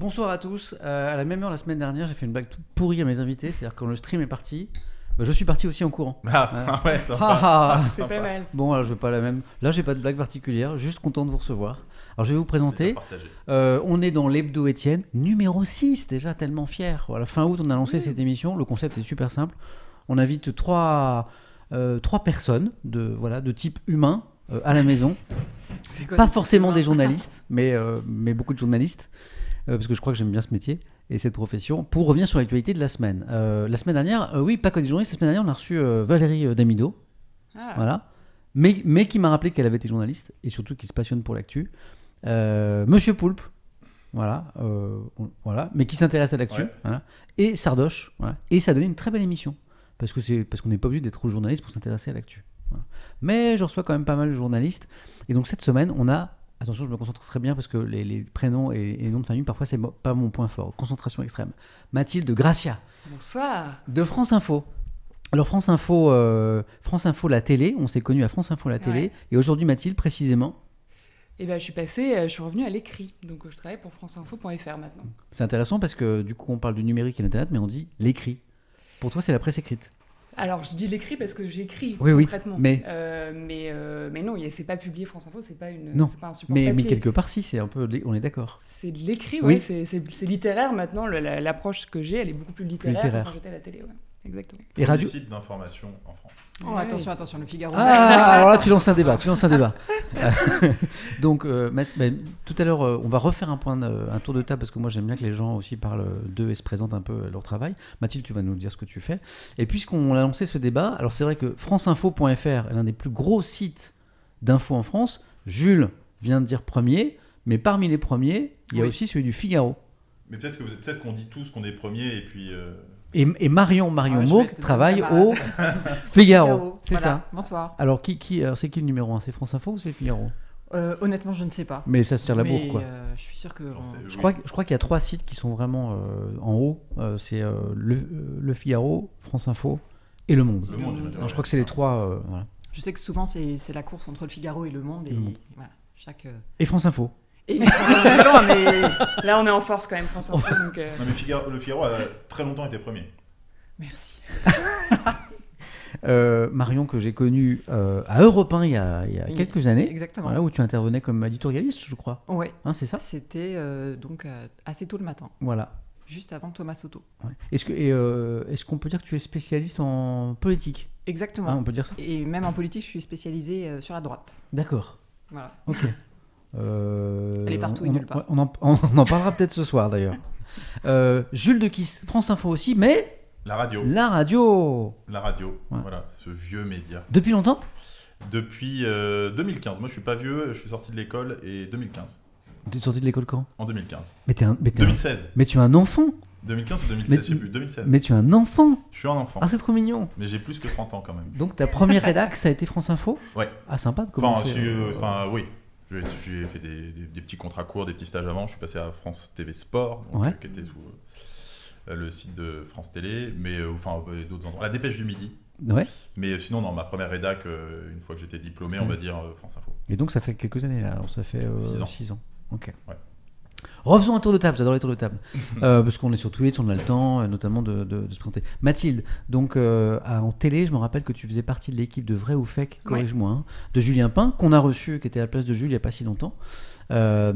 Bonsoir à tous. Euh, à la même heure la semaine dernière, j'ai fait une blague toute pourrie à mes invités. C'est-à-dire quand le stream est parti, bah, je suis parti aussi en courant. Ah, ouais, sympa. Ah, ah. C'est pas mal. Bon, alors je vais pas la même. Là, j'ai pas de blague particulière. Juste content de vous recevoir. Alors, je vais vous présenter. Euh, on est dans l'hebdo Étienne, numéro 6, déjà tellement fier. Voilà, fin août, on a lancé cette émission. Le concept est super simple. On invite trois, euh, trois personnes de, voilà, de type humain euh, à la maison. Quoi Pas forcément des journalistes, mais, euh, mais beaucoup de journalistes. Euh, parce que je crois que j'aime bien ce métier et cette profession. Pour revenir sur l'actualité de la semaine. Euh, la semaine dernière, euh, oui, pas que des journalistes, la semaine dernière, on a reçu Valérie Damido. Ah, Voilà. Mais, mais qui m'a rappelé qu'elle avait été journaliste et surtout qui se passionne pour l'actu. Monsieur Poulpe, voilà, euh, voilà, mais qui s'intéresse à l'actu, Ouais. voilà. Et Sardoche, voilà. Et ça a donné une très belle émission parce que c'est parce qu'on n'est pas obligé d'être journaliste pour s'intéresser à l'actu. voilà. Mais je reçois quand même pas mal de journalistes et donc cette semaine on a Attention, je me concentre très bien parce que les, les prénoms et, les noms de famille, parfois, c'est pas mon point fort. Concentration extrême. Mathilde Gracia Bonsoir. de France Info. Alors France Info, euh, France Info la télé, on s'est connu à France Info la télé, et aujourd'hui Mathilde précisément, Et ben, je suis passée, euh, je suis revenue à l'écrit. Donc, je travaille pour franceinfo.fr maintenant. c'est intéressant parce que du coup on parle du numérique et l'internet, mais on dit l'écrit. Pour toi c'est la presse écrite. Alors, je dis l'écrit parce que j'écris Oui, oui, concrètement. mais- Euh, mais, euh, mais non, c'est pas publié France Info, c'est pas, une, Non, pas un support Mais, mais quelque part si, c'est un peu, on est d'accord. C'est de l'écrit, Oui. ouais, c'est- littéraire maintenant. L'approche que j'ai, elle est beaucoup plus littéraire, littéraire. que quand j'étais à la télé. Ouais. Exactement. Et radio. Des sites d'information en France. Oh, Ouais. attention, attention, le Figaro. Ah, alors là tu lances un débat, tu lances un débat. Donc euh, tout à l'heure euh, on va refaire un point, de- un tour de table parce que moi j'aime bien que les gens aussi parlent d'eux et se présentent un peu euh, leur travail. Mathilde, tu vas nous dire ce que tu fais. Et puisqu'on a lancé ce débat, alors c'est vrai que franceinfo.fr est l'un des plus gros sites d'infos en France. Jules vient de dire premier, mais parmi les premiers, il y a Oui. aussi celui du Figaro. Mais peut-être que vous- peut-être qu'on dit tous qu'on est premier et puis. euh, Et, et Marion, Marion Ouais, je Maug vais te travaille au Figaro. Figaro, C'est voilà. ça. Bonsoir. Alors qui, qui, alors, c'est qui le numéro 1 C'est France Info ou c'est Figaro? Euh, honnêtement, je ne sais pas. Mais ça se tire la bourre quoi. euh, je suis sûr que. sais- Je crois, je qu'il y a trois sites qui sont vraiment euh, en haut. Euh, c'est euh, le, euh, Le Figaro, France Info et Le Monde. Le monde, Alors, je crois que c'est les trois. euh, voilà. Je sais que souvent, c'est c'est la course entre le Figaro et le Monde. Et Le Monde. voilà, chaque. euh, Et France Info. Et loin, mais. Là, on est en force quand même, France Info. donc, euh, Non, mais Figaro- le Figaro a très longtemps été premier. Merci. Euh, Marion, que j'ai connue euh, à Europe 1 il y a, il y a Oui, quelques années. Exactement. Voilà, où tu intervenais comme éditorialiste, je crois. Ouais. Hein, c'est ça C'était euh, donc euh, assez tôt le matin, Voilà. juste avant Thomas Soto. Ouais. Est-ce euh, est-ce qu'on peut dire que tu es spécialiste en politique? Exactement. Hein, On peut dire ça Et même en politique, je suis spécialisée euh, sur la droite. D'accord. Voilà. Ok. Euh, Elle est partout on, et on- nulle part. On en, on en parlera peut-être ce soir d'ailleurs. Euh, Jules de Kiss, France Info aussi, mais La radio. la radio. La radio. Ouais. Voilà, ce vieux média. Depuis longtemps? Depuis euh, 2015. Moi, je suis pas vieux, je suis sorti de l'école et 2015. Tu es sorti de l'école quand? En 2015. mais, t'es un- mais, t'es un- 2016. mais tu es un enfant 2015 ou 2016, Mais je sais tu- plus. 2016. Mais tu es un enfant Je suis un enfant. Ah, c'est trop mignon Mais j'ai plus que 30 ans quand même. Donc ta première rédac, ça a été France Info? Ouais. Ah, sympa de commencer. euh, euh, enfin, oui. J'ai fait des, des- des petits contrats courts, des petits stages avant. Je suis passé à France TV Sport, donc, Ouais. qui était sous euh, le site de France Télé, mais euh, enfin euh, d'autres endroits. La Dépêche du Midi. Ouais. Mais sinon, dans ma première rédac, une fois que j'étais diplômé, on va dire France Info. Et donc ça fait quelques années là, alors ça fait Six ans. 6 ans. Ok. Ouais. Refaisons un tour de table, j'adore les tours de table. Euh, parce qu'on est sur Twitch, on a le temps euh, notamment de, de- de se présenter. Mathilde, donc euh, à- en télé, je me rappelle que tu faisais partie de l'équipe de Vrai ou Fake, corrige-moi, hein, de Julien Pain, qu'on a reçu, qui était à la place de Jules il n'y a pas si longtemps. Euh,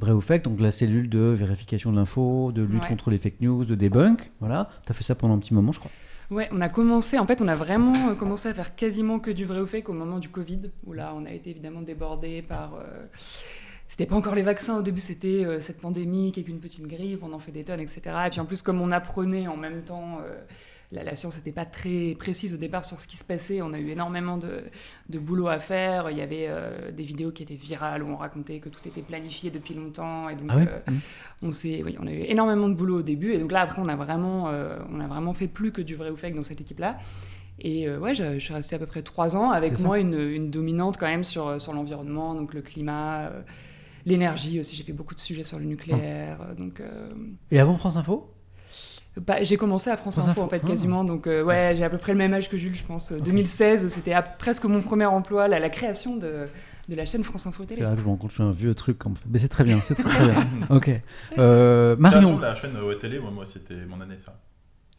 vrai ou Fake, donc la cellule de vérification de l'info, de lutte Ouais. contre les fake news, de debunk. Voilà, tu as fait ça pendant un petit moment, je crois. Ouais, on a commencé, en fait, on a vraiment commencé à faire quasiment que du vrai ou fake au moment du Covid, où là, on a été évidemment débordé par. euh, C'était pas encore les vaccins, au début, c'était euh, cette pandémie, qui est qu'une petite grippe, on en fait des tonnes, etc. Et puis en plus, comme on apprenait en même temps. euh, la, la science n'était pas très précise au départ sur ce qui se passait. On a eu énormément de, de boulot à faire. Il y avait euh, des vidéos qui étaient virales où on racontait que tout était planifié depuis longtemps. Et donc, Ah ouais euh, on, s'est, oui, on a eu énormément de boulot au début. Et donc là, après, on a vraiment, on a vraiment fait plus que du vrai ou fake dans cette équipe-là. Et euh, ouais, je, je suis restée à peu près trois ans avec moi une, une dominante quand même sur, sur l'environnement, donc le climat, euh, l'énergie aussi. J'ai fait beaucoup de sujets sur le nucléaire. euh, Donc, euh, Et avant France Info? Bah, j'ai commencé à France France Info, Info, en fait ah. quasiment. Donc ouais, ouais j'ai à peu près le même âge que Jules, je pense. 2016, c'était presque mon premier emploi, la, la création de, de la chaîne France Info C'est Télé. là que je me rends compte je suis un vieux truc. Comme... Mais c'est très bien, c'est très, très bien. Ok. Euh, Marion. la chaîne euh, télé, moi, moi c'était mon année ça.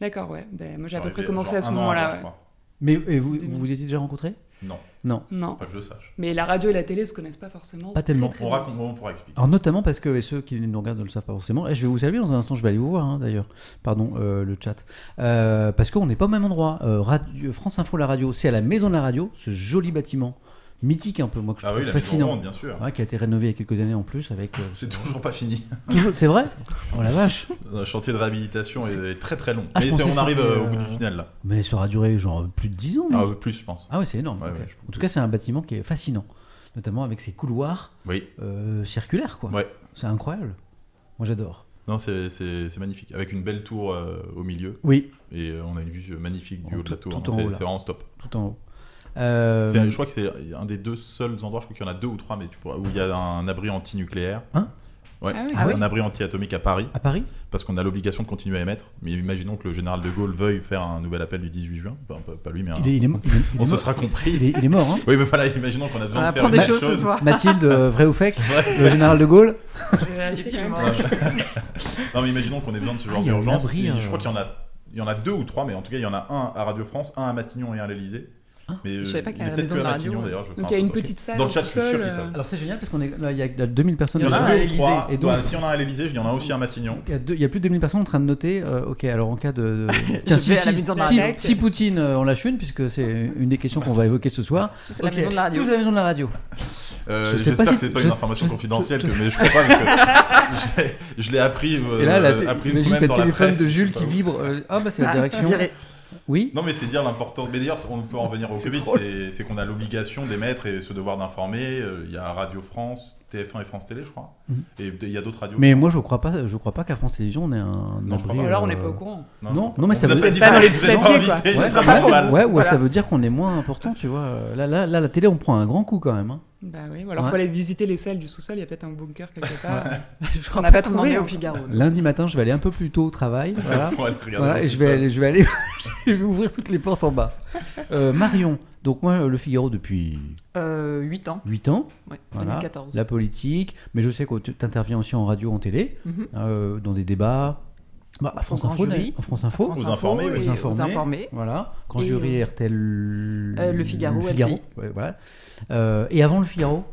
D'accord, ouais. Ben, moi j'ai à peu près commencé à ce moment-là. ouais. Mais et vous, vous vous étiez déjà rencontrés? Non, Non. Non. pas que je sache. Mais la radio et la télé se connaissent pas forcément. Pas tellement. très, très On, bien. raconte, on pourra expliquer. Alors notamment parce que et ceux qui nous regardent ne le savent pas forcément. Et je vais vous saluer dans un instant, je vais aller vous voir hein, d'ailleurs. Pardon euh, le chat. Euh, parce qu'on n'est pas au même endroit. Euh, radio- France Info la radio, c'est à la Maison de la Radio, ce joli bâtiment mythique un peu moi que je Ah trouve oui, fascinant. ronde, bien sûr. Ouais, qui a été rénové il y a quelques années en plus avec. euh, C'est toujours pas fini. toujours, c'est vrai Oh la vache Le chantier de réhabilitation est, est très très long. Ah, Mais on arrive euh, au bout euh, du tunnel là. Mais ça aura duré genre plus de 10 ans. Ah, plus, je pense. Ah ouais, c'est énorme. Ouais, ouais, en tout cas, c'est un bâtiment qui est fascinant, notamment avec ses couloirs Oui, euh, circulaires quoi. ouais. C'est incroyable. Moi j'adore. Non, c'est- magnifique. Avec une belle tour euh, au milieu. Oui, Et euh, on a une vue magnifique du haut de la tour. c'est vraiment top. tout en haut. Euh, C'est- Je crois que c'est un des deux seuls endroits, je crois qu'il y en a deux ou trois, mais tu pourras- où il y a un abri anti-nucléaire. Hein Ouais, Ah oui. Ah oui un abri anti-atomique à Paris, à Paris parce qu'on a l'obligation de continuer à émettre. Mais imaginons que le général de Gaulle veuille faire un nouvel appel du 18 juin. Enfin, pas, lui, mais un- il est, il est mo- il est- on se sera compris. Il est, il est mort. Hein Oui, mais voilà, imaginons qu'on a besoin On de faire des choses chose. ce soir. Mathilde, euh, vrai ou fake Ouais. Le général de Gaulle. Non, mais imaginons qu'on ait besoin de ce Ah, genre il y a un d'urgence. euh. Je crois qu'il y en a, il y en a deux ou trois, mais en tout cas, il y en a un à Radio France, un à Matignon et un à l'Élysée. Mais Je savais pas il qu'à la maison de la radio, je ferai Donc il y a une petite salle Dans le chat, je suis sûr seul, qu'ils euh, savent. Alors c'est génial parce qu'on est là, il y a 2000 personnes. Il y en a à deux ou l'Élysée. trois. Et donc- S'il y en a un à l'Élysée, il y en a aussi un à Matignon. Il y, a deux- il y a plus de 2000 personnes en train de noter. euh, ok, alors en cas de. de- Tiens, Je si, si, si- si Poutine euh, en lâche une, puisque c'est une des questions qu'on va évoquer ce soir. Tous à la maison de la radio. Tous à la maison de la radio. Euh, Je sais J'espère pas si- que c'est pas je- une information je- confidentielle, je- que- mais je crois pas parce que je l'ai- je appris. euh, Et là, là appris imagine t'as le téléphone presse, de je Jules qui pas vibre. euh, Ah bah c'est la Ah, direction. viré. Oui. Non, mais c'est dire l'importance. Mais d'ailleurs, on peut en revenir au Covid, c'est- qu'on a l'obligation d'émettre et ce devoir d'informer. Euh, Il y a Radio France, TF1 et France Télé, je crois. Mhm. Et il y a d'autres radios. Mais moi je crois pas, je crois pas qu'à France Télévisions on ait un. Non, je crois pas. Alors on euh, n'est pas au courant. Non, non, mais On ça veut- pas Ouais, dire- mal. ouais, ouais, Voilà. ça veut dire qu'on est moins important, tu vois. Là, là, là, la télé, on prend un grand coup quand même. hein. Bah oui, ou alors Ouais. faut aller visiter les salles du sous-sol, il y a peut-être un bunker quelque part. Je crois On n'a pas trouvé, est hein. au Figaro. Lundi matin, je vais aller un peu plus tôt au travail. Voilà. Voilà, et je vais aller, je vais aller, je vais ouvrir toutes les portes en bas. Euh, Marion, donc moi, euh, le Figaro depuis Euh, 8 ans. 8 ans, Ouais, Voilà. 2014. la politique, mais je sais que tu interviens aussi en radio, en télé, Mhm. euh, dans des débats. Bah, à France Info, jury. en France Info. France Vous Info informez, oui. Vous informez. Voilà, grand Et, jury euh, RTL. euh, le Figaro, Le Figaro, ouais, voilà. Euh, et avant le Figaro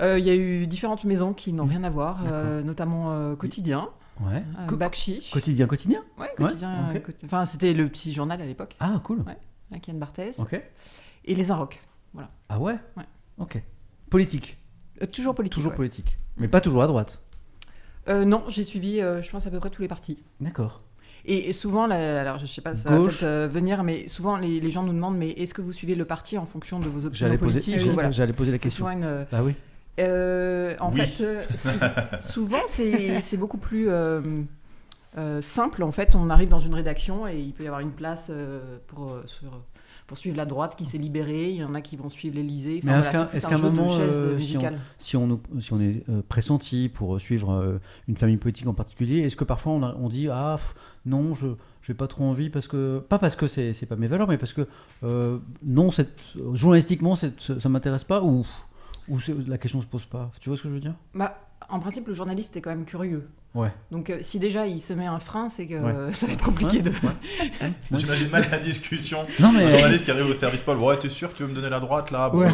Euh, Il y a eu différentes maisons qui n'ont rien à voir, euh, notamment euh, Quotidien, Ouais. euh, Bakchi. quotidien, quotidien Ouais, Quotidien. Enfin, c'était le petit journal à l'époque, Ah, cool. avec Yann Barthès. Ok. Et Les Inrocks. Ah ouais Ouais. Ok. Politique. Euh, toujours politique. Toujours ouais. politique. Mais pas toujours à droite. Euh, non, j'ai suivi, euh, je pense, à peu près tous les partis. D'accord. Et, souvent, la- alors je sais pas, ça va peut-être euh, venir, mais souvent les, les gens nous demandent mais est-ce que vous suivez le parti en fonction de vos poser, politiques j'allais- voilà. poser la question. une, euh, Ah oui. euh, en Oui. fait, euh, souvent c'est c'est beaucoup plus euh, euh, simple. En fait, on arrive dans une rédaction et il peut y avoir une place euh, pour, euh, sur- pour suivre la droite qui s'est libérée. Il y en a qui vont suivre l'Elysée. Mais est-ce qu'à- un moment, chaises euh, si on-. Si on, nous- si on est euh, pressenti pour euh, suivre euh, une famille politique en particulier, est-ce que parfois on, a- on dit ah pff, non je j'ai pas trop envie parce que pas parce que c'est pas mes valeurs mais parce que euh, non cette, journalistiquement ça, ça m'intéresse pas ou ou la question se pose pas. Tu vois ce que je veux dire? Bah, en principe, le journaliste est quand même curieux. Ouais. Donc, euh, si déjà il se met un frein, c'est que Ouais. ça va être compliqué Ouais, de. ouais. Ouais. J'imagine mal la discussion. Non Un mais journaliste qui arrive au service Paul. Ouais, t'es sûr que tu veux me donner la droite là? Bon, Ouais.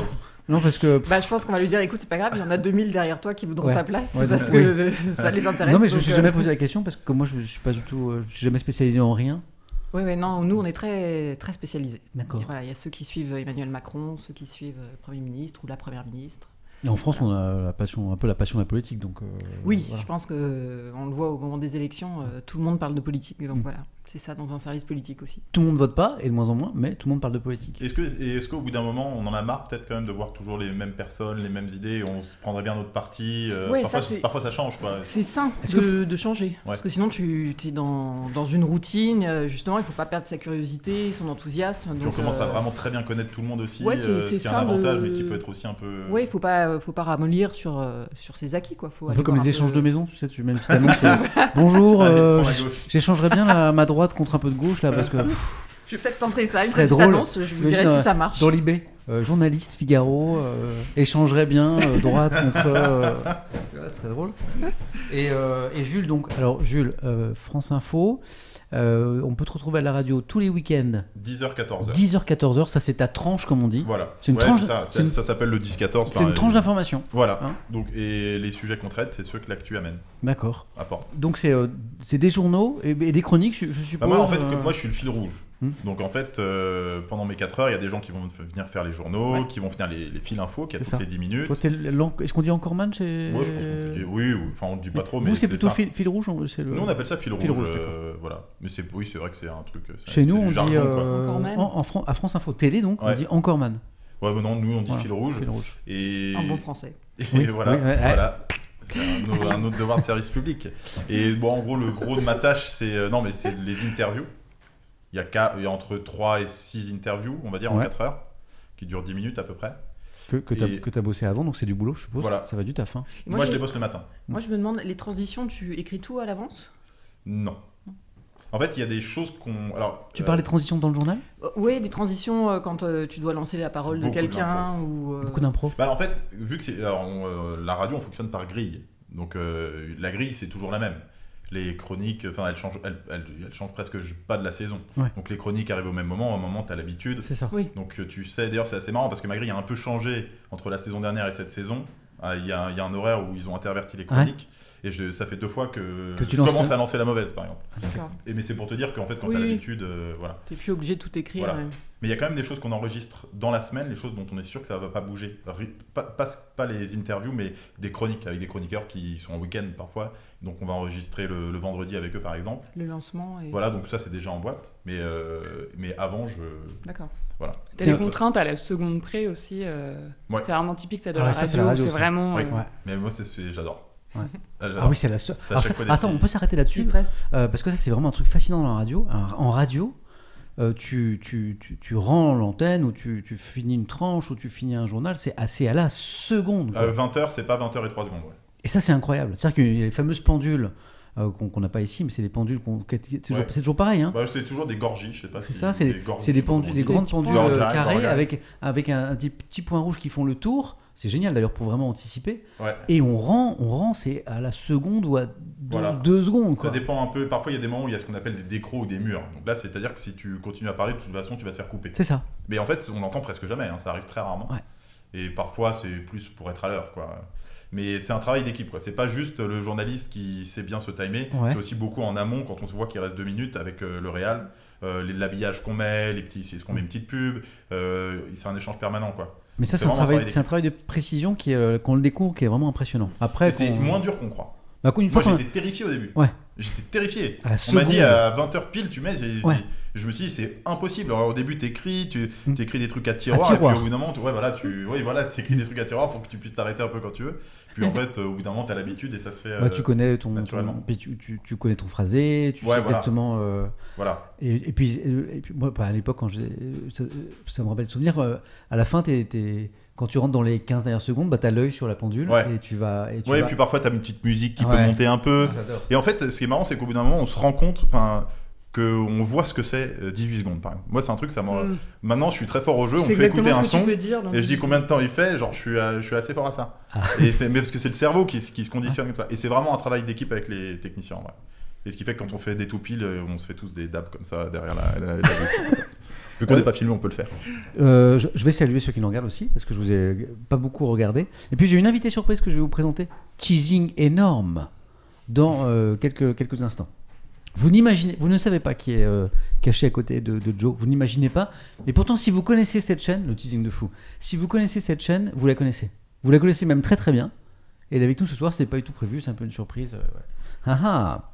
non parce que Bah, je pense qu'on va lui dire écoute, c'est pas grave, il y en a 2000 derrière toi qui voudront Ouais. ta place Ouais, parce donc, que oui. ça les intéresse. non mais je me suis euh, jamais posé la question parce que moi je suis pas du tout euh, je suis jamais spécialisé en rien. Oui, oui, non, nous on est très, très spécialisés. D'accord. Voilà, il y a ceux qui suivent Emmanuel Macron, ceux qui suivent le Premier ministre ou la Première ministre. Et en France on a la passion un peu la passion de la politique donc. euh, Oui, voilà. je pense que euh, on le voit au moment des élections, euh, tout le monde parle de politique. Donc Mm. voilà, c'est ça dans un service politique aussi. Tout le monde vote pas et de moins en moins mais tout le monde parle de politique. Est-ce que, et est-ce qu'au bout d'un moment, on en a marre peut-être quand même de voir toujours les mêmes personnes, les mêmes idées, on se prendrait bien notre parti euh, Ouais, parfois, ça, parfois ça change quoi. C'est sain de, de changer. Parce que sinon, tu es dans, dans une routine. euh, Justement, il faut pas perdre sa curiosité, son enthousiasme. On commence à euh, vraiment très bien connaître tout le monde aussi, ouais, c'est- euh, c'est ce qui est un avantage, mais qui peut être aussi un peu. Ouais, il faut pas, faut pas ramollir sur, euh, sur ses acquis, quoi. Faut Un peu comme les échanges peu- de maison, tu sais, tu mets une petite annonce. Bonjour, Allez, euh, prends la j- gauche. j'échangerais bien la, ma droite contre un peu de gauche là parce que pff, Je vais peut-être tenter ça, une Ce serait petite drôle. annonce. Je vous T'imagines dirai dans- si ça marche. dans l'IB, euh, journaliste Figaro, euh, échangerait bien euh, droite contre. euh, tu vois, ce serait drôle. Et, euh, et Jules, donc, alors Jules, euh, France Info, euh, on peut te retrouver à la radio tous les week-ends, 10h, 14h. 10h, 14h, ça c'est ta tranche comme on dit. Voilà. C'est une Ouais, tranche- ça. une- s'appelle le 10-14. C'est une tranche euh, d'information. Voilà. Hein Donc, et les sujets qu'on traite, c'est ceux que l'actu amène, D'accord. apporte. Donc c'est euh, c'est des journaux et, et des chroniques, je, je Bah, suppose. moi, en fait, que- euh, moi, je suis le fil rouge. Hmm. Donc, en fait, euh, pendant mes 4 heures, il y a des gens qui vont venir faire les journaux, Ouais. qui vont finir les, les fils infos, qui a toutes ça. les 10 minutes. Est-ce qu'on dit encore man chez. Moi, je pense qu'on peut dire oui, ou- enfin, on le dit pas trop, mais Vous, c'est plutôt fil, fil rouge le... Nous, on appelle ça fil rouge. Fil rouge, euh, voilà. Mais c'est oui, c'est vrai que c'est un truc. Chez nous, on jargon, dit. euh, Encore man. en, en Fran- à France Info Télé, donc, on dit encore man. Ouais, mais non, nous, on dit Voilà, fil rouge. Fil rouge. Et, En bon français. et Oui, voilà. oui, ouais, ouais. voilà. C'est un, autre- un autre devoir de service public. Et bon, en gros, le gros de ma tâche, c'est euh, non, mais c'est les interviews. Il y, a qu'à- il y a entre 3 et 6 interviews, on va dire, en Ouais. 4 heures, qui durent 10 minutes à peu près. Que, que tu Et- as, bossé avant, donc c'est du boulot, je suppose. Voilà. Ça va du taf. hein. Moi, je les bosse le matin. moi, je me demande, les transitions, tu écris tout à l'avance? Non. En fait, il y a des choses qu'on. Alors, Tu euh, parles des transitions dans le journal? Oui, des transitions euh, quand euh, tu dois lancer la parole de quelqu'un ou. euh, Beaucoup d'impro. Bah, en fait, vu que c'est. euh, la radio, on fonctionne par grille. Donc, euh, la grille, c'est toujours la même. Les chroniques, enfin, elles changent, elles, elles- elles changent presque pas de la saison. Ouais. Donc, les chroniques arrivent au même moment. Au moment, tu as l'habitude. C'est ça. Oui. Donc, euh, tu sais, d'ailleurs, c'est assez marrant parce que ma grille a un peu changé entre la saison dernière et cette saison. Ah, Il y, a, il y a un horaire où ils ont interverti les chroniques. Et je- ça fait deux fois que, Que tu je commence ça. à lancer la mauvaise, par exemple. D'accord. Et, mais c'est pour te dire qu'en fait, quand Oui, tu as l'habitude, euh, voilà. T'es plus obligé de tout écrire. Voilà. ouais. Mais il y a quand même des choses qu'on enregistre dans la semaine, les choses dont on est sûr que ça ne va pas bouger. Pas, pas, pas les interviews, mais des chroniques avec des chroniqueurs qui sont en week-end parfois. Donc on va enregistrer le, le vendredi avec eux par exemple. Le lancement. Et... Voilà, donc ça c'est déjà en boîte. Mais, euh, mais avant, je. D'accord. Voilà. T'as des contraintes à la seconde près aussi. euh, Ouais. C'est vraiment typique ça de Ah la ça, c'est radio. la radio, C'est vraiment. Oui. euh, Ouais. Mais moi, c'est- j'adore. Ouais. Ah. Ah oui, c'est la seule. Attends, on peut s'arrêter là-dessus euh, parce que ça, c'est vraiment un truc fascinant dans la radio. En, en radio, euh, tu, tu, tu, tu rends l'antenne ou tu, tu finis une tranche ou tu finis un journal, c'est assez à la seconde. quoi. Euh, 20h, c'est pas 20h et 3 secondes. ouais. Et ça, c'est incroyable. C'est-à-dire qu'il y a les fameuses pendules euh, qu'on n'a pas ici, mais c'est des pendules qu'on. C'est toujours, Ouais. c'est toujours pareil. Hein Bah, c'est toujours des gorgies, je sais pas c'est si- ça, c'est des, gorgies, des, pendules, des grandes petits pendules points. euh, carrées avec, avec un, un petit, petit point rouge qui font le tour. C'est génial d'ailleurs pour vraiment anticiper. Ouais. Et on rend, on rend c'est à la seconde ou à deux, Voilà. deux secondes. Ça dépend un peu. Parfois, il y a des moments où il y a ce qu'on appelle des décros ou des murs. Donc là, c'est-à-dire que si tu continues à parler, de toute façon, tu vas te faire couper. C'est ça. Mais en fait, on l'entend presque jamais, hein, ça arrive très rarement. Ouais. Et parfois, c'est plus pour être à l'heure, quoi. Mais c'est un travail d'équipe, quoi. C'est pas juste le journaliste qui sait bien se timer, Ouais. c'est aussi beaucoup en amont quand on se voit qu'il reste deux minutes avec euh, le réal, euh, l'habillage qu'on met, les petits, est-ce qu'on met une petite pub, euh, c'est un échange permanent, quoi. Mais ça, C'est un, travail, un travail de précision euh, qu'on le découvre qui est vraiment impressionnant. Après, c'est moins dur qu'on croit. bah, une fois Moi, j'étais terrifié au début. Ouais. J'étais terrifié. à la On m'a dit à 20h pile, tu mets. Ouais. Je me suis dit, c'est impossible. Alors, au début, t'écris, tu Mm. écris des trucs à tiroir, tiroir. et puis au bout d'un moment, tu, ouais, voilà, tu oui, voilà, écris des trucs à tiroir pour que tu puisses t'arrêter un peu quand tu veux. Puis en fait, euh, au bout d'un moment, t'as l'habitude et ça se fait. Bah, euh, tu connais ton, naturellement. ton- puis tu, tu- tu connais ton phrasé, tu Ouais, sais voilà. exactement. euh, Voilà. et, et puis, euh, et puis moi, bah, à l'époque, quand ça, ça me rappelle le souvenir. euh, à la fin, t'es- t'es- quand tu rentres dans les 15 dernières secondes, bah, t'as l'œil sur la pendule Ouais. et tu vas. Et tu Ouais, et puis parfois, t'as une petite musique qui Ouais. peut monter un peu. Ah, j'adore. Et en fait, ce qui est marrant, c'est qu'au bout d'un moment, on se rend compte, enfin, qu'on voit ce que c'est euh, 18 secondes, par exemple. Moi, c'est un truc, ça m'a. Mm. Maintenant, je suis très fort au jeu, on me fait écouter exactement un ce que tu son. dire. Et je dis combien de temps il fait, genre je suis, à- je suis assez fort à ça. Ah. Et c'est mais parce que c'est le cerveau qui, se- qui se conditionne comme ça. Et c'est vraiment un travail d'équipe avec les techniciens. en vrai. Et ce qui fait que quand on fait des tout piles, euh, on se fait tous des dabs comme ça derrière la. la- la. Vu qu'on n'est pas filmé, on peut le faire. Euh, je, je vais saluer ceux qui nous regardent aussi, parce que je vous ai pas beaucoup regardé. Et puis j'ai une invitée surprise que je vais vous présenter. Teasing énorme dans euh, quelques, quelques instants. Vous n'imaginez, vous ne savez pas qui est euh, caché à côté de, de Joe. Vous n'imaginez pas. Et pourtant, si vous connaissez cette chaîne, le teasing de fou, si vous connaissez cette chaîne, vous la connaissez. Vous la connaissez même très très bien. Et avec nous ce soir, c'était pas du tout prévu, c'est un peu une surprise. euh, voilà. Ah ah.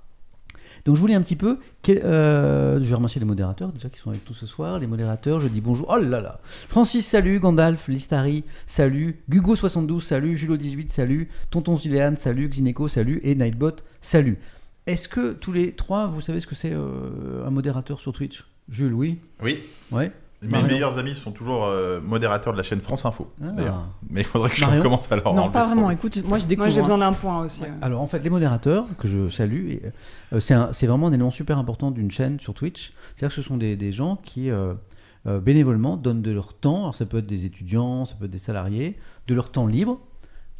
Donc je voulais un petit peu. euh, je vais remercier les modérateurs déjà qui sont avec nous ce soir. Les modérateurs, je dis bonjour. Oh là là Francis, salut. Gandalf, Listari, salut. Gugo72, salut. Julo18, salut. Tonton Ziléane, salut. Xineco, salut. Et Nightbot, salut. Est-ce que tous les trois, vous savez ce que c'est euh, un modérateur sur Twitch? Jules, oui? Oui. Ouais. Mes Marion. meilleurs amis sont toujours euh, modérateurs de la chaîne France Info, Ah. d'ailleurs. Mais il faudrait que je commence à leur non, pas vraiment. Écoute, moi je découvre. Moi, j'ai hein. besoin d'un point aussi. ouais. Alors en fait, les modérateurs, que je salue, euh, c'est vraiment un élément super important d'une chaîne sur Twitch. C'est-à-dire que ce sont des, des gens qui, euh, euh, bénévolement, donnent de leur temps, alors ça peut être des étudiants, ça peut être des salariés, de leur temps libre,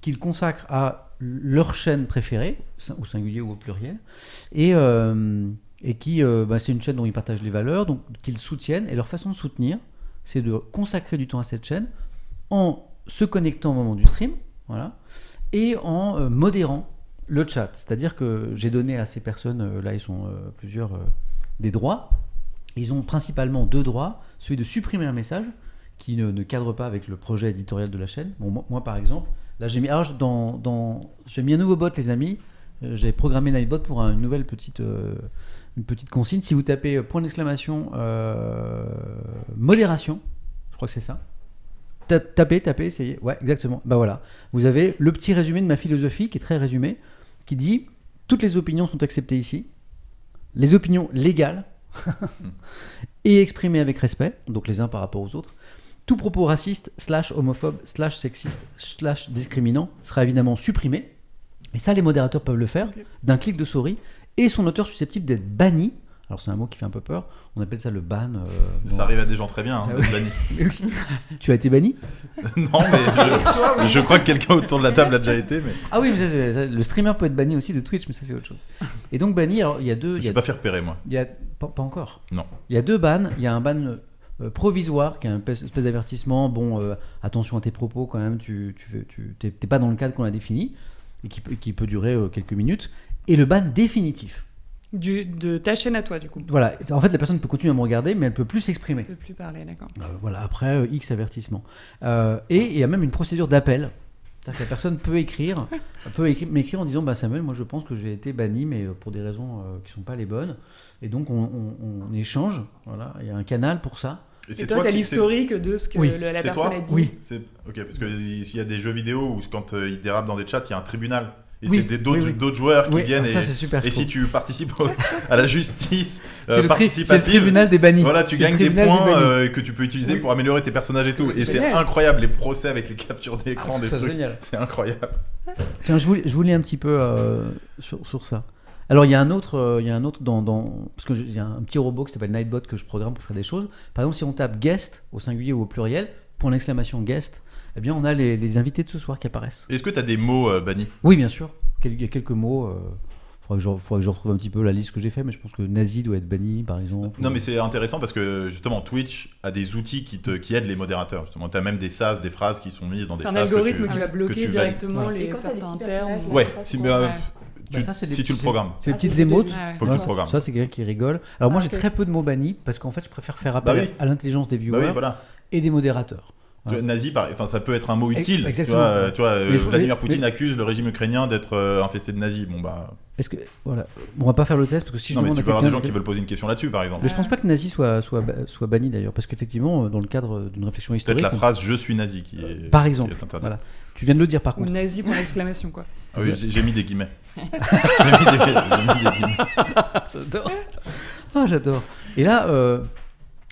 qu'ils consacrent à leur chaîne préférée, au singulier ou au pluriel, et, euh, et qui, euh, bah, c'est une chaîne dont ils partagent les valeurs, donc qu'ils soutiennent, et leur façon de soutenir, c'est de consacrer du temps à cette chaîne en se connectant au moment du stream, voilà, et en euh, modérant le chat. C'est-à-dire que j'ai donné à ces personnes, euh, là ils sont plusieurs, des droits. Ils ont principalement deux droits. Celui de supprimer un message qui ne, cadre pas avec le projet éditorial de la chaîne. Moi, par exemple, là j'ai mis, alors, dans, j'ai mis un nouveau bot les amis. J'ai programmé Nightbot pour un- une nouvelle petite, une petite consigne. Si vous tapez euh, point d'exclamation euh, modération, je crois que c'est ça. Ta- Tapez, tapez, essayez. Ouais, exactement. Bah voilà. Vous avez le petit résumé de ma philosophie qui est très résumé, qui dit toutes les opinions sont acceptées ici, les opinions légales et exprimées avec respect, donc les uns par rapport aux autres. Tout propos raciste, slash homophobe, slash sexiste, slash discriminant sera évidemment supprimé. Et ça, les modérateurs peuvent le faire d'un clic de souris et son auteur susceptible d'être banni. Alors c'est un mot qui fait un peu peur. On appelle ça le ban. euh, Ça arrive à des gens très bien, hein, d'être banni. Oui. Tu as été banni non, mais je, je crois que quelqu'un autour de la table a déjà été, mais Ah oui, mais ça, c'est- ça, le streamer peut être banni aussi de Twitch, mais ça c'est autre chose. Et donc banni, alors il y a deux, je suis a, pas fait repérer, moi. il y a- pas, pas encore. Non. Il y a deux bans. Il y a un ban euh, provisoire qui est un espèce d'avertissement. Bon, euh, attention à tes propos quand même. Tu, tu, fais- tu t'es, t'es pas dans le cadre qu'on a défini et qui peut, qui peut durer euh, quelques minutes. Et le ban définitif. Du, de ta chaîne à toi, du coup. Voilà. En fait, la personne peut continuer à me regarder, mais elle peut plus s'exprimer. Je peux plus parler, d'accord. Euh, voilà, après euh, X avertissement. Euh, et il y a même une procédure d'appel. C'est-à-dire que la personne peut écrire, peut écri- m'écrire en disant bah, Samuel, moi je pense que j'ai été banni, mais pour des raisons euh, qui ne sont pas les bonnes. Et donc on, on- on échange. Voilà, il y a un canal pour ça. Et toi, t'as qui- l'historique de ce que Oui. le- la C'est personne toi a dit. Oui. c'est- Ok, parce qu'il y a des jeux vidéo où quand euh, ils dérapent dans des chats, il y a un tribunal. Et Oui, c'est des- d'autres oui, oui. d'autres joueurs qui viennent ça et, super. et si tu participes à la justice c'est euh, le, c'est le participative, tribunal des bannis. Voilà, tu gagnes des points euh, que tu peux utiliser pour améliorer tes personnages et tout. Et c'est incroyable, les procès avec les captures Ah, d'écran, je des trucs. génial. C'est incroyable. Tiens, je vous, je vous lis un petit peu euh, sur, sur ça. Alors, il y a un autre, euh, il y a un autre dans, dans- parce que y a un petit robot qui s'appelle Nightbot que je programme pour faire des choses. Par exemple, si on tape guest au singulier ou au pluriel, point d'exclamation guest, eh bien, on a les, les invités de ce soir qui apparaissent. Est-ce que tu as des mots euh, bannis Oui, bien sûr. Il y a quelques mots. Euh, faudrait, que je, faudrait que je retrouve un petit peu la liste que j'ai fait, mais je pense que nazi doit être banni, par exemple. Non, mais c'est intéressant parce que justement, Twitch a des outils qui, te, qui aident les modérateurs. Justement, tu as même des SAS, des phrases qui sont mises dans des C'est un SAS. que algorithme tu- qui va que bloquer tu directement les certains termes. Ouais, ça, si, mais, euh, Ouais. Bah, tu- ça, si tu le programmes. C'est les Ah, petites c'est le émotes. Ouais. Faut que tu le programmes. Ça, c'est quelqu'un qui rigole. Alors, moi, Ah, j'ai très peu de mots bannis parce qu'en fait, je préfère faire appel Bah oui. à l'intelligence des Bah viewers oui, voilà. et des modérateurs. Tu vois, Nazi, par- enfin, ça peut être un mot utile. exactement. Tu vois, euh, tu vois, euh, Mais Vladimir mais- Poutine mais- accuse le régime ukrainien d'être euh, infesté de nazis. Bon, bah. Est-ce que voilà, on va pas faire le test parce que si je non, mais tu à peux avoir des gens qui veulent poser une question là-dessus, par exemple. mais je pense pas que nazi soit soit soit banni d'ailleurs parce qu'effectivement dans le cadre d'une réflexion Peut-être historique, la on- phrase je suis nazi qui est. Par qui est exemple, voilà. tu viens de le dire par Ou contre. nazi pour l'exclamation, quoi. Ah oui, j'ai mis des guillemets. j'ai mis des, j'ai mis des guillemets. J'adore. Ah j'adore. Et là, euh,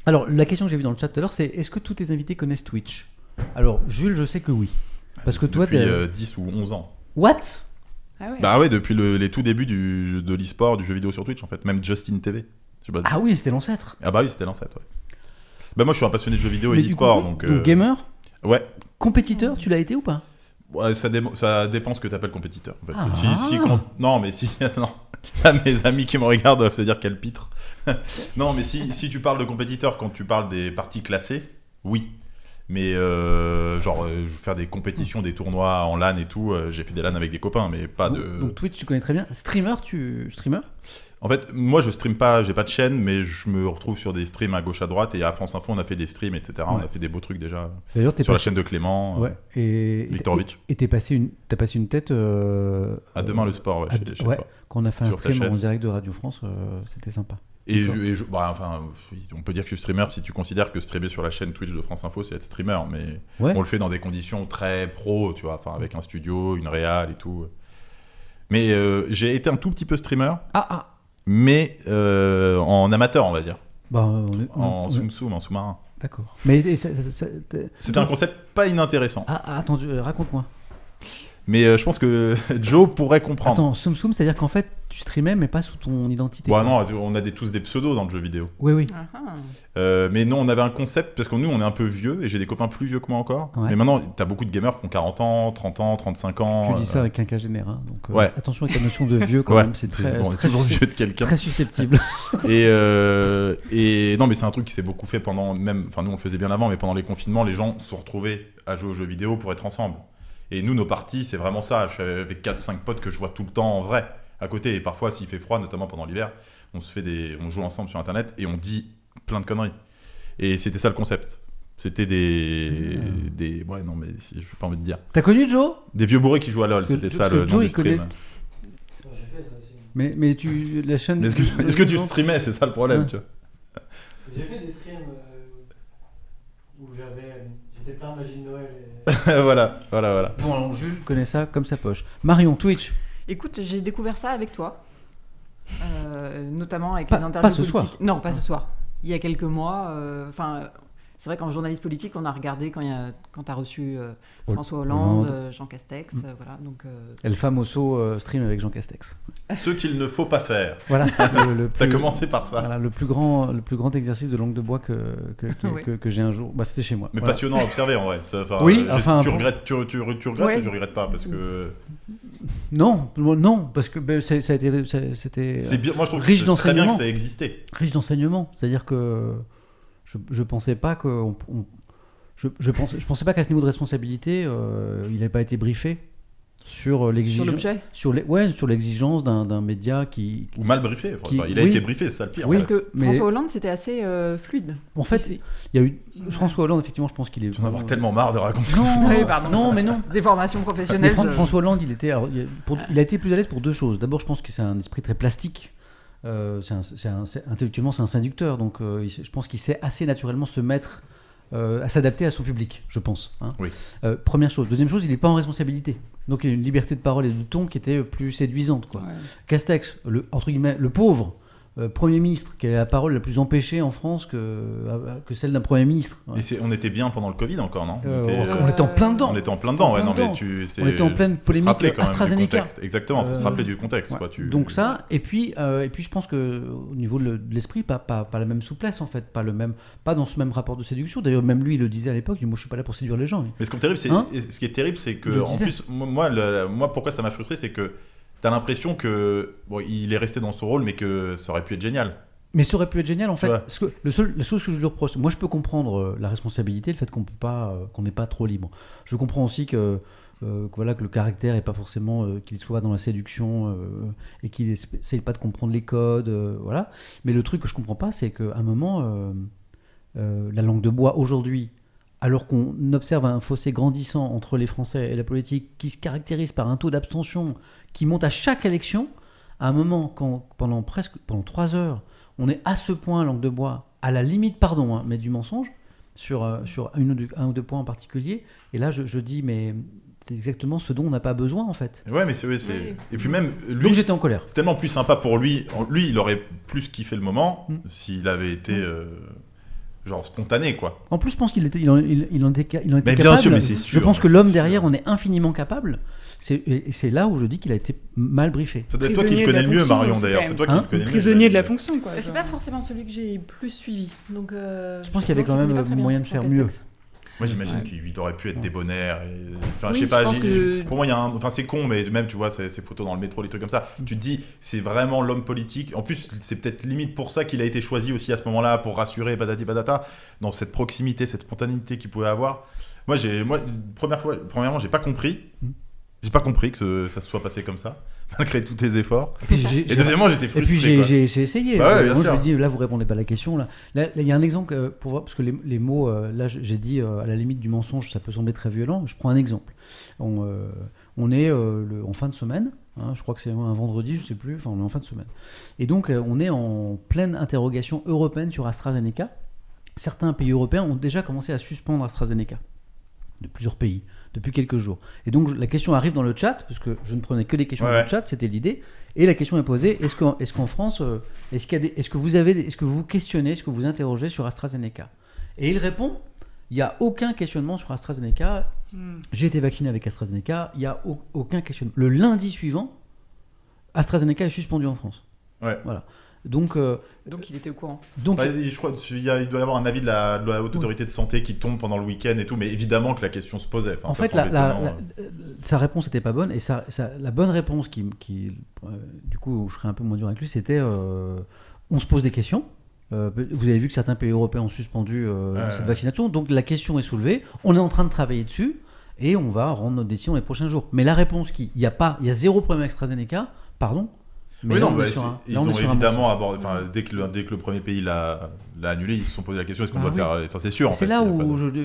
alors la question que j'ai vue dans le chat tout à l'heure, c'est est-ce que tous tes invités connaissent Twitch? Alors Jules, je sais que oui. Parce que toi, Depuis t'es- euh, 10 ou 11 ans. What? Ah ouais. Bah ouais, depuis le- les tout débuts du, jeu- de l'e-sport, du jeu vidéo sur Twitch en fait. Même Justin TV. Je sais pas. Ah oui, c'était l'ancêtre. Ah bah oui, c'était l'ancêtre, ouais. Bah moi je suis un passionné de jeux vidéo et Mais du d'e-sport, coup, donc... euh, gamer, Ouais, compétiteur, tu l'as été ou pas? Ouais, ça, dé- ça dépend ce que tu appelles compétiteur. En fait. Ah. Si, non, mais si. Non. Là, mes amis qui me regardent doivent se dire quel pitre. non, mais si, si tu parles de compétiteur quand tu parles des parties classées, oui. Mais euh, genre, euh, faire des compétitions, des tournois en LAN et tout, euh, j'ai fait des LAN avec des copains, mais pas de. donc Twitch, tu connais très bien. Streamer, tu streamer? En fait, moi je stream pas, j'ai pas de chaîne, mais je me retrouve sur des streams à gauche à droite et à France Info on a fait des streams, etc. On a fait des beaux trucs déjà D'ailleurs, sur la chaîne de Clément, euh, Ouais. Et. Et t'es passé une, t'as passé une tête. euh, À demain le sport, ouais, à. Quand on a fait un Sur stream en direct de Radio France, euh, c'était sympa. Et, je, et je- bah, enfin, on peut dire que je suis streamer si tu considères que streamer sur la chaîne Twitch de France Info, c'est être streamer, mais Ouais. on le fait dans des conditions très pro, tu vois, enfin avec un studio, une réal et tout. Mais euh, j'ai été un tout petit peu streamer, Ah ah. Mais euh, en amateur, on va dire, Bah, on en zoom, en sous-marin. D'accord. Mais et ça- ça- ça- t'es- C'était un concept pas inintéressant. Ah, ah, attends, euh, raconte-moi. Mais euh, je pense que Joe pourrait comprendre. Attends, Soum Soum, c'est-à-dire qu'en fait, tu streamais, mais pas sous ton identité. Bon, quoi. non, on a des, tous des pseudos dans le jeu vidéo. Oui, oui. Ah, ah. Euh, mais non, on avait un concept, parce que nous, on est un peu vieux, et j'ai des copains plus vieux que moi encore. Ouais. Mais maintenant, t'as beaucoup de gamers qui ont 40 ans, 30 ans, 35 ans. Tu dis ça euh, avec un cas général. Donc, euh, Ouais. attention avec la notion de vieux quand ouais, même. C'est c'est très, bon, très, toujours vieux de quelqu'un. très susceptible. Et, euh, et non, mais c'est un truc qui s'est beaucoup fait pendant même. Enfin, nous on le faisait bien avant, mais pendant les confinements, les gens se sont retrouvés à jouer aux jeux vidéo pour être ensemble. Et nous, nos parties, c'est vraiment ça. Je suis avec 4-5 potes que je vois tout le temps en vrai à côté. Et parfois, s'il fait froid, notamment pendant l'hiver, on se fait des, on joue ensemble sur internet et on dit plein de conneries. Et c'était ça le concept. C'était des, Mmh. des, ouais, non, mais je n'ai pas envie de dire. T'as connu Joe? Des vieux bourrés qui jouent à LoL, c'était ça le nom Joe, du connaît- stream. J'ai fait ça aussi. mais, mais tu. La chaîne. Est-ce que, est-ce que tu streamais? C'est ça le problème, Ouais. tu vois. J'ai fait des streams euh, où j'avais. J'étais plein de magie de Noël. Et... voilà, voilà, voilà. Bon, alors Jules connaît ça comme sa poche. Marion, Twitch. Écoute, j'ai découvert ça avec toi, euh, notamment avec Pas- les interviews pas ce politiques. soir. Non, pas ce soir. Il y a quelques mois. euh, Enfin, c'est vrai qu'en journaliste politique, on a regardé quand, y a- quand tu as reçu euh, François Hollande, Hollande. euh, Jean Castex, Mm. euh, voilà. Donc, euh, El famoso euh, stream avec Jean Castex. Ce qu'il ne faut pas faire. Voilà. le, le T'as plus- commencé par ça. Voilà, le plus grand, le plus grand exercice de langue de bois que que, qui- Oui. que- que j'ai un jour. Bah, c'était chez moi. Mais Voilà. passionnant à observer en vrai. Ça, Oui, enfin, tu bon. regrettes, tu, tu, tu regrettes Ouais. ou tu regrettes pas? Parce que Non, non, parce que ben, ça a été, c'était c'est bien. Moi, je trouve riche que c'est très bien que d'enseignements. ça existait. riche d'enseignements. C'est-à-dire que je, je pensais pas que on- on- je, je pensais, je pensais pas qu'à ce niveau de responsabilité, euh, il n'avait pas été briefé sur sur l'exigence, sur les, ouais, sur l'exigence d'un, média qui, Ou mal briefé. Enfin, Qui- il a oui. été briefé, c'est ça le pire. Oui, Parce que mais- François Hollande, c'était assez euh, fluide. en fait, il y a eu François Hollande. Effectivement, je pense qu'il est. Tu en avoir tellement marre de raconter. Non, Oui, pardon. non, mais non. Des formations Mais professionnelles. Fran- de- François Hollande, il, était, alors, il, a, pour- il a été plus à l'aise pour deux choses. D'abord, je pense que c'est un esprit très plastique. Euh, intellectuellement, c'est un séducteur. Donc, euh, je pense qu'il sait assez naturellement se mettre, euh, à s'adapter à son public, je pense. hein. Oui. Euh, première chose. Deuxième chose, il n'est pas en responsabilité. Donc, il a une liberté de parole et de ton qui était plus séduisante. Quoi. Ouais. Castex, le, entre guillemets, le pauvre euh, Premier ministre, qui a la parole la plus empêchée en France que, euh, que celle d'un Premier ministre? Ouais. Et c'est- on était bien pendant le Covid encore, non? Euh, on, était, on était en plein dedans. on était en plein dedans. Ouais, non, mais tu, On était en pleine polémique rappeler quand même AstraZeneca. contexte. Exactement, faut se rappeler du contexte. Ouais. quoi, tu- Donc ça, et puis, et puis je pense que au niveau de le- de l'esprit, pas, pas, pas la même souplesse en fait, pas le même, pas dans ce même rapport de séduction. D'ailleurs, même lui, il le disait à l'époque. il dit, Moi, je suis pas là pour séduire les gens. Mais ce qui est terrible, c'est Hein? et ce qui est terrible, c'est Je que en plus, moi, moi, le- moi, pourquoi ça m'a frustré, c'est que t'as l'impression que bon, il est resté dans son rôle, mais que ça aurait pu être génial. Mais ça aurait pu être génial en fait. Ouais. Parce que le seul, la chose que je lui reproche, moi, je peux comprendre euh, la responsabilité, le fait qu'on peut pas, euh, qu'on n'est pas trop libre. Je comprends aussi que euh, que voilà que le caractère est pas forcément euh, qu'il soit dans la séduction euh, et qu'il essaye pas de comprendre les codes, voilà. Mais le truc que je comprends pas, c'est qu'à un moment, la langue de bois aujourd'hui, alors qu'on observe un fossé grandissant entre les Français et la politique, qui se caractérise par un taux d'abstention qui monte à chaque élection, à un moment, quand pendant presque pendant trois heures, on est à ce point langue de bois, à la limite, pardon, hein, mais du mensonge sur euh, sur une ou deux, un ou deux points en particulier. Et là, je, je dis, mais c'est exactement ce dont on n'a pas besoin en fait. Ouais, mais c'est oui, c'est- Oui. et puis même lui, Donc j'étais en colère. c'est tellement plus sympa pour lui. Lui, il aurait plus kiffé le moment Mm. s'il avait été Mm. euh, genre spontané, quoi. En plus, je pense qu'il était, il en, il, il en était, il en était Mais bien capable. sûr, mais c'est Je sûr, pense que l'homme sûr. derrière, on est infiniment capable. C'est, là où je dis qu'il a été mal briefé. Ça doit être toi qui le connais le mieux, fonction, Marion, d'ailleurs. C'est toi qui Hein le connais le mieux. Prisonnier de la fonction, quoi. Mais c'est pas forcément celui que j'ai plus suivi. Donc, euh, Je pense qu'il y avait quand même moyen de faire Castex. Moi, j'imagine Ouais. qu'il aurait pu être débonnaire. Et... Enfin, Oui, je sais pas. que- Pour moi, il y a un. Enfin, c'est con, mais même, tu vois, ces, ces photos dans le métro, les trucs comme ça. Tu te dis, c'est vraiment l'homme politique. En plus, c'est peut-être limite pour ça qu'il a été choisi aussi à ce moment-là, pour rassurer, patati patata, dans cette proximité, cette spontanéité qu'il pouvait avoir. Moi, j'ai, moi, première fois, premièrement, j'ai pas compris. J'ai pas compris que ça se soit passé comme ça, malgré tous tes efforts. Et puis Et deuxièmement, j'étais et frustré. puis j'ai, essayé. Bah ouais, moi, sûr. je lui dis, là, vous répondez pas à la question. Là, il y a un exemple pour voir, parce que les, les mots, euh, là, j'ai dit euh, à la limite du mensonge, ça peut sembler très violent. Je prends un exemple. On, euh, on est euh, le- en fin de semaine. hein, je crois que c'est un vendredi, je sais plus. Enfin, on est en fin de semaine. Et donc, on est en pleine interrogation européenne sur AstraZeneca. Certains pays européens ont déjà commencé à suspendre AstraZeneca de plusieurs pays depuis quelques jours. Et donc la question arrive dans le chat, parce que je ne prenais que des questions Ouais, dans le chat, c'était l'idée. Et la question est posée est-ce qu'en est France, euh, est-ce que vous avez, des- est-ce que vous vous questionnez, est-ce que vous interrogez sur AstraZeneca? Et il répond Il n'y a aucun questionnement sur AstraZeneca. Hmm. J'ai été vacciné avec AstraZeneca. Il n'y a au- aucun questionnement. Le lundi suivant, AstraZeneca est suspendu en France. Ouais. Voilà. Donc, euh, Donc il était au courant. donc je crois qu'il y, a- il doit y avoir un avis de la, de la haute autorité de santé qui tombe pendant le week-end et tout, mais évidemment que la question se posait. Enfin, en ça fait, la, semble la- étonnant, la- euh. sa réponse n'était pas bonne. Et sa- sa- la bonne réponse, qui, qui, euh, du coup, je serais un peu moins dur avec lui, c'était euh, on se pose des questions. Euh, vous avez vu que certains pays européens ont suspendu euh, Ouais, cette vaccination. Donc la question est soulevée. On est en train de travailler dessus. Et on va rendre notre décision les prochains jours. Mais la réponse qui, il y a pas, il y a zéro problème avec AstraZeneca, pardon. Mais Oui, non, on bah, un- ils là, on est ont évidemment abordé. Enfin, dès que, le, dès que le premier pays l'a l'a annulé, ils se sont posé la question est-ce qu'on Ah doit oui. faire. Enfin, c'est sûr. en C'est là où de-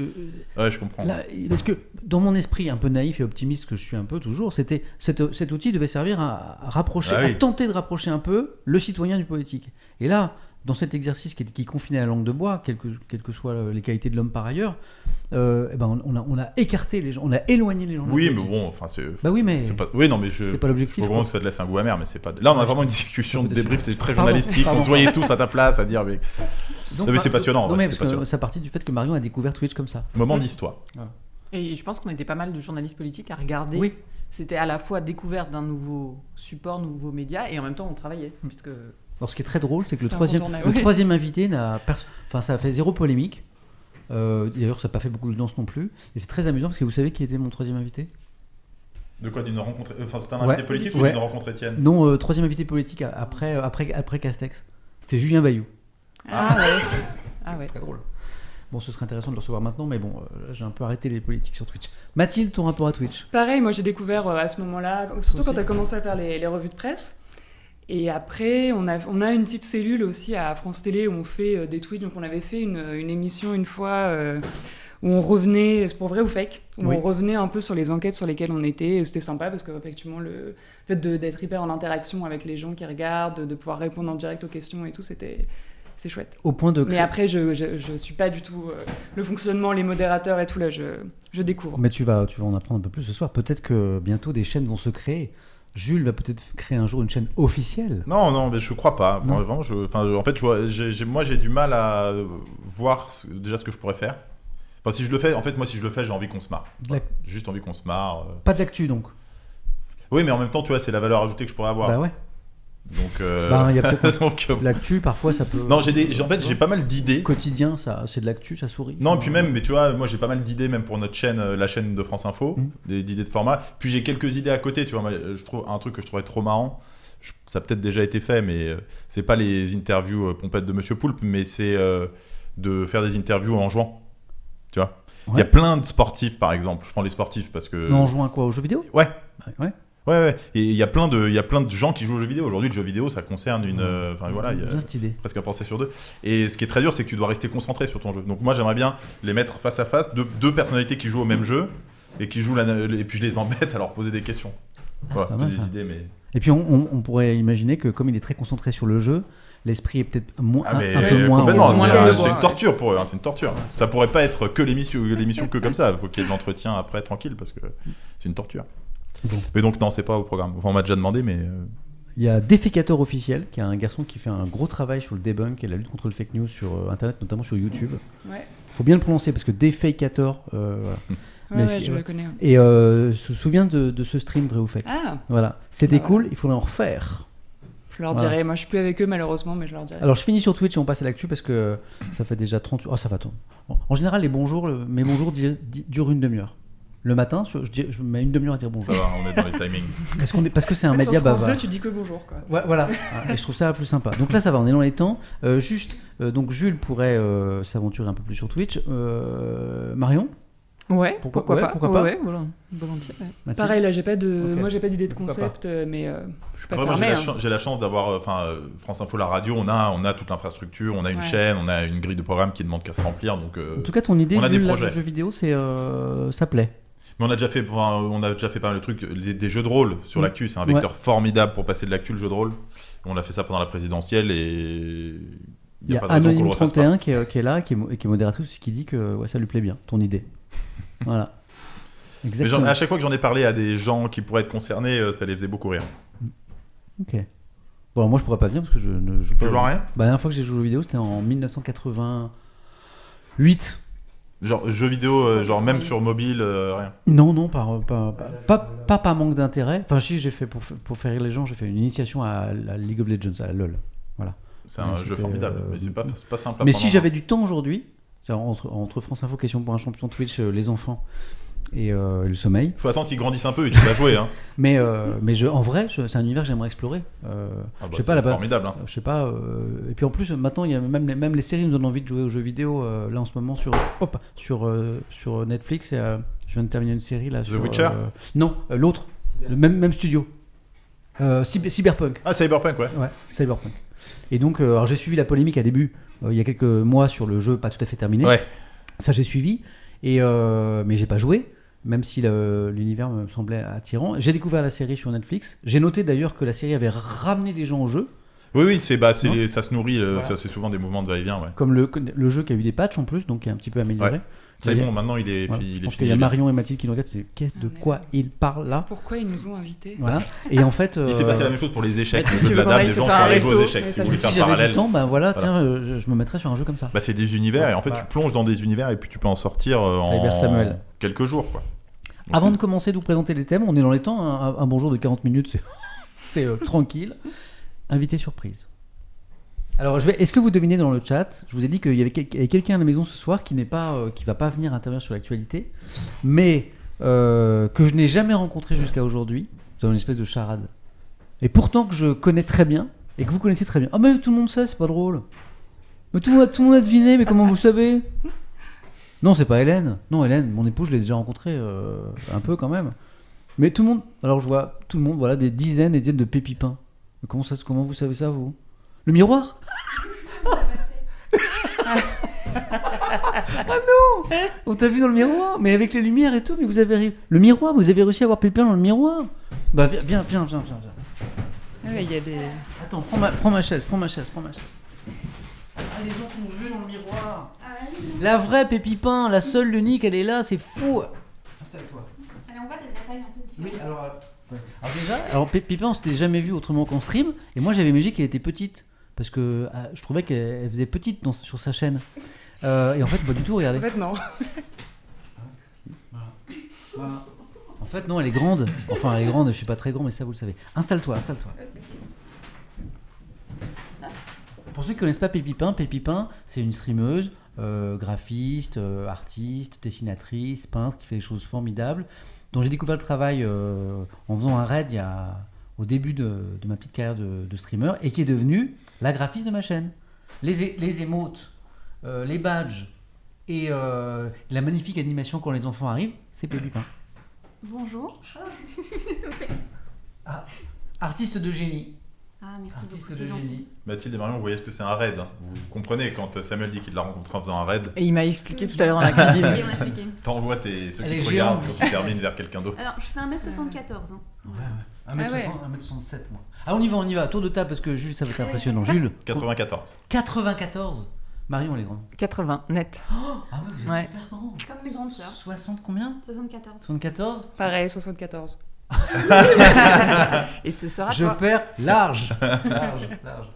je, Ouais, je comprends. Là, parce que dans mon esprit un peu naïf et optimiste que je suis un peu toujours, c'était cet, cet outil devait servir à, à rapprocher, Ah oui. à tenter de rapprocher un peu le citoyen du politique. Et là, dans cet exercice qui, qui confinait la langue de bois, quelles que, quelles que soient les qualités de l'homme par ailleurs, euh, eh ben on, a, on a écarté les gens, on a éloigné les gens. Oui, mais bon, enfin, c'est. Bah oui, mais c'est pas... Oui, non, mais je. c'était pas l'objectif. Vraiment que ça te laisse un goût amer, mais c'est pas. Là, on a Ouais, vraiment je- une discussion je de débrief, c'est très Pardon, journalistique. pardon. On se voyait tous à ta place à dire, mais. Donc, Non, mais c'est passionnant, Non, mais c'est parce que ça partit du fait que Marion a découvert Twitch comme ça. Moment d'histoire. Et je pense qu'on était pas mal de journalistes politiques à regarder. Oui. C'était à la fois découverte d'un nouveau support, nouveau média, et en même temps on travaillait. Puisque... Alors, ce qui est très drôle, c'est que le troisième, le troisième invité n'a. Enfin, ça a fait zéro polémique. Euh, D'ailleurs, ça n'a pas fait beaucoup de danse non plus. Et c'est très amusant parce que vous savez qui était mon troisième invité? De quoi? D'une rencontre. Enfin, c'était un Ouais. invité politique ou Ouais. d'une rencontre Étienne? Non, euh, troisième invité politique a- après, euh, après, après Castex. C'était Julien Bayou. Ah ouais. Ah ouais. Très drôle. Bon, ce serait intéressant de le recevoir maintenant, mais bon, euh, j'ai un peu arrêté les politiques sur Twitch. Mathilde, ton rapport à Twitch? Pareil, moi j'ai découvert euh, à ce moment-là, surtout quand tu as commencé à faire les, les revues de presse. Et après, on a, on a une petite cellule aussi à France Télé où on fait euh, des tweets. Donc on avait fait une, une émission une fois euh, où on revenait, c'est pour vrai ou fake, où Oui. on revenait un peu sur les enquêtes sur lesquelles on était. Et C'était sympa parce que effectivement le fait d'être hyper en interaction avec les gens qui regardent, de pouvoir répondre en direct aux questions et tout, c'était c'est chouette. Au point de. Mais après, je, je, je suis pas du tout euh, le fonctionnement, les modérateurs et tout là, je, je découvre. Mais tu vas, tu vas en apprendre un peu plus ce soir. Peut-être que bientôt des chaînes vont se créer. Jules va peut-être créer un jour une chaîne officielle. Non, non, mais je crois pas. Enfin, vraiment, je, enfin, en fait, je vois- moi, j'ai du mal à voir ce- déjà ce que je pourrais faire. Enfin, si je le fais, en fait, moi, si je le fais, j'ai envie qu'on se marre. J'ai Juste envie qu'on se marre. euh. Pas de l'actu donc. Oui, mais en même temps, tu vois, c'est la valeur ajoutée que je pourrais avoir. Bah ouais. Donc, euh, Bah, y a peut-être donc, euh, l'actu, parfois ça peut. non, j'ai des, en fait, j'ai pas mal d'idées. Quotidien, ça, c'est de l'actu, ça sourit. Non, et puis même, mais tu vois, moi j'ai pas mal d'idées même pour notre chaîne, euh, la chaîne de France Info, Mhm. des d'idées de format. Puis j'ai quelques idées à côté, tu vois. Je trouve un truc que je trouvais trop marrant. je- ça a peut-être déjà été fait, mais c'est pas les interviews pompettes de Monsieur Poulpe, mais c'est euh, de faire des interviews en jouant. Tu vois. Il y a plein de sportifs, par exemple. Je prends les sportifs parce que. Mais on joue à quoi? Aux jeux vidéo? Ouais. Ouais. Ouais, ouais. Et il y a plein de, il y a plein de gens qui jouent aux jeux vidéo. Aujourd'hui, le jeu vidéo, ça concerne une, euh, enfin voilà, il y a Bien cette idée. presque un Français sur deux. Et ce qui est très dur, c'est que tu dois rester concentré sur ton jeu. Donc moi, j'aimerais bien les mettre face à face, deux, deux personnalités qui jouent au même jeu et qui jouent la, et puis je les embête à leur poser des questions. Ah, Voilà, c'est pas mal, des ça. idées, mais Et puis on, on- on pourrait imaginer que comme il est très concentré sur le jeu, l'esprit est peut-être moins, Ah, un, peu moins. c'est une torture pour eux, hein, c'est une torture. Ça pourrait pas être que l'émission, l'émission que comme ça. Il faut qu'il y ait de l'entretien après tranquille parce que c'est une torture. Bon. Mais donc non, c'est pas au programme. Enfin, on m'a déjà demandé, mais euh, Il y a Défécateur officiel, qui est un garçon qui fait un gros travail sur le debunk et la lutte contre le fake news sur euh, Internet, notamment sur YouTube. Ouais, Faut bien le prononcer parce que Défécateur. euh, voilà. ouais, ouais, je le connais. Et euh, se souvient de, de ce stream vrai ou fake. Ah, Voilà, c'était Bah ouais. cool. Il faudrait en refaire. je leur Voilà. dirai. Moi, je suis plus avec eux malheureusement, mais je leur dirai. Alors je finis sur Twitch et on passe à l'actu parce que ça fait déjà 30 Oh ça va ton. Bon, En général les bonjours, le- mes bonjours durent une demi-heure. Le matin, sur- je, dis- je mets une demi-heure à dire ça bonjour. va, on est dans les timings. Parce, qu'on est, parce que c'est un En fait, média bavard. 2, tu dis que bonjour, quoi. Ouais, voilà, Ah, et je trouve ça plus sympa. Donc là ça va, on est dans les temps. Euh, juste, euh, donc Jules pourrait euh, s'aventurer un peu plus sur Twitch. Euh, Marion Ouais, Pourquoi- pourquoi, ouais, pas pourquoi Ouais, pas ouais, volon- volontiers. Pareil, là, j'ai pas de, moi, j'ai pas d'idée de concept, mais euh, je suis pas Après, moi, j'ai fermée. la, hein. j'ai la chance d'avoir, enfin, euh, France Info, la radio, on a, on a toute l'infrastructure, on a une Ouais. chaîne, on a une grille de programme qui demande qu'à se remplir, donc. euh, En tout cas, ton idée, on a des là, projets. le jeu vidéo, c'est euh, ça plaît. Mais on a déjà fait, on a déjà fait pas mal de trucs, des, des jeux de rôle sur Mm. l'actu. C'est un vecteur formidable pour passer de l'actu le jeu de rôle. On a fait ça pendant la présidentielle et Il y a qu'on le Anonyme refasse pas. 31 qui est, qui est là, qui est, qui est modératrice, qui dit que ouais, ça lui plaît bien, ton idée. voilà. Mais Exactement. à chaque fois que j'en ai parlé à des gens qui pourraient être concernés, euh, ça les faisait beaucoup rire. Ok. Bon, moi je pourrais pas venir parce que je ne joue Tu pas. joues à rien? Bah, la dernière fois que j'ai joué aux jeux vidéo, c'était en 1988. Genre jeux vidéo, euh, genre même sur mobile, euh, rien. Non, non, par, pas, pas, pas, pas par manque d'intérêt. Enfin, si, j'ai fait pour, pour faire rire les gens, j'ai fait une initiation à la League of Legends, à la LoL. C'est un jeu formidable, euh, mais c'est pas, c'est pas simple à Mais prendre si j'avais du temps aujourd'hui, entre, entre France Info, question pour un champion Twitch, euh, les enfants et euh, le sommeil. Faut attendre qu'il grandisse un peu et tu vas jouer. Hein. Mais, euh, mais je, en vrai, c'est un univers que j'aimerais explorer. Euh, Ah bah, je sais pas, formidable. hein. Je sais pas. euh, et puis en plus, maintenant, il y a même les, même les séries nous donnent envie de jouer aux jeux vidéo. euh, là, en ce moment, sur, hop, sur, euh, sur Netflix, et, euh, je viens de terminer une série là. The sur, Witcher euh, Non, euh, l'autre, le même, même studio. Euh, Cyber- Cyberpunk. Ah, Cyberpunk, ouais. Ouais, Cyberpunk. Et donc, euh, alors j'ai suivi la polémique à début, euh, il y a quelques mois, sur le jeu pas tout à fait terminé. Ouais. Ça, j'ai suivi. Et euh, mais j'ai pas joué, même si le- l'univers me semblait attirant. J'ai découvert la série sur Netflix. J'ai noté d'ailleurs que la série avait ramené des gens au jeu, Oui, oui, c'est, bah, ça se nourrit, euh, Voilà. c'est souvent des mouvements de va-et-vient. Ouais. comme le, le jeu qui a eu des patchs en plus, donc qui est un petit peu amélioré. Ouais. C'est bon, maintenant il est, voilà. il Je est pense fini. qu'il y a Marion et Mathilde qui nous regardent. C'est qu'est-ce de Ah, quoi merde. il parle là? Pourquoi ils nous ont invités? Voilà. Et en fait, Il s'est euh, passé la même chose pour les échecs, Bah, le jeu de la dame, les gens sont allés aux échecs. Ouais, Si vous je voulez si faire du parallèle, temps, ben voilà, Voilà. tiens, euh, je me mettrais sur un jeu comme ça. bah, c'est des univers et en fait Voilà. tu plonges dans des univers et puis tu peux en sortir euh, en Samuel. quelques jours. Quoi. Donc, Avant de commencer de vous présenter les thèmes, on est dans les temps, un, bonjour de 40 minutes, c'est, euh, tranquille. Invité surprise. Alors, est-ce que vous devinez dans le chat Je vous ai dit qu'il y avait, quelqu'un à la maison ce soir qui n'est pas, euh, va pas venir intervenir sur l'actualité, mais euh, que je n'ai jamais rencontré jusqu'à aujourd'hui. C'est une espèce de charade. Et pourtant que je connais très bien et que vous connaissez très bien. Ah mais tout le monde sait, c'est pas drôle. Mais tout, tout le monde a deviné, mais comment vous savez? Non, c'est pas Hélène. Non, Hélène, mon épouse, je l'ai déjà rencontrée euh, un peu quand même. Mais tout le monde, alors je vois tout le monde, voilà, des dizaines et dizaines de pépipins. Mais comment, ça, se- comment vous savez ça, vous? Le miroir? Ah non On t'a vu dans le miroir, mais avec les lumières et tout, mais vous avez le miroir, vous avez réussi à voir Pépin dans le miroir? Bah viens, viens, viens, viens, viens. viens. Ah Il y a des. Attends, prends ma, prends ma chaise, prends ma chaise, prends ma chaise. Ah, les gens t'ont vu dans le miroir. La vraie Pépipin, la seule, l'unique, elle est là, c'est fou. Installe-toi. Allez, on voit des détails un peu Oui, alors, euh, ouais. alors déjà, alors Pé- Pépin, on s'était jamais vu autrement qu'en stream, et moi j'avais musique, elle était petite, parce que euh, je trouvais qu'elle elle faisait petite dans- sur sa chaîne. Euh, et en fait, pas du tout, En regardez. fait, non. En fait, non, elle est grande. Enfin, elle est grande, je suis pas très grand, mais ça vous le savez. Installe-toi, installe-toi. Pour ceux qui connaissent pas Pépipin, Pépipin, c'est une streameuse, euh, graphiste, euh, artiste, dessinatrice, peintre, qui fait des choses formidables, dont j'ai découvert le travail euh, en faisant un raid il y a, au début de, de ma petite carrière de, de streamer, et qui est devenue la graphiste de ma chaîne. Les, les émotes, euh, les badges et euh, la magnifique animation quand les enfants arrivent, c'est Pépipin. Bonjour. Artiste de génie. Ah, merci Artiste beaucoup, de génie. Mathilde et Marion, vous voyez ce que c'est un raid. hein. Vous comprenez quand Samuel dit qu'il l'a rencontré en faisant un raid, Et il m'a expliqué tout à l'heure dans la cuisine. Ok, on a expliqué. t'envoies tes, ceux Elle qui est te regardent géante. quand tu termines vers quelqu'un d'autre. Alors, je fais 1m74. Hein. Ouais, ouais. 1m60, Ah ouais. 1m67, moi. Ah, on y va, on y va. Tour de table parce que Jules, ça va être impressionnant. Jules 94. 94. Marion, elle est grande. 80 net. Ah ouais, vous êtes Ouais. super grand. Comme mes grandes sœurs. 60 combien? 74. 74 Pareil, 74. Et ce sera Je toi. perds large. large, large.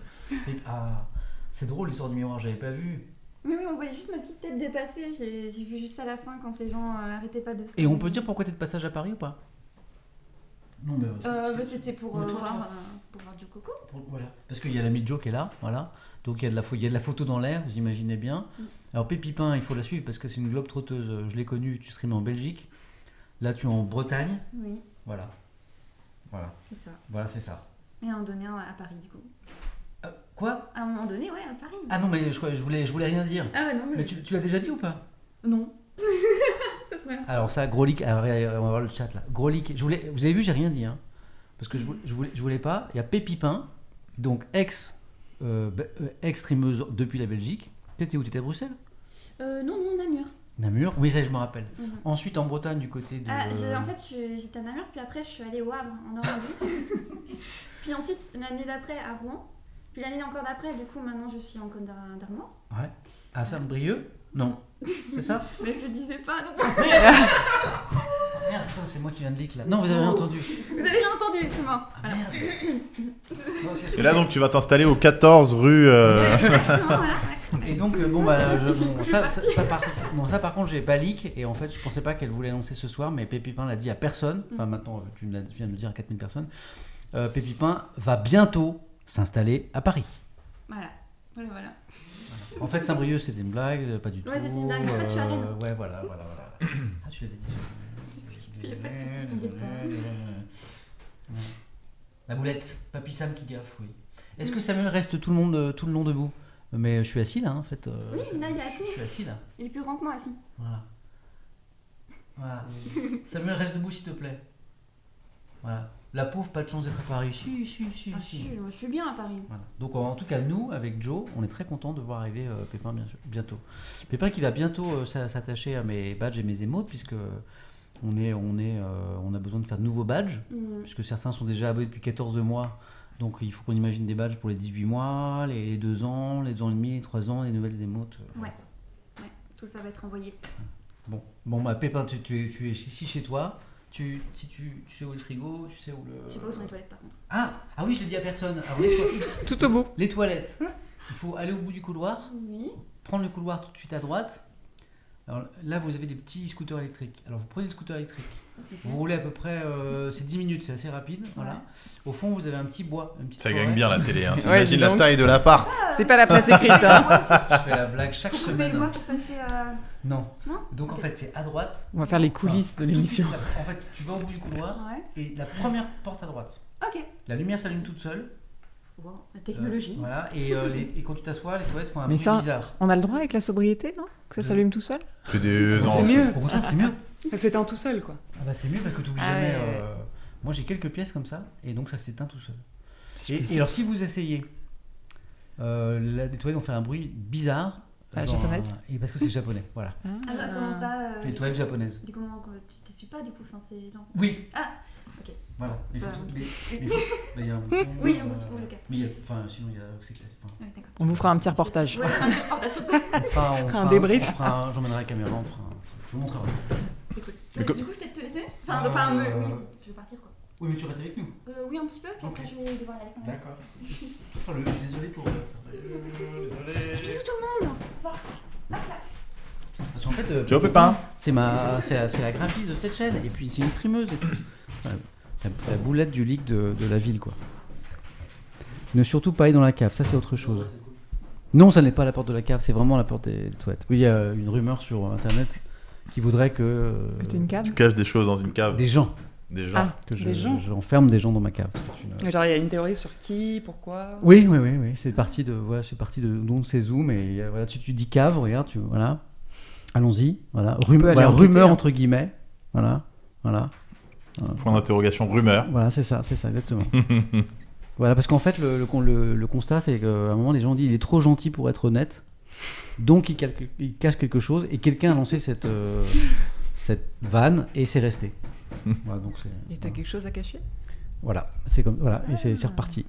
Ah, c'est drôle l'histoire du miroir, j'avais pas vu. Oui, oui, on voyait juste ma petite tête dépasser. J'ai j'ai vu juste à la fin quand les gens euh, arrêtaient pas de. Et on peut dire pourquoi t'es de passage à Paris ou pas? Non, mais. Euh, bah, C'était pour, euh, toi, voir, toi euh, pour voir du coco. Pour- Voilà. Parce qu'il y a l'ami Joe qui est là, voilà. Donc il y, a de la pho- il y a de la photo dans l'air, vous imaginez bien. Mm. Alors Pépipin, il faut la suivre parce que c'est une globe trotteuse. Je l'ai connue, tu streamais en Belgique. Là, tu es en Bretagne. Oui, Voilà. Voilà, c'est ça. voilà, c'est ça. Et à un moment donné, à Paris, du coup. Euh, quoi? À un moment donné, ouais, à Paris. Ah non, mais je, voulais, je voulais rien dire. Ah, bah non, mais. Mais tu, tu l'as déjà dit ou pas? Non. Alors ça, alors, regardez, on va voir le chat là. Gros leak, je voulais, vous avez vu, j'ai rien dit. Hein, parce que je voulais, je, voulais, je voulais pas. Il y a Pépipin, donc ex, euh, euh, ex streameuse depuis la Belgique. T'étais où? T'étais à Bruxelles? Euh, non, non, Namur. Namur Oui, ça je me rappelle. Mhm. Ensuite en Bretagne du côté de... Ah, en fait, j'étais à Namur, puis après, je suis allée au Havre, en Normandie. puis ensuite, l'année d'après, à Rouen. Puis l'année encore d'après, du coup, maintenant, je suis en Côte d'Ar- d'Armor. Ouais. À Saint-Brieuc? Non. C'est ça? Mais je le disais pas, donc. Ah merde, putain, c'est moi qui viens de là. Non, vous avez rien entendu. Vous avez rien entendu, c'est moi. Ah merde. Non, Et là, donc, tu vas t'installer au 14 rue. euh, Exactement, voilà. ouais. Et donc, euh, bon, bah, je- bon, ça, ça, ça par, bon, ça, par contre, j'ai pas leak. Et en fait, je pensais pas qu'elle voulait annoncer ce soir, mais Pépipin l'a dit à personne. Enfin, maintenant, tu l'as- tu viens de le dire à 4000 personnes. Euh, Pépipin va bientôt s'installer à Paris. Voilà. Voilà, voilà. En fait, Saint-Brieuc, c'était une blague, euh, pas du tout. Ouais, c'était une blague. En fait. Euh, Ouais, voilà, voilà, voilà. Ah, tu l'avais dit. Il y a pas de souci, t'inquiète pas. La boulette, Papy Sam qui gaffe, oui. Est-ce que Samuel reste tout le monde, euh, tout le long debout? Mais je suis assis là, en fait. euh, Oui, je- là, il est assis. Je suis assis là. Il est plus grand que moi, assis. Voilà. Voilà. Samuel, reste debout s'il te plaît. Voilà. La pauvre, pas de chance d'être à Paris. Si, si, si, Ah, si. si, je suis bien à Paris. Voilà. Donc en tout cas, nous, avec Joe, on est très content de voir arriver euh, Pépin bien sûr- bientôt. Pépin qui va bientôt euh, s'a- s'attacher à mes badges et mes émotes, puisque on, est, on, est, euh, on a besoin de faire de nouveaux badges, Mm. puisque certains sont déjà abonnés depuis 14 mois. Donc il faut qu'on imagine des badges pour les 18 mois, les 2 ans, les 2 ans et demi, les 3 ans, les nouvelles émotes. euh. Ouais. Tout ça va être envoyé. Bon, bon bah, Pépin, tu, tu es, tu es ici chez toi. Tu, si tu, tu sais où est le frigo, tu sais où le. Je sais pas où sont les toilettes par contre. Ah, ah oui, je le dis à personne. Alors, les, toi- Tout au bout. les toilettes. Il faut aller au bout du couloir. Oui. prendre le couloir tout de suite à droite. Alors là, vous avez des petits scooters électriques. Alors vous prenez le scooter électrique. Vous roulez à peu près, euh, c'est 10 minutes, c'est assez rapide. Voilà. Au fond, vous avez un petit bois, une petite Ça forêt. gagne bien la télé. Hein. Ouais, T'imagines la donc. taille de l'appart. C'est pas la place écrite. hein. Je fais la blague chaque Faut couper le bois pour passer. euh, Non. Non Donc en Ok. fait, c'est à droite. On va faire les coulisses de l'émission. En fait, tu vas au bout du couloir Ouais. et la première porte à droite. Ok. La lumière s'allume toute seule. Wow, la Euh, technologie. voilà. Et, euh, les- et quand tu t'assois, les toilettes font un Mais bruit ça- bizarre. On a le droit avec la sobriété, non? Que ça s'allume tout seul? C'est des C'est enfants. mieux. Au contraire, c'est mieux. C'est un tout seul, quoi. Ah bah c'est mieux parce que tu oublies Ah jamais. ouais, euh, Moi j'ai quelques pièces comme ça et donc ça s'éteint tout seul. Et, alors si vous essayez, euh, la, les toilettes vont faire un bruit bizarre. Ah, genre, japonaise Et parce que c'est japonais, voilà. Ah, ça, comment ça euh, Les toilettes japonaises. Du comment tu t'essuies pas du coup Enfin, c'est genre. Oui. Ah, ok. Voilà. Mais Ça- faut- mais- mais faut- mais il y a un bouton, Oui, un euh. Mais il y a- enfin sinon il y a c'est classique. Enfin, Ouais, d'accord. On vous fera un petit reportage. Ouais, un petit reportage on fera, on fera débrief. on fera un- J'emmènerai la caméra, on fera un- Je vous montrerai. Mais Du coup, je vais peut-être te laisser. Enfin, Euh, enfin me- oui, je vais partir quoi. Oui mais tu restes avec nous. Euh, oui, un petit peu, puis après je vais devoir y aller quand même. D'accord. Je suis désolé pour. euh, Bisous tout le monde Au revoir. Parce qu'en fait, euh, Tu vois, Pépin C'est ma, c'est la, c'est la graphiste de cette chaîne, et puis c'est une streameuse et tout. La boulette du leak de, de la ville, quoi. Ne surtout pas aller dans la cave, ça c'est autre chose. Non, ça n'est pas la porte de la cave, c'est vraiment la porte des toilettes. Oui, il y a une rumeur sur internet qui voudrait que, euh, Que t'es une cave Tu caches des choses dans une cave. des gens, Des gens. Ah, que je, Des gens j'enferme des gens dans ma cave. une- Genre, il y a une théorie sur qui, pourquoi. Oui, oui, oui, oui, c'est parti de, voilà, c'est parti de, donc c'est Zoom et euh, voilà, tu, tu dis cave, regarde, tu, voilà, allons-y, voilà, Rum- peut aller voilà, enquêter, rumeur hein. entre guillemets, voilà, voilà. Point d'interrogation, rumeur. Voilà, c'est ça, c'est ça, exactement. voilà, parce qu'en fait, le, le- le constat, c'est qu'à un moment, les gens disent il est trop gentil pour être honnête, donc il, calque- il cache quelque chose, et quelqu'un a lancé cette, euh, cette vanne, et c'est resté. voilà, donc c'est. Et t'as quelque chose à cacher? Voilà, c'est comme voilà, et c'est c'est reparti.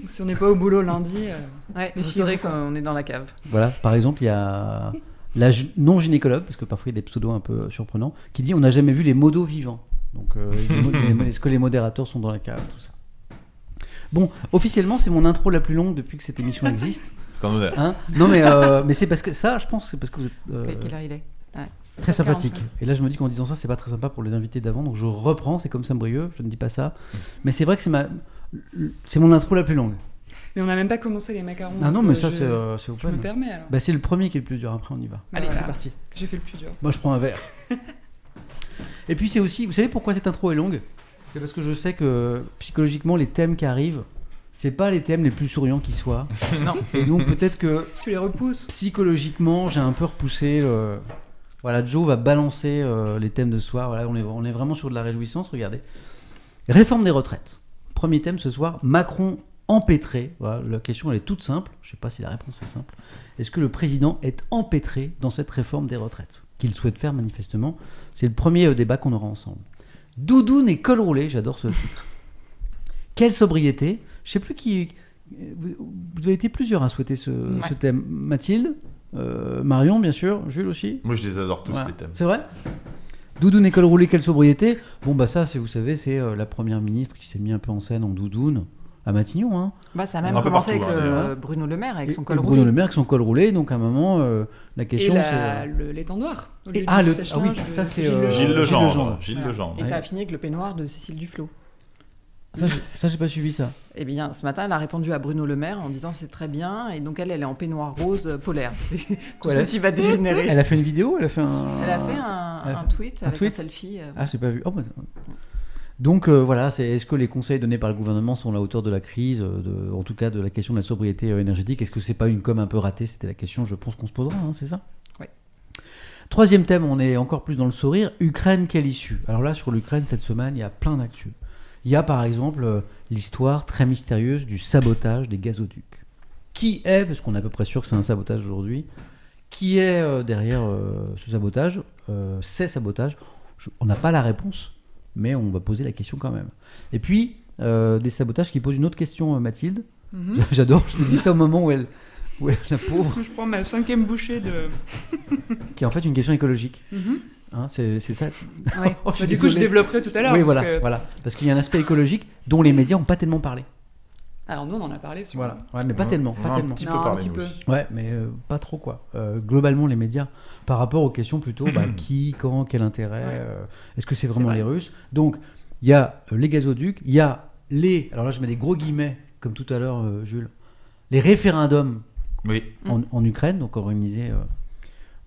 Donc, si on n'est pas au boulot lundi, euh, Ouais, vous Méfiez-vous, saurez quoi. qu'on est dans la cave. Voilà, par exemple, il y a la gy- non-gynécologue, parce que parfois il y a des pseudos un peu surprenants, qui dit on n'a jamais vu les modos vivants. Donc, euh, est-ce que les modérateurs sont dans la cave, tout ça. Bon, officiellement, c'est mon intro la plus longue depuis que cette émission existe. C'est un honneur. Hein? Non, mais, euh, mais c'est parce que ça, je pense, c'est parce que vous êtes euh, Que- Quelle heure il est très sympathique. 45. Et là, je me dis qu'en disant ça, c'est pas très sympa pour les invités d'avant, donc je reprends. C'est comme Saint-Brieuc, je ne dis pas ça. Mais c'est vrai que c'est ma, c'est mon intro la plus longue. mais on n'a même pas commencé les macarons. Ah non, donc, mais euh, ça, je- c'est euh, c'est Je me permets alors. Bah, c'est le premier qui est le plus dur. Après, on y va. Allez, voilà. c'est parti. J'ai fait le plus dur. Moi, je prends un verre. Et puis, c'est aussi. Vous savez pourquoi cette intro est longue? C'est parce que je sais que psychologiquement, les thèmes qui arrivent, c'est pas les thèmes les plus souriants qui soient. Non. Et donc, peut-être que Tu les repousses. psychologiquement, j'ai un peu repoussé. le- Voilà, Joe va balancer euh, les thèmes de ce soir. Voilà, on est, on est vraiment sur de la réjouissance. Regardez. Réforme des retraites. Premier thème ce soir Macron empêtré. Voilà, la question elle est toute simple. Je ne sais pas si la réponse est simple. Est-ce que le président est empêtré dans cette réforme des retraites? Qu'il souhaite faire manifestement. C'est le premier euh, débat qu'on aura ensemble. Doudoune et col roulé, j'adore ce titre. Quelle sobriété Je sais plus qui. Vous avez été plusieurs à souhaiter ce, Ouais. ce thème. Mathilde, euh, Marion, bien sûr, Jules aussi. Moi, je les adore tous, Voilà. les thèmes. C'est vrai Doudoune et col roulé, quelle sobriété Bon, bah ça, vous savez, c'est euh, la première ministre qui s'est mis un peu en scène en doudoune. À Matignon. Hein. Bah, ça a même commencé partout, avec hein, le- d'ailleurs. Bruno Le Maire avec Et- son et col Bruno roulé. Le Maire avec son col roulé, donc à un moment, euh, la question c'est. le- l'étendoir. ah, le- ah oui, le- ça, c'est, Gilles euh, Legendre. Gilles Gilles Legendre. Gilles. Et ça a fini avec le peignoir de Cécile Duflot. Ça, j'ai- pas suivi ça. Eh bien, ce matin, elle a répondu à Bruno Le Maire en disant c'est très bien. Et donc, elle, elle est en peignoir rose euh, polaire. Tout elle- ceci va dégénérer. Elle a fait une vidéo Elle a fait un. Elle a fait un, Elle a un fait- tweet un avec tweet un selfie. euh, Ah, j'ai pas vu. Oh, bah, Donc euh, voilà, c'est est-ce que les conseils donnés par le gouvernement sont à la hauteur de la crise, euh, de, en tout cas de la question de la sobriété euh, énergétique? Est-ce que c'est pas une com un peu ratée? C'était la question, je pense qu'on se posera, hein, c'est ça? Ouais. Troisième thème, on est encore plus dans le sourire. Ukraine, quelle issue? Alors là, sur l'Ukraine, cette semaine, il y a plein d'actu. Il y a par exemple l'histoire très mystérieuse du sabotage des gazoducs. Qui est, parce qu'on est à peu près sûr que c'est un sabotage aujourd'hui, qui est derrière ce sabotage, ces sabotages? On n'a pas la réponse, mais on va poser la question quand même. Et puis, euh, des sabotages qui posent une autre question, euh, Mathilde. Mhm. J'adore, je te dis ça au moment où elle, où elle, la pauvre, Je prends ma cinquième bouchée de. qui est en fait une question écologique. Mhm. Hein, c'est ça. Ouais. Oh, Bah, du coup, je développerai tout à l'heure. Oui, parce voilà, que- voilà. Parce qu'il y a un aspect écologique dont les médias n'ont pas tellement parlé. Alors, nous, on en a parlé sur. Voilà. Ouais, mais pas tellement, pas a un tellement. petit peu Non, un petit peu. aussi. Ouais, mais euh, pas trop quoi. Euh, globalement, les médias, par rapport aux questions plutôt, bah, qui, quand, quel intérêt, Ouais. euh, est-ce que c'est vraiment vrai. les Russes? Donc, il y a euh, les gazoducs, il y a les, alors là je mets des gros guillemets, comme tout à l'heure, euh, Jules, les référendums Oui. en, en Ukraine, donc organisés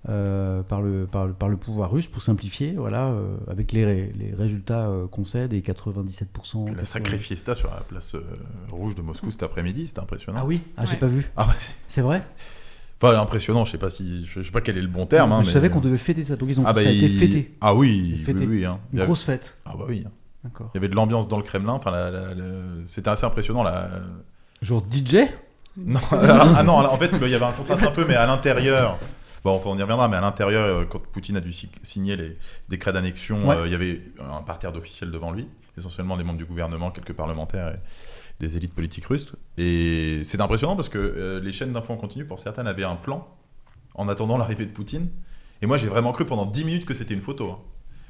euh, par, le, par, le, par le pouvoir russe, pour simplifier, voilà, euh, avec les, ré- les résultats euh, qu'on sait, des 97%. La sacrée fiesta sur la place euh, rouge de Moscou cet après-midi, c'était impressionnant. Ah oui, ah, j'ai Ouais. pas vu. Ah c'est- vrai? Enfin, impressionnant, je sais pas si je sais pas quel est le bon terme. hein, Je mais- savais qu'on devait fêter ça, donc ils ont, Ah bah, ça a été fêté. Ah oui, Fêté. oui, oui, hein. Une grosse fête. Ah bah oui. hein. D'accord. Il y avait de l'ambiance dans le Kremlin. Enfin, la- la- la- c'était assez impressionnant. La... Genre DJ Non, alors- ah non, en fait, il y avait un contraste un peu, mais à l'intérieur. Bon, enfin, on y reviendra, mais à l'intérieur, euh, quand Poutine a dû si- signer les décrets d'annexion, Ouais. euh, il y avait un parterre d'officiels devant lui, essentiellement des membres du gouvernement, quelques parlementaires et des élites politiques russes. Et c'est impressionnant parce que euh, les chaînes d'infos en continu, pour certaines, avaient un plan en attendant l'arrivée de Poutine. Et moi, j'ai vraiment cru pendant 10 minutes que c'était une photo. hein.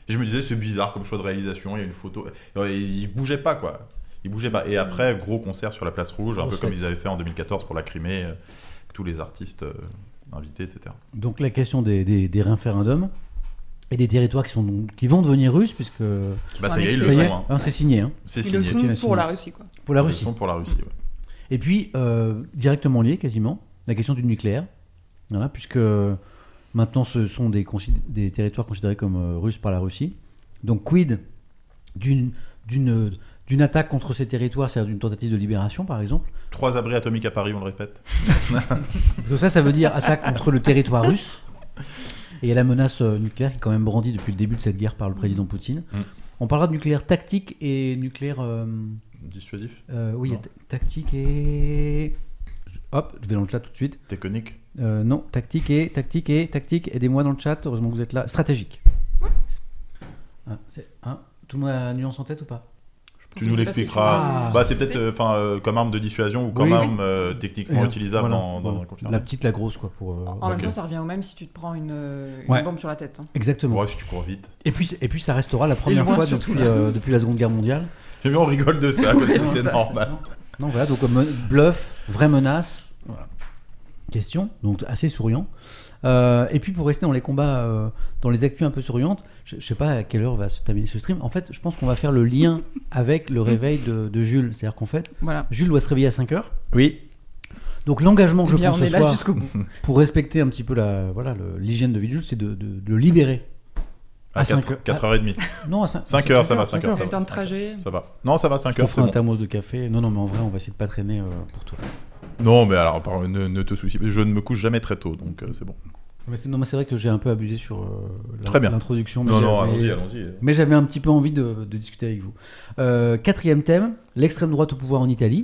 Et je me disais, c'est bizarre comme choix de réalisation, il y a une photo. Et il bougeait pas, quoi. Il bougeait pas. Et après, gros concert sur la place rouge, un peu comme ils avaient fait en 2014 pour la Crimée, euh, tous les artistes euh, invités, etc. Donc la question des, des, des référendums et des territoires qui, sont, donc- qui vont devenir russes, puisque Bah, ça y est, ils le sont. hein. hein, c'est signé hein, C'est Ils le signé. sont signé. pour la Russie, quoi. pour la Ils le Russie. sont pour la Russie, ouais. Et puis, euh, directement lié quasiment, la question du nucléaire. Voilà, puisque maintenant ce sont des territoires considérés comme euh, russes par la Russie. Donc, quid d'une d'une attaque contre ces territoires, c'est-à-dire d'une tentative de libération, par exemple Trois abris atomiques à Paris, on le répète. Parce que ça, ça veut dire attaque contre le territoire russe. Et il y a la menace euh, nucléaire qui est quand même brandie depuis le début de cette guerre par le président Poutine. Mm. On parlera de nucléaire tactique et nucléaire... euh, Dissuasif, euh, oui, tactique et... Hop, je vais dans le chat tout de suite. technique. Euh, non, tactique et tactique et tactique. Aidez-moi dans le chat. Heureusement que vous êtes là. Stratégique. Ah, c'est hein, tout le monde a la nuance en tête ou pas? Tu nous l'expliqueras. Ah. Bah, c'est peut-être euh, enfin euh, comme arme de dissuasion ou comme Oui, arme euh, techniquement Et, utilisable voilà, dans, dans un conflit. La petite, la grosse, quoi. Pour, euh, En même Ok. temps, ça revient au même si tu te prends une, une Ouais. bombe sur la tête. hein. Exactement. Ouais, si tu cours vite. Et puis, et puis, ça restera la première fois surtout, depuis, euh, depuis la Seconde Guerre mondiale. J'ai on rigole de ça, comme si c'est c'était normal. Non, voilà, donc bluff, vraie menace. Voilà. Question, donc assez souriant. Euh, et puis pour rester dans les combats, euh, dans les actus un peu souriantes, je, je sais pas à quelle heure va se terminer ce stream. En fait, je pense qu'on va faire le lien avec le réveil de, de Jules. C'est-à-dire qu'en fait, Voilà. Jules doit se réveiller à 5 heures. Oui. Donc l'engagement que Eh je prends on ce soir pour respecter un petit peu la voilà l'hygiène de vie de Jules, c'est de, de- de le libérer. À À cinq heures. 4h30. Non, à 5, Cinq heures, ça va, cinq heures, Le ça temps de trajet. Ça va. Non, ça va, 5 Je heures, t'offre c'est un bon. thermos de café. Non, non, mais en vrai, on va essayer de pas traîner euh, pour toi. Non, mais alors, par- ne, ne te soucie pas. Je ne me couche jamais très tôt, donc euh, c'est bon. Mais c'est, non, mais c'est vrai que j'ai un peu abusé sur euh, la- Très bien. l'introduction. mais Non, j'ai- non, mais- allons-y, allons-y. Mais j'avais un petit peu envie de, de discuter avec vous. Euh, quatrième thème, l'extrême droite au pouvoir en Italie.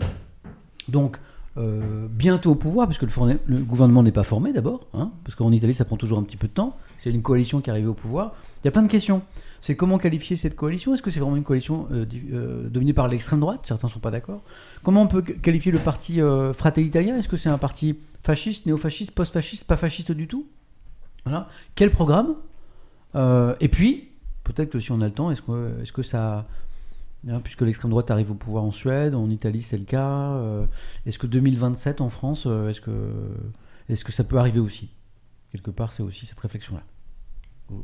Donc, euh, bientôt au pouvoir, parce que le, gouvernement n'est pas formé d'abord, hein, parce qu'en Italie, ça prend toujours un petit peu de temps. C'est une coalition qui est arrivée au pouvoir. Il y a plein de questions. C'est comment qualifier cette coalition? Est-ce que c'est vraiment une coalition euh, euh, dominée par l'extrême droite? Certains ne sont pas d'accord. Comment on peut qu- qualifier le parti Fratelli Italia Est-ce que c'est un parti fasciste, néo-fasciste, post-fasciste, pas fasciste du tout? Voilà. Quel programme? Et puis, peut-être que si on a le temps, est-ce que, est-ce que ça, puisque l'extrême droite arrive au pouvoir en Suède, en Italie c'est le cas. euh, est-ce que 2027 en France, euh, est-ce que, est-ce que ça peut arriver aussi? Quelque part, c'est aussi cette réflexion-là.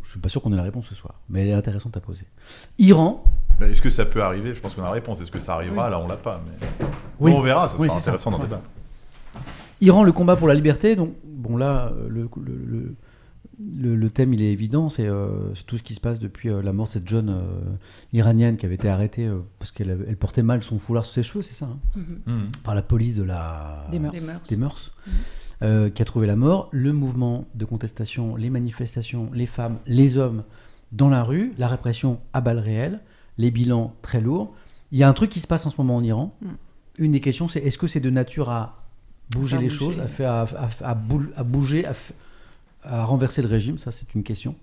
Je suis pas sûr qu'on ait la réponse ce soir, mais elle est intéressante à poser. Iran, Bah, Est-ce que ça peut arriver? Je pense qu'on a la réponse. Est-ce que ça arrivera? Là, on l'a pas. Mais... Oui. Bon, on verra, ça sera intéressant d'en Ouais. débattre. Iran, le combat pour la liberté. Donc, bon, là, euh, le, le, le- le- le thème, il est évident. C'est euh, c'est tout ce qui se passe depuis euh, la mort de cette jeune euh, iranienne qui avait été arrêtée euh, parce qu'elle elle portait mal son foulard sur ses cheveux, c'est ça hein Mhm. Mhm. Par la police de la... Des mœurs. Des mœurs. des mœurs, Mhm. euh, qui a trouvé la mort. Le mouvement de contestation, les manifestations, les femmes, les hommes dans la rue, la répression à balles réelles, les bilans très lourds. Il y a un truc qui se passe en ce moment en Iran. Mhm. Une des questions, c'est est-ce que c'est de nature à bouger Faire les bouger. choses, à, faire, à, à- à boule- à bouger, à, à renverser le régime Ça, c'est une question.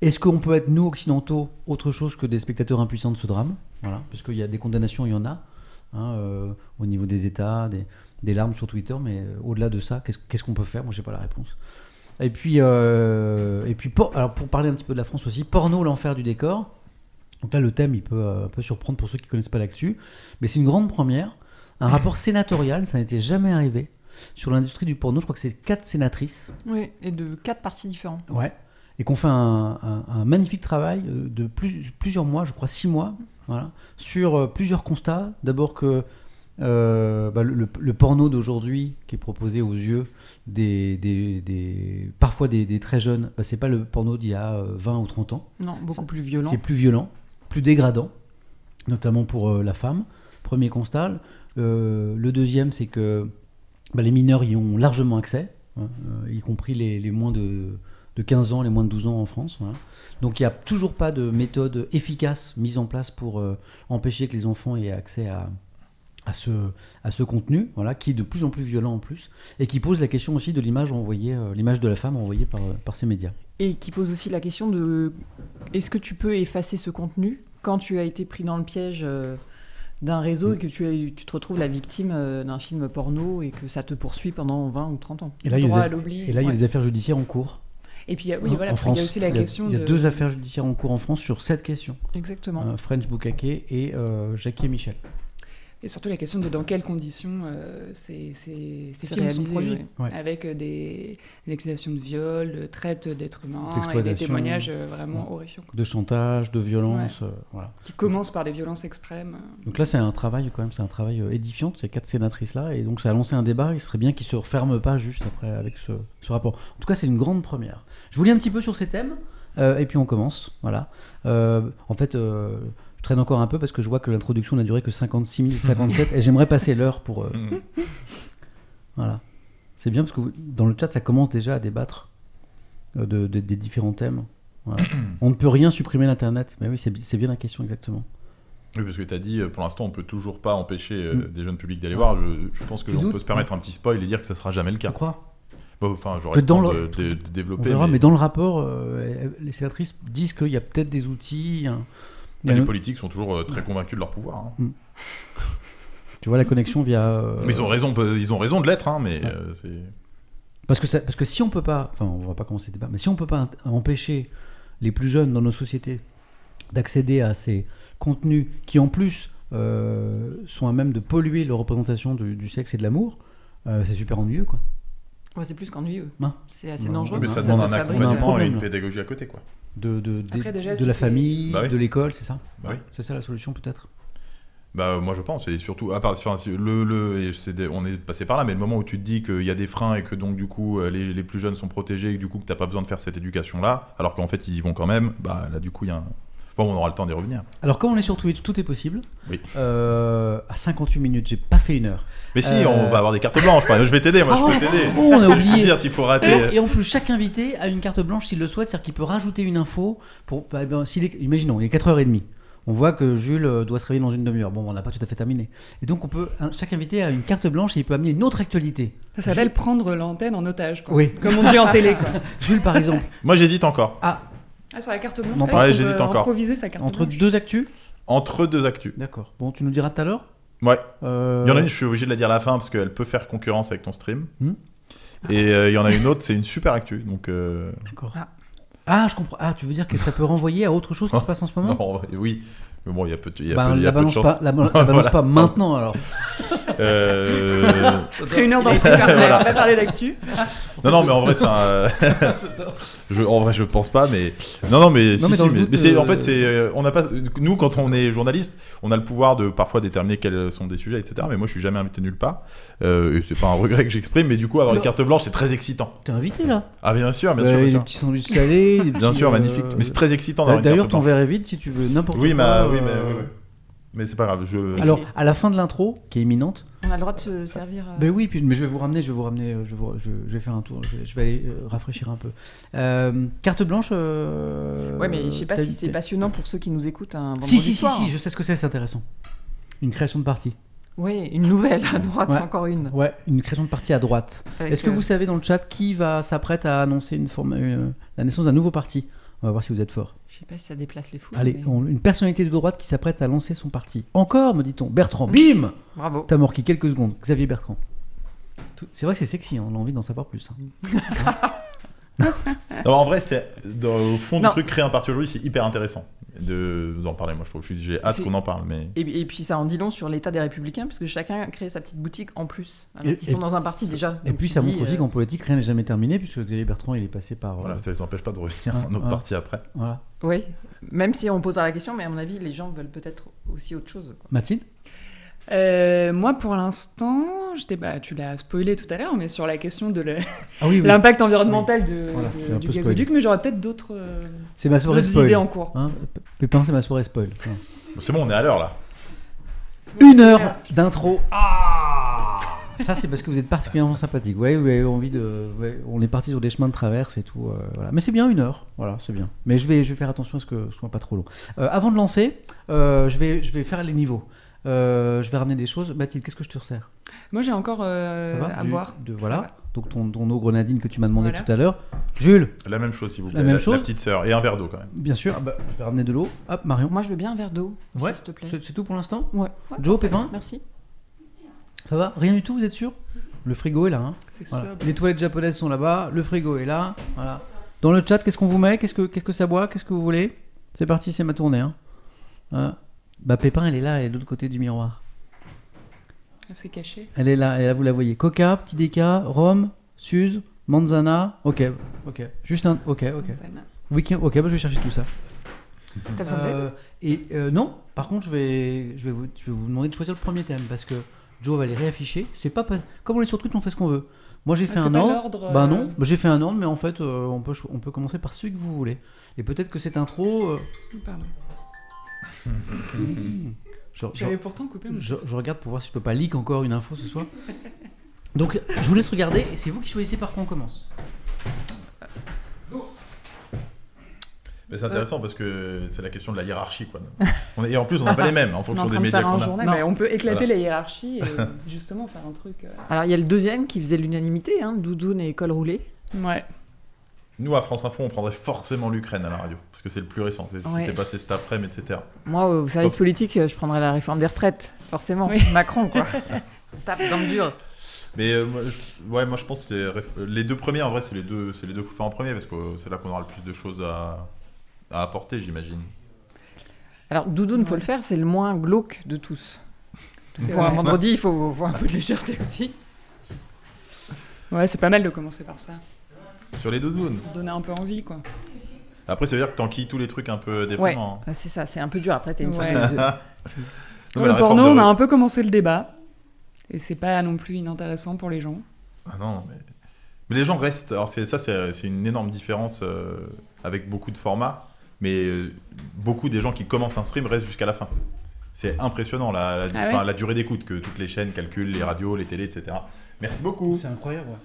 Est-ce qu'on peut être, nous, occidentaux, autre chose que des spectateurs impuissants de ce drame? Voilà. Parce qu'il y a des condamnations, il y en a, hein, euh, au niveau des États, des, larmes sur Twitter, mais euh, au-delà de ça, qu'est-ce qu'on peut faire? Moi, j'ai pas la réponse. Et puis, euh, et puis por- alors pour parler un petit peu de la France aussi, porno, l'enfer du décor. Donc là, le thème, il peut euh, un peu surprendre pour ceux qui connaissent pas l'actu, mais c'est une grande première. Un rapport sénatorial, ça n'était jamais arrivé sur l'industrie du porno. Je crois que c'est quatre sénatrices Oui, et de quatre parties différentes. Ouais. Et qu'on fait un, un- un magnifique travail euh, de plus- plusieurs mois, je crois six mois, voilà, sur euh, plusieurs constats. D'abord que euh, bah, le, porno d'aujourd'hui, qui est proposé aux yeux des, des- des- parfois des, des très jeunes, bah, c'est pas le porno d'il y a euh, 20 ou 30 ans. Non, beaucoup plus violent. C'est plus violent, plus dégradant, notamment pour euh, la femme. Premier constat. Euh, le deuxième, c'est que bah, les mineurs y ont largement accès, hein, euh, y compris les, moins de, de 15 ans, les moins de 12 ans en France. Donc il n'y a toujours pas de méthode efficace mise en place pour euh, empêcher que les enfants aient accès à, ce, contenu, voilà, qui est de plus en plus violent en plus, et qui pose la question aussi de l'image envoyée, euh, l'image de la femme envoyée par, ces médias. Et qui pose aussi la question de est-ce que tu peux effacer ce contenu quand tu as été pris dans le piège d'un réseau et que tu, te retrouves la victime euh, d'un film porno et que ça te poursuit pendant 20 ou 30 ans Et là, il y a et là, il y a des affaires judiciaires en cours. Et puis, il y a- oui, Hein, voilà, parce qu'il y a France, aussi la il a- question Il y a de... deux affaires judiciaires en cours en France sur cette question. Exactement. Euh, French Bukake et euh, Jackie et Michel. Et surtout la question de dans quelles conditions euh, ces, sont réalisé, produits. ouais. Avec euh, des, des accusations de viol, de traite d'êtres humains et des témoignages euh, vraiment Ouais. horrifiants. De chantage, de violence. euh, voilà. Qui commencent par des violences extrêmes. Donc là, c'est un travail quand même, c'est un travail édifiant de ces quatre sénatrices-là. Et donc, ça a lancé un débat. Il serait bien qu'il se referme pas juste après avec ce, ce rapport. En tout cas, c'est une grande première. Je vous lis un petit peu sur ces thèmes. euh, et puis on commence. Voilà. Euh, en fait, euh, traîne encore un peu parce que je vois que l'introduction n'a duré que 56 minutes 57 et j'aimerais passer l'heure pour. euh, Mhm. Voilà. C'est bien parce que vous- dans le chat, ça commence déjà à débattre euh, de, de- des différents thèmes. Voilà. On ne peut rien supprimer d'Internet. Mais oui, c'est bi- c'est bien la question exactement. Oui, parce que tu as dit, euh, pour l'instant, on peut toujours pas empêcher euh, Mm. des jeunes publics d'aller voir. Je, je pense que Tu on doutes peut se permettre un petit spoil et dire que ça sera jamais le Tu cas. crois? Bon, Enfin, j'aurais le temps dans de, le- de- de On développer. verra, mais, mais dans le rapport, euh, les sénatrices disent qu'il y a peut-être des outils. A les politiques sont toujours euh, très convaincus de leur pouvoir. hein. Tu vois la connexion via. euh, Mais ils ont raison, ils ont raison de l'être, hein, mais Ouais. euh, c'est. Parce que, ça- parce que si on peut pas, enfin on va pas commencer le débat, mais si on peut pas empêcher les plus jeunes dans nos sociétés d'accéder à ces contenus qui en plus euh, sont à même de polluer leur représentation du, du sexe et de l'amour, euh, c'est super ennuyeux quoi. Ouais, c'est plus qu'ennuyeux. Non. C'est assez dangereux. mais ça demande un accompagnement et une pédagogie à côté, quoi. De, de, des- Après, déjà, de si la famille, Bah oui. de l'école, c'est ça Bah oui. C'est ça la solution peut-être Bah, moi je pense, et surtout, à part, enfin, le, le, des- on est passé par là, mais le moment où tu te dis qu'il y a des freins et que donc du coup euh, les, les plus jeunes sont protégés et que du coup que t'as pas besoin de faire cette éducation-là, alors qu'en fait ils y vont quand même, bah là du coup il y a un... Bon, on aura le temps d'y revenir. Alors comme on est sur Twitch, tout est possible. Oui. Euh, à 58 minutes, j'ai pas fait une heure. Mais si, Euh. on va avoir des cartes blanches, je vais t'aider, moi je peux t'aider. Oh, on a oublié. dire s'il faut rater. Et, en plus, chaque invité a une carte blanche s'il le souhaite, c'est-à-dire qu'il peut rajouter une info. Pour, bah, ben, s'il est- imaginons, il est 4h30. On voit que Jules euh, doit se réveiller dans une demi-heure. Bon, on n'a pas tout à fait terminé. Et donc, on peut, un- chaque invité a une carte blanche et il peut amener une autre actualité. Ça s'appelle prendre l'antenne en otage, quoi. Oui. Comme on dit en télé, quoi. Jules, par exemple, Moi j'hésite encore. a Ah, sur la carte blanche, Non, pareil, on peut j'hésite encore. improviser sa carte entre blanche. deux actus. Entre deux actus. D'accord. Bon, tu nous diras tout à l'heure. Ouais. Euh, Il y en a une, je suis obligé de la dire à la fin parce qu'elle peut faire concurrence avec ton stream. Hmm. Et euh, il y en a une autre, c'est une super actu. Donc, euh, D'accord. Ah. Ah, je comprends. Ah, tu veux dire que ça peut renvoyer à autre chose qui se passe en ce moment non, oui. Mais bon, il y a peu, il y a Bah, peu, il y a la peu de balance chance. pas, la, la balance Voilà. pas maintenant alors. Euh, heure d'entrée fermée, on va pas parler d'actu. Non, non, mais en vrai, c'est un. je, en vrai, je pense pas, mais. Non, non, mais. si, mais si, mais, doute, mais c'est, euh, en fait, c'est. euh, On n'a pas. Nous, quand on est journaliste, on a le pouvoir de parfois déterminer quels sont des sujets, etc. Mais moi, je suis jamais invité nulle part. Euh, et c'est pas un regret que j'exprime, mais du coup, avoir Non. une carte blanche, c'est très excitant. T'es invité là? Ah, bien sûr, bien Bah, sûr, bien Des sûr. petits sandwichs salés. des Bien sûr, euh, magnifique. Mais c'est très excitant bah, d'avoir une D'ailleurs, ton verre est vide si tu veux n'importe Oui, quoi. mais, oui, euh, mais, oui, oui. Mais c'est pas grave. Je... Alors, à la fin de l'intro, qui est imminente, On a le droit de se servir. euh, Ben oui, puis, mais je vais vous ramener, je vais vous ramener, euh, je vais, vous- je, je vais faire un tour, je, vais- je vais aller euh, rafraîchir un peu. Euh, carte blanche. euh, Ouais, mais je sais pas si c'est passionnant pour ceux qui nous écoutent un vendredi Si, si, si, soir. si, je sais ce que c'est, c'est intéressant. Une création de partie. Ouais, une nouvelle à droite, Ouais. encore une. Ouais, une création de partie à droite. Est-ce que vous savez dans le chat qui va s'apprête à annoncer une forme, euh, la naissance d'un nouveau parti? On va voir si vous êtes fort. Je sais pas si ça déplace les fous. Allez, mais- on- une personnalité de droite qui s'apprête à lancer son parti. Encore, me dit-on. Bertrand, bim Bravo. T'as morqué quelques secondes. Xavier Bertrand. Tout- C'est vrai que c'est sexy, hein, on a envie d'en savoir plus. hein. Non, en vrai, c'est dans- au fond du Non. truc, créer un parti aujourd'hui, c'est hyper intéressant de d'en parler. Moi, je trouve. Je suis- J'ai hâte qu'on en parle, mais. Et, et puis ça en dit long sur l'état des républicains, parce que chacun crée sa petite boutique en plus. Alors Et- et- sont dans un parti déjà. Et puis ça dis, montre aussi euh, qu'en politique, rien n'est jamais terminé, puisque Xavier Bertrand, il est passé par. euh, Voilà, ça les empêche pas de revenir Ah, en autre ah. partie après. voilà. Oui, même si on posera la question, mais à mon avis, les gens veulent peut-être aussi autre chose. quoi. Mathilde? Euh, moi, pour l'instant, j'étais, bah, tu l'as spoilé tout à l'heure, mais sur la question de Ah oui, oui. l'impact environnemental de, Voilà, de- j'ai un du gazoduc, mais j'aurais peut-être d'autres, euh, C'est ma soirée d'autres spoil. idées en cours. Hein, Pépin, c'est ma soirée spoil. C'est bon, on est à l'heure là. Une heure d'intro. Ah Ça, c'est parce que vous êtes particulièrement sympathique. Ouais, vous avez envie de. ouais, on est parti sur des chemins de traverse et tout. euh, voilà. Mais c'est bien une heure. Voilà, c'est bien. Mais je vais, je vais faire attention à ce que ce soit pas trop long. Euh, avant de lancer, euh, je, vais, je vais faire les niveaux. Euh, je vais ramener des choses. Mathilde, qu'est-ce que je te resserre? Moi, j'ai encore euh, Ça va? à Du- boire. de, Ça Voilà. va. Donc ton, ton eau grenadine que tu m'as demandé Voilà. tout à l'heure. Jules, La même chose, s'il vous La plaît. même chose? petite sœur. Et un verre d'eau quand même. bien sûr. Ah bah, je vais ramener de l'eau. Hop, Marion. Moi, je veux bien un verre d'eau, Ouais, s'il te plaît. C'est c'est tout pour l'instant? Ouais. ouais, Joe. Pépin? Merci. Ça va? Rien du tout, vous êtes sûr? Le frigo est là. Hein C'est Voilà. sobre. Les toilettes japonaises sont là-bas, le frigo est là. Voilà. Dans le chat, qu'est-ce qu'on vous met? Qu'est-ce que qu'est-ce que ça boit? Qu'est-ce que vous voulez? C'est parti, c'est ma tournée. Hein. Voilà. Bah Pépin, elle est là, elle est de l'autre côté du miroir. C'est caché. Elle est là, et là vous la voyez. Coca, petit déca, rhum, Suze, manzana. Ok, ok. Juste un. Ok, ok. Week-end. Ok, bah, je vais chercher tout ça. T'as besoin d'aide Euh, et euh, non, par contre, je vais, je, vais vous, je vais vous demander de choisir le premier thème parce que Joe va les réafficher. C'est pas pas- comme on est sur Twitch, on fait ce qu'on veut. Moi, j'ai Ah, fait c'est un pas ordre. l'ordre, Bah euh, non, bah, j'ai fait un ordre, mais en fait, euh, on, peut, cho- on peut commencer par celui que vous voulez. Et peut-être que cette intro. euh, Pardon. Je, J'avais pourtant coupé mon je- je regarde pour voir si je peux pas leak encore une info ce soir. Donc, je vous laisse regarder et c'est vous qui choisissez par quoi on commence. Mais c'est intéressant parce que c'est la question de la hiérarchie. Quoi. On est- Et en plus, on n'a pas les mêmes en On est fonction en des train de médias faire un qu'on a. mais on peut éclater Voilà. les hiérarchies et justement faire un truc. euh, Alors, il y a le deuxième qui faisait l'unanimité, hein, Doudoune et col roulé. Ouais. Nous, à France Info, on prendrait forcément l'Ukraine à la radio parce que c'est le plus récent. C'est ce qui s'est passé cet après-midi, etc. Moi, au service politique, je prendrais la réforme des retraites, forcément. Oui. Macron, quoi. Tape dans le dur. Mais euh, moi, je, ouais, moi, je pense que les, réf- les deux premiers, en vrai, c'est les deux, c'est les deux coups faits en premier parce que euh, c'est là qu'on aura le plus de choses à, à apporter, j'imagine. Alors, Doudoune, faut le faire, c'est le moins glauque de tous. C'est Pour un vendredi, il faut, faut un peu de légèreté aussi. Ouais, c'est pas mal de commencer par ça. Sur les doudounes. Pour donner un peu envie, quoi. Après, ça veut dire que t'enquilles tous les trucs un peu Ouais, déprimants. hein. Ouais, c'est ça, c'est un peu dur. Après, t'as une sorte de- le porno, de- on a un peu commencé le débat. Et c'est pas non plus inintéressant pour les gens. Ah non, mais... mais les gens restent. Alors, ça, c'est, une énorme différence euh, avec beaucoup de formats. Mais euh, beaucoup des gens qui commencent un stream restent jusqu'à la fin. C'est impressionnant la, la, Ah ouais enfin, la durée d'écoute que toutes les chaînes calculent, les radios, les télés, etc. Merci beaucoup. C'est incroyable, ouais.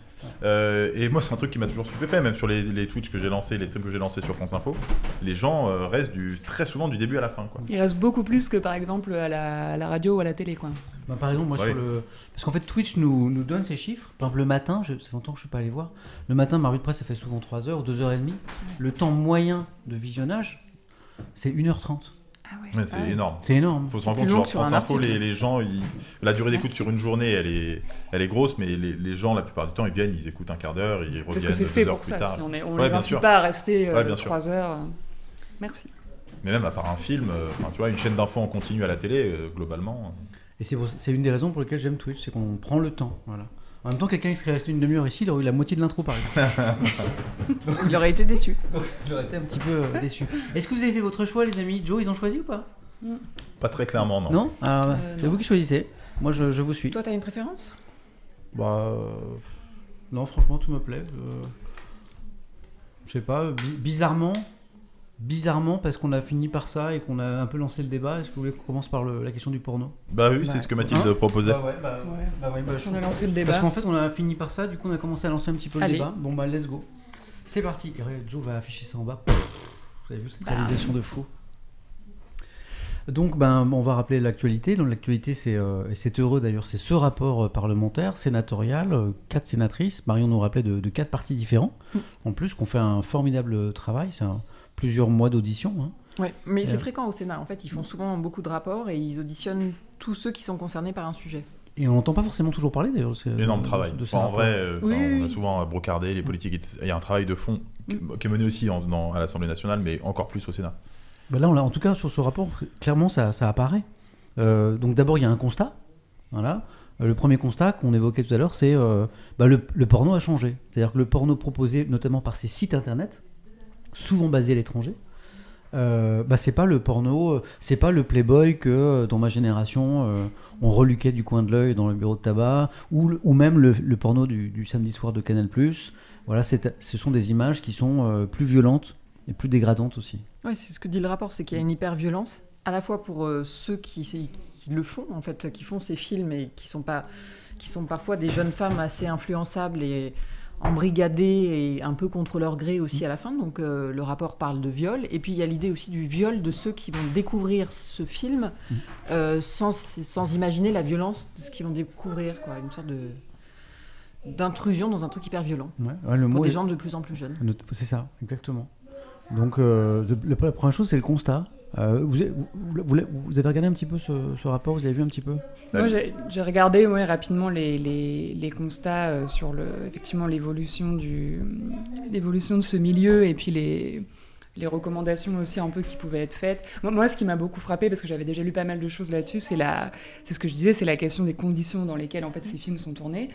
Euh, et moi, c'est un truc qui m'a toujours stupéfait, même sur les, les Twitch que j'ai lancés, les streams que j'ai lancés sur France Info. Les gens euh, restent du, très souvent du début à la fin. Quoi. Il reste beaucoup plus que par exemple à la, à la radio ou à la télé, quoi. Bah, par exemple, moi Ouais. sur le. Parce qu'en fait, Twitch nous, nous donne ces chiffres. Par exemple, le matin, je... ça fait longtemps que je suis pas allé voir. Le matin, ma revue de presse, ça fait souvent 3 heures ou 2h30. Le temps moyen de visionnage, c'est 1h30. Ah Ouais, c'est énorme. C'est énorme. Il faut se rendre compte, genre que sur France Info, les, les gens, ils- la durée d'écoute sur une journée, elle est, elle est grosse, mais les, les gens, la plupart du temps, ils viennent, ils écoutent un quart d'heure, ils Parce reviennent que c'est deux fait heures pour plus ça. tard. Si on est, on Ouais, les pas à rester Ouais, bien sûr. 3 heures. euh. Merci. Mais même à part un film, euh, tu vois, une chaîne d'infos en continu à la télé, euh, globalement. Et c'est pour- c'est une des raisons pour lesquelles j'aime Twitch, c'est qu'on prend le temps. Voilà. En même temps, quelqu'un qui serait resté une demi-heure ici, il aurait eu la moitié de l'intro par exemple. Il aurait été déçu. J'aurais été un petit peu euh, déçu. Est-ce que vous avez fait votre choix, les amis? Joe, ils ont choisi ou pas? Pas très clairement, non. Non? Bah, Euh, C'est non. vous qui choisissez. Moi, je, je vous suis. Toi, t'as une préférence? Bah, euh, non, franchement, tout me plaît. Euh, je sais pas, bi- bizarrement, bizarrement, parce qu'on a fini par ça et qu'on a un peu lancé le débat, est-ce que vous voulez qu'on commence par le- la question du porno? Bah oui, Bah, c'est ce que Mathilde hein? proposait. Bah ouais, bah, Ouais. bah ouais, bah, je- On a lancé le débat. Parce qu'en fait, on a fini par ça, du coup, on a commencé à lancer un petit peu le Allez. débat. Bon, bah, let's go. C'est parti. Et regarde, Joe va afficher ça en bas. Vous avez vu cette Bah. réalisation de fou. Donc, ben, on va rappeler l'actualité. Donc, l'actualité, c'est, euh, et c'est heureux d'ailleurs, c'est ce rapport euh, parlementaire, sénatorial, euh, quatre sénatrices. Marion nous rappelait de, de quatre partis différents. En plus, qu'on fait un formidable travail. C'est un- plusieurs mois d'audition. hein. Ouais, mais c'est Euh. fréquent au Sénat. En fait, ils font souvent beaucoup de rapports et ils auditionnent tous ceux qui sont concernés par un sujet. Et on n'entend pas forcément toujours parler d'ailleurs. Énorme de- travail. de ces Enfin, en vrai, euh, Oui, enfin, oui, on a souvent brocardé les politiques. et Il y a un travail de fond qui qui est mené aussi en- dans- à l'Assemblée nationale, mais encore plus au Sénat. Bah là, on en tout cas, sur ce rapport, clairement, ça, ça apparaît. Euh, donc d'abord, il y a un constat. Voilà. Le premier constat qu'on évoquait tout à l'heure, c'est euh, bah, le, le porno a changé. C'est-à-dire que le porno proposé, notamment par ces sites internet, souvent basés à l'étranger, euh, bah, c'est pas le porno, euh, c'est pas le Playboy que euh, dans ma génération on reluquait du coin de l'œil dans le bureau de tabac, ou, ou même le, porno du, samedi soir de Canal+. Voilà, ce sont des images qui sont plus violentes et plus dégradantes aussi. Ouais, c'est ce que dit le rapport, c'est qu'il y a une hyper-violence, à la fois pour ceux qui, qui le font, en fait, qui font ces films et qui sont, pas, qui sont parfois des jeunes femmes assez influençables et embrigadées et un peu contre leur gré aussi à la fin. Donc euh, le rapport parle de viol. Et puis il y a l'idée aussi du viol de ceux qui vont découvrir ce film euh, sans, sans imaginer la violence de ce qu'ils vont découvrir, quoi. Une sorte de d'intrusion dans un truc hyper violent Ouais, ouais, le pour mot des est- gens de plus en plus jeunes. C'est ça, exactement. Donc, euh, la première chose, c'est le constat. Euh, vous, avez- vous, vous- vous avez regardé un petit peu ce, ce rapport Vous avez vu un petit peu? Moi, j'ai j'ai regardé ouais, rapidement les, les, les constats euh, sur le, effectivement l'évolution du l'évolution de ce milieu et puis les, les recommandations aussi un peu qui pouvaient être faites. Moi, moi ce qui m'a beaucoup frappé, parce que j'avais déjà lu pas mal de choses là-dessus, c'est la, c'est ce que je disais, c'est la question des conditions dans lesquelles en fait ces films sont tournés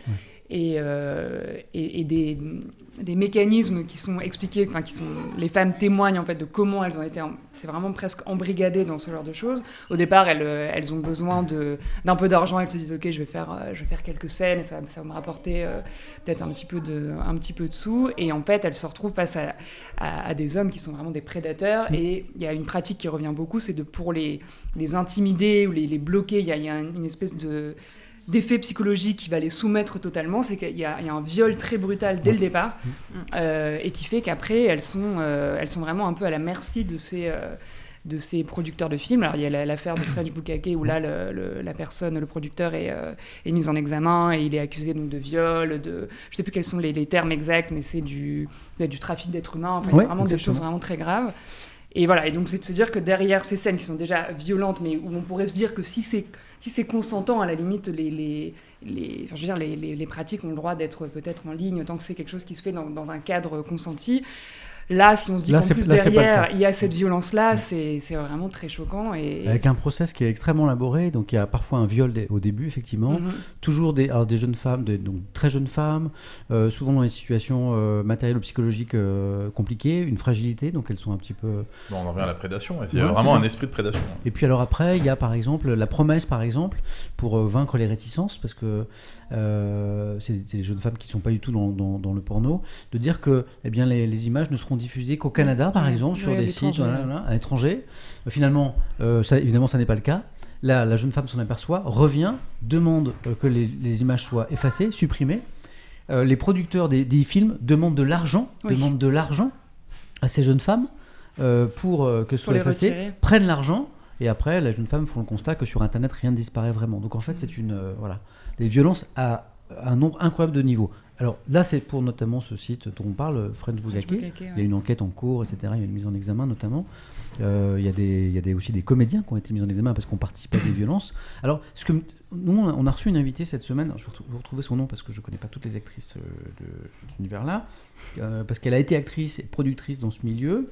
et, euh, des, mécanismes qui sont expliqués, enfin qui sont les femmes témoignent en fait de comment elles ont été, c'est vraiment presque embrigadées dans ce genre de choses. Au départ, elles, euh, ont besoin d'un peu d'argent, elles se disent ok, je vais faire, euh, je vais faire quelques scènes, ça, va me rapporter peut-être un petit peu de, un petit peu de sous, et en fait, elles se retrouvent face à, des hommes qui sont vraiment des prédateurs, et il y a une pratique qui revient beaucoup, c'est de pour les intimider ou les, bloquer, il y a, une espèce de d'effet psychologique qui va les soumettre totalement, c'est qu'il y, a il y a un viol très brutal dès le départ, euh, et qui fait qu'après elles sont, euh, elles sont vraiment un peu à la merci de ces, euh, de ces producteurs de films. Alors il y a la- l'affaire de Fred Bukake où là le- le- la personne, le producteur est, est mis en examen et il est accusé donc de viol, de, je sais plus quels sont les, les termes exacts, mais c'est du, du trafic d'êtres humains, enfin, Ouais, vraiment des choses vraiment très graves. Et voilà, et donc c'est de se dire que derrière ces scènes qui sont déjà violentes, mais où on pourrait se dire que si c'est si c'est consentant, à la limite, les, les, les, pratiques ont le droit d'être peut-être en ligne tant que c'est quelque chose qui se fait dans un cadre consenti. Là, si on se dit Là, qu'en c'est- plus là, derrière, il y a cette violence-là, c'est c'est vraiment très choquant. Et... Avec un process qui est extrêmement élaboré, donc il y a parfois un viol au début, effectivement. Mhm. Toujours des, alors des jeunes femmes, des- donc très jeunes femmes, euh, souvent dans des situations euh, matérielles ou psychologiques euh, compliquées, une fragilité, donc elles sont un petit peu. Bon, on en revient à la prédation. Il y Ouais, a vraiment un esprit de prédation. Et puis alors après, il y a par exemple la promesse, par exemple, pour euh, vaincre les réticences, parce que euh, c'est des jeunes femmes qui ne sont pas du tout dans, dans- dans le porno, de dire que eh bien, les, les images ne seront diffusées qu'au Canada, par Ouais, exemple, sur des sites voilà, voilà, à l'étranger. Finalement, euh, ça, évidemment, ça n'est pas le cas. Là, la jeune femme s'en aperçoit, revient, demande euh, que les, les images soient effacées, supprimées. Euh, les producteurs des, des films demandent de l'argent, Oui. demandent de l'argent à ces jeunes femmes euh, pour euh, que ce soit effacé, prennent l'argent et après les jeunes femmes font le constat que sur internet rien ne disparaît vraiment. Donc en fait c'est une voilà des violences à un nombre incroyable de niveaux. Alors là c'est pour notamment ce site dont on parle, French Bukake. Bukake, Il y a ouais. une enquête en cours, etc. Il y a une mise en examen notamment. Euh, il y a, des, il y a des, aussi des comédiens qui ont été mis en examen parce qu'on participe à des violences. Alors, ce que, nous, on a, reçu une invitée cette semaine, je vais vous retrouver son nom parce que je ne connais pas toutes les actrices euh, de, de cet univers-là, euh, parce qu'elle a été actrice et productrice dans ce milieu.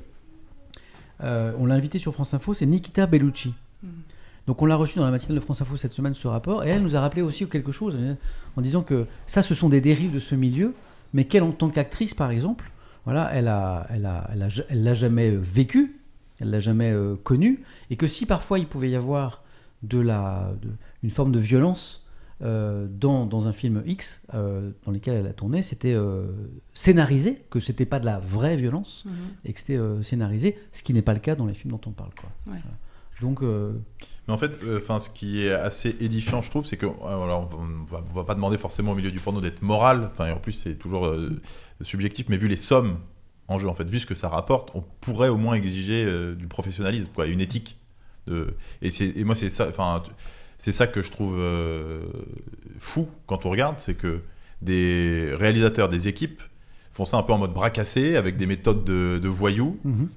euh, on l'a invité sur France Info, c'est Nikita Bellucci. Mhm. Donc on l'a reçu dans la matinale de France Info cette semaine ce rapport, et elle nous a rappelé aussi quelque chose en disant que ça, ce sont des dérives de ce milieu, mais qu'elle, en tant qu'actrice, par exemple, voilà, elle a, elle a, elle a, elle l'a jamais euh, vécu, elle l'a jamais euh, connu, et que si parfois il pouvait y avoir de la, de- une forme de violence euh, dans, dans un film X euh, dans lequel elle a tourné, c'était euh, scénarisé, que c'était pas de la vraie violence, Mhm. et que c'était scénarisé, ce qui n'est pas le cas dans les films dont on parle. Quoi. Ouais. Voilà. Donc, euh, Mais en fait, euh, ce qui est assez édifiant, je trouve, c'est que euh, alors, on, va, on va pas demander forcément au milieu du porno d'être moral. Enfin, en plus, c'est toujours euh, subjectif. Mais vu les sommes en jeu, en fait, vu ce que ça rapporte, on pourrait au moins exiger du professionnalisme, quoi, une éthique. De... Et, moi, c'est ça. Enfin, tu- c'est ça que je trouve fou quand on regarde, c'est que des réalisateurs, des équipes font ça un peu en mode bras cassé, avec des méthodes de, de voyous mhm.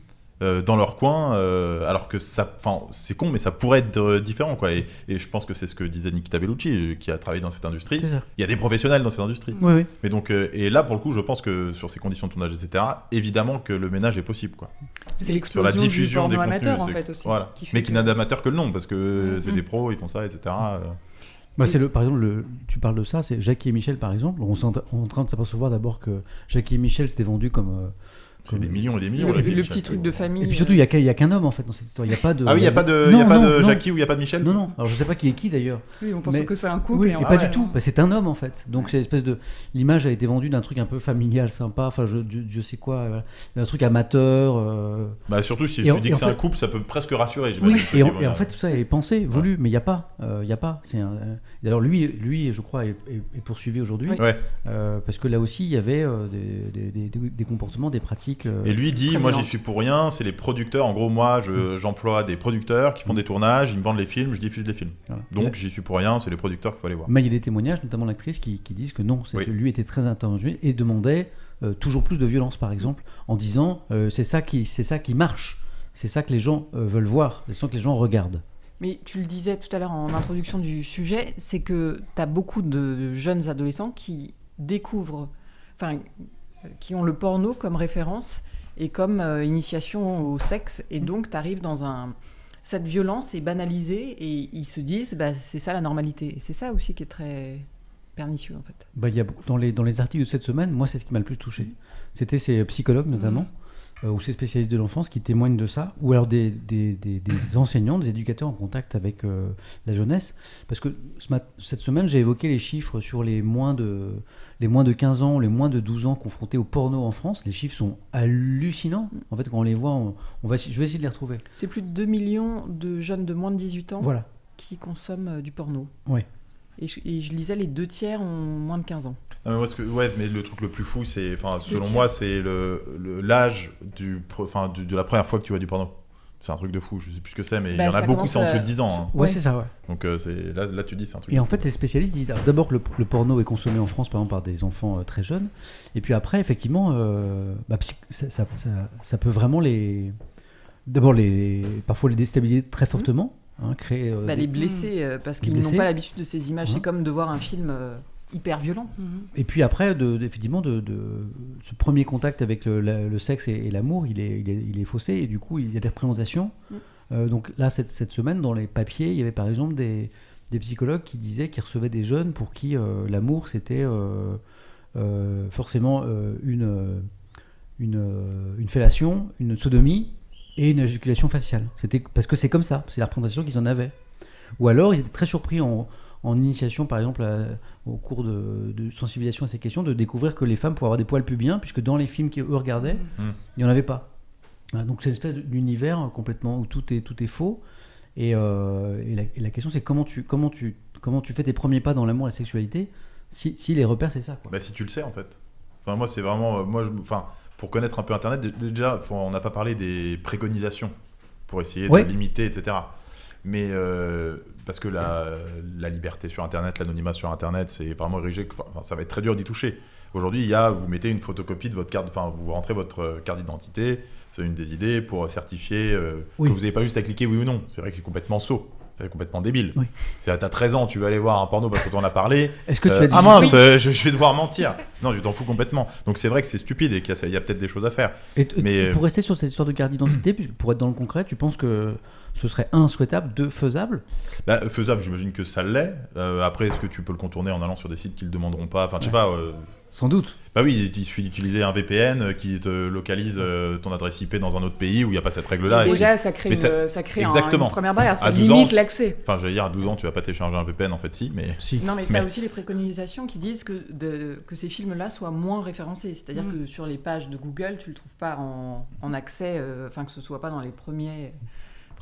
Euh, dans leur coin, euh, alors que ça, enfin, c'est con, mais ça pourrait être euh, différent, quoi. Et, et je pense que c'est ce que disait Nikita Bellucci, qui a travaillé dans cette industrie. Il y a des professionnels dans cette industrie. Oui, oui. Mais donc, euh, et là, pour le coup, je pense que sur ces conditions de tournage, etc., évidemment que le ménage est possible, quoi. C'est Sur la l'explosion diffusion du des contenus, amateur en fait aussi. voilà. qui fait Mais qui n'a d'amateur que le nom, parce que Mhm. c'est des pros, ils font ça, etc. Bah, c'est le, par exemple, le, tu parles de ça, c'est Jackie et Michel, par exemple. On est en train de s'apercevoir d'abord que Jackie et Michel s'était vendu comme. Euh, C'est des millions et des millions. Le, le petit truc de famille. Et puis surtout, il n'y a y a qu'un homme en fait dans cette histoire. Il n'y a pas de. Ah oui, il n'y a pas de, il y Non, a pas non, de non. Jackie ou il n'y a pas de Michel? Non, non. Alors je sais pas qui est qui d'ailleurs. Oui, on pense Mais- que c'est un couple. Oui, et pas du tout. non. Bah, c'est un homme en fait. Donc c'est une espèce de. L'image a été vendue d'un truc un peu familial, sympa. Enfin, je, Dieu, Dieu sait quoi. voilà. Un truc amateur. euh, Bah surtout si Et tu en- dis que c'est un couple, ça peut presque rassurer. j'imagine, Oui, et, en, et fait tout ça est pensé, voulu, mais il n'y a pas. euh, Il y a pas. C'est un- euh, D'ailleurs, lui, lui, je crois, est, est- est poursuivi aujourd'hui. Euh, parce que là aussi, il y avait euh, des, des- des- des comportements, des pratiques. Euh, Et lui dit, moi j'y suis pour rien, c'est les producteurs. En gros, moi je- j'emploie des producteurs qui font des tournages, ils me vendent les films, je diffuse les films. Voilà. Donc j'y suis pour rien, c'est les producteurs qu'il faut aller voir. Mais il y a des témoignages, notamment l'actrice, qui, qui disent que non, c'est Oui. que lui était très intervenu et demandait euh, toujours plus de violence, par exemple, en disant euh, c'est ça qui, c'est ça qui marche, c'est ça que les gens euh, veulent voir, c'est ça que les gens regardent. Mais tu le disais tout à l'heure en introduction du sujet, c'est que tu as beaucoup de jeunes adolescents qui découvrent, enfin, qui ont le porno comme référence et comme euh, initiation au sexe. Et donc, tu arrives dans un. Cette violence est banalisée et ils se disent, bah, c'est ça la normalité. Et c'est ça aussi qui est très pernicieux, en fait. Bah, y a dans, les, dans les articles de cette semaine, moi, c'est ce qui m'a le plus touché. C'était ces psychologues, notamment, euh, ou ces spécialistes de l'enfance qui témoignent de ça, ou alors des, des- des- des enseignants, des éducateurs en contact avec euh, la jeunesse. Parce que ce cette semaine, j'ai évoqué les chiffres sur les moins, de, les moins de 15 ans, les moins de 12 ans confrontés au porno en France. Les chiffres sont hallucinants. En fait, quand on les voit, on, on va, je vais essayer de les retrouver. C'est plus de 2 millions de jeunes de moins de 18 ans Voilà. qui consomment euh, du porno. Ouais. Et je, et je lisais, les deux tiers ont moins de 15 ans. Non, mais moi, ce que, ouais, mais le truc le plus fou, c'est, enfin, selon tiers. moi, c'est le le- l'âge du, du- de la première fois que tu vois du porno. C'est un truc de fou, je sais plus ce que c'est, mais il Bah, y en a beaucoup, commence, c'est en dessous euh, de 10 ans. hein. Ouais, Ouais. c'est ça, ouais. Donc euh, c'est là, là, tu dis, c'est un truc. Et de en fou. fait, ces spécialistes disent d'abord que le, le porno est consommé en France, par exemple, par des enfants euh, très jeunes. Et puis après, effectivement, euh, bah, ça, ça- ça- ça peut vraiment les. D'abord, les, parfois les déstabiliser très fortement. hein, créer, euh, Bah, des- les blesser, euh, parce qu'ils n'ont pas l'habitude de ces images. C'est comme de voir un film euh, hyper violent. Et puis après, de, de- effectivement, de, de- ce premier contact avec le, la- le sexe et, et l'amour, il est, il, est, il est faussé. Et du coup, il y a des représentations. Mm. Euh, donc là, cette, cette semaine, dans les papiers, il y avait par exemple des, des psychologues qui disaient qu'ils recevaient des jeunes pour qui euh, l'amour, c'était euh, forcément une, une, une fellation, une sodomie et une éjaculation faciale. Parce que c'est comme ça, c'est la représentation qu'ils en avaient. Ou alors, ils étaient très surpris en, en initiation, par exemple, à- au cours de, de sensibilisation à ces questions, de découvrir que les femmes pouvaient avoir des poils pubiens, puisque dans les films qu'eux regardaient, Mhm. il n'y en avait pas. Voilà, donc c'est une espèce d'univers complètement où tout est, tout est faux. Et, euh, et la, et la question, c'est comment tu, comment, tu, comment tu fais tes premiers pas dans l'amour et la sexualité si, si les repères, c'est ça. Quoi. Bah, si tu le sais en fait. Enfin, moi c'est vraiment, euh, moi, je- enfin, pour connaître un peu Internet, dé- déjà, faut- on n'a pas parlé des préconisations pour essayer Ouais. de limiter, etc. Mais euh, parce que la, la liberté sur Internet, l'anonymat sur Internet, c'est vraiment érigé. Enfin, ça va être très dur d'y toucher. Aujourd'hui, il y a, vous mettez une photocopie de votre carte, enfin, vous rentrez votre euh, carte d'identité. C'est une des idées pour certifier euh, Oui. que vous n'avez pas juste à cliquer oui ou non. C'est vrai que c'est complètement saut. C'est complètement débile. Oui. C'est t'as 13 ans, tu vas aller voir un porno parce qu'on t'en a parlé. Est-ce que tu Euh, as dit ah mince, euh, je, je vais devoir mentir. Non, tu t'en fous complètement. Donc c'est vrai que c'est stupide et qu'il y a, peut-être des choses à faire. Et Mais- pour rester sur cette histoire de carte d'identité, pour être dans le concret, tu penses que ce serait un souhaitable, deux faisable? Bah, faisable, j'imagine que ça l'est. Euh, après, est-ce que tu peux le contourner en allant sur des sites qui le demanderont pas? Enfin, je sais pas. euh, Sans doute. Bah oui, il suffit d'utiliser un VPN euh, qui te localise euh, ton adresse IP dans un autre pays où il n'y a pas cette règle-là. et Déjà, ça crée, une, ça- ça crée un- Exactement. une première barrière. À Ça 12 limite l'accès. Enfin, j'allais dire, à 12 ans, tu vas pas télécharger un VPN, en fait, si, mais. Si. Non, mais tu Mais- as aussi les préconisations qui disent que, de- que ces films-là soient moins référencés. C'est-à-dire Mm. que sur les pages de Google, tu le trouves pas en, en accès, euh, enfin que ce soit pas dans les premiers,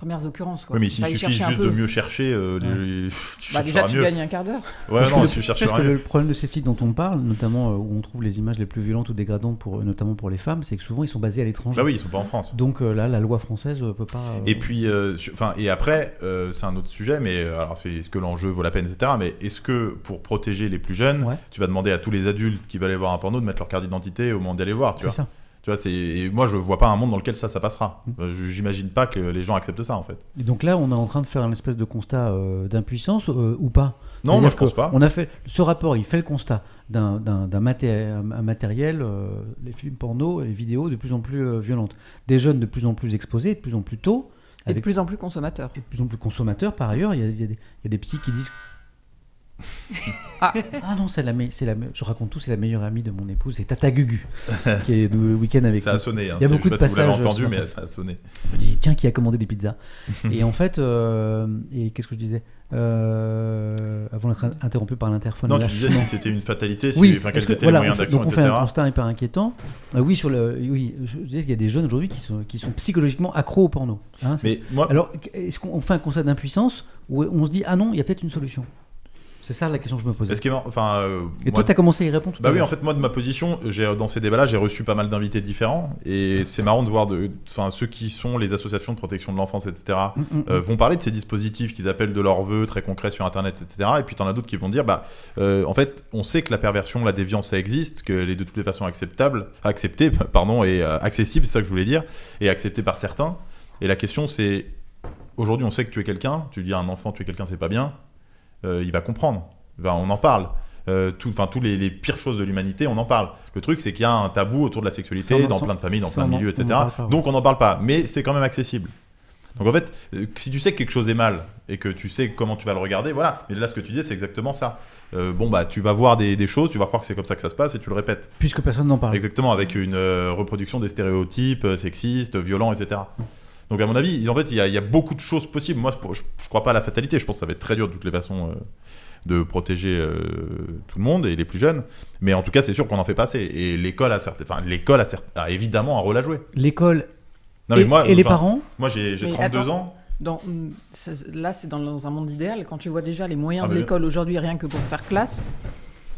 premières occurrences. Quoi. Oui, mais s'il suffit juste de mieux chercher, euh, les- tu Bah, déjà, tu mieux. gagnes un quart d'heure. Ouais, Parce non, que tu Parce chercheras que mieux. le problème de ces sites dont on parle, notamment euh, où on trouve les images les plus violentes ou dégradantes, pour, notamment pour les femmes, c'est que souvent ils sont basés à l'étranger. Bah oui, ils sont pas en France. Donc euh, là, la loi française ne peut pas. euh, Et puis, euh, enfin, et après, euh, c'est un autre sujet, mais euh, alors, est-ce que l'enjeu vaut la peine, etc. Mais est-ce que pour protéger les plus jeunes, Ouais. tu vas demander à tous les adultes qui veulent aller voir un porno de mettre leur carte d'identité au moment d'aller voir, tu c'est vois? ça. Tu vois, c'est et moi je vois pas un monde dans lequel ça, ça passera. Mm. Euh, je- J'imagine pas que les gens acceptent ça en fait. Et donc là, on est en train de faire une espèce de constat euh, d'impuissance euh, ou pas? Non, moi je pense pas. On a fait ce rapport, il fait le constat d'un d'un- d'un maté- un matériel, euh, les films porno, les vidéos de plus en plus euh, violentes, des jeunes de plus en plus exposés, de plus en plus tôt, Et de plus en plus consommateurs. de plus en plus consommateurs par ailleurs. Il y a, il y a des, il y a des psys qui disent. Ah. Ah non, c'est la, c'est je raconte tout, c'est la meilleure amie de mon épouse, c'est Tata Gugu, qui est le week-end avec Ça nous. a sonné. Hein. Il y a beaucoup je de sais pas si vous l'avez passages, entendu, mais ça a sonné. Je me dis, tiens, qui a commandé des pizzas? Et en fait, euh, et qu'est-ce que je disais? Euh, Avant d'être interrompu par l'interphone. Non, tu disais si c'était une fatalité, si, Oui, enfin, quels que, étaient voilà, les moyens d'action, donc on fait etc. un constat hyper inquiétant. Euh, oui, sur le, oui, je disais qu'il y a des jeunes aujourd'hui qui sont, qui sont psychologiquement accros au porno. hein, Mais moi, Alors, est-ce qu'on on fait un constat d'impuissance ou on se dit ah non, il y a peut-être une solution? C'est ça la question que je me posais. ce qui est mar- enfin, euh, Et moi, toi, tu as commencé à y répondre tout Bah à oui, en fait, moi, de ma position, dans ces débats-là, j'ai reçu pas mal d'invités différents. Et c'est marrant de voir de, ceux qui sont les associations de protection de l'enfance, etc., Mm, mm, euh, mm. vont parler de ces dispositifs qu'ils appellent de leurs vœux très concrets sur Internet, etc. Et puis, t'en as d'autres qui vont dire, bah, euh, en fait, on sait que la perversion, la déviance, ça existe, qu'elle est de toutes les façons acceptable, acceptée, pardon, et euh, accessible, c'est ça que je voulais dire, et acceptée par certains. Et la question, c'est, aujourd'hui, on sait que tu es quelqu'un, tu dis à un enfant, tu es quelqu'un, c'est pas bien, euh, il va comprendre. On en parle. Euh, enfin, tous les, les pires choses de l'humanité, on en parle. Le truc, c'est qu'il y a un tabou autour de la sexualité dans plein de familles, dans plein de milieux, etc. parle pas, ouais. Donc on n'en parle pas, mais c'est quand même accessible. Donc en fait, euh, si tu sais que quelque chose est mal et que tu sais comment tu vas le regarder, voilà. Mais là, ce que tu dis, c'est exactement ça. Euh, bon, bah, tu vas voir des, des choses, tu vas croire que c'est comme ça que ça se passe et tu le répètes. Puisque personne n'en parle. Exactement, avec une euh, reproduction des stéréotypes euh, sexistes, violents, etc. Donc à mon avis, en fait, il y, a- il y a beaucoup de choses possibles. Moi, je, je crois pas à la fatalité. Je pense que ça va être très dur de toutes les façons euh, de protéger euh, tout le monde et les plus jeunes. Mais en tout cas, c'est sûr qu'on en fait pas assez. Et l'école a, certes- enfin, l'école a, certes- a évidemment un rôle à jouer. L'école Non, et, mais moi, et les parents Moi, j'ai j'ai Mais 32 attends. ans. Dans, là, c'est dans, dans un monde idéal. Quand tu vois déjà les moyens Ah, de mais- l'école aujourd'hui, rien que pour faire classe,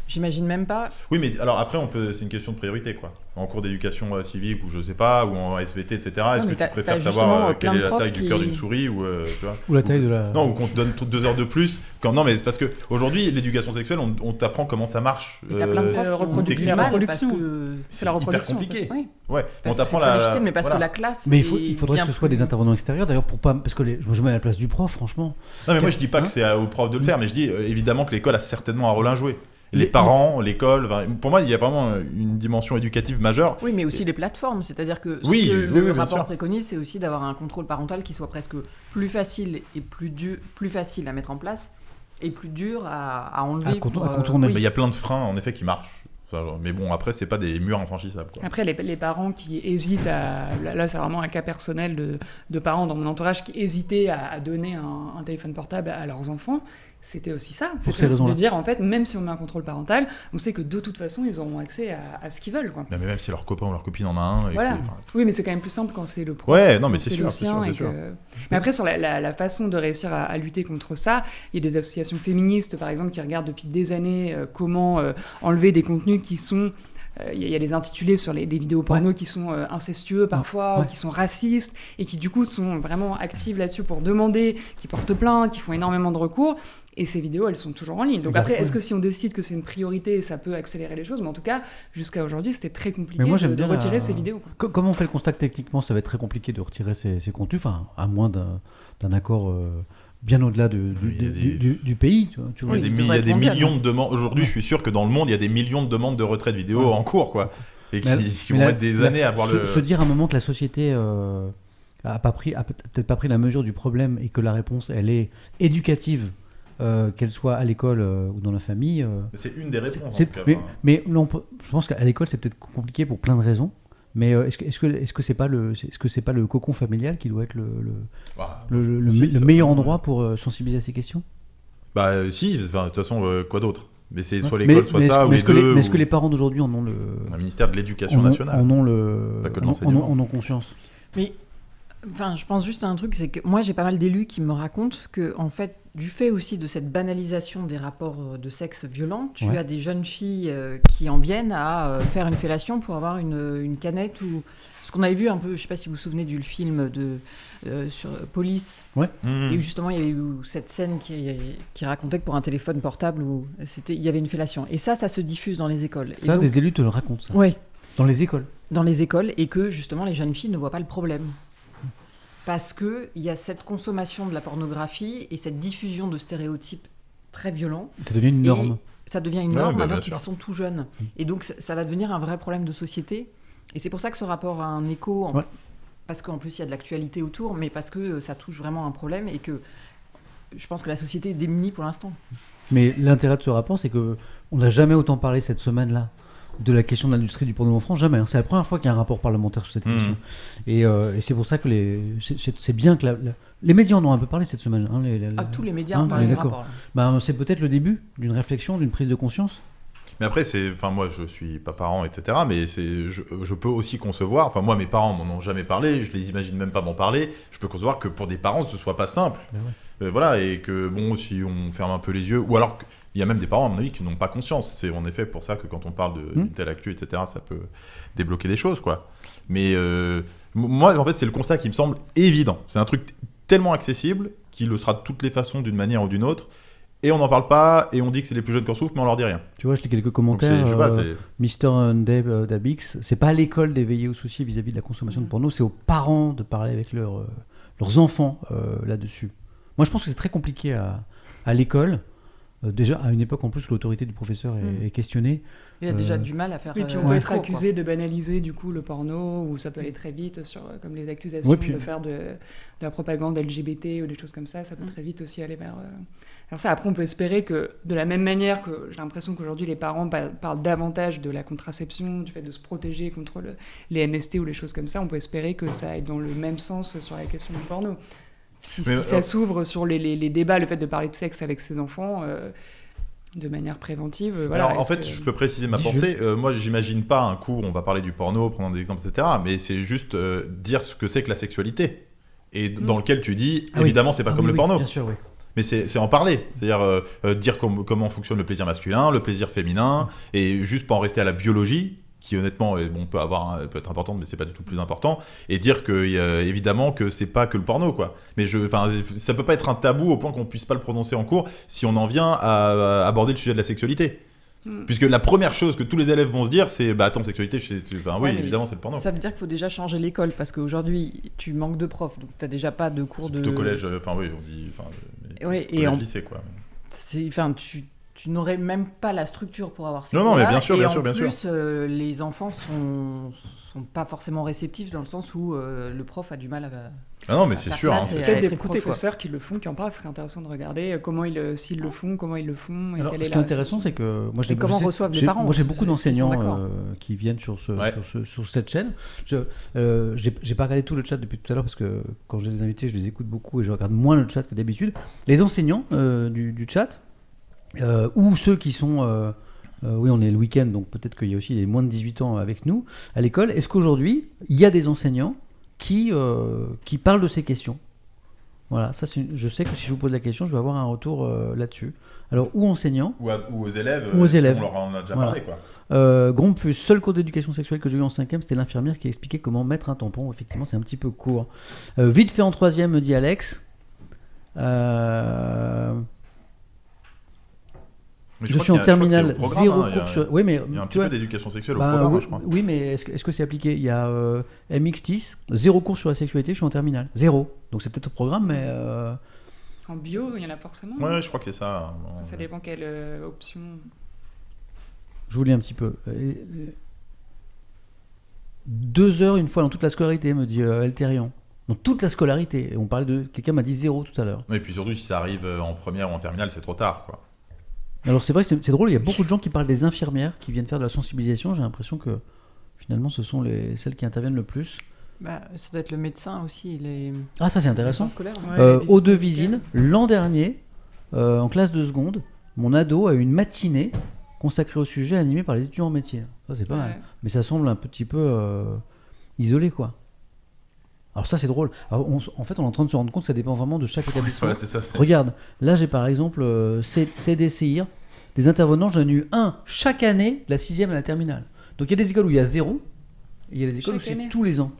j'imagine même pas. Oui, mais alors après, on peut, c'est une question de priorité, quoi. En cours d'éducation euh, civique ou je sais pas, ou en SVT, etc. Est-ce que tu préfères savoir euh, quelle est la taille du cœur d'une souris ou euh, tu vois ou la taille de la. Non, ou qu'on te donne toutes deux heures de plus. Quand, non, mais c'est parce que aujourd'hui, l'éducation sexuelle, on, on t'apprend comment ça marche. Mais T'as plein de Euh, profs reproduction. parce Reproduction. C'est la hyper reproduction. en fait. compliqué. oui, Ouais, on parce t'apprend c'est la. difficile, mais parce voilà. que la classe. Mais il, faut, est il faudrait que ce soit des intervenants extérieurs, d'ailleurs, pour pas. Parce que les- je me mets à la place du prof, franchement. Non, mais moi je dis pas Hein que c'est à- aux profs de le faire, mais je dis évidemment que l'école a certainement un rôle à jouer. Les, parents, l'école, pour moi il y a vraiment une dimension éducative majeure. Oui, mais aussi les plateformes. C'est-à-dire que ce Oui, que oui, le oui, rapport préconise, c'est aussi d'avoir un contrôle parental qui soit presque plus facile et plus dur, plus facile à mettre en place et plus dur à, à enlever. À contour- pour, à euh, contourner. Mais oui. il y a plein de freins en effet qui marchent. Mais bon, après, c'est pas des murs infranchissables. Quoi. Après, les, les parents qui hésitent à. Là, là, c'est vraiment un cas personnel de, de parents dans mon entourage qui hésitaient à, à donner un, un téléphone portable à leurs enfants. C'était aussi ça. Pour C'était aussi de dire, en fait, même si on met un contrôle parental, on sait que de toute façon, ils auront accès à, à ce qu'ils veulent. Quoi. Mais même si leur copain ou leur copine en a un. et Voilà. que- enfin, Oui, mais c'est quand même plus simple quand c'est le prof. Ouais, non, mais c'est sûr, sûr, Mais après, sur la, la- la façon de réussir à, à lutter contre ça, il y a des associations féministes, par exemple, qui regardent depuis des années euh, comment euh, enlever des contenus qui sont. Euh, Il y, a- il y a des intitulés sur les, vidéos porno qui sont euh, incestueux parfois, Ouais. qui sont racistes, et qui du coup sont vraiment actives là-dessus pour demander, qui portent plainte, qui font énormément de recours. Et ces vidéos, elles sont toujours en ligne. Donc après, est-ce que si on décide que c'est une priorité, ça peut accélérer les choses Mais en tout cas, jusqu'à aujourd'hui, c'était très compliqué Mais moi, de, de bien la- retirer ces vidéos. quoi. Co- Comment on fait le constat que techniquement ça va être très compliqué de retirer ces, ces contenus, enfin, à moins d'un d'un accord euh, bien au-delà de- du, des- pays. Tu vois, Il y a des, il y a millions hein. de demandes. Aujourd'hui, je suis sûr que dans le monde, il y a des millions de demandes de retraite vidéo Ouais. en cours, quoi. Et qui, Mais- qui mais vont la- mettre des la- années à voir se, le. se dire à un moment que la société euh, a pas pris, a peut-être pas pris la mesure du problème et que la réponse elle est éducative, euh, qu'elle soit à l'école euh, ou dans la famille. euh, C'est une des réponses. en tout cas, mais mais je pense qu'à l'école c'est peut-être compliqué pour plein de raisons. Mais euh, est-ce que est-ce que est-ce que c'est pas le est-ce que c'est pas le cocon familial qui doit être le, le, Bah, le- le- le si, me- le ça meilleur endroit pour euh, sensibiliser à ces questions? Bah, euh, si, de toute façon, quoi d'autre? Mais c'est soit l'école, soit mais ça, est-ce- ou mais les est-ce que les- deux. mais est-ce ou- que les parents d'aujourd'hui en ont le Le ministère de l'Éducation nationale. en ont le Pas que de en en ont conscience. Mais enfin, je pense juste à un truc, c'est que moi j'ai pas mal d'élus qui me racontent que en fait, du fait aussi de cette banalisation des rapports euh, de sexe violents, tu Ouais. as des jeunes filles euh, qui en viennent à euh, faire une fellation pour avoir une, une canette ou ce qu'on avait vu un peu, je sais pas si vous vous souvenez du film de euh, sur Police Mmh. et où justement il y avait eu cette scène qui, qui racontait que pour un téléphone portable où c'était il y avait une fellation et ça ça se diffuse dans les écoles. Et Ça, donc- des élus te le racontent ça. Ouais, Dans les écoles. dans les écoles et que justement les jeunes filles ne voient pas le problème. Parce qu'il y a cette consommation de la pornographie et cette diffusion de stéréotypes très violents. Ça devient une norme. ça devient une norme alors qu'ils sont tout jeunes. Et donc ça, ça va devenir un vrai problème de société. Et c'est pour ça que ce rapport a un écho, en- Ouais. parce qu'en plus il y a de l'actualité autour, mais parce que euh, ça touche vraiment un problème et que je pense que la société est démunie pour l'instant. Mais l'intérêt de ce rapport, c'est que on n'a jamais autant parlé cette semaine-là de la question de l'industrie du porno en France, jamais. hein. C'est la première fois qu'il y a un rapport parlementaire sur cette Mhm. question. Et, euh, et c'est pour ça que les, c'est- bien que la- la- les médias en ont un peu parlé cette semaine. hein, les- les- Ah, tous les médias Hein, d'accord. Bah, c'est peut-être le début d'une réflexion, d'une prise de conscience. Mais après, c'est, enfin, moi, je suis pas parent, etc. Mais c'est, je, je peux aussi concevoir. Enfin, moi, mes parents m'en ont jamais parlé. Je les imagine même pas m'en parler. Je peux concevoir que pour des parents, ce soit pas simple. Ben Euh, voilà, et que bon, si on ferme un peu les yeux, ou alors il y a même des parents, à mon avis, qui n'ont pas conscience. C'est en effet pour ça que quand on parle de, Hmm. d'une telle actu, etc., ça peut débloquer des choses, quoi. Mais euh, moi, en fait, c'est le constat qui me semble évident. C'est un truc tellement accessible qu'il le sera de toutes les façons, d'une manière ou d'une autre. Et on n'en parle pas, et on dit que c'est les plus jeunes qui en souffrent, mais on leur dit rien. Tu vois, je lis quelques commentaires. euh, Mister Dave euh, Dabix, c'est pas à l'école d'éveiller aux soucis vis-à-vis de la consommation de porno, c'est aux parents de parler avec leurs, euh, leurs enfants euh, là-dessus. Moi, je pense que c'est très compliqué à, à l'école. Euh, déjà, à une époque en plus où l'autorité du professeur est, Mm. est questionnée. Il y a déjà Euh, du mal à faire. Oui, puis euh, on peut être accusé de banaliser du coup le porno, ou ça peut aller très vite sur comme les accusations Ouais, puis- de faire de, de la propagande LGBT ou des choses comme ça, ça peut Mm. très vite aussi aller vers. euh, vers ça. Après, on peut espérer que de la même manière que j'ai l'impression qu'aujourd'hui les parents pa- parlent davantage de la contraception, du fait de se protéger contre le- les MST ou les choses comme ça, on peut espérer que ça aille dans le même sens sur la question du porno. Si, Mais, si ça euh, s'ouvre sur les, les- les débats, le fait de parler de sexe avec ses enfants. euh, de manière préventive, euh, voilà. Alors, en fait, que- je peux préciser ma pensée. Euh, moi, j'imagine pas un coup, on va parler du porno, prendre des exemples, etc. Mais c'est juste euh, dire ce que c'est que la sexualité. Et dans lequel tu dis, Ah oui. évidemment, c'est pas Ah comme oui, le oui, porno. Bien sûr, oui. Mais c'est c'est en parler. C'est-à-dire euh, euh, dire com- comment fonctionne le plaisir masculin, le plaisir féminin, et juste pas en rester à la biologie, qui honnêtement bon, peut, avoir, un- peut être importante, mais c'est pas du tout plus important, et dire que euh, évidemment que c'est pas que le porno, quoi. Mais je, enfin, ça peut pas être un tabou au point qu'on puisse pas le prononcer en cours si on en vient à, à aborder le sujet de la sexualité. Mm. Puisque la première chose que tous les élèves vont se dire, c'est bah attends, sexualité, je sais- tu- enfin, oui, Ouais, évidemment, c'est le porno. Ça veut dire qu'il faut déjà changer l'école parce qu'aujourd'hui, tu manques de profs, donc tu n'as déjà pas de cours de. Au collège, euh, enfin oui, on dit, enfin, mais- Ouais, et collège, en- lycée, quoi. C'est- Enfin, tu, tu n'aurais même pas la structure pour avoir ces Non, non, mais bien sûr, et bien en sûr, bien sûr. plus, euh, les enfants sont, sont pas forcément réceptifs dans le sens où euh, le prof a du mal à. Ah non, mais c'est sûr. hein, c'est- Peut-être être des professeurs qui le font, qui en parlent, ce serait intéressant de regarder euh, comment ils, s'ils le font, comment ils le font. Et Alors, quelle ce est qui est intéressant, c'est que moi, l'ai- comment reçoivent les j'ai- parents Moi, j'ai beaucoup d'enseignants euh, qui viennent sur, ce, Ouais. sur, ce- sur cette chaîne. Je euh, j'ai j'ai pas regardé tout le chat depuis tout à l'heure parce que quand j'ai des invités, je les écoute beaucoup et je regarde moins le chat que d'habitude. Les enseignants euh, du, du chat euh, ou ceux qui sont euh, euh, oui, on est le week-end, donc peut-être qu'il y a aussi des moins de 18 ans avec nous à l'école. Est-ce qu'aujourd'hui, il y a des enseignants qui, qui parlent de ces questions? Voilà, ça, c'est une- je sais que si je vous pose la question, je vais avoir un retour là-dessus. Alors, ou enseignants, Ou, à- ou aux élèves. Ou aux élèves. On leur en a déjà Voilà. parlé, quoi. euh, Grompus, seul cours d'éducation sexuelle que j'ai eu en cinquième, c'était l'infirmière qui expliquait comment mettre un tampon. Effectivement, c'est un petit peu court. Euh, vite fait en troisième, me dit Alex. Euh, Mais je, suis en terminale, zéro hein, il y a- cours sur. Oui, mais Il y a un petit vois, peu d'éducation sexuelle au bah, programme, oui, je crois. oui, mais est-ce que est-ce que c'est appliqué? Il y a euh, MX10, zéro cours sur la sexualité, je suis en terminale. Zéro. Donc c'est peut-être au programme, mais. euh, En bio, il y en a forcément. Ouais, je crois que c'est ça. Ça dépend quelle euh, option. Je vous lis un petit peu. Deux heures une fois dans toute la scolarité, me dit euh, Elterion. Dans toute la scolarité. On parlait de. Quelqu'un m'a dit zéro tout à l'heure. Et puis surtout, si ça arrive en première ou en terminale, c'est trop tard. Quoi. Alors c'est vrai, c'est drôle, il y a beaucoup de gens qui parlent des infirmières qui viennent faire de la sensibilisation. J'ai l'impression que finalement ce sont les, celles qui interviennent le plus. Bah, ça doit être le médecin aussi, les Ah, ça c'est intéressant. scolaires. Ouais, Euh, les au de visite Visine, l'an dernier, euh, en classe de seconde, mon ado a eu une matinée consacrée au sujet animée par les étudiants en médecine. Ça c'est pas mal. Mais ça semble un petit peu euh, isolé quoi. Alors ça c'est drôle. Alors, on s- en fait on est en train de se rendre compte que ça dépend vraiment de chaque établissement. Ouais, ça. Regarde, là j'ai par exemple euh, CDCIR, des intervenants, j'en ai eu un chaque année, de la sixième à la terminale. Donc il y a des écoles où il y a zéro, et il y a des écoles où c'est tous les ans.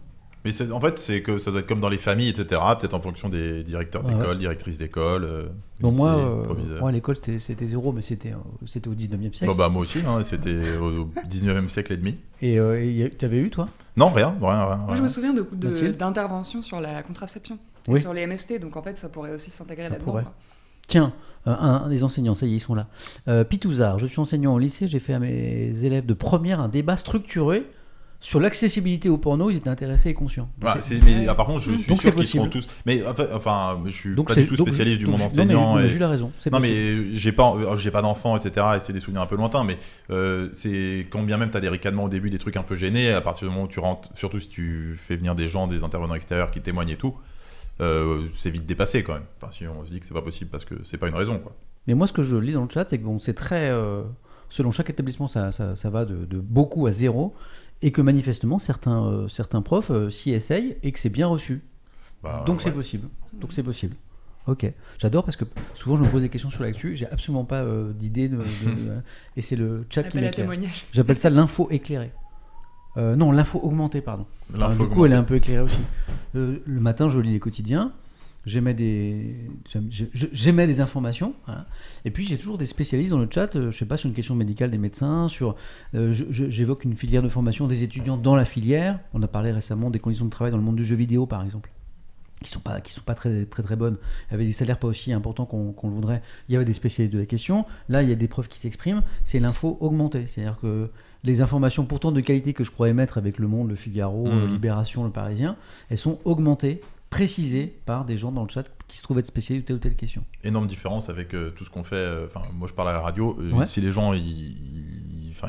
Mais en fait, c'est que ça doit être comme dans les familles, etc. Peut-être en fonction des directeurs Ouais, d'école, directrices d'école. euh, Bon moi, euh, moi à l'école c'était c'était zéro, mais c'était euh, c'était au 19e siècle. Bah, moi aussi, hein, c'était au 19e siècle et demi. Et euh, tu avais eu toi? Non, rien, rien, rien. Moi, je me souviens de- de- Mathilde? d'interventions sur la contraception, et sur les MST, donc en fait, ça pourrait aussi s'intégrer Ça là-dedans. Tiens, euh, un, un des enseignants, ça y est, ils sont là. Euh, Pitouzard, je suis enseignant au lycée, j'ai fait à mes élèves de première un débat structuré sur l'accessibilité au porno, ils étaient intéressés et conscients. Donc, Ouais, c'est- c'est- mais ah, par contre, je suis Donc sûr qu'ils seront tous. Mais enfin, je suis donc pas du tout donc- spécialiste du monde enseignant. non, mais et- Jules a raison. c'est Non possible. mais j'ai pas euh, j'ai pas d'enfants etc et c'est des souvenirs un peu lointains mais euh, c'est quand bien même t'as des ricanements au début des trucs un peu gênés à partir du moment où tu rentres surtout si tu fais venir des gens des intervenants extérieurs qui témoignent et tout euh, c'est vite dépassé quand même enfin si on se dit que c'est pas possible parce que c'est pas une raison quoi Mais moi, ce que je lis dans le chat, c'est que bon, c'est très. euh, selon chaque établissement, ça, ça- ça va de, de beaucoup à zéro. Et que manifestement, certains, euh, certains profs euh, s'y essayent et que c'est bien reçu. Bah, Donc c'est possible. Donc c'est possible. Ok. J'adore parce que souvent je me pose des questions sur l'actu. J'ai absolument pas euh, d'idée de, de- et c'est le chat qui Appel à m'éclaire. témoignage. J'appelle ça l'info éclairée. Euh, non, l'info augmentée, pardon. L'info du coup, augmentée. elle est un peu éclairée aussi. Euh, le matin, je lis les quotidiens. J'émets des, des informations. voilà. Et puis, j'ai toujours des spécialistes dans le chat. euh, je sais pas, sur une question médicale des médecins, sur, euh, j'évoque une filière de formation des étudiants dans la filière. On a parlé récemment des conditions de travail dans le monde du jeu vidéo, par exemple qui sont pas qui sont pas très très très bonnes avec des salaires pas aussi importants qu'on le voudrait il y avait des spécialistes de la question là il y a des preuves qui s'expriment c'est l'info augmentée c'est à dire que les informations pourtant de qualité que je pourrais mettre avec Le Monde, Le Figaro. Le Libération, Le Parisien, elles sont augmentées, précisées par des gens dans le chat qui se trouvent être spécialistes de telle ou telle question. énorme différence avec euh, tout ce qu'on fait euh, enfin moi je parle à la radio euh, Ouais. si les gens ils,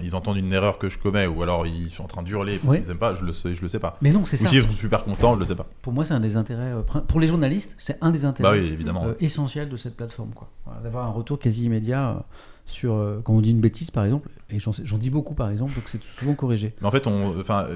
ils- entendent une erreur que je commets ou alors ils sont en train d'hurler parce Ouais. qu'ils aiment pas je le sais je le sais pas Mais non, c'est ou ça. si ils sont super contents je le sais pas Pour moi, c'est un des intérêts. pour les journalistes, c'est un des intérêts bah oui évidemment euh, essentiels de cette plateforme. quoi. Voilà, D'avoir un retour quasi immédiat sur. quand on dit une bêtise, par exemple, et j'en dis beaucoup, par exemple, donc c'est souvent corrigé. Mais en fait, on, enfin,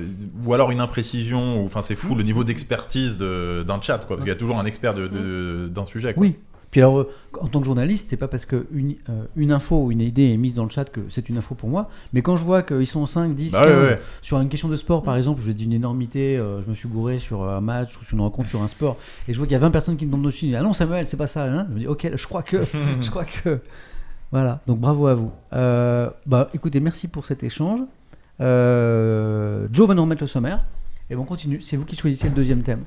ou alors une imprécision, ou enfin, c'est fou le niveau d'expertise de- d'un chat, quoi, parce qu'il y a toujours un expert de- de- d'un sujet. Quoi. Oui. Puis alors, en tant que journaliste, c'est pas parce que une, euh, une info ou une idée est mise dans le chat que c'est une info pour moi. Mais quand je vois qu'ils sont 5, 10, Bah 15 ouais, ouais. sur une question de sport, par exemple, où j'ai dit une énormité, euh, je me suis gouré sur euh, un match ou sur une rencontre sur un sport, et je vois qu'il y a 20 personnes qui me tombent dessus, ils disent, ah non Samuel, c'est pas ça. hein. Je me dis, ok, je crois que, je crois que, voilà. Donc bravo à vous. Euh, bah, écoutez, merci pour cet échange. Euh, Joe va nous remettre le sommaire, et bon, on continue. C'est vous qui choisissez le deuxième thème.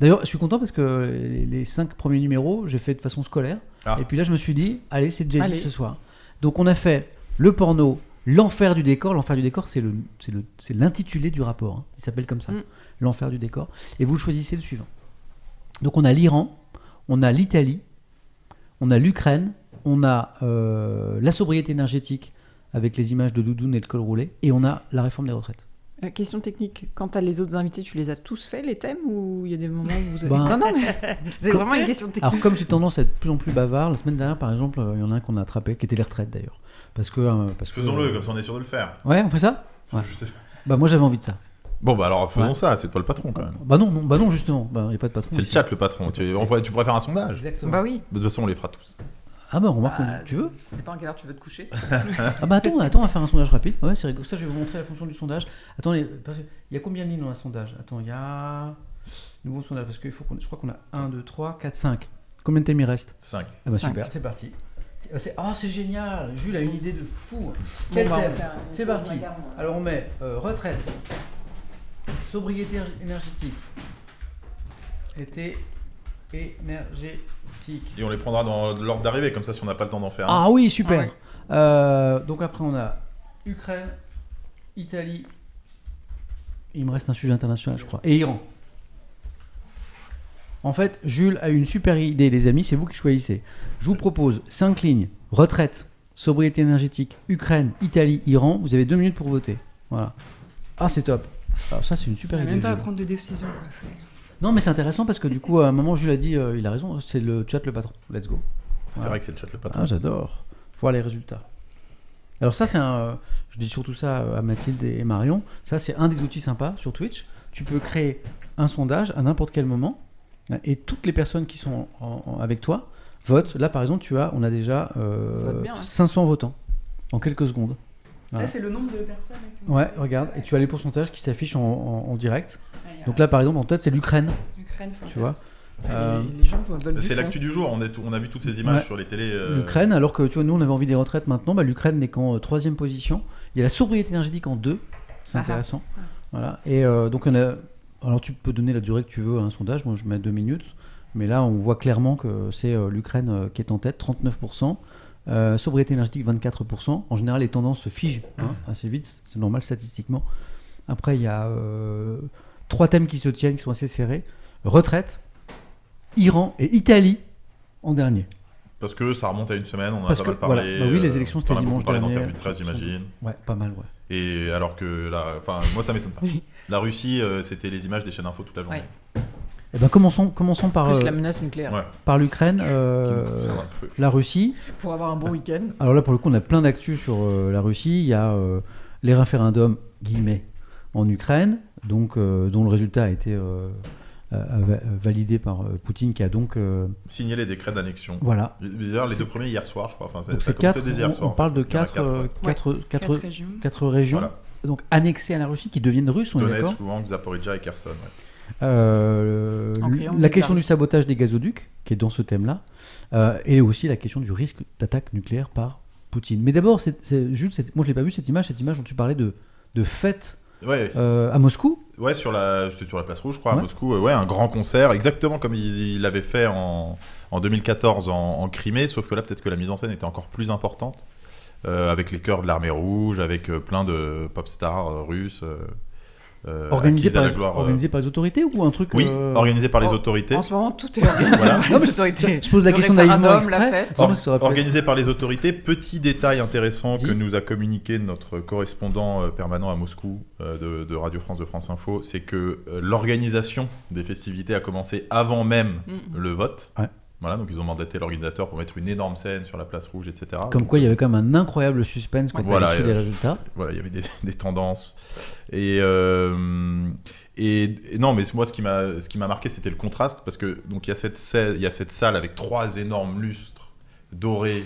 D'ailleurs, je suis content parce que les, les cinq premiers numéros, j'ai fait de façon scolaire. Ah. Et puis là, je me suis dit, allez, c'est Jay-Z Allez. ce soir. Donc, on a fait le porno, l'enfer du décor. L'enfer du décor, c'est le, c'est le, c'est l'intitulé du rapport. hein. Il s'appelle comme ça, Mm. l'enfer du décor. Et vous choisissez le suivant. Donc, on a l'Iran, on a l'Italie, on a l'Ukraine, on a euh, la sobriété énergétique avec les images de Doudoune et de col roulé, et on a la réforme des retraites. Euh, question technique, quand tu as les autres invités, tu les as tous faits, les thèmes, ou il y a des moments où vous avez... Ben- Non, non, mais c'est vraiment une question technique. Alors, comme j'ai tendance à être de plus en plus bavard, la semaine dernière, par exemple, euh, il y en a un qu'on a attrapé, qui était les retraites d'ailleurs. Parce que. euh, parce que Faisons-le, euh, comme ça on est sûr de le faire. Ouais, on fait ça? Ouais. Je sais- Bah, moi j'avais envie de ça. Bon, bah alors faisons Ouais. ça, c'est toi le patron quand même. Bah, non, non, bah non justement. Bah, il n'y a pas de patron. C'est le chat le patron. Tu, on tu pourrais faire un sondage. Exactement. Bah oui. De toute façon, on les fera tous. Ah, bah, remarque, Bah, tu veux Ça dépend à quelle heure tu veux te coucher. Ah, bah, attends, attends, on va faire un sondage rapide. Ouais, c'est rigolo. Ça, je vais vous montrer la fonction du sondage. Attendez, parce que il y a combien de lignes dans un sondage? Attends, il y a. Nouveau sondage, parce qu'il faut qu'on. Je crois qu'on a 1, 2, 3, 4, 5. Combien de thèmes il reste? 5. Ah, bah, Cinq. super, c'est parti. Ah, c'est ah, c'est génial Jules a une idée de fou Quel bah, thème C'est parti. hein. Alors on met euh, retraite, sobriété énergétique, été énergétique. Et on les prendra dans l'ordre d'arrivée, comme ça si on n'a pas le temps d'en faire un. Ah oui, super. Ah ouais. Euh, donc après, on a Ukraine, Italie. Il me reste un sujet international, je crois. Et Iran. En fait, Jules a une super idée, les amis. C'est vous qui choisissez. Je vous propose 5 lignes retraite, sobriété énergétique, Ukraine, Italie, Iran. Vous avez deux minutes pour voter. Voilà. Ah, c'est top. Alors, ça, c'est une super idée. même pas à prendre de décision. quoi, c'est- Non, mais c'est intéressant parce que du coup, à un moment, Jules a dit euh, il a raison, c'est le chat le patron. Let's go. C'est Voilà. vrai que c'est le chat le patron. Ah, j'adore. Voir les résultats. Alors ça, c'est un... euh, Je dis surtout ça à Mathilde et Marion. Ça, c'est un des outils sympas sur Twitch. Tu peux créer un sondage à n'importe quel moment hein, et toutes les personnes qui sont en- en- avec toi votent. Là, par exemple, tu as, on a déjà euh, Ça vote bien, hein. 500 votants en quelques secondes. Voilà. Là, c'est le nombre de personnes. Ouais, regarde. Et tu as les pourcentages qui s'affichent en, en- en direct. Ah, Donc là, par exemple, en tête, c'est l'Ukraine. l'Ukraine, c'est Tu vois intéressant. Euh, du C'est l'actu du jour, on, est tout- on a vu toutes ces images Ouais. sur les télés. euh, L'Ukraine, alors que tu vois, nous on avait envie des retraites maintenant, bah, l'Ukraine n'est qu'en euh, troisième position. Il y a la sobriété énergétique en deux, c'est Ah ah. intéressant. Voilà. Et euh, donc on a, alors tu peux donner la durée que tu veux à un sondage, moi je mets deux minutes, mais là on voit clairement que c'est euh, l'Ukraine euh, qui est en tête, 39%. Euh, sobriété énergétique 24%. En général, les tendances se figent hein, assez vite, c'est normal statistiquement. Après, il y a euh, trois thèmes qui se tiennent, qui sont assez serrés retraite, Iran et Italie en dernier. Parce que ça remonte à une semaine, on en a Parce pas que, mal parlé. voilà. Bah oui, les élections, c'était on en a beaucoup dimanche parlé dans dernier. l'interview de presse, j'imagine. Ouais, pas mal, ouais. Et alors que là, enfin, moi ça m'étonne pas. La Russie, euh, c'était les images des chaînes info toute la journée. Eh ben, commençons, commençons par, Plus euh, la menace nucléaire. Ouais. par l'Ukraine, euh, la Russie. Pour avoir un bon week-end. Alors là, pour le coup, on a plein d'actu sur euh, la Russie. Il y a euh, les référendums, guillemets, en Ukraine, donc, euh, dont le résultat a été euh, euh, va- validé par euh, Poutine, qui a donc... euh, Signer les décrets d'annexion. voilà. D'ailleurs, les deux premiers hier soir, je crois. Enfin, Donc ça quatre, hier on, soir. on parle de quatre, quatre, ouais. quatre, quatre, Quatre régions. quatre régions, Voilà. donc annexées à la Russie, qui deviennent russes, on est d'accord Donetsk, Zaporizhia et Kherson. ouais. Euh, la que question du sabotage des gazoducs, qui est dans ce thème-là, euh, et aussi la question du risque d'attaque nucléaire par Poutine. Mais d'abord, c'est, c'est- Jules, c'est- moi je l'ai pas vu cette image, cette image dont tu parlais de, de fête Ouais, euh, à Moscou. ouais, sur la, c'était sur la place rouge, je crois, à. Moscou. euh, Ouais, un grand concert, exactement comme il l'avait fait en, en 2014 en, en Crimée, sauf que là, peut-être que la mise en scène était encore plus importante, euh, avec les chœurs de l'armée rouge, avec plein de pop stars russes. Euh, euh, organisé, par la les, gloire, euh, organisé par les autorités ou un truc Oui, euh, organisé par les autorités. En ce moment, tout est organisé Voilà. par les autorités. Je pose la Le question naïvement exprès. être- Organisé par les autorités. Petit détail intéressant Dis. que nous a communiqué notre correspondant permanent à Moscou euh, de, de Radio France de France Info, c'est que euh, l'organisation des festivités a commencé avant même Mhm. le vote. Ouais. Voilà, donc ils ont mandaté l'organisateur pour mettre une énorme scène sur la place rouge, etc. Comme Donc, quoi, il y avait quand même un incroyable suspense quand Voilà, à l'issue euh, des résultats. voilà, il y avait des, des tendances. Et, euh, et, et non, mais moi, ce qui m'a, ce qui m'a marqué, c'était le contraste, parce que donc il y a cette salle, il y a cette salle avec trois énormes lustres dorés,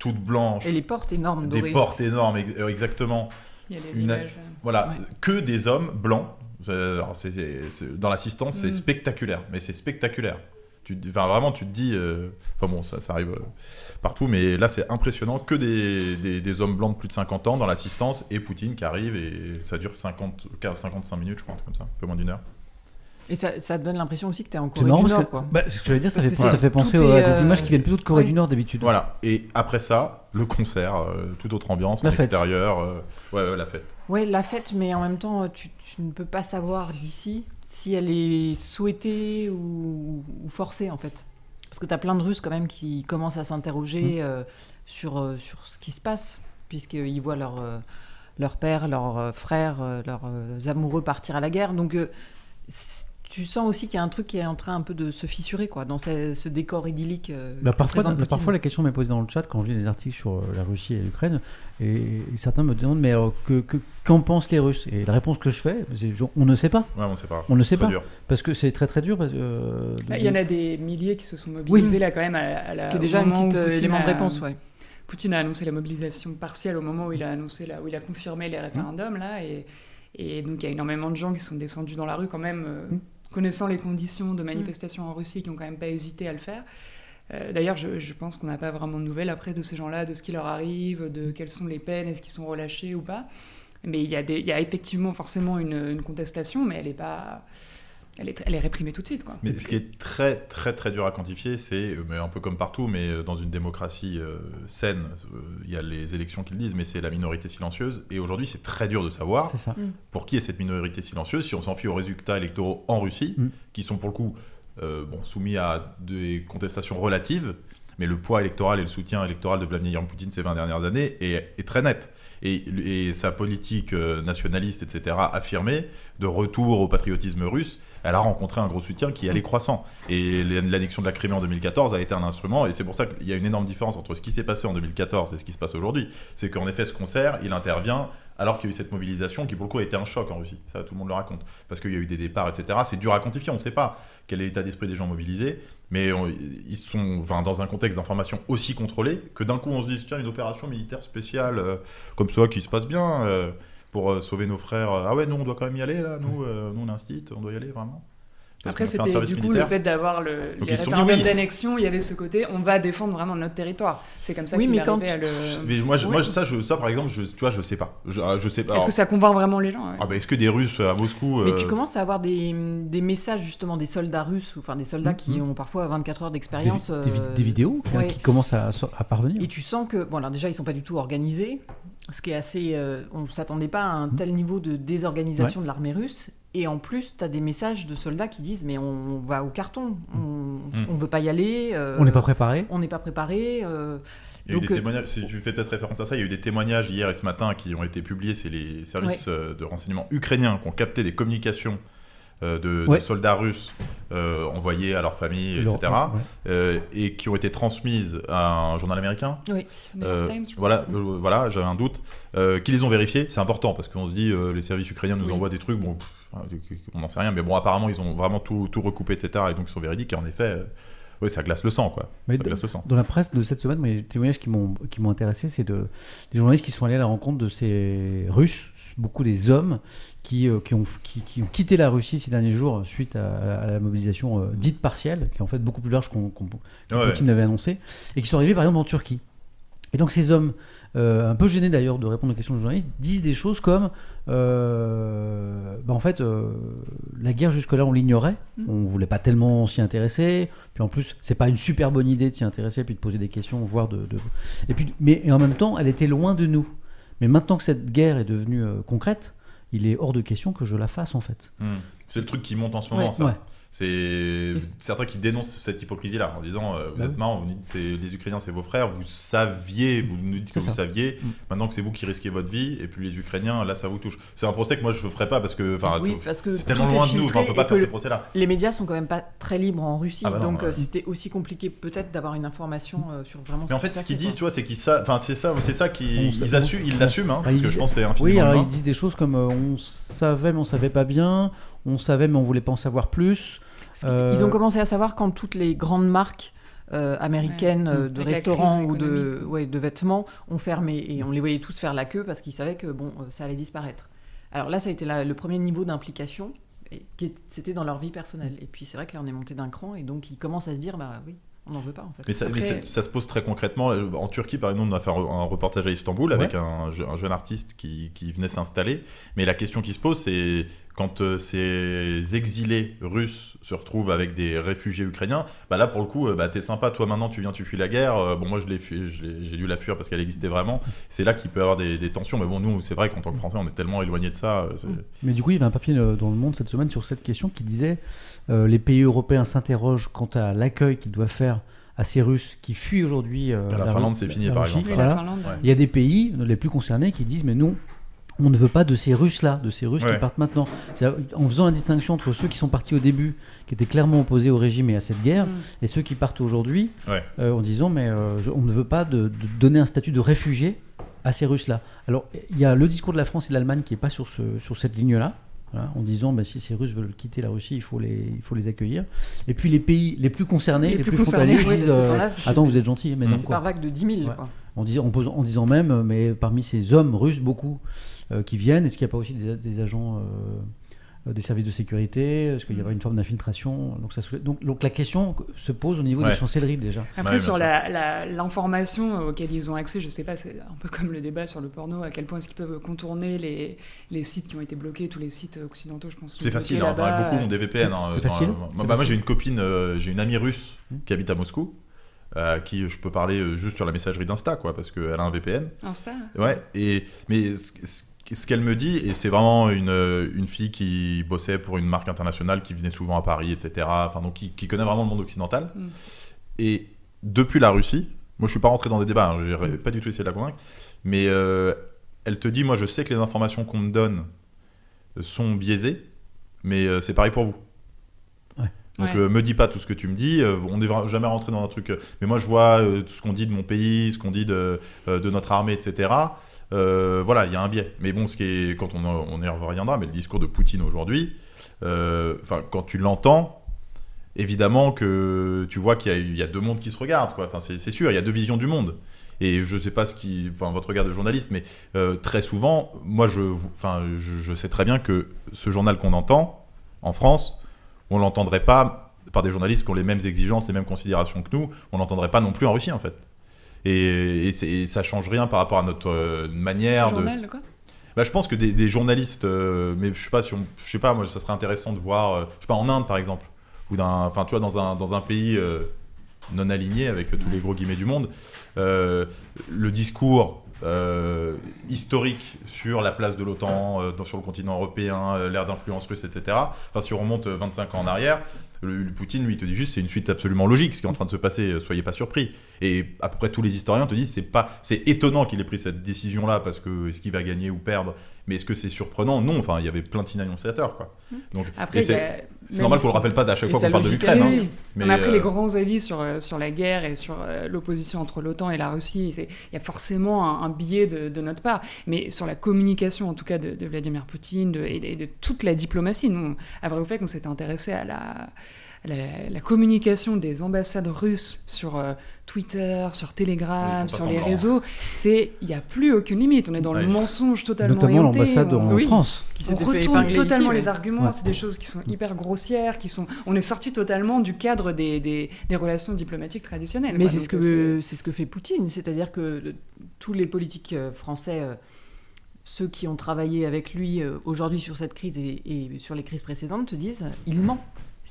toutes blanches, Et les portes énormes des dorées. portes énormes, euh, exactement. Il y a les Une- images. Voilà, Ouais. que des hommes blancs. Dans l'assistance, c'est Mm. spectaculaire, mais c'est spectaculaire. Tu, enfin, vraiment, tu te dis. euh, Enfin bon, ça, ça arrive euh, partout, mais là, c'est impressionnant. Que des, des, des hommes blancs de plus de 50 ans dans l'assistance et Poutine qui arrive et ça dure 50, 15, 55 minutes, je crois, un truc comme ça, un peu moins d'une heure. Et ça, ça donne l'impression aussi que tu es en C'est Corée marrant du parce Nord. que quoi. bah, ce que j'allais dire, ça fait, ça penser aux- à des euh, images qui viennent plutôt de Corée oui. du Nord d'habitude. Voilà, et après ça, le concert, euh, toute autre ambiance, La en fête. extérieur. euh, ouais, ouais, la fête. Ouais, la fête, mais en même temps, tu, tu ne peux pas savoir d'ici si elle est souhaitée ou, ou forcée, en fait. Parce que tu as plein de Russes, quand même, qui commencent à s'interroger Mm. euh, sur, euh, sur ce qui se passe, puisqu'ils voient leur, euh, leur père, leurs frères, leurs amoureux partir à la guerre. Donc, tu sens aussi qu'il y a un truc qui est en train un peu de se fissurer, quoi, dans ce, ce décor idyllique. euh, Bah, parfois, bah, parfois, la question m'est posée dans le chat quand je lis des articles sur euh, la Russie et l'Ukraine, et, et certains me demandent mais alors, que, que- qu'en pensent les Russes? Et la réponse que je fais, c'est genre, on ne sait pas, Ouais, on sait pas. on ne sait pas, dur. parce que c'est très très dur. parce que, euh, de- Bah, Il y en a des milliers qui se sont mobilisés là quand même à, à la, Ce qui est déjà un petit euh, élément de a- réponse, ouais. Poutine a annoncé la mobilisation partielle au moment où il a annoncé là, où il a confirmé les référendums là et, et donc il y a énormément de gens qui sont descendus dans la rue quand même euh, Mm. Connaissant les conditions de manifestation en Russie qui ont quand même pas hésité à le faire. Euh, D'ailleurs, je, je pense qu'on n'a pas vraiment de nouvelles après de ces gens-là, de ce qui leur arrive, de quelles sont les peines, est-ce qu'ils sont relâchés ou pas. Mais il y, a des- il y a effectivement forcément une, une contestation, mais elle n'est pas, elle est, elle est réprimée tout de suite. Quoi. Mais ce qui est très très très dur à quantifier, c'est euh, mais un peu comme partout, mais euh, dans une démocratie euh, saine, euh, il y a les élections qui le disent, mais c'est la minorité silencieuse. Et aujourd'hui, c'est très dur de savoir ça. pour qui est cette minorité silencieuse si on s'en fie aux résultats électoraux en Russie, Mm. qui sont pour le coup euh, bon, soumis à des contestations relatives. Mais le poids électoral et le soutien électoral de Vladimir Poutine ces 20 dernières années est, est très net. Et, et sa politique nationaliste, etc., affirmée, de retour au patriotisme russe, elle a rencontré un gros soutien qui allait croissant. Et l'annexion de la Crimée en 2014 a été un instrument, et c'est pour ça qu'il y a une énorme différence entre ce qui s'est passé en 2014 et ce qui se passe aujourd'hui. C'est qu'en effet, ce concert, il intervient alors qu'il y a eu cette mobilisation qui, pour le coup, a été un choc en Russie. Ça, tout le monde le raconte. Parce qu'il y a eu des départs, etc. C'est dur à quantifier, on ne sait pas quel est l'état d'esprit des gens mobilisés, mais ils sont dans un contexte d'information aussi contrôlé que d'un coup, on se dit, tiens, une opération militaire spéciale euh, comme ça qui se passe bien. euh, pour euh, sauver nos frères. Ah ouais, nous on doit quand même y aller là, nous, euh, nous on on doit y aller vraiment. Après, c'était du coup militaire. le fait d'avoir le, Donc, les référendums oui. d'annexion, il y avait ce côté, on va défendre vraiment notre territoire. C'est comme ça Oui, qu'il mais quand à le... Mais moi, je- Oui. moi ça, je, ça, par exemple, je, tu vois, je sais pas. Je, ah, je sais pas. Est-ce que ça convainc vraiment les gens ouais? ah bah, est-ce que des Russes à Moscou Mais euh, tu commences à avoir des, des messages justement des soldats russes, ou enfin des soldats qui Mhm. ont parfois 24 heures d'expérience. des vi- euh, des vidéos ouais. qui commencent à, à parvenir. Et tu sens que, bon, alors déjà, ils sont pas du tout organisés, ce qui est assez. euh, on s'attendait pas à un tel niveau de désorganisation de l'armée russe. Et en plus, tu as des messages de soldats qui disent Mais on va au carton, on on veut pas y aller. euh, On n'est pas préparé. On n'est pas préparé. euh, Il y a eu des euh, témoignages, si tu fais peut-être référence à ça, il y a eu des témoignages hier et ce matin qui ont été publiés, c'est les services de renseignement ukrainiens qui ont capté des communications de, soldats russes euh, envoyés à leur famille, etc., ouais. euh, et qui ont été transmises à un journal américain. New York Euh, Times, voilà, euh, voilà, j'avais un doute. Euh, qui les ont vérifiés, c'est important parce qu'on se dit euh, les services ukrainiens nous Oui. envoient des trucs, bon, pff, on n'en sait rien, mais bon, apparemment ils ont vraiment tout, tout recoupé, etc. Et donc ils sont véridiques. Et en effet, euh, ouais, ça glace le sang, quoi. Mais ça glace le sang. Dans la presse de cette semaine, des témoignages qui m'ont qui m'ont intéressé, c'est de des journalistes qui sont allés à la rencontre de ces Russes, beaucoup des hommes qui, euh, qui, ont, qui, qui ont quitté la Russie ces derniers jours suite à, à la mobilisation euh, dite partielle, qui est en fait beaucoup plus large qu'on qu'on- que Ouais, Poutine l'avait annoncé, et qui sont arrivés par exemple en Turquie. Et donc ces hommes, euh, un peu gênés d'ailleurs de répondre aux questions des journalistes, disent des choses comme euh, bah, en fait, euh, la guerre jusque-là on l'ignorait, Mm. on voulait pas tellement s'y intéresser, puis en plus c'est pas une super bonne idée de s'y intéresser, puis de poser des questions, voire de, de- et puis mais et en même temps elle était loin de nous. Mais maintenant que cette guerre est devenue euh, concrète, il est hors de question que je la fasse en fait. Hmm. C'est le truc qui monte en ce moment, Ouais. ça. Ouais. C'est certains qui dénoncent cette hypocrisie-là en disant euh, vous Bah êtes oui. marrant, vous dites c'est les Ukrainiens c'est vos frères, vous saviez, vous nous dites que vous ça. saviez, Mm. maintenant que c'est vous qui risquez votre vie, et puis les Ukrainiens là ça vous touche. C'est un procès que moi je ne ferai pas parce que enfin oui, que c'est tellement loin de nous, on peut pas faire ces procès-là. les médias sont quand même pas très libres en Russie, Ah bah non, donc ouais. euh, c'était aussi compliqué peut-être d'avoir une information euh, sur vraiment. Mais en qui fait, se ce qu'ils disent, tu vois, c'est qu'ils c'est ça, c'est ça On qu'ils assument, ils l'assument, hein, Bah, parce que je pense que c'est Oui, alors ils disent des choses comme euh, on savait mais on savait pas bien, on savait mais on voulait pas en savoir plus. Euh, Ils ont commencé à savoir quand toutes les grandes marques euh, américaines euh, de restaurants ou de, économique. ouais, de vêtements ont fermé et on les voyait tous faire la queue parce qu'ils savaient que bon, euh, ça allait disparaître. Alors là, ça a été la- le premier niveau d'implication, c'était dans leur vie personnelle. Et puis c'est vrai que là, on est monté d'un cran et donc ils commencent à se dire, bah oui, on n'en veut pas en fait. Mais, ça, mais Après- ça- ça se pose très concrètement. Euh, En Turquie, par exemple, on a fait un, reportage à Istanbul avec un jeune artiste qui, qui venait s'installer. Mais la question qui se pose, c'est quand euh, ces exilés russes se retrouvent avec des réfugiés ukrainiens, bah là, pour le coup, euh, bah, t'es sympa, toi maintenant, tu viens, tu fuis la guerre. Euh, bon, moi, je l'ai j'ai dû la fuir parce qu'elle existait vraiment. C'est là qu'il peut y avoir des, des tensions. Mais bon, nous, c'est vrai qu'en tant que Français, on est tellement éloigné de ça. euh. Mais du coup, il y avait un papier dans le Monde cette semaine sur cette question qui disait euh, les pays européens s'interrogent quant à l'accueil qu'ils doivent faire à ces Russes qui fuient aujourd'hui. euh, La la Finlande, c'est fini, la par Russie. exemple. Oui, Voilà. la Finlande. Ouais. Il y a des pays les plus concernés qui disent mais nous, on ne veut pas de ces Russes-là, de ces Russes Ouais. qui partent maintenant. En faisant la distinction entre ceux qui sont partis au début, qui étaient clairement opposés au régime et à cette guerre, Mm. et ceux qui partent aujourd'hui, Ouais. euh, en disant mais euh, je- on ne veut pas de, de donner un statut de réfugié à ces Russes-là. Alors il y a le discours de la France et de l'Allemagne qui est pas sur, ce, sur cette ligne-là. voilà, en disant bah, si ces Russes veulent quitter la Russie, il faut les, il faut les accueillir. Et puis les pays les plus concernés, les, Les plus, plus concernés, frontaliers, oui, disent euh, attends vous êtes gentil, mais non C'est quoi. par vague de 10 000. Ouais. quoi. En disant, en, posant- en disant même, euh, mais parmi ces hommes russes, beaucoup qui viennent, est-ce qu'il n'y a pas aussi des, des agents euh, euh, des services de sécurité? Est-ce qu'il y aura une forme d'infiltration? Donc, ça soulève- donc, donc la question se pose au niveau Ouais. des chancelleries déjà. Après, Ouais, sur bien la- la- l'information auquel ils ont accès, je sais pas, c'est un peu comme le débat sur le porno, à quel point est-ce qu'ils peuvent contourner les, les sites qui ont été bloqués, tous les sites occidentaux, je pense. C'est facile, hein. Beaucoup ont des VPN. hein, c'est dans- facile bah, moi, j'ai une copine, euh, j'ai une amie russe Hmm. qui habite à Moscou, euh, à qui je peux parler euh, juste sur la messagerie d'Insta, quoi, parce qu'elle a un VPN. Insta? Ouais, et, mais ce, ce- ce qu'elle me dit, et c'est vraiment une, une fille qui bossait pour une marque internationale, qui venait souvent à Paris, etc., enfin, donc qui, qui connaît vraiment le monde occidental. Mm. Et depuis la Russie, moi je suis pas rentré dans des débats, hein, j'ai pas du tout essayé de la convaincre, mais euh, elle te dit, moi je sais que les informations qu'on me donne sont biaisées, mais euh, c'est pareil pour vous. Ouais. Donc Ouais. euh, me dis pas tout ce que tu me dis, on n'est jamais rentré dans un truc. mais moi je vois tout ce qu'on dit de mon pays, ce qu'on dit de, de notre armée, etc. Euh, voilà, il y a un biais. Mais bon, ce qui est, quand on, on y reviendra, mais le discours de Poutine aujourd'hui, euh, quand tu l'entends, évidemment que tu vois qu'il y, a- deux mondes qui se regardent. Enfin c'est sûr, il y a deux visions du monde. Et je sais pas ce qui, enfin votre regard de journaliste, mais euh, très souvent, moi je, enfin je, sais très bien que ce journal qu'on entend en France, on l'entendrait pas par des journalistes qui ont les mêmes exigences, les mêmes considérations que nous, on l'entendrait pas non plus en Russie en fait. Et, et, et ça change rien par rapport à notre euh, manière Ce de. journal, quoi Bah, je pense que des, des journalistes, euh, mais je sais pas si on, je sais pas, moi ça serait intéressant de voir, euh, je sais pas en Inde par exemple, ou d'un, enfin tu vois dans un dans un pays euh, non aligné avec tous les gros guillemets du monde, le discours euh, historique sur la place de l'OTAN euh, sur le continent européen, euh, l'ère d'influence russe, etc. Enfin si on remonte euh, 25 ans en arrière. Le, le Poutine, lui, il te dit juste c'est une suite absolument logique ce qui est en train de se passer, euh, soyez pas surpris. Et à peu près tous les historiens te disent c'est pas c'est étonnant qu'il ait pris cette décision là parce que est-ce qu'il va gagner ou perdre? Mais est-ce que c'est surprenant? Non enfin il y avait plein de signes annonciateurs quoi. Donc Après, et il y c'est a- c'est normal qu'on le rappelle pas à chaque fois qu'on parle de l'Ukraine Oui, hein. mais, Mais après, euh, les grands avis sur, euh, sur la guerre et sur euh, l'opposition entre l'OTAN et la Russie, il y a forcément un, un biais de, de notre part. Mais sur la communication, en tout cas, de, de Vladimir Poutine de- et, de, et de toute la diplomatie, nous, à vrai ou fait, qu'on s'était intéressé à la, la, la communication des ambassades russes sur euh, Twitter, sur Telegram, sur les semblant. réseaux, c'est il n'y a plus aucune limite. On est dans Ouais. le mensonge totalement Notamment l'ambassade en Oui. France. Qui On fait retourne totalement ici, les mais- arguments, Ouais. c'est des choses qui sont hyper grossières, qui sont. On est sorti totalement du cadre des, des, des relations diplomatiques traditionnelles. Mais c'est ce, euh, que, c'est ce que fait Poutine, c'est-à-dire que le- tous les politiques euh, français, euh, ceux qui ont travaillé avec lui euh, aujourd'hui sur cette crise et, et sur les crises précédentes, te disent euh, il ment.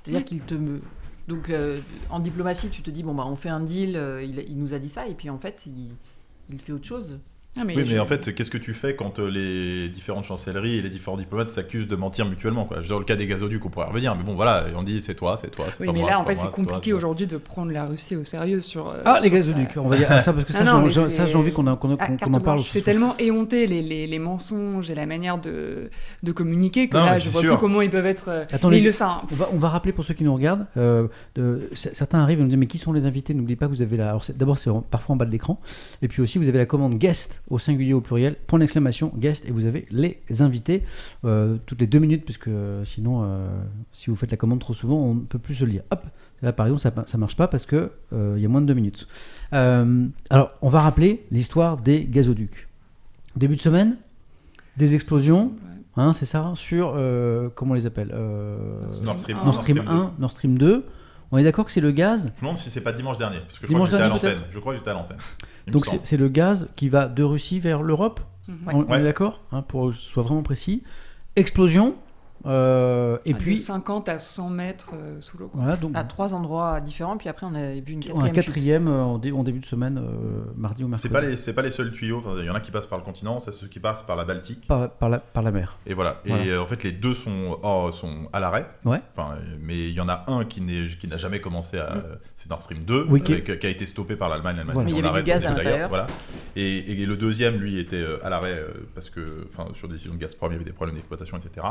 C'est-à-dire qu'il te me. Donc euh, en diplomatie, tu te dis bon bah on fait un deal, euh, il, nous a dit ça, et puis en fait il fait autre chose. Ah, mais oui, je- mais en fait, qu'est-ce que tu fais quand euh, les différentes chancelleries et les différents diplomates s'accusent de mentir mutuellement quoi? Dans le cas des gazoducs, on pourrait revenir, mais bon, voilà, on dit c'est toi, c'est toi, c'est Oui, pas mais moi, là, en fait, c'est compliqué aujourd'hui de prendre la Russie au sérieux sur. euh, Ah, sur les gazoducs, on va dire ça parce que ça, Ah non, j'ai- envie qu'on Ah, qu'on en parle. C'est tellement éhonté les, les, les mensonges et la manière de, de communiquer que Non, là, je vois sûr. plus comment ils peuvent être. euh, Attends, mais les- ils le savent. On va, on va rappeler pour ceux qui nous regardent. euh, de- certains arrivent et nous disent mais qui sont les invités? N'oubliez pas que vous avez la. D'abord, c'est parfois en bas de l'écran. Et puis aussi, vous avez la commande guest au singulier au pluriel, point d'exclamation guest, et vous avez les invités euh, toutes les deux minutes, parce que euh, sinon, euh, si vous faites la commande trop souvent, on ne peut plus se le lire. Hop Là, par exemple, ça ça marche pas parce que euh, il y a moins de deux minutes. Euh, alors, on va rappeler l'histoire des gazoducs. Début de semaine, des explosions, hein, c'est ça, sur euh, comment on les appelle euh, Nord Stream, Nord Stream 1, Nord Stream 2. On est d'accord que c'est le gaz. Je me demande si c'est pas dimanche dernier, parce que je Dimanche crois que j'étais à dernier, l'antenne. Je crois que j'étais à l'antenne. Donc c'est le gaz qui va de Russie vers l'Europe. Mhm. On, on Ouais. est d'accord hein, Pour que ce soit vraiment précis. Explosion. Euh, et de puis 50 à 100 mètres euh, sous l'eau. voilà donc À trois endroits différents, puis après on a vu une quatrième. un quatrième euh, en, dé- en début de semaine, euh, mardi ou mercredi. C'est pas les, c'est pas les seuls tuyaux. Enfin, il y en a qui passent par le continent, c'est ceux qui passent par la Baltique. par, la, par, la, par la mer. Et voilà. Voilà. Et euh, en fait, les deux sont, oh, sont à l'arrêt. Ouais. Enfin, mais il y en a un qui n'est, qui n'a jamais commencé à. C'est Nord Stream 2, Oui, qui- avec- qui a été stoppé par l'Allemagne. L'Allemagne Voilà. Mais il y avait du gaz à l'intérieur. Voilà. Et, et le deuxième, lui, était à l'arrêt parce que, enfin, sur des décisions de Gazprom, il y avait des problèmes d'exploitation, etc.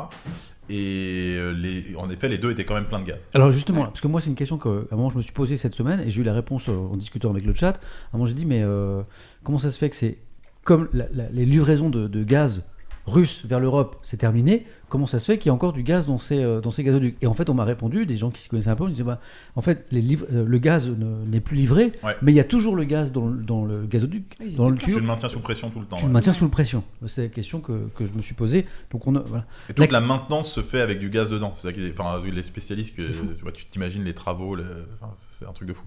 Et euh, en effet, les deux étaient quand même pleins de gaz. Alors justement, parce que moi c'est une question que je me suis posée cette semaine et j'ai eu la réponse euh, en discutant avec le chat. À un moment j'ai dit mais euh, comment ça se fait que c'est comme les livraisons de, de gaz russe vers l'Europe, c'est terminé. Comment ça se fait qu'il y a encore du gaz dans ces, euh, dans ces gazoducs Et en fait, on m'a répondu, des gens qui s'y connaissaient un peu, ils disaient bah, en fait, les livres- euh, le gaz ne- n'est plus livré, Ouais. mais il y a toujours le gaz dans, le- dans le gazoduc, Oui, dans le étaient Tu tuyau. le maintiens sous pression tout le temps. Tu ouais. le maintiens sous pression. C'est la question que, que je me suis posée. Donc on a- voilà. Et toute la maintenance se fait avec du gaz dedans. C'est ça qui est- enfin, les spécialistes, que, tu vois, tu t'imagines les travaux, le- enfin, c'est un truc de fou.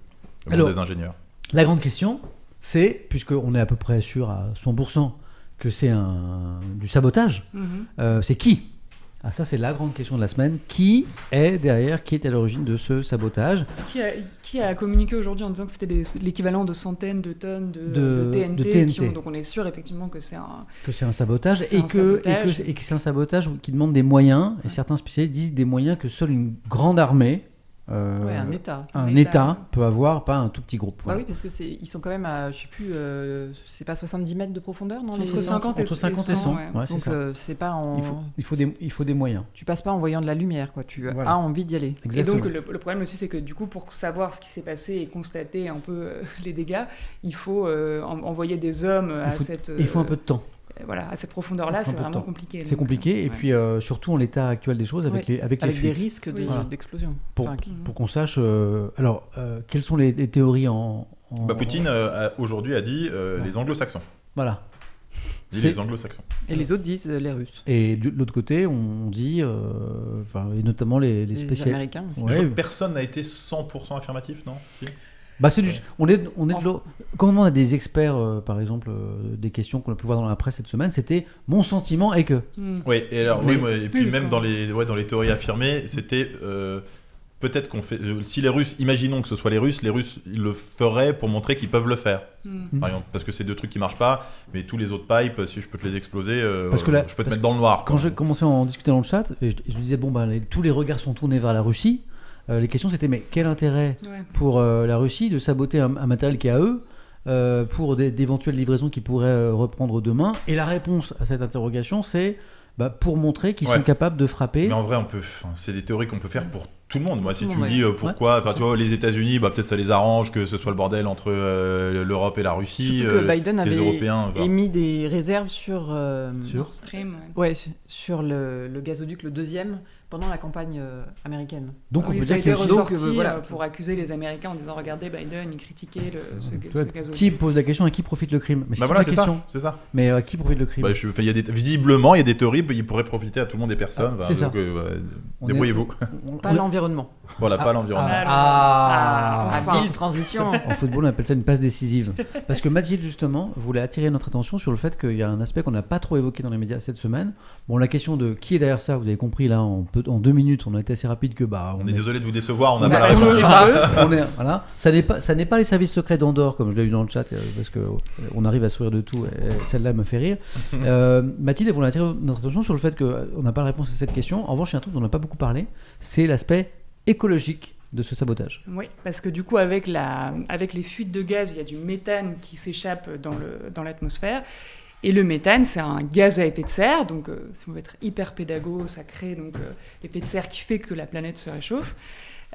Le Alors- des ingénieurs. La grande question, c'est, puisqu'on est à peu près sûr à 100% que c'est un, du sabotage, Mhm. euh, c'est qui ah, ça, c'est la grande question de la semaine. Qui est derrière, qui est à l'origine de ce sabotage Qui, a, qui a communiqué aujourd'hui en disant que c'était l'équivalent de centaines de tonnes de, De- de TNT, de TNT. qui ont- donc on est sûr effectivement que c'est un. Que c'est un sabotage C'est et un que, et sabotage. que, et que c'est un sabotage qui demande des moyens. Et certains spécialistes disent des moyens que seule une grande armée, euh, Ouais, un État. un Un État État. peut avoir, pas un tout petit groupe. Bah oui, parce que c'est, ils sont quand même à, je sais plus, euh, c'est pas 70 mètres de profondeur, non Entre les- 50 et Entre 50 et 100, ouais. ouais, c'est Donc ça. euh, c'est pas en, Il faut, il, faut des, il faut des moyens. tu passes pas en voyant de la lumière, quoi. Tu Voilà. as envie d'y aller. Exactement. Et donc le, le problème aussi c'est que du coup pour savoir ce qui s'est passé et constater un peu euh, les dégâts, il faut euh, en- envoyer des hommes à faut- cette Et il faut un peu de temps. Voilà à cette profondeur là, il faut un c'est vraiment temps. compliqué. C'est donc, compliqué. euh, Et ouais. puis, euh, surtout en l'état actuel des choses, avec Ouais. les, avec les Avec des fuites. risques de- Oui. Voilà. d'explosion. Pour, Enfin, pour qu'on sache. euh, alors, euh, quelles sont les, les théories en. en- Bah, Poutine, euh, aujourd'hui, a dit euh, Ouais. les anglo-saxons. Voilà. Il dit les anglo-saxons. Et les autres disent euh, les Russes. Et de l'autre côté, on dit, euh, enfin, et notamment les, les Les, spécialistes. Américains aussi. Ouais. Personne n'a été 100% affirmatif, non Si? Bah, c'est du, on est, on est de Enfin. l'eau- Quand on demande à des experts, euh, par exemple, euh, des questions qu'on a pu voir dans la presse cette semaine, c'était mon sentiment est que. Hmm. Oui, et alors, oui, moi, et puis même dans les, ouais, dans les théories affirmées, c'était euh, peut-être qu'on fait. Si les Russes, imaginons que ce soit les Russes, les Russes ils le feraient pour montrer qu'ils peuvent le faire. Hmm. Par exemple, parce que c'est deux trucs qui marchent pas, mais tous les autres pipes, si je peux te les exploser, euh, Parce que là- je peux te mettre dans le noir. Quand j'ai commencé à en discuter dans le chat, et je, je disais, bon, bah, les- tous les regards sont tournés vers la Russie. Euh, les questions, c'était, mais quel intérêt Ouais. pour euh, la Russie de saboter un, un matériel qui est à eux euh, pour d'éventuelles livraisons qu'ils pourraient euh, reprendre demain? Et la réponse à cette interrogation, c'est bah, pour montrer qu'ils Ouais. sont capables de frapper. Mais en vrai, on peut. enfin, C'est des théories qu'on peut faire pour tout le monde. Moi, si tu me dis euh, pourquoi, enfin, tu vois, les États-Unis, bah, peut-être ça les arrange que ce soit le bordel entre euh, l'Europe et la Russie. Surtout que euh, Biden les avait Européens. enfin, émis des réserves sur, euh, Sur Nord Stream, ouais. ouais, su- sur le, le gazoduc, le deuxième, pendant la campagne euh, américaine. Donc on Oui, peut ça dire qu'il été ressorti euh, voilà. euh, pour accuser les Américains en disant regardez Biden il critiquait le, ce, Tu ce gazoduc. Tim pose la question à qui profite le crime? Mais c'est Bah toute voilà, la c'est question. ça. C'est ça. Mais euh, à qui profite le crime? Bah, je- y a des, visiblement, il y a des théories, il pourrait profiter à tout le monde et personne. Ah, bah, c'est euh, On Débrouillez-vous. On- Pas on- l'environnement. Voilà, Ah, pas l'environnement. ah, Ah, ah. Habile transition. En football, on appelle ça une passe décisive. Parce que Mathilde, justement, voulait attirer notre attention sur le fait qu'il y a un aspect qu'on n'a pas trop évoqué dans les médias cette semaine. Bon, la question de qui est derrière ça, vous avez compris, là, en, peu- en deux minutes, on a été assez rapide que bah, On est désolé de vous décevoir, on n'a pas a- la on réponse. eux, on est- voilà. Ça n'est pas, ça n'est pas les services secrets d'Andorre, comme je l'ai lu dans le chat, euh, parce que euh, on arrive à sourire de tout. Et celle-là me fait rire. Euh, Mathilde elle voulait attirer notre attention sur le fait qu'on n'a pas la réponse à cette question. En revanche, il y a un truc dont on n'a pas beaucoup parlé, c'est l'aspect écologique de ce sabotage. Oui, parce que du coup, avec, la, avec les fuites de gaz, il y a du méthane qui s'échappe dans le- dans l'atmosphère. Et le méthane, c'est un gaz à effet de serre. Donc, euh, si on veut être hyper pédago, ça crée donc euh, l'effet de serre qui fait que la planète se réchauffe.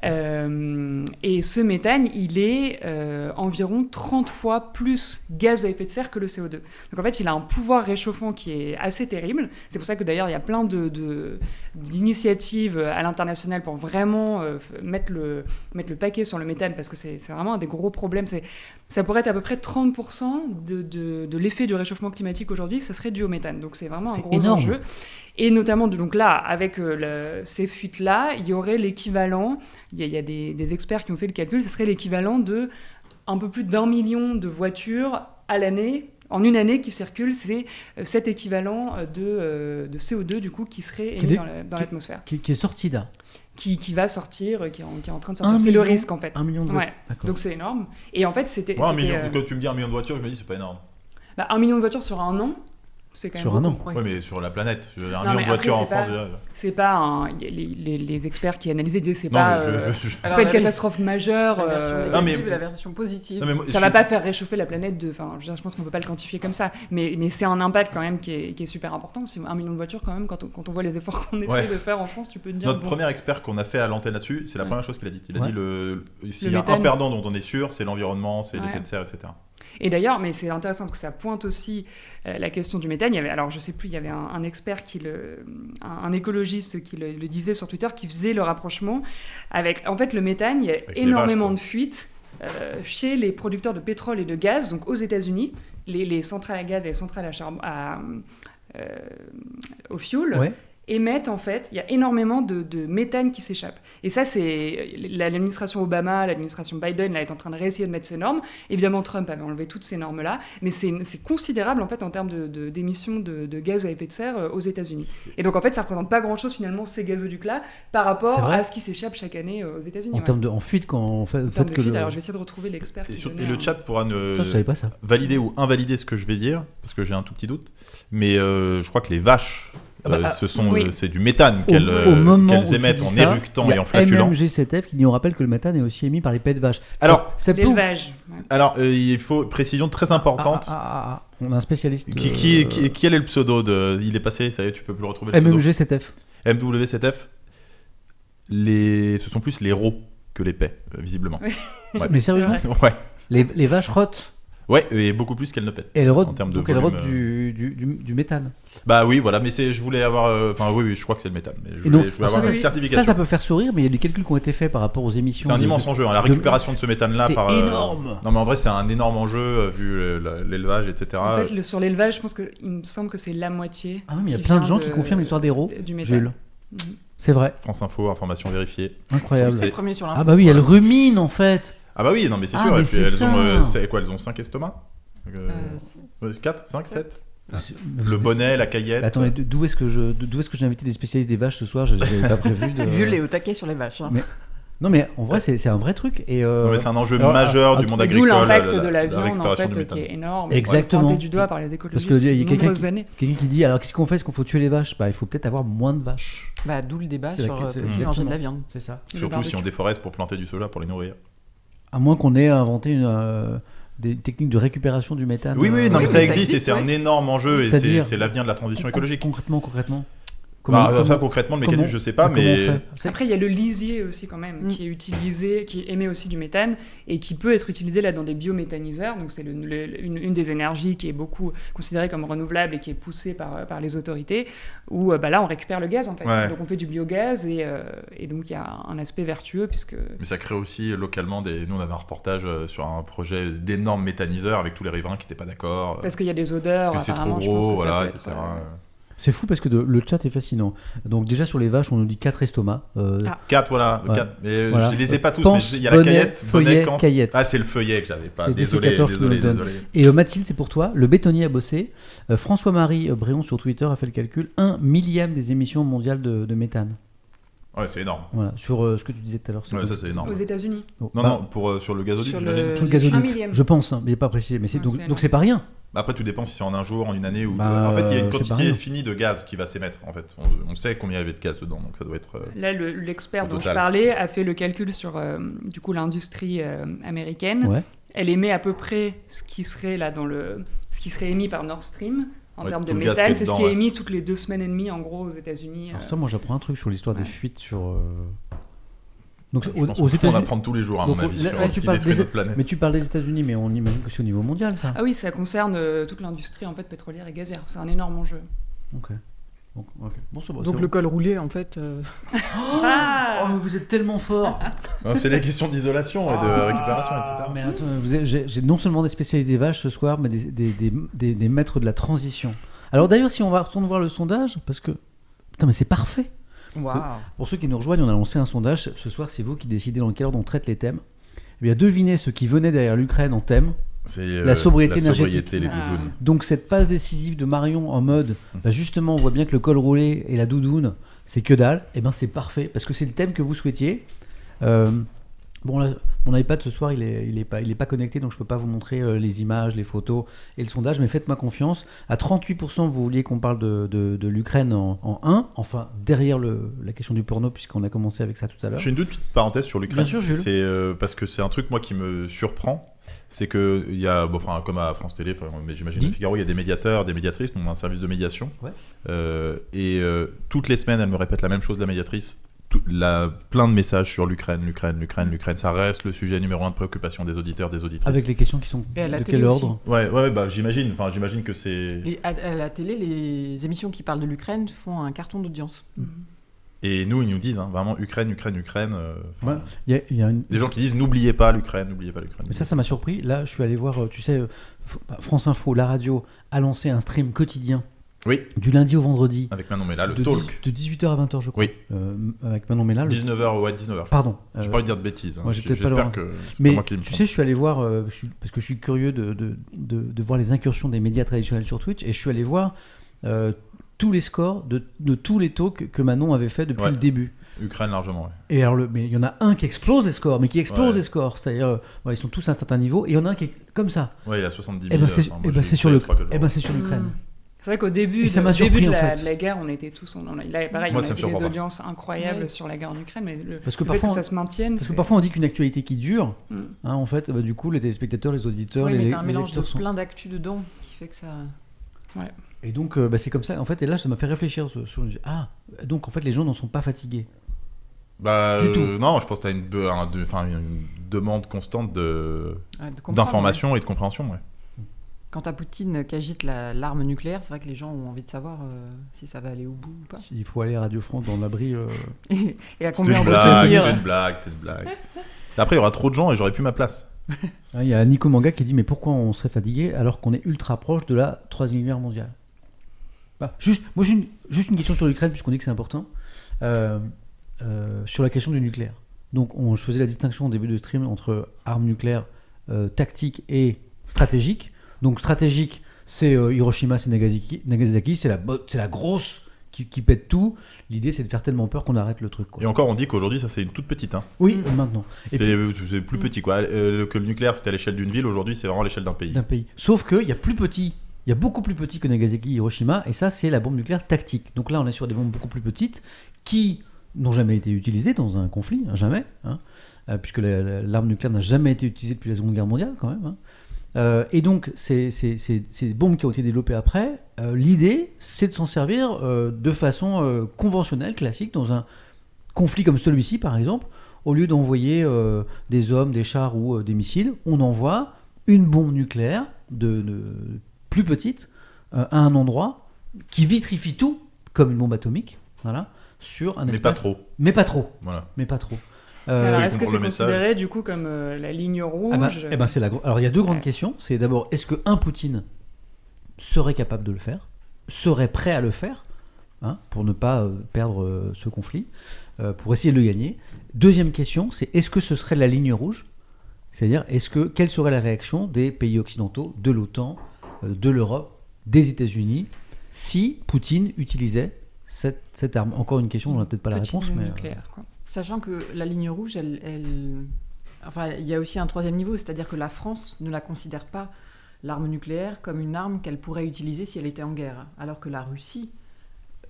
Euh, et ce méthane, il est euh, environ 30 fois plus gaz à effet de serre que le CO2. Donc en fait, il a un pouvoir réchauffant qui est assez terrible. C'est pour ça que d'ailleurs, il y a plein de, de- d'initiatives à l'international pour vraiment euh, mettre, le, mettre le paquet sur le méthane, parce que c'est, vraiment un des gros problèmes. Ça pourrait être à peu près 30% de, l'effet du réchauffement climatique aujourd'hui, ça serait dû au méthane. Donc c'est vraiment un gros énorme. enjeu. Et notamment, donc là, avec euh, le- ces fuites-là, il y aurait l'équivalent, il y a, il y a des, des experts qui ont fait le calcul, ce serait l'équivalent de un peu plus d'un million de voitures à l'année, en une année qui circulent, c'est euh, cet équivalent euh, de, de CO2 du coup qui serait émis dans l'atmosphère, Qui, qui est sorti là. qui, qui va sortir, qui est en, qui est en train de sortir. C'est le million risque en fait. Un million de Ouais. Donc c'est énorme. Et en fait, c'était. Euh, quand tu me dis un million de voitures, je me dis c'est pas énorme. bah, un million de voitures sur un an, c'est quand même. Sur un an. Ouais, mais sur la planète, un Non, million de voitures en France. C'est pas un. Les, les- les experts qui analysaient disaient c'est pas. je- euh, pas une catastrophe majeure. La version euh, Non, mais- la version positive. Non, mais moi, Ça je va pas faire réchauffer la planète de. Enfin, je, veux dire, je pense qu'on peut pas le quantifier comme ça. Mais, mais c'est un impact quand même qui est, qui est super important. C'est un million de voitures quand même. Quand on, quand on voit les efforts qu'on essaie Ouais. de faire en France, tu peux te dire. Notre bon, premier expert qu'on a fait à l'antenne là-dessus, c'est la Ouais. première chose qu'il a dit. Il a Ouais. dit le, s'il Le y a un méthane. perdant dont on est sûr, c'est l'environnement, c'est l'effet de serre, etc. Et d'ailleurs, mais c'est intéressant parce que ça pointe aussi euh, la question du méthane. Il y avait, alors je sais plus, il y avait un, un expert qui le, un, un écologiste qui le, le disait sur Twitter, qui faisait le rapprochement avec, en fait, le méthane. Il y a Avec énormément vaches, de fuites euh, chez les producteurs de pétrole et de gaz, donc aux États-Unis, les, les centrales à gaz et les centrales à charbon, à, euh, au fioul Ouais. Émettent en fait, il y a énormément de, de méthane qui s'échappe. Et ça, c'est l'administration Obama, l'administration Biden, là, est en train de réessayer de mettre ces normes. Évidemment, Trump avait enlevé toutes ces normes-là, mais c'est considérable en fait en termes d'émissions de, d'émissions de, de gaz à effet de serre euh, aux États-Unis. Et donc en fait, ça représente pas grand-chose finalement ces gazoducs-là par rapport à ce qui s'échappe chaque année euh, aux États-Unis. En ouais. termes de en fuite quand on fait, En fait que fuite, le... alors je vais essayer de retrouver l'expert. Et, sur- et le un- chat pourra ne Putain, savais pas ça. valider ou invalider ce que je vais dire, parce que j'ai un tout petit doute. Mais euh, je crois que les vaches, Ah bah, euh, ah, ce sont, oui. euh, c'est du méthane qu'elles au euh, émettent en ça, éructant il y et a en flatulant. MMG7F qui nous rappelle que le méthane est aussi émis par les pets de vache. Alors, ça ouais. Alors, euh, il faut précision très importante. Ah, ah, ah, ah, On a un spécialiste. Qui, euh, qui, qui- quel est le pseudo de Il est passé, ça y est, tu peux plus le retrouver. Le pseudo. MMG7F. MW7F. Les, ce sont plus les rots que les paix, euh, visiblement. Oui. Ouais. Mais sérieusement, ouais. les, les vaches rotent. Ouais, et beaucoup plus qu'elles ne pètent. Et elles rotent, En termes de donc volume, euh. du, du, du, du méthane. Bah oui, voilà, mais c'est, je voulais avoir. euh, Enfin, oui, oui, je crois que c'est le méthane. Mais je voulais, donc, je voulais alors avoir ça, une ça- certification. Ça, ça peut faire sourire, mais il y a des calculs qui ont été faits par rapport aux émissions. C'est un de- immense enjeu, hein, la récupération de ce méthane-là C'est par. euh, énorme. Non, mais en vrai, c'est un énorme enjeu vu l'élevage, etc. En fait, le- sur l'élevage, je pense qu'il me semble que c'est la moitié. Ah oui, mais il y a plein de gens qui confirment l'histoire des rots. Du méthane. Jules, Mhm. c'est vrai, France Info, information vérifiée. incroyable. C'est- premier sur l'info. Ah bah oui, elles ruminent en fait. Ah bah oui, non, mais c'est Ah, sûr. mais et puis elles ça. ont. euh, c'est quoi Elles ont 5 estomacs Euh, c'est- 4, 5, 7 Ah. Le bonnet, la caillette. Attends, mais d'où est-ce que je, d'où est-ce que j'ai invité des spécialistes des vaches ce soir? Je n'avais pas prévu. De... Jules est au taquet sur les vaches. hein. Mais- Non mais en vrai c'est c'est un vrai truc et euh, c'est un enjeu alors, majeur du monde D'où agricole. l'impact la- de la la viande, en fait, qui est énorme. Exactement. Pointé du doigt par les écologistes Parce que il y a quelqu'un qui- années. quelqu'un qui dit alors qu'est-ce qu'on fait? Est-ce qu'on faut tuer les vaches? Bah il faut peut-être avoir moins de vaches. Bah, d'où le débat C'est sur la- euh, manger de la viande. C'est ça. Surtout si on déforeste pour planter du soja pour les nourrir. À moins qu'on ait inventé une, euh, des techniques de récupération du méthane. Oui, oui, euh, non, mais ça mais ça existe et c'est un énorme enjeu et c'est l'avenir de la transition écologique. Concrètement, concrètement. Bah, Comment- ça concrètement, le mécanisme, comment- je sais pas, mais. Après, il y a le lisier aussi quand même, Mm. qui est utilisé, qui émet aussi du méthane et qui peut être utilisé là dans des biométhaniseurs. Donc c'est le- le- une, une des énergies qui est beaucoup considérée comme renouvelable et qui est poussée par, par les autorités. Où euh, bah, là, on récupère le gaz en fait. Ouais. Donc on fait du biogaz et, euh, et donc il y a un aspect vertueux puisque Mais ça crée aussi localement des. Nous, on avait un reportage euh, sur un projet d'énormes méthaniseurs avec tous les riverains qui n'étaient pas d'accord. euh, parce qu'il y a des odeurs. Parce que c'est trop apparemment, je pense gros, que ça voilà, peut etc. être, euh, C'est fou parce que de- le chat est fascinant. Donc déjà sur les vaches, on nous dit 4 estomacs. Euh, Ah. 4, voilà. Ouais. quatre. Mais, Voilà. Je les ai pas tous, Pense, mais il y a la bonnet, caillette, feuillet, bonnet, caillette. Ah, c'est le feuillet que j'avais pas. Désolé, désolé, nous le donne. désolé. Et euh, Mathilde, c'est pour toi. Le bétonnier a bossé. Euh, François-Marie euh, Bréon sur Twitter a fait le calcul. Un millième des émissions mondiales de, de méthane. Ouais, c'est énorme. Voilà, sur euh, ce que tu disais tout à l'heure. Ouais, ça, c'est énorme. Aux États-Unis. Non, bah, non, pour, euh, sur le gazoduc, Sur le- Tout le Un gazoduc, millième. je pense, hein, mais il n'est pas précisé. Mais c'est Ouais, donc, c'est donc énorme. c'est pas rien. Bah, Après, tout dépend si c'est en un jour, en une année ou. Bah, en fait, il y a une quantité finie de gaz qui va s'émettre. En fait, on, on sait combien il y avait de gaz dedans, donc ça doit être. euh, Là, le- l'expert dont je parlais a fait le calcul sur euh, du coup l'industrie euh, américaine. Ouais. Elle émet à peu près ce qui serait là dans le ce qui serait émis par Nord Stream en Ouais, termes de méthane. C'est ce qui est ouais. émis toutes les deux semaines et demie en gros aux États-Unis. Alors euh. ça, moi, j'apprends un truc sur l'histoire des fuites sur. Donc je aux, pense aux États-Unis. apprendre tous les jours, à Donc, mon avis, là, sur là, tu ce qui parles détruit des- notre planète. Mais tu parles des États-Unis, mais on imagine que c'est au niveau mondial, ça. Ah oui, ça concerne euh, toute l'industrie en fait pétrolière et gazière. C'est un énorme enjeu. Ok. Donc, ok. Bon, c'est bon, Donc c'est le bon. col roulé, en fait. euh, Ah Oh, mais vous êtes tellement fort C'est les questions d'isolation et de Ah, récupération, etc. Mais attends, j'ai j'ai non seulement des spécialistes des vaches ce soir, mais des, des, des, des- des maîtres de la transition. Alors d'ailleurs, si on va retourner voir le sondage, parce que... Putain, mais c'est parfait Pour ceux qui nous rejoignent, on a lancé un sondage. Ce soir, c'est vous qui décidez dans quel ordre on traite les thèmes. Eh bien, devinez ce qui venait derrière l'Ukraine en thème. C'est euh, La sobriété la énergétique. sobriété, Ah. Donc cette passe décisive de Marion en mode, bah, justement, on voit bien que le col roulé et la doudoune, c'est que dalle. Et ben c'est parfait parce que c'est le thème que vous souhaitiez. Euh, bon, là, mon iPad ce soir, il est, il est pas, il est pas connecté, donc je peux pas vous montrer euh, les images, les photos et le sondage. Mais faites-moi confiance. À 38%, vous vouliez qu'on parle de, de, de l'Ukraine en, en 1, enfin derrière le, la question du porno, puisqu'on a commencé avec ça tout à l'heure. Je fais une toute petite parenthèse sur l'Ukraine. Bien sûr, Jules. C'est euh, parce que c'est un truc moi qui me surprend, c'est que il y a, bon, enfin comme à France Télé, mais j'imagine Dis. au Figaro, il y a des médiateurs, des médiatrices, on a un service de médiation. Ouais. Euh, et toutes les semaines, elle me répète la même chose, la médiatrice. Tout- la, plein de messages sur l'Ukraine, l'Ukraine, l'Ukraine, l'Ukraine. Ça reste le sujet numéro un de préoccupation des auditeurs, des auditrices. Avec les questions qui sont Et à la de télé quel aussi. ordre Ouais, ouais, bah j'imagine. Enfin, j'imagine que c'est. Et à, à la télé, les émissions qui parlent de l'Ukraine font un carton d'audience. Et nous, ils nous disent hein, vraiment Ukraine, Ukraine, Ukraine. euh, Ouais. Y a- il y a une- Des gens qui disent n'oubliez pas l'Ukraine, n'oubliez pas l'Ukraine. Mais ça, ça m'a surpris. Là, je suis allé voir, euh, tu sais, euh, bah, France Info, la radio, a lancé un stream quotidien Oui, du lundi au vendredi. avec Manon Mella, le de, talk. 10 de 18h à 20h, je crois. Oui. Euh, avec Manon Mella. le- 19h, ouais, 19h. Pardon. J'ai euh, pas envie de dire de bêtises. hein. moi, j'ai pas le- que Mais moi qui me tu sais, je suis allé voir, euh, je suis- parce que je suis curieux de, de, de- de voir les incursions des médias traditionnels sur Twitch, et je suis allé voir euh, tous les scores de, de tous les talks que Manon avait fait depuis Ouais. le début. Ukraine largement, ouais. Et alors, le, mais il y en a un qui explose les scores, mais qui explose Ouais. les scores, c'est-à-dire, euh, ouais, ils sont tous à un certain niveau, et il y en a un qui est comme ça. Ouais, il a 70 Et 000. ben c'est enfin, eh moi, ben, c'est sur eh ben c'est l'Ukraine. C'est vrai qu'au début, ça de- début en la, fait. de la guerre, on était tous. On, là, pareil, Moi, on a des pas. audiences incroyables Ouais. sur la guerre en Ukraine, mais le, Parce que le fait parfois, que ça se maintienne. Parce que parfois on dit qu'une actualité qui dure, Mm. hein, en fait, bah, du coup, les téléspectateurs, les auditeurs, Oui, les, mais t'as un les mélange de lecteurs sont- plein d'actu dedans qui fait que ça. Et donc, euh, bah, c'est comme ça. En fait, et là, ça m'a fait réfléchir sur, sur- ah, donc en fait, les gens n'en sont pas fatigués. Bah, Du euh, tout. Non, je pense que tu as une, be- un- de- enfin, une demande constante de- ah, de ouais. d'information et de compréhension. Ouais. Quant à Poutine qui agite la- l'arme nucléaire, c'est vrai que les gens ont envie de savoir euh, si ça va aller au bout ou pas. S'il faut aller à Radio France dans l'abri. euh, Et, et à combien on blague, tenir c'était une blague, c'était une blague. Après, il y aura trop de gens et j'aurais plus ma place. hein, Il y a Nico Manga qui dit Mais pourquoi on serait fatigué alors qu'on est ultra proche de la Troisième Guerre mondiale? Bah, juste, Moi, j'ai une, juste une question sur l'Ukraine, puisqu'on dit que c'est important. Euh, euh, sur la question du nucléaire. Donc, on, je faisais la distinction au début de stream entre armes nucléaires euh, tactiques et stratégiques. Donc, stratégique, c'est euh, Hiroshima, c'est Nagasaki, Nagasaki c'est la, bo- c'est la grosse qui, qui pète tout. L'idée, c'est de faire tellement peur qu'on arrête le truc. quoi. Et encore, on dit qu'aujourd'hui, ça c'est une toute petite. Hein. Oui, Mm. maintenant. Et C'est puis, c'est plus petit quoi. Euh, que le nucléaire c'était à l'échelle d'une ville, aujourd'hui c'est vraiment à l'échelle d'un pays. d'un pays. Sauf qu'il y a plus petit, il y a beaucoup plus petit que Nagasaki et Hiroshima, et ça, c'est la bombe nucléaire tactique. Donc là, on est sur des bombes beaucoup plus petites qui n'ont jamais été utilisées dans un conflit, hein, jamais, hein, euh, puisque la- la- l'arme nucléaire n'a jamais été utilisée depuis la Seconde Guerre mondiale, quand même. Euh, et donc, ces, ces- ces- ces bombes qui ont été développées après, euh, l'idée, c'est de s'en servir euh, de façon conventionnelle, classique, dans un conflit comme celui-ci, par exemple. Au lieu d'envoyer des hommes, des chars ou des missiles, on envoie une bombe nucléaire de, de- plus petite à un endroit qui vitrifie tout comme une bombe atomique, voilà, sur un Mais espace. pas trop. Mais pas trop. Voilà. Mais pas trop. Euh, est-ce que c'est considéré du coup comme euh, la ligne rouge ah bah, eh ben, c'est la Alors il y a deux grandes Ouais. questions. C'est d'abord, est-ce que un Poutine serait capable de le faire, serait prêt à le faire, hein, pour ne pas euh, perdre euh, ce conflit, euh, pour essayer de le gagner? Deuxième question, c'est est-ce que ce serait la ligne rouge? C'est-à-dire, est-ce que quelle serait la réaction des pays occidentaux, de l'OTAN, euh, de l'Europe, des États-Unis, si Poutine utilisait cette, cette arme? Encore une question, on n'a peut-être pas la réponse, mais euh, nucléaire, quoi. Sachant que la ligne rouge, elle, elle- Enfin, il y a aussi un troisième niveau, c'est-à-dire que la France ne la considère pas l'arme nucléaire comme une arme qu'elle pourrait utiliser si elle était en guerre, alors que la Russie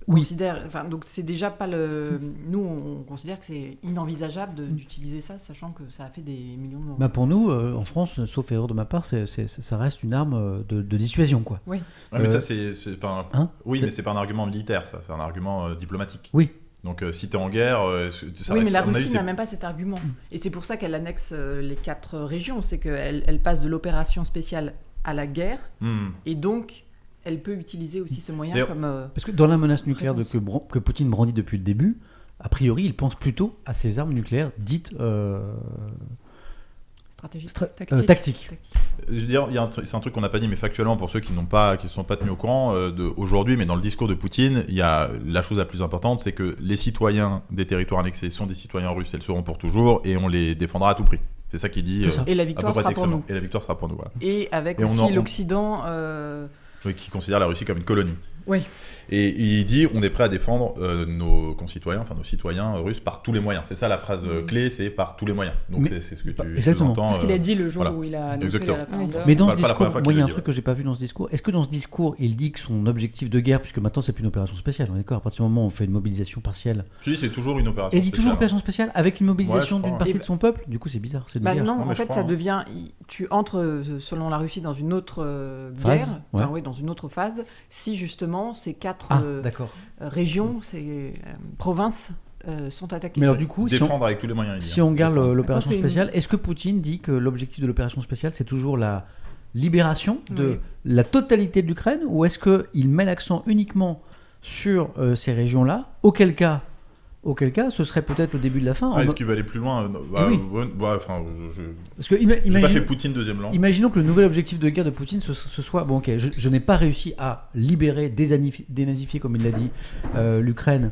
Oui. considère. Enfin, donc c'est déjà pas le. Nous, on considère que c'est inenvisageable de- d'utiliser ça, sachant que ça a fait des millions de morts. bah, pour nous, euh, en France, sauf erreur de ma part, c'est- c'est- ça reste une arme euh, de, de dissuasion, quoi. Ouais, mais Euh, ça c'est. c'est- enfin, Hein? oui, mais c'est pas un argument militaire, ça, c'est un argument euh, diplomatique. Oui. Donc euh, si t'es en guerre, euh, ça oui, reste- mais la Russie n'a même pas cet argument. Mm. Et c'est pour ça qu'elle annexe euh, les quatre régions. C'est qu'elle elle passe de l'opération spéciale à la guerre. Hmm. Et donc, elle peut utiliser aussi ce moyen comme. euh, Parce que dans la menace nucléaire de, que, que Poutine brandit depuis le début, a priori, il pense plutôt à ces armes nucléaires dites euh, stratégique. stra- Tactique. euh. Je veux dire, truc- c'est un truc qu'on n'a pas dit, mais factuellement, pour ceux qui n'ont pas, qui ne sont pas tenus au courant euh, de aujourd'hui, mais dans le discours de Poutine, il y a la chose la plus importante, c'est que les citoyens des territoires annexés sont des citoyens russes, elles seront pour toujours, et on les défendra à tout prix. C'est ça qu'il dit. Ça. Et la victoire sera pour nous. Et la victoire sera pour nous, voilà. Et avec Et aussi l'Occident. euh, Oui, qui considère la Russie comme une colonie. Oui. Et il dit on est prêt à défendre euh, nos concitoyens, enfin nos citoyens russes par tous les moyens. C'est ça la phrase euh, clé, c'est par tous les moyens. Donc c'est ce que bah, tu exactement. entends. Ce qu'il a dit le jour voilà. où il a annoncé Exactement. les référendums. Mais dans ce la discours, moi, il y a un truc que j'ai pas vu dans ce discours. Est-ce que dans ce discours, il dit que son objectif de guerre, puisque maintenant c'est plus une opération spéciale, on est d'accord, à partir du moment où on fait une mobilisation partielle, Je dis c'est toujours une opération. et il dit toujours spéciale. opération spéciale avec une mobilisation d'une partie Et de son peuple? Du coup, c'est bizarre, c'est une Bah non, en fait, ça hein. devient. Tu entres, euh, selon la Russie, dans une autre euh, Phase, guerre, oui, dans une autre phase, si justement ces quatre Ah, euh, d'accord. régions, ces euh, provinces, euh, sont attaqués. Mais alors du coup, si on, Défendre avec tous les moyens. il dit, si on regarde Défendre. le- l'opération c'est une- spéciale, est-ce que Poutine dit que l'objectif de l'opération spéciale, c'est toujours la libération de Oui. la totalité de l'Ukraine ou est-ce qu'il met l'accent uniquement sur euh, ces régions-là Auquel cas, auquel cas, ce serait peut-être le début de la fin. Ah, Est-ce qu'il veut aller plus loin? Bah, Oui. enfin, je- Parce que ima- pas fait Poutine deuxième langue. Imaginons que le nouvel objectif de guerre de Poutine ce, ce soit bon ok je, je n'ai pas réussi à libérer dénazifier comme il l'a dit euh, l'Ukraine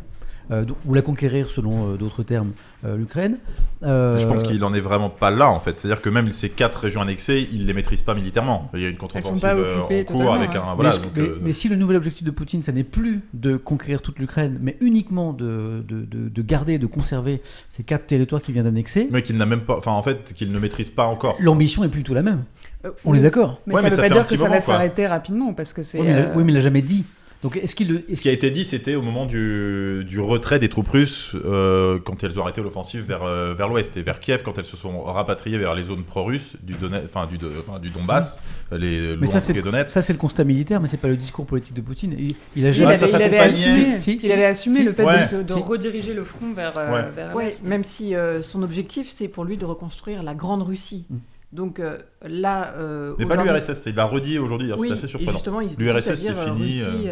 ou la conquérir selon euh, d'autres termes euh, l'Ukraine Euh, Je pense qu'il en est vraiment pas là en fait. C'est-à-dire que même ces quatre régions annexées, il les maîtrise pas militairement. Il y a une contre-offensive pas euh, occupées en cours totalement, avec hein. un mais, voilà. donc, mais- euh, mais si le nouvel objectif de Poutine, ça n'est plus de conquérir toute l'Ukraine, mais uniquement de, de, de- de garder, de conserver ces quatre territoires qu'il vient d'annexer, mais qu'il n'a même pas, enfin en fait, qu'il ne maîtrise pas encore. l'ambition est plutôt la même. Euh, On oui. est d'accord. Mais Ouais, ça mais veut ça pas dire que ça moment, va s'arrêter rapidement parce que c'est. Oui, mais, euh, oui, mais il l'a jamais dit. Donc est-ce qu'il le. est-ce Ce qui a été dit, c'était au moment du, du retrait des troupes russes euh, quand elles ont arrêté l'offensive vers, euh, vers l'ouest et vers Kiev quand elles se sont rapatriées vers les zones pro-russes du, Donetsk- enfin, du, enfin, du Donbass, les Mais ça, c'est- et Donetsk. Ça, c'est le constat militaire, mais c'est pas le discours politique de Poutine. Il, il a Il, jamais. Ouais, ça avait, il avait s'accompagnait. assumé, Si, si, il avait assumé si. le fait Ouais. de, se- de Si. rediriger le front vers, euh, Ouais. vers Ouais, l'est. même si euh, son objectif, c'est pour lui de reconstruire la Grande Russie. Mm. Donc euh, là. euh, Mais pas l'URSS, il l'a redit aujourd'hui, Oui, c'est assez surprenant. justement, L'URSS, c'est euh, fini, Russie,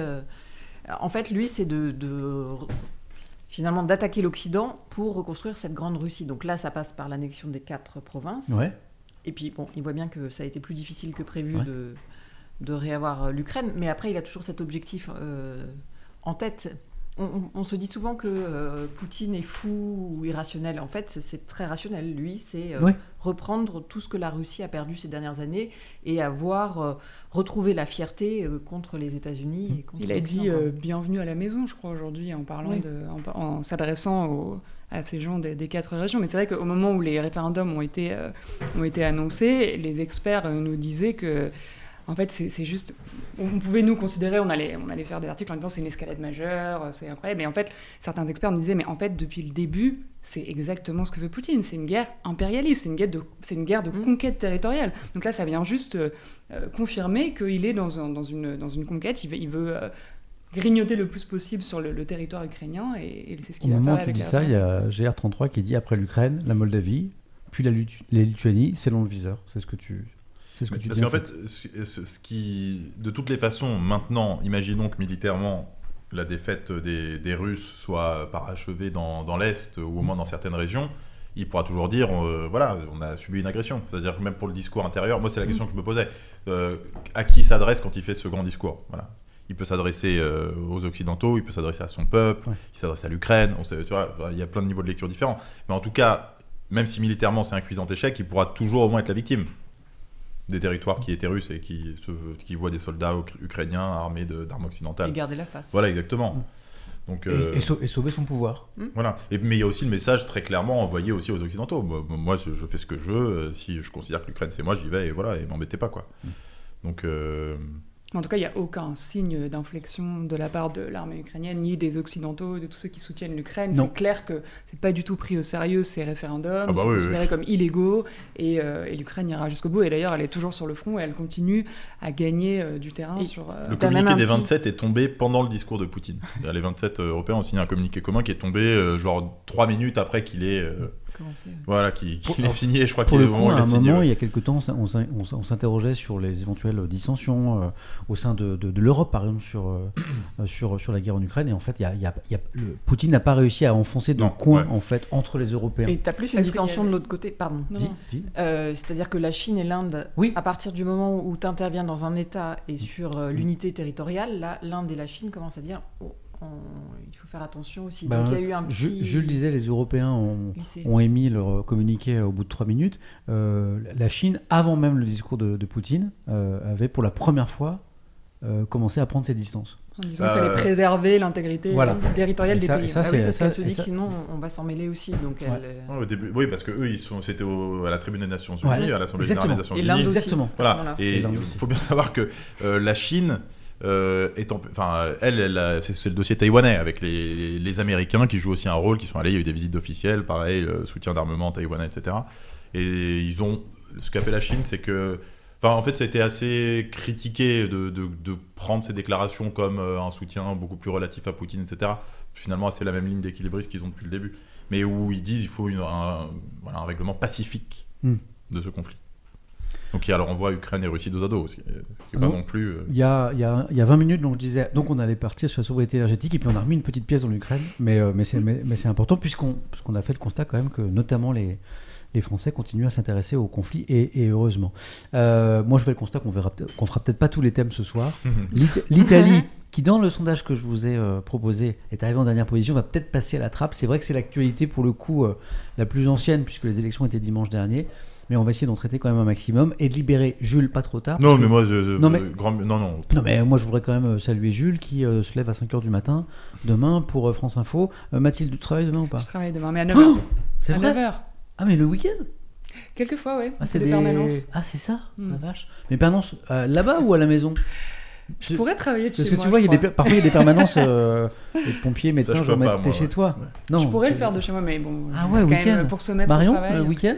En fait, lui, c'est de, de- finalement d'attaquer l'Occident pour reconstruire cette grande Russie. Donc là, ça passe par l'annexion des quatre provinces. Ouais. Et puis, bon, il voit bien que ça a été plus difficile que prévu Ouais. de, de réavoir l'Ukraine. Mais après, il a toujours cet objectif en tête. On, se dit souvent que euh, Poutine est fou ou irrationnel. En fait, c'est- très rationnel. Lui, c'est euh, reprendre tout ce que la Russie a perdu ces dernières années et avoir euh, retrouvé la fierté contre les États-Unis. et contre Il a dit bienvenue à la maison, je crois, aujourd'hui, en parlant Oui. de, en, s'adressant aux- à ces gens des, des quatre régions. Mais c'est vrai qu'au moment où les référendums ont été, ont été annoncés, les experts nous disaient que, en fait, c'est juste. On pouvait nous considérer, on allait, on allait faire des articles en disant c'est une escalade majeure, euh, c'est incroyable. Mais en fait, certains experts nous disaient, mais en fait, depuis le début, c'est exactement ce que veut Poutine. C'est une guerre impérialiste, c'est une guerre de, c'est une guerre de Mm. conquête territoriale. Donc là, ça vient juste euh, euh, confirmer qu'il est dans, un- dans, une, dans une conquête. Il veut, il veut euh, grignoter le plus possible sur le, le territoire ukrainien et, et c'est ce Au qu'il va moment faire où tu avec dis la ça, il y a GR33 qui dit après l'Ukraine, la Moldavie, puis la, la Lituanie, c'est long le viseur. C'est ce que tu. C'est ce que tu Parce qu'en fait, ce, ce- ce qui, de toutes les façons, maintenant, imaginons que militairement, la défaite des, des Russes soit parachevée dans, dans l'Est ou au moins dans certaines régions, il pourra toujours dire, euh, voilà, on a subi une agression. C'est-à-dire que même pour le discours intérieur, moi c'est la question que je me posais, euh, à qui s'adresse quand il fait ce grand discours voilà. Il peut s'adresser euh, aux Occidentaux, il peut s'adresser à son peuple, Ouais. il s'adresse à l'Ukraine, on sait, tu vois, enfin, il y a plein de niveaux de lecture différents. Mais en tout cas, même si militairement c'est un cuisant échec, il pourra toujours au moins être la victime des territoires qui étaient russes et qui, se, qui voient des soldats uk- ukrainiens armés de- d'armes Et occidentales. garder la face. Voilà, exactement. Donc, Et, euh, et sau- et sauver son pouvoir. voilà. Et, mais il y a aussi le message très clairement envoyé aussi aux Occidentaux. Moi, moi, je, je fais ce que je veux. Si je considère que l'Ukraine c'est moi, j'y vais et voilà, et m'embêtez pas quoi. Donc, euh, En tout cas, il n'y a aucun signe d'inflexion de la part de l'armée ukrainienne, ni des Occidentaux, de tous ceux qui soutiennent l'Ukraine. C'est clair que c'est pas du tout pris au sérieux ces référendums, Ah bah c'est oui, considéré comme illégaux, et, euh, et l'Ukraine ira jusqu'au bout. Et d'ailleurs, elle est toujours sur le front et elle continue à gagner euh, du terrain Et sur. euh, le communiqué un des petit- 27 est tombé pendant le discours de Poutine. Les 27 Européens ont signé un communiqué commun qui est tombé euh, genre trois minutes après qu'il ait, voilà, qu'il qu'il Pour- ait signé. Je crois qu'il le moment à un signé, moment, ouais. il y a quelques temps, on s'in- on s'in- on s'interrogeait sur les éventuelles dissensions euh, au sein de, de- de l'Europe, par exemple, sur, euh, euh, sur, sur la guerre en Ukraine. Et en fait, il y a, il y a- il y a- le- Poutine n'a pas réussi à enfoncer de Non, coin ouais. en fait, entre les Européens. Et tu as plus une dissension avait- de l'autre côté. Pardon. Euh, C'est-à-dire que la Chine et l'Inde, Oui. à partir du moment où tu interviens dans un État et sur euh, l'unité territoriale, là, l'Inde et la Chine commencent à dire oh, on- il faut faire attention aussi. Ben, Donc il y a eu un Ju- petit. Jules disait, les Européens ont, émis leur communiqué au bout de trois minutes. Euh, la Chine, avant même le discours de, de Poutine, euh, avait pour la première fois euh, commencé à prendre ses distances. En disant Euh, qu'il fallait préserver l'intégrité voilà. territoriale Et des ça- pays. et ça, Ah oui, parce ça- qu'elle se dit ça- sinon on va s'en mêler aussi. Donc elle, euh, Ouais, au début, oui, parce que eux, ils sont, c'était à la tribune des Nations Unies, Ouais, à l'Assemblée générale des Nations Et Unies. l'Inde aussi. Exactement. Voilà. Et il faut bien savoir que euh, la Chine euh, enfin, elle, c'est, c'est le dossier taïwanais avec les, les Américains qui jouent aussi un rôle, qui sont allés, il y a eu des visites officielles, pareil, euh, soutien d'armement taïwanais, etc. Et ils ont, ce qu'a fait la Chine, c'est que, enfin, en fait, ça a été assez critiqué de, de- de prendre ces déclarations comme euh, un soutien beaucoup plus relatif à Poutine, etc. finalement assez la même ligne d'équilibrisme qu'ils ont depuis le début. Mais où ils disent qu'il faut une- un, voilà, un règlement pacifique Hmm. de ce conflit. Donc il y a le renvoi Ukraine et Russie dos à dos, ce qui pas Non. plus. euh, Il y a, il y, a, il y a 20 minutes, donc je disais, donc on allait partir sur la sobriété énergétique et puis on a remis une petite pièce dans l'Ukraine, mais, euh, mais c'est mais, mais important puisqu'on puisqu'on a fait le constat quand même que notamment les, les Français continuent à s'intéresser au conflit et, et heureusement. Euh, moi je fais le constat qu'on qu'on fera peut-être pas tous les thèmes ce soir. L'It- L'Italie, qui dans le sondage que je vous ai euh, proposé est arrivée en dernière position, va peut-être passer à la trappe. C'est vrai que c'est l'actualité pour le coup euh, la plus ancienne puisque les élections étaient dimanche dernier, mais on va essayer d'en traiter quand même un maximum et de libérer Jules pas trop tard. Non, mais que- moi, je, je- Non, mais- grand- non, non. non, mais moi je voudrais quand même euh, saluer Jules qui euh, se lève à 5h du matin demain pour euh, France Info. Euh, Mathilde, tu travailles demain ou pas? Je travaille demain, mais à 9h. Oh C'est à vrai 9h. Ah, mais le week-end? Quelquefois, ouais. ah, c'est des permanences. Ah, c'est ça? Hmm. La vache. Mais permanence euh, là-bas ou à la maison? Je pourrais travailler de Parce chez que moi. tu vois, il y a des parfois il y a des permanences, euh, les pompiers, médecins, pas, t'es chez ouais. toi. Ouais. Non, je pourrais tu- le faire de chez moi, mais bon. Ah ouais, week-end. Pour se mettre Marion, au travail. euh, week-end?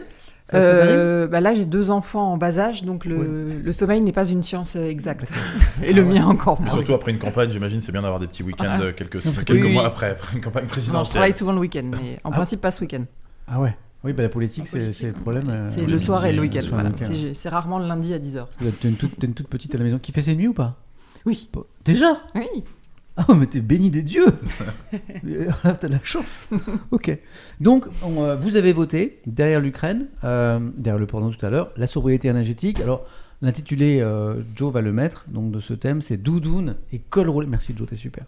Euh, bah là, j'ai deux enfants en bas âge, donc le, sommeil n'est pas une science euh, exacte. Et le Ah ouais. mien encore moins. surtout après une campagne, j'imagine, c'est bien d'avoir des petits week-ends Ah. euh, quelques, Oui, quelques oui. mois après, après une campagne Non, je présidentielle. travaille souvent le week-end, mais en Ah. principe pas ce week-end. Ah ouais. Oui, bah, la politique, c'est le problème. euh, C'est le soir et le week-end. voilà. C'est rarement le lundi à 10h. T'as une toute, t'as une toute petite à la maison qui fait ses nuits ou pas? Oui. Déjà? Oui. Ah, mais t'es béni des dieux Là, T'as de la chance. ok. Donc, on, euh, vous avez voté derrière l'Ukraine, euh, derrière le porno tout à l'heure, la sobriété énergétique. Alors, l'intitulé, euh, Joe va le mettre, donc de ce thème, c'est Doudoune et col roulé. Merci Joe, t'es super.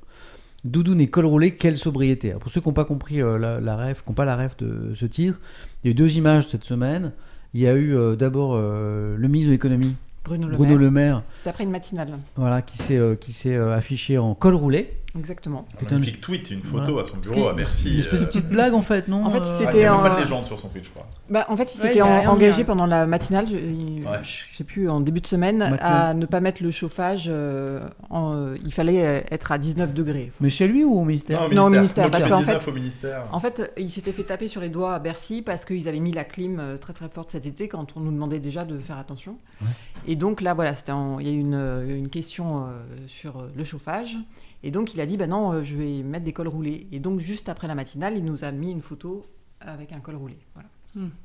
Doudoune et col roulé, quelle sobriété Alors, Pour ceux qui n'ont pas compris la, la ref, qui n'ont pas la ref de ce titre, il y a eu deux images cette semaine. Il y a eu d'abord le ministre de l'économie, Bruno Le Bruno Maire. Le Maire, C'était après une matinale. voilà, qui s'est euh, euh, affiché en col roulé. Exactement. Un magnifique tweet, une photo à son bureau à Bercy. Une espèce de euh, petite blague en fait, non En fait, Euh, ah, il y a même en- pas de légende sur son tweet, je crois. Bah, en fait, il s'était en- engagé pendant la matinale, je, Ouais. je sais plus, en début de semaine, Matinale. à ne pas mettre le chauffage. euh, en, il fallait être à 19 degrés. Mais chez lui ou au ministère Non, au ministère, Donc, parce il qu'en 19 fait- au ministère. En fait, il s'était fait taper sur les doigts à Bercy parce qu'ils avaient mis la clim très très forte cet été quand on nous demandait déjà de faire attention. Ouais. Et donc là, voilà, en- il y a eu une, une question euh, sur le chauffage. Et donc il a dit, bah non, euh, je vais mettre des cols roulés. Et donc juste après la matinale, il nous a mis une photo avec un col roulé. Voilà.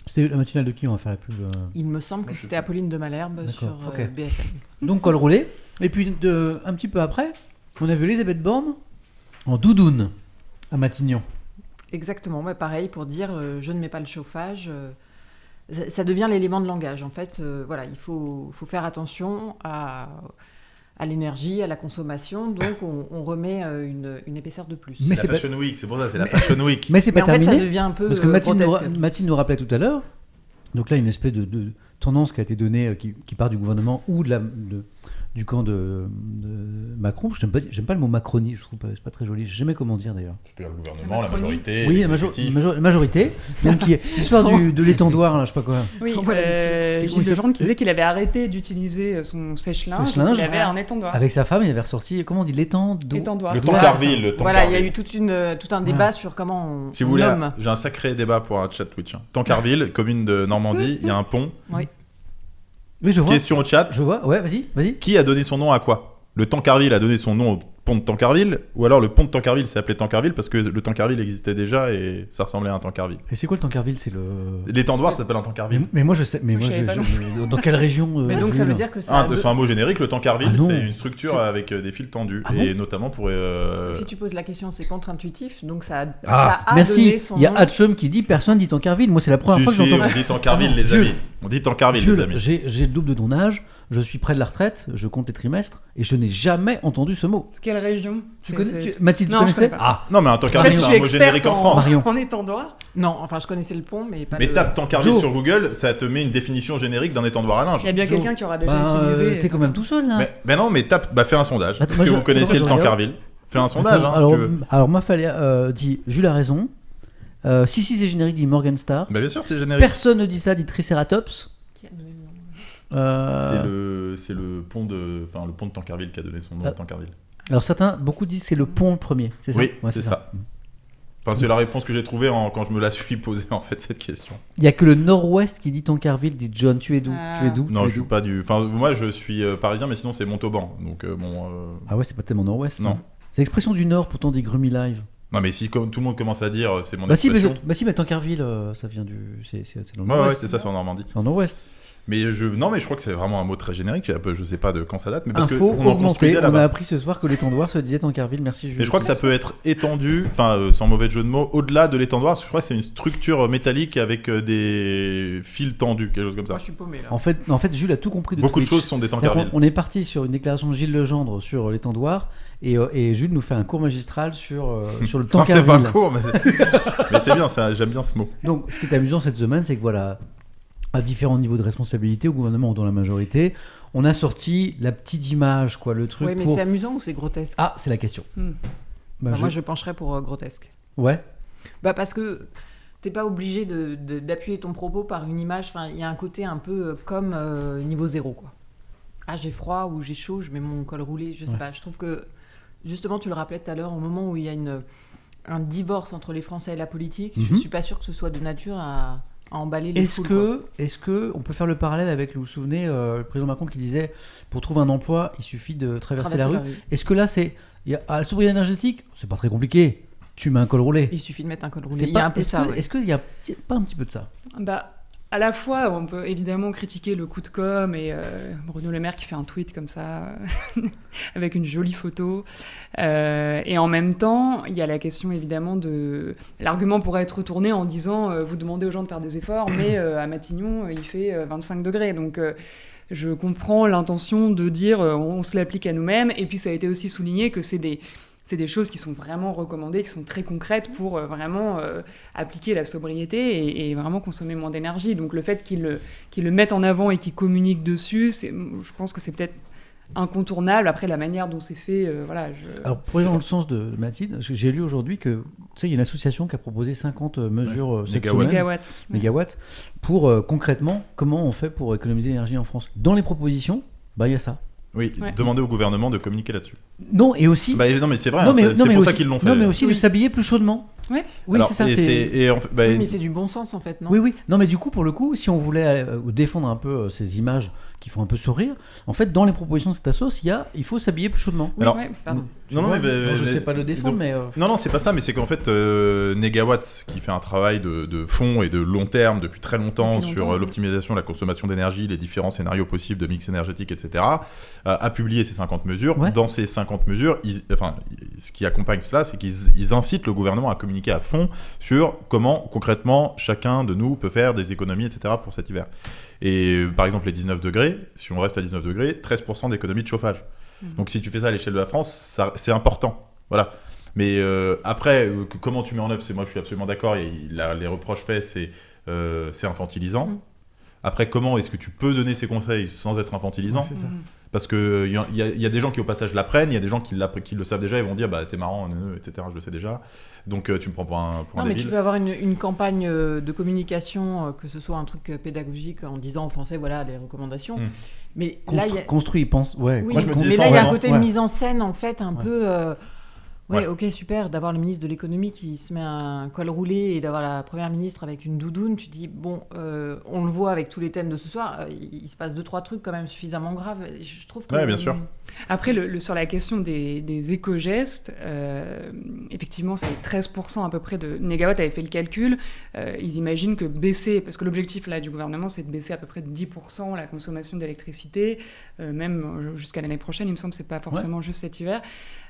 C'était la matinale de qui on va faire la pub euh Il me semble que c'était Apolline de Malherbe sur euh. BFM. Donc col roulé. Et puis de, un petit peu après, on a vu Elisabeth Borne en doudoune à Matignon. Exactement, pareil, pour dire euh, je ne mets pas le chauffage. euh, ça, ça devient l'élément de langage. En fait, euh, voilà, il faut, faut faire attention à, à l'énergie, à la consommation. Donc, on, on remet euh, une, une épaisseur de plus. Mais C'est la pas- Fashion Week, c'est pour ça, c'est la Fashion Week. Mais c'est Mais pas en fait, ça terminé. devient un peu Parce que euh, Mathilde nous, grotesque. ra- Mathilde nous rappelait tout à l'heure. Donc là, une espèce de, de tendance qui a été donnée, euh, qui, qui part du gouvernement ou de la, de- du camp de, de Macron. J'aime pas, le mot Macronie, je trouve pas, c'est pas très joli. Je sais jamais comment dire d'ailleurs. Le gouvernement, la majorité. Oui, la, majo- l'exécutif. majo- la majorité. Donc, qui est l'histoire de l'étendoir, là, je sais pas quoi. Oui, Voilà, euh, c'est- Gilles qui disait qu'il avait arrêté d'utiliser euh, son sèche-linge. Sèche-linge. Il avait Ah. un étendoir. Avec sa femme, il avait ressorti, comment on dit, l'étendard? Étendoir. Le Voilà, Tancarville, le Voilà, il y a eu toute une, euh, tout un Voilà. débat sur comment on, Si vous voulez, j'ai un sacré débat pour un chat Twitch. hein. Tancarville, commune de Normandie, il y a un pont. Oui, je vois. Question au chat. Je vois, ouais, vas-y, vas-y. Qui a donné son nom à quoi? Le Tancarville a donné son nom au pont de Tancarville ou alors le pont de Tancarville s'est appelé Tancarville parce que le Tancarville existait déjà et ça ressemblait à un Tancarville. Et c'est quoi le Tancarville? C'est le. L'étendoir s'appelle un Mais, Tancarville. mais moi, je sais. Mais Moi, moi, je je- dans quelle région euh, Mais donc, ça veut dire que ça. Ah, deux- c'est un mot générique, le Tancarville, Ah c'est une structure C'est- avec euh, des fils tendus Ah et notamment pour euh, Si tu poses la question, c'est contre-intuitif, donc ça a, Ah, ça a merci. donné son Il y a. Hatchum qui dit personne dit Tancarville. Moi, c'est la première Si, fois que si, j'entends. on dit Tancarville, Ah les amis. On dit Tancarville, les Jules, amis. j'ai j'ai le double de ton âge, je suis près de la retraite, je compte les trimestres et je n'ai jamais entendu ce mot. Quelle région Tu connais, tu- Mathilde, tu Non, je connaissais connais pas. Ah, Non, mais Tancarville, si c'est un mot générique en en, France. Marion. en étendoir. Non, enfin, je connaissais le pont, mais pas Mais le... tape Tancarville Joe. sur Google, ça te met une définition générique d'un étendoir à linge. Il y a bien quelqu'un qui aura déjà bah, euh, utilisé. t'es quand même tout seul là. Mais, non, mais tape, bah fais un sondage. Est-ce que je- vous connaissiez le. Tancarville Fais un sondage, hein, si alors, tu veux. alors Mafalia euh, dit Jules a raison. Euh, si si c'est générique dit Morgan Star. Bah bien sûr, c'est générique. Personne ne dit ça dit Triceratops. Qui a donné le nom Euh, C'est le, c'est le pont de, enfin le pont de Tancarville qui a donné son nom Ah. à Tancarville. Alors certains, beaucoup disent c'est le pont premier. C'est ça Oui, Ouais, c'est ça. Enfin, c'est la réponse que j'ai trouvée en- quand je me la suis posée en fait cette question. Il y a que le Nord-Ouest qui dit Tancarville, dit John. Tu es d'où Ah. Tu es d'où non, es je suis pas du. Enfin, moi, je suis euh, parisien, mais sinon c'est Montauban. Donc euh, bon. euh, Ah ouais, c'est pas tellement Nord-Ouest. Non. C'est l'expression du Nord, pourtant dit Grummy Live. Non, mais si comme tout le monde commence à dire c'est mon Bah si, mais, bah si, mais Tancarville, euh, ça vient du. C'est dans le Ouais, ouais, c'est ça, c'est en Normandie. C'est en nord-ouest. Mais je, non, mais je crois que c'est vraiment un mot très générique. un peu- Je sais pas de quand ça date, mais parce Info que on en construisait On a appris ce soir que l'étendoir se disait Tancarville. Merci Jules. Mais je crois que ça peut être étendu, enfin euh, sans mauvais jeu de mots, au-delà de l'étendoir. Parce que je crois que c'est une structure métallique avec euh, des fils tendus, quelque chose comme ça. Moi, je suis paumé là. En fait, en fait, Jules a tout compris de Beaucoup de choses sont des qu'on- On est parti sur une déclaration de Gilles Legendre sur l'étendoir et, euh, et Jules nous fait un cours magistral sur, euh, sur le Non, c'est pas Tancarville. court, mais c'est bien, j'aime bien ce mot. Donc, ce qui est amusant cette semaine, c'est que voilà, à différents niveaux de responsabilité, au gouvernement ou dans la majorité, on a sorti la petite image, quoi, le truc Oui, mais pour. c'est amusant ou c'est grotesque? Ah, c'est la question. Hmm. Bah, Bah, je- Moi, je pencherais pour euh, grotesque. Ouais. Bah parce que t'es pas obligé d'appuyer ton propos par une image. Enfin, il y a un côté un peu euh, comme euh, niveau zéro, quoi. Ah, j'ai froid ou j'ai chaud, je mets mon col roulé, je sais Ouais. pas. Je trouve que justement, tu le rappelais tout à l'heure, au moment où il y a une, un divorce entre les Français et la politique, je Mhm. suis pas sûre que ce soit de nature à, à emballer les Est-ce que, est-ce que on peut faire le parallèle avec, vous vous souvenez, euh, le président Macron qui disait pour trouver un emploi, il suffit de traverser, Traverser la rue. Est-ce que là, c'est y a, à la sobriété énergétique, c'est pas très compliqué. Tu mêtes un col roulé. Il suffit de mettre un col roulé. C'est Il y a pas- un peu Est-ce ça. que- ouais. est-ce qu'il y a petit- pas un petit peu de ça? Bah, à la fois, on peut évidemment critiquer le coup de com' et euh, Bruno Le Maire qui fait un tweet comme ça, avec une jolie photo. Euh, et en même temps, il y a la question évidemment de. L'argument pourrait être retourné en disant euh, vous demandez aux gens de faire des efforts, mais à Matignon, il fait euh, 25 degrés. Donc. je comprends l'intention de dire on se l'applique à nous-mêmes et puis ça a été aussi souligné que c'est des c'est des choses qui sont vraiment recommandées, qui sont très concrètes pour euh, vraiment euh, appliquer la sobriété et, et vraiment consommer moins d'énergie. Donc le fait qu'ils le, mettent en avant et qu'ils communiquent dessus, je pense que c'est peut-être incontournable. Après, la manière dont c'est fait, euh, voilà. Je... Alors, pour aller dans le sens de de Mathilde, j'ai lu aujourd'hui que, tu sais, il y a une association qui a proposé 50 mesures euh, cette mégawatts. semaine, Mégawatts. Ouais. mégawatts, pour euh, concrètement comment on fait pour économiser l'énergie en France? Dans les propositions, bah il y a ça. Oui, Ouais. demander au gouvernement de communiquer là-dessus. Non, et aussi. Bah, non, mais c'est vrai, non, hein, mais, c'est pour aussi, ça qu'ils l'ont fait. Non, mais aussi de s'habiller plus chaudement. Ouais. Oui, Alors, c'est ça. et c'est- c'est- et en fait, bah, Oui, mais c'est du bon sens en fait, non? Oui, oui. Non, mais du coup, pour le coup, si on voulait euh, défendre un peu euh, ces images qui font un peu sourire, en fait, dans les propositions de cette assos, il y a, il faut s'habiller plus chaudement. Oui, Alors, ouais. Pardon. Non, non, mais, mais- je mais- sais pas le défendre, mais euh, Non, non, c'est pas ça, mais c'est qu'en fait, euh, Negawatt, qui fait un travail de, de fond et de long terme depuis très longtemps Depuis sur longtemps, euh, oui. l'optimisation de la consommation d'énergie, les différents scénarios possibles de mix énergétique, etc., euh, a publié ces 50 mesures. Ouais. Dans ces 50 mesures, ils- enfin, ce qui accompagne cela, c'est qu'ils ils incitent le gouvernement à communiquer à fond sur comment concrètement chacun de nous peut faire des économies, etc., pour cet hiver. Et euh, par exemple, les 19 degrés, si on reste à 19 degrés, 13% d'économie de chauffage. Mhm. Donc si tu fais ça à l'échelle de la France, c'est important. Voilà. Mais euh, après, euh, que- comment tu mets en œuvre, c'est moi je suis absolument d'accord. et il- la- les reproches faits, c'est euh, infantilisant. Mm. Après, comment est-ce que tu peux donner ces conseils sans être infantilisant? Ouais, c'est ça. Mhm. Parce qu'il y, a- y a- y a des gens qui au passage l'apprennent, il y a des gens qui, le savent déjà et vont dire bah t'es marrant, etc. Je le sais déjà. Donc euh, tu me prends pour un, pour Non, un mais débile. tu peux avoir une, une campagne euh, de communication, euh, que ce soit un truc pédagogique en disant aux Français, voilà, les recommandations. Mm. Mais là, y constru- a... construit, pense. Ouais. Oui, Moi, je me disais mais là, il y a un côté Ouais. mise en scène, en fait, un Ouais. peu... euh, Ouais, Ouais. ok, super, d'avoir le ministre de l'économie qui se met un col roulé et d'avoir la première ministre avec une doudoune, tu dis, bon, euh, on le voit avec tous les thèmes de ce soir, euh, il, il se passe deux, trois trucs quand même suffisamment graves. Je trouve que... Ouais, bien sûr. Après, le, le- sur la question des, des éco-gestes, euh, effectivement, c'est 13% à peu près de. Negawatt avait fait le calcul. euh, ils imaginent que baisser, parce que l'objectif là du gouvernement, c'est de baisser à peu près de 10% la consommation d'électricité, euh, même jusqu'à l'année prochaine. Il me semble que c'est pas forcément juste cet hiver.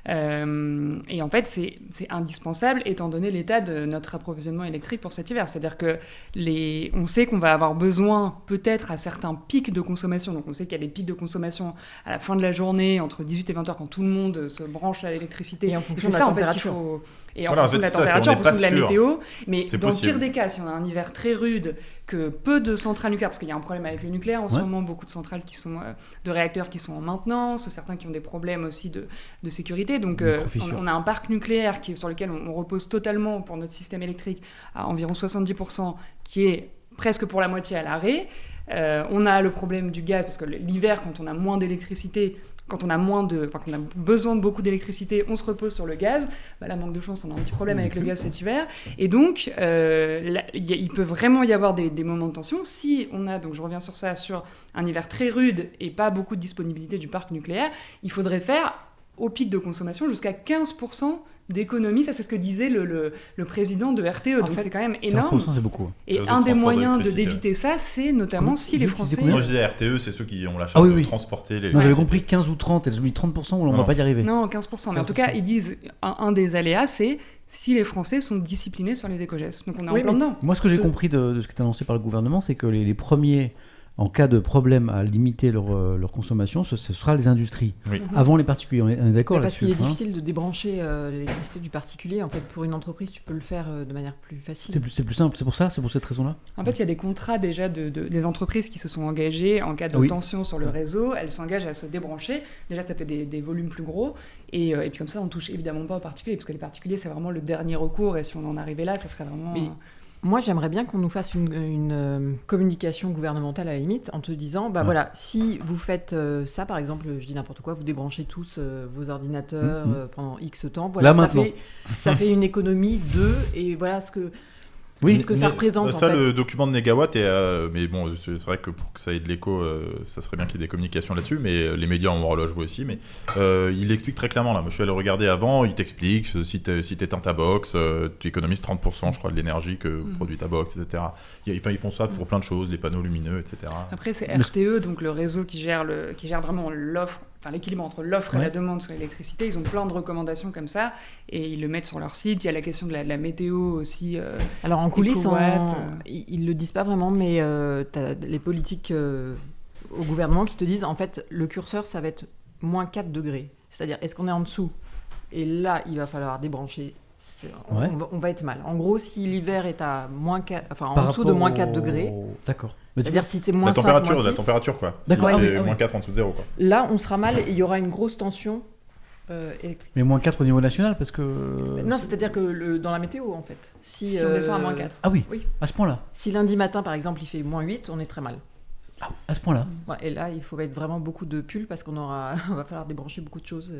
Euh, et en fait, c'est indispensable étant donné l'état de notre approvisionnement électrique pour cet hiver. C'est-à-dire que les, on sait qu'on va avoir besoin peut-être à certains pics de consommation. Donc on sait qu'il y a des pics de consommation à la fin de la journée, entre 18 et 20 heures, quand tout le monde se branche à l'électricité. Et en fonction de la ça, en fait, température. faut- Et en Voilà, fonction de la ça, température, on en fonction de la sûr. météo. Mais dans le pire des cas, si on a un hiver très rude, que peu de centrales nucléaires, parce qu'il y a un problème avec le nucléaire en ce moment, beaucoup de centrales qui sont, euh, de réacteurs qui sont en maintenance, certains qui ont des problèmes aussi de, de sécurité. Donc euh, on, on a un parc nucléaire qui, sur lequel on, on repose totalement pour notre système électrique à environ 70%, qui est presque pour la moitié à l'arrêt. Euh, on a le problème du gaz, parce que l'hiver, quand on a moins d'électricité, quand on a moins de, enfin, qu'on a besoin de beaucoup d'électricité, on se repose sur le gaz. Bah, là, manque de chance, on a un petit problème avec le gaz cet hiver. Et donc, euh, là, il y a- il peut vraiment y avoir des, des moments de tension. Si on a, donc je reviens sur ça, sur un hiver très rude et pas beaucoup de disponibilité du parc nucléaire, il faudrait faire au pic de consommation jusqu'à 15% d'économie. Ça, c'est ce que disait le, le, le président de RTE. En Donc fait, c'est quand même énorme. 15% c'est beaucoup. Et Euh, un des moyens de- d'éviter ça, c'est notamment Comment- si les Français. Moi je disais RTE, c'est ceux qui ont la charge Ah oui, de transporter les. Non, j'avais compris 15 ou 30, et je me dis 30%, on Non. va pas y arriver. Non, 15%. Mais en tout cas, ils disent un, un des aléas, c'est si les Français sont disciplinés sur les éco-gestes. Donc on est Oui, en plein mais- dedans. Moi, ce que j'ai compris de, de ce qui est annoncé par le gouvernement, c'est que les, les premiers, en cas de problème à limiter leur, euh, leur consommation, ce, ce sera les industries. Oui. Mhm. Avant les particuliers, on est, d'accord Mais parce qu'il est hein difficile de débrancher euh, l'électricité du particulier. En fait, pour une entreprise, tu peux le faire euh, de manière plus facile. C'est plus, c'est plus simple, c'est pour ça, c'est pour cette raison-là En fait, il y a des contrats déjà de, de- des entreprises qui se sont engagées en cas de Oui. tension sur le réseau. Elles s'engagent à se débrancher. Déjà, ça fait des, des volumes plus gros. Et, euh, et puis comme ça, on touche évidemment pas aux particuliers, parce que les particuliers, c'est vraiment le dernier recours. Et si on en arrivait là, ça serait vraiment. Mais- Moi, j'aimerais bien qu'on nous fasse une, une, euh, communication gouvernementale à la limite en te disant, bah Ouais. voilà, si vous faites euh, ça, par exemple, je dis n'importe quoi, vous débranchez tous euh, vos ordinateurs Mhm. euh, pendant X temps, voilà, Là, ça, maintenant. fait, ça fait une économie de, et voilà ce que, Oui, ce que ça représente. en Ça, fait. le document de Négawatt, est, euh, mais bon, c'est vrai que pour que ça ait de l'écho, euh, ça serait bien qu'il y ait des communications là-dessus, mais euh, les médias ont un rôle à jouer aussi. Mais euh, il explique très clairement là. Moi, je suis allé regarder avant. Il t'explique si tu si éteins ta box, euh, tu économises 30%, je crois, de l'énergie que Mm. produit ta box, etc. Il y a- enfin, ils font ça pour plein de choses, les panneaux lumineux, etc. Après, c'est RTE, donc le réseau qui gère, le, qui gère vraiment l'offre, enfin l'équilibre entre l'offre et la demande sur l'électricité. Ils ont plein de recommandations comme ça et ils le mettent sur leur site. Il y a la question de la, de la météo aussi. euh, Alors en coulisses, on- euh. ils, ils le disent pas vraiment, mais tu as les politiques euh, au gouvernement qui te disent, en fait, le curseur, ça va être moins 4 degrés. C'est-à-dire, est-ce qu'on est en dessous? Et là, il va falloir débrancher. On, Ouais. on va, on va être mal. En gros, si l'hiver est à moins 4, enfin, en Par dessous de moins au- 4 degrés, D'accord. C'est-à-dire si c'est moins La 5, température, moins la 6, température, quoi. D'accord, Si ah oui, ah moins 4 en dessous de zéro, quoi. là, on sera mal et il y aura une grosse tension euh, électrique. Mais moins 4 au niveau national parce que. Non, c'est-à-dire que le- dans la météo, en fait. Si, si on descend à euh, moins 4. Ah oui, Oui. à ce point-là. Si lundi matin, par exemple, il fait moins 8, on est très mal. Ah, à ce point-là. Ouais, et là, il faut mettre vraiment beaucoup de pulls parce qu'on aura, on va falloir débrancher beaucoup de choses.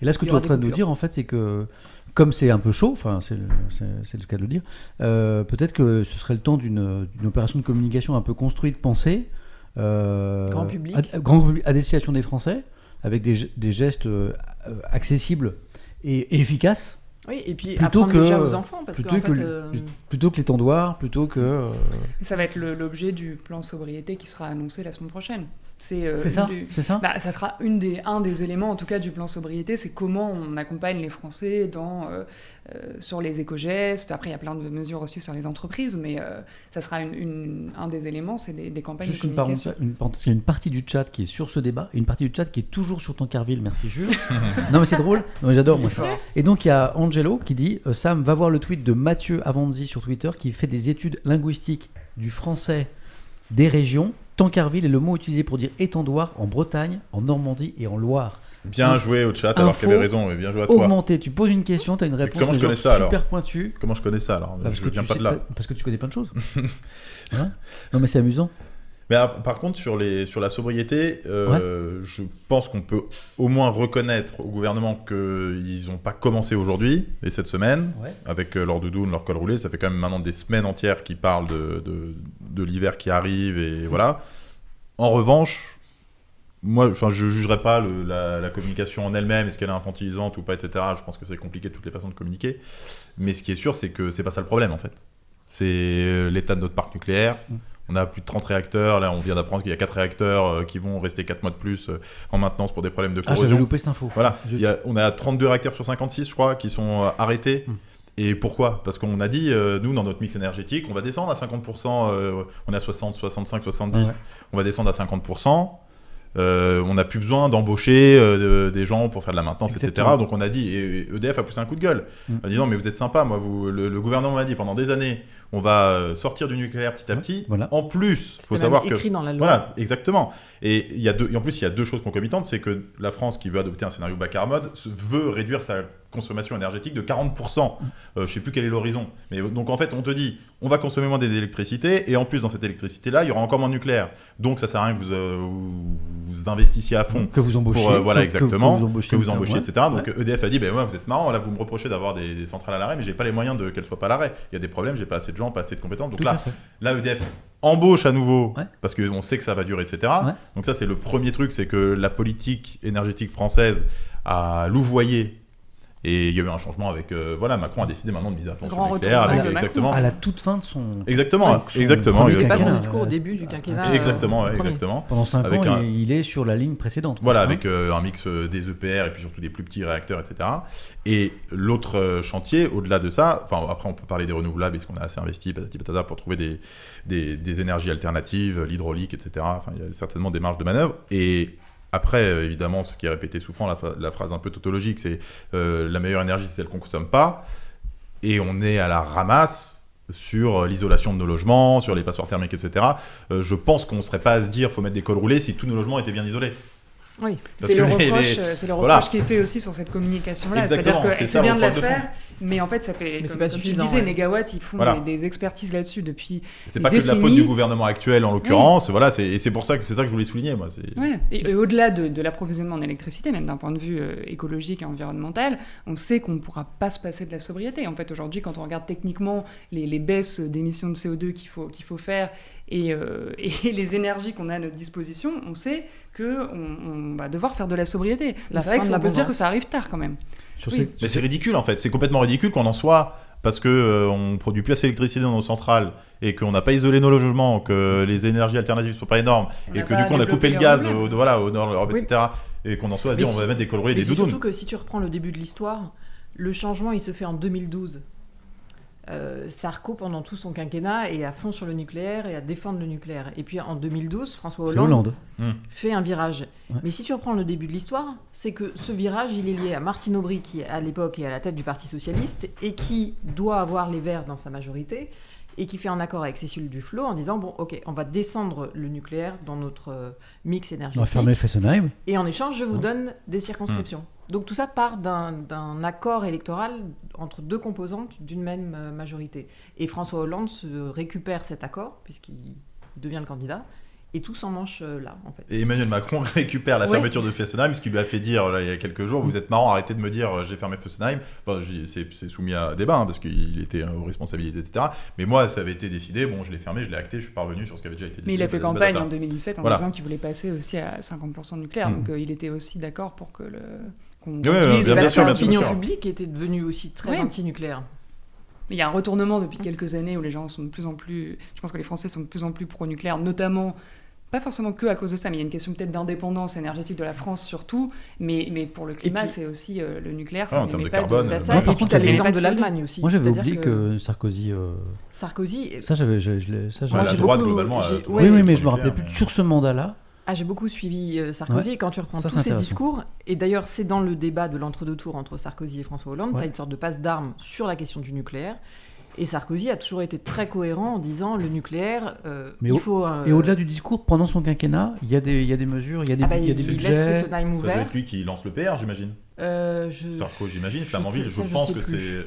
Et là, ce que tu es en train de nous dire, en fait, c'est que comme c'est un peu chaud, enfin, c'est le, cas de le dire, euh, peut-être que ce serait le temps d'une opération de communication un peu construite, pensée, euh, Grand public. à, à- grand public, à destination des Français, avec des, ge- des gestes euh, euh, accessibles et, et efficaces, Oui, et puis Plutôt apprendre que- déjà aux enfants parce plutôt que fait, le- euh, plutôt que les tendoirs, plutôt que. euh, ça va être l'objet du plan sobriété qui sera annoncé la semaine prochaine. C'est euh, c'est ça, des- c'est ça. Bah, ça sera une des, un des éléments, en tout cas, du plan sobriété, c'est comment on accompagne les Français dans, euh, euh, sur les éco-gestes. Après, il y a plein de mesures aussi sur les entreprises, mais euh, ça sera une, une- un des éléments, c'est des, des campagnes Juste de une communication. parenthèse, une parenthèse, il y a une partie du chat qui est sur ce débat, et une partie du chat qui est toujours sur Tankerville, merci Jules. non mais c'est drôle, non, mais j'adore moi ça. Et donc il y a Angelo qui dit euh, Sam, va voir le tweet de Mathieu Avanzi sur Twitter qui fait des études linguistiques du français des régions. Tancarville est le mot utilisé pour dire étendoir en Bretagne, en Normandie et en Loire. Bien Info- joué au chat, alors qu'il avait raison, mais bien joué à toi. Augmenté, tu poses une question, tu as une réponse comment je connais ça, super pointue. Comment je connais ça alors Bah, parce, Je que viens tu pas sais- de là. bah, parce que tu connais plein de choses. Hein? Non mais c'est amusant. Mais par contre, sur, les, sur la sobriété, euh, je pense qu'on peut au moins reconnaître au gouvernement qu'ils n'ont pas commencé aujourd'hui et cette semaine, Ouais. avec euh, leur doudoune, leur col roulé. Ça fait quand même maintenant des semaines entières qu'ils parlent de, de, de l'hiver qui arrive et voilà. En revanche, moi, je jugerai pas le- la, la communication en elle-même, est-ce qu'elle est infantilisante ou pas, etc. Je pense que c'est compliqué de toutes les façons de communiquer. Mais ce qui est sûr, c'est que c'est pas ça le problème en fait. C'est euh, l'état de notre parc nucléaire. Mm. On a plus de 30 réacteurs. Là, on vient d'apprendre qu'il y a 4 réacteurs euh, qui vont rester 4 mois de plus euh, en maintenance pour des problèmes de Ah j'avais corrosion. loupé cette info. Voilà, Je- il y a- on a 32 réacteurs sur 56, je crois, qui sont euh, arrêtés. Hmm. Et pourquoi? Parce qu'on a dit, nous, dans notre mix énergétique, on va descendre à 50%, euh, on est à 60, 65, 70, Ouais. on va descendre à 50%. Euh, on n'a plus besoin d'embaucher euh, de- des gens pour faire de la maintenance, Exactement. etc. Donc on a dit, et EDF a poussé un coup de gueule, Mm. en disant, mais vous êtes sympa, moi, vous, le, le gouvernement m'a dit pendant des années, on va euh, sortir du nucléaire petit à petit. voilà. En plus, c'était faut même savoir que écrit dans la loi. voilà, exactement. Et, il y a deux, et en plus, il y a deux choses concomitantes. C'est que la France, qui veut adopter un scénario bas carbone, se- veut réduire sa consommation énergétique de 40%. Euh, je sais plus quel est l'horizon. Mais donc, en fait, on te dit, on va consommer moins d'électricité. Et en plus, dans cette électricité-là, il y aura encore moins de nucléaire. Donc, ça sert à rien que vous, euh, vous, investissiez à fond. Que vous embauchiez. Pour, euh, voilà, que- exactement. Que vous embauchiez, Que vous embauchiez, ouais. etc. Donc EDF a dit, ben ouais, vous êtes marrant, là vous me reprochez d'avoir des, des centrales à l'arrêt, mais j'ai pas les moyens de qu'elles soient pas à l'arrêt. Il y a des problèmes, j'ai pas assez de gens, pas assez de compétences. Donc Tout là. Là, EDF embauche à nouveau Ouais. parce qu'on sait que ça va durer, etc. Ouais. Donc ça, c'est le premier truc, c'est que la politique énergétique française a louvoyé Et il y a eu un changement avec. euh, voilà, Macron a décidé maintenant de miser à fond sur grand nucléaire. retournement Avec, exactement. À la toute fin de son. Exactement, son exactement. C'était pas son discours au euh, début du quinquennat. euh, Exactement, ouais, premier. exactement. Pendant 5 Avec ans, un- il, est sur la ligne précédente. Voilà, Hein avec euh, un mix euh, des EPR et puis surtout des plus petits réacteurs, etc. Et l'autre euh, chantier, au-delà de ça, enfin après on peut parler des renouvelables, est-ce qu'on a assez investi, patati patata, pour trouver des, des, des énergies alternatives, l'hydraulique, etc. Enfin, il y a certainement des marges de manœuvre. Et après, euh, évidemment, ce qui est répété souvent, la, la phrase un peu tautologique, c'est euh, la meilleure énergie, c'est celle qu'on ne consomme pas. Et on est à la ramasse sur euh, l'isolation de nos logements, sur les passoires thermiques, etc. Euh, je pense qu'on ne serait pas à se dire faut mettre des cols roulés si tous nos logements étaient bien isolés. Oui. Parce C'est le, reproche, les- le voilà. reproche qui est fait aussi sur cette communication-là. Exactement, C'est-à-dire que c'est c'est ça, le bien de la fond. Mais en fait, ça fait. Mais c'est pas tu suffisant, disais, ouais. Negawatt, ils font Voilà. des, des expertises là-dessus depuis. C'est pas que de la faute du gouvernement actuel en l'occurrence, voilà, c'est- et c'est pour ça que c'est ça que je voulais souligner moi. c'est- Ouais. Et, et au-delà de, de l'approvisionnement en électricité, même d'un point de vue euh, écologique et environnemental, on sait qu'on ne pourra pas se passer de la sobriété. En fait, aujourd'hui, quand on regarde techniquement les, les baisses d'émissions de CO2 qu'il faut, qu'il faut faire et, euh, et les énergies qu'on a à notre disposition, on sait qu'on on va devoir faire de la sobriété. C'est vrai qu'on de peut se dire que ça arrive tard quand même. Sur Oui. cette- Mais c'est ridicule en fait, c'est complètement ridicule qu'on en soit parce que euh, on produit plus assez d'électricité dans nos centrales et qu'on n'a pas isolé nos logements, que les énergies alternatives sont pas énormes On et que du coup on a coupé le gaz au, voilà, au nord de l'Europe, Oui. etc. Et qu'on en soit à dire on va mettre des roulés, Mais des doudounes. surtout que si tu reprends le début de l'histoire, le changement il se fait en 2012. Euh, Sarko, pendant tout son quinquennat, est à fond sur le nucléaire et à défendre le nucléaire. Et puis en 2012, François Hollande, Hollande. fait un virage. Ouais. Mais si tu reprends le début de l'histoire, c'est que ce virage, il est lié à Martine Aubry, qui à l'époque est à la tête du Parti Socialiste, et qui doit avoir les Verts dans sa majorité, et qui fait un accord avec Cécile Duflot en disant, bon, ok, on va descendre le nucléaire dans notre euh, mix On va énergétique. fermer Fessenheim. Et en échange, je vous Ouais. donne des circonscriptions. Donc tout ça part d'un accord électoral entre deux composantes d'une même euh, majorité. Et François Hollande se récupère cet accord, puisqu'il devient le candidat, et tout s'en manche euh, là, en fait. Et Emmanuel Macron récupère la Ouais. fermeture de Fessenheim, ce qui lui a fait dire là, il y a quelques jours, vous êtes marrant, arrêtez de me dire euh, j'ai fermé Fessenheim. Enfin, c'est soumis à débat, hein, parce qu'il était aux responsabilités, etc. Mais moi, ça avait été décidé, bon, je l'ai fermé, je l'ai acté, je suis parvenu sur ce qui avait déjà été décidé. Mais il a fait campagne en 2017 en Voilà. disant qu'il voulait passer aussi à 50% nucléaire. Mm. Donc euh, il était aussi d'accord pour que le. Qu'on ouais, bien Parce que l'opinion publique était devenue aussi très Oui. anti-nucléaire. Mais il y a un retournement depuis quelques années où les gens sont de plus en plus. Je pense que les Français sont de plus en plus pro-nucléaire, notamment. Pas forcément que à cause de ça, mais il y a une question peut-être d'indépendance énergétique de la France surtout. Mais, mais pour le climat, puis- c'est aussi euh, le nucléaire. En ça termes n'émet de pas carbone, de- euh, ça, Moi, et par puis contre, t'as j'avais- l'exemple de de l'Allemagne aussi. Moi, j'avais oublié que, Sarkozy. euh, Sarkozy. Ça, j'avais. je- je l'ai- ça, Ouais, j'avais- la j'ai droite, beaucoup- globalement, oui, oui, mais je me rappelais plus sur ce mandat-là. Ah, j'ai beaucoup suivi euh, Sarkozy, et quand tu reprends Ça, tous ses discours, et d'ailleurs c'est dans le débat de l'entre-deux tours entre Sarkozy et François Hollande, Ouais. tu as une sorte de passe d'armes sur la question du nucléaire, et Sarkozy a toujours été très cohérent en disant le nucléaire, euh, Mais il au- faut... euh, Et au-delà du discours, pendant son quinquennat, il y a des, il y a des mesures, il y a des, ah bah, il y a il, des budgets. Ça doit être lui qui lance le PR, j'imagine. Euh, je- Sarko, j'imagine. je Flamanville, je, pense que c'est.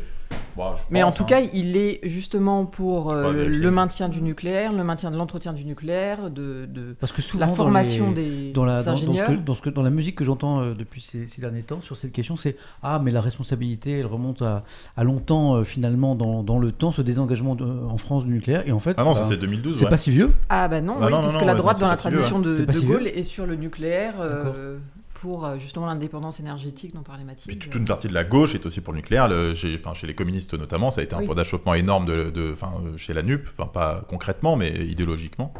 Bon, je Mais en tout hein. cas, il est justement pour euh, le, maintien du nucléaire, le maintien de l'entretien du nucléaire, de, de Parce que souvent, la dans formation les- des dans la, dans, dans ce ingénieurs. que, dans, ce que- dans la musique que j'entends euh, depuis ces, ces derniers temps sur cette question, c'est Ah, mais la responsabilité, elle remonte à, à longtemps, euh, finalement, dans, dans le temps, ce désengagement de- en France du nucléaire. Et en fait, Ah non, bah, c'est 2012. c'est ouais. pas si vieux. Ah bah non, Ah oui, non, non, puisque non, la droite dans la vieux, tradition de, C'est pas de si Gaulle vieux. est sur le nucléaire euh. Pour euh, justement l'indépendance énergétique dont parlait Puis Mathilde. toute une partie de la gauche est aussi pour le nucléaire. Le- chez, enfin, chez les communistes notamment, ça a été un Oui. point d'achoppement énorme de, de- enfin, chez la NUP, enfin pas concrètement, mais idéologiquement.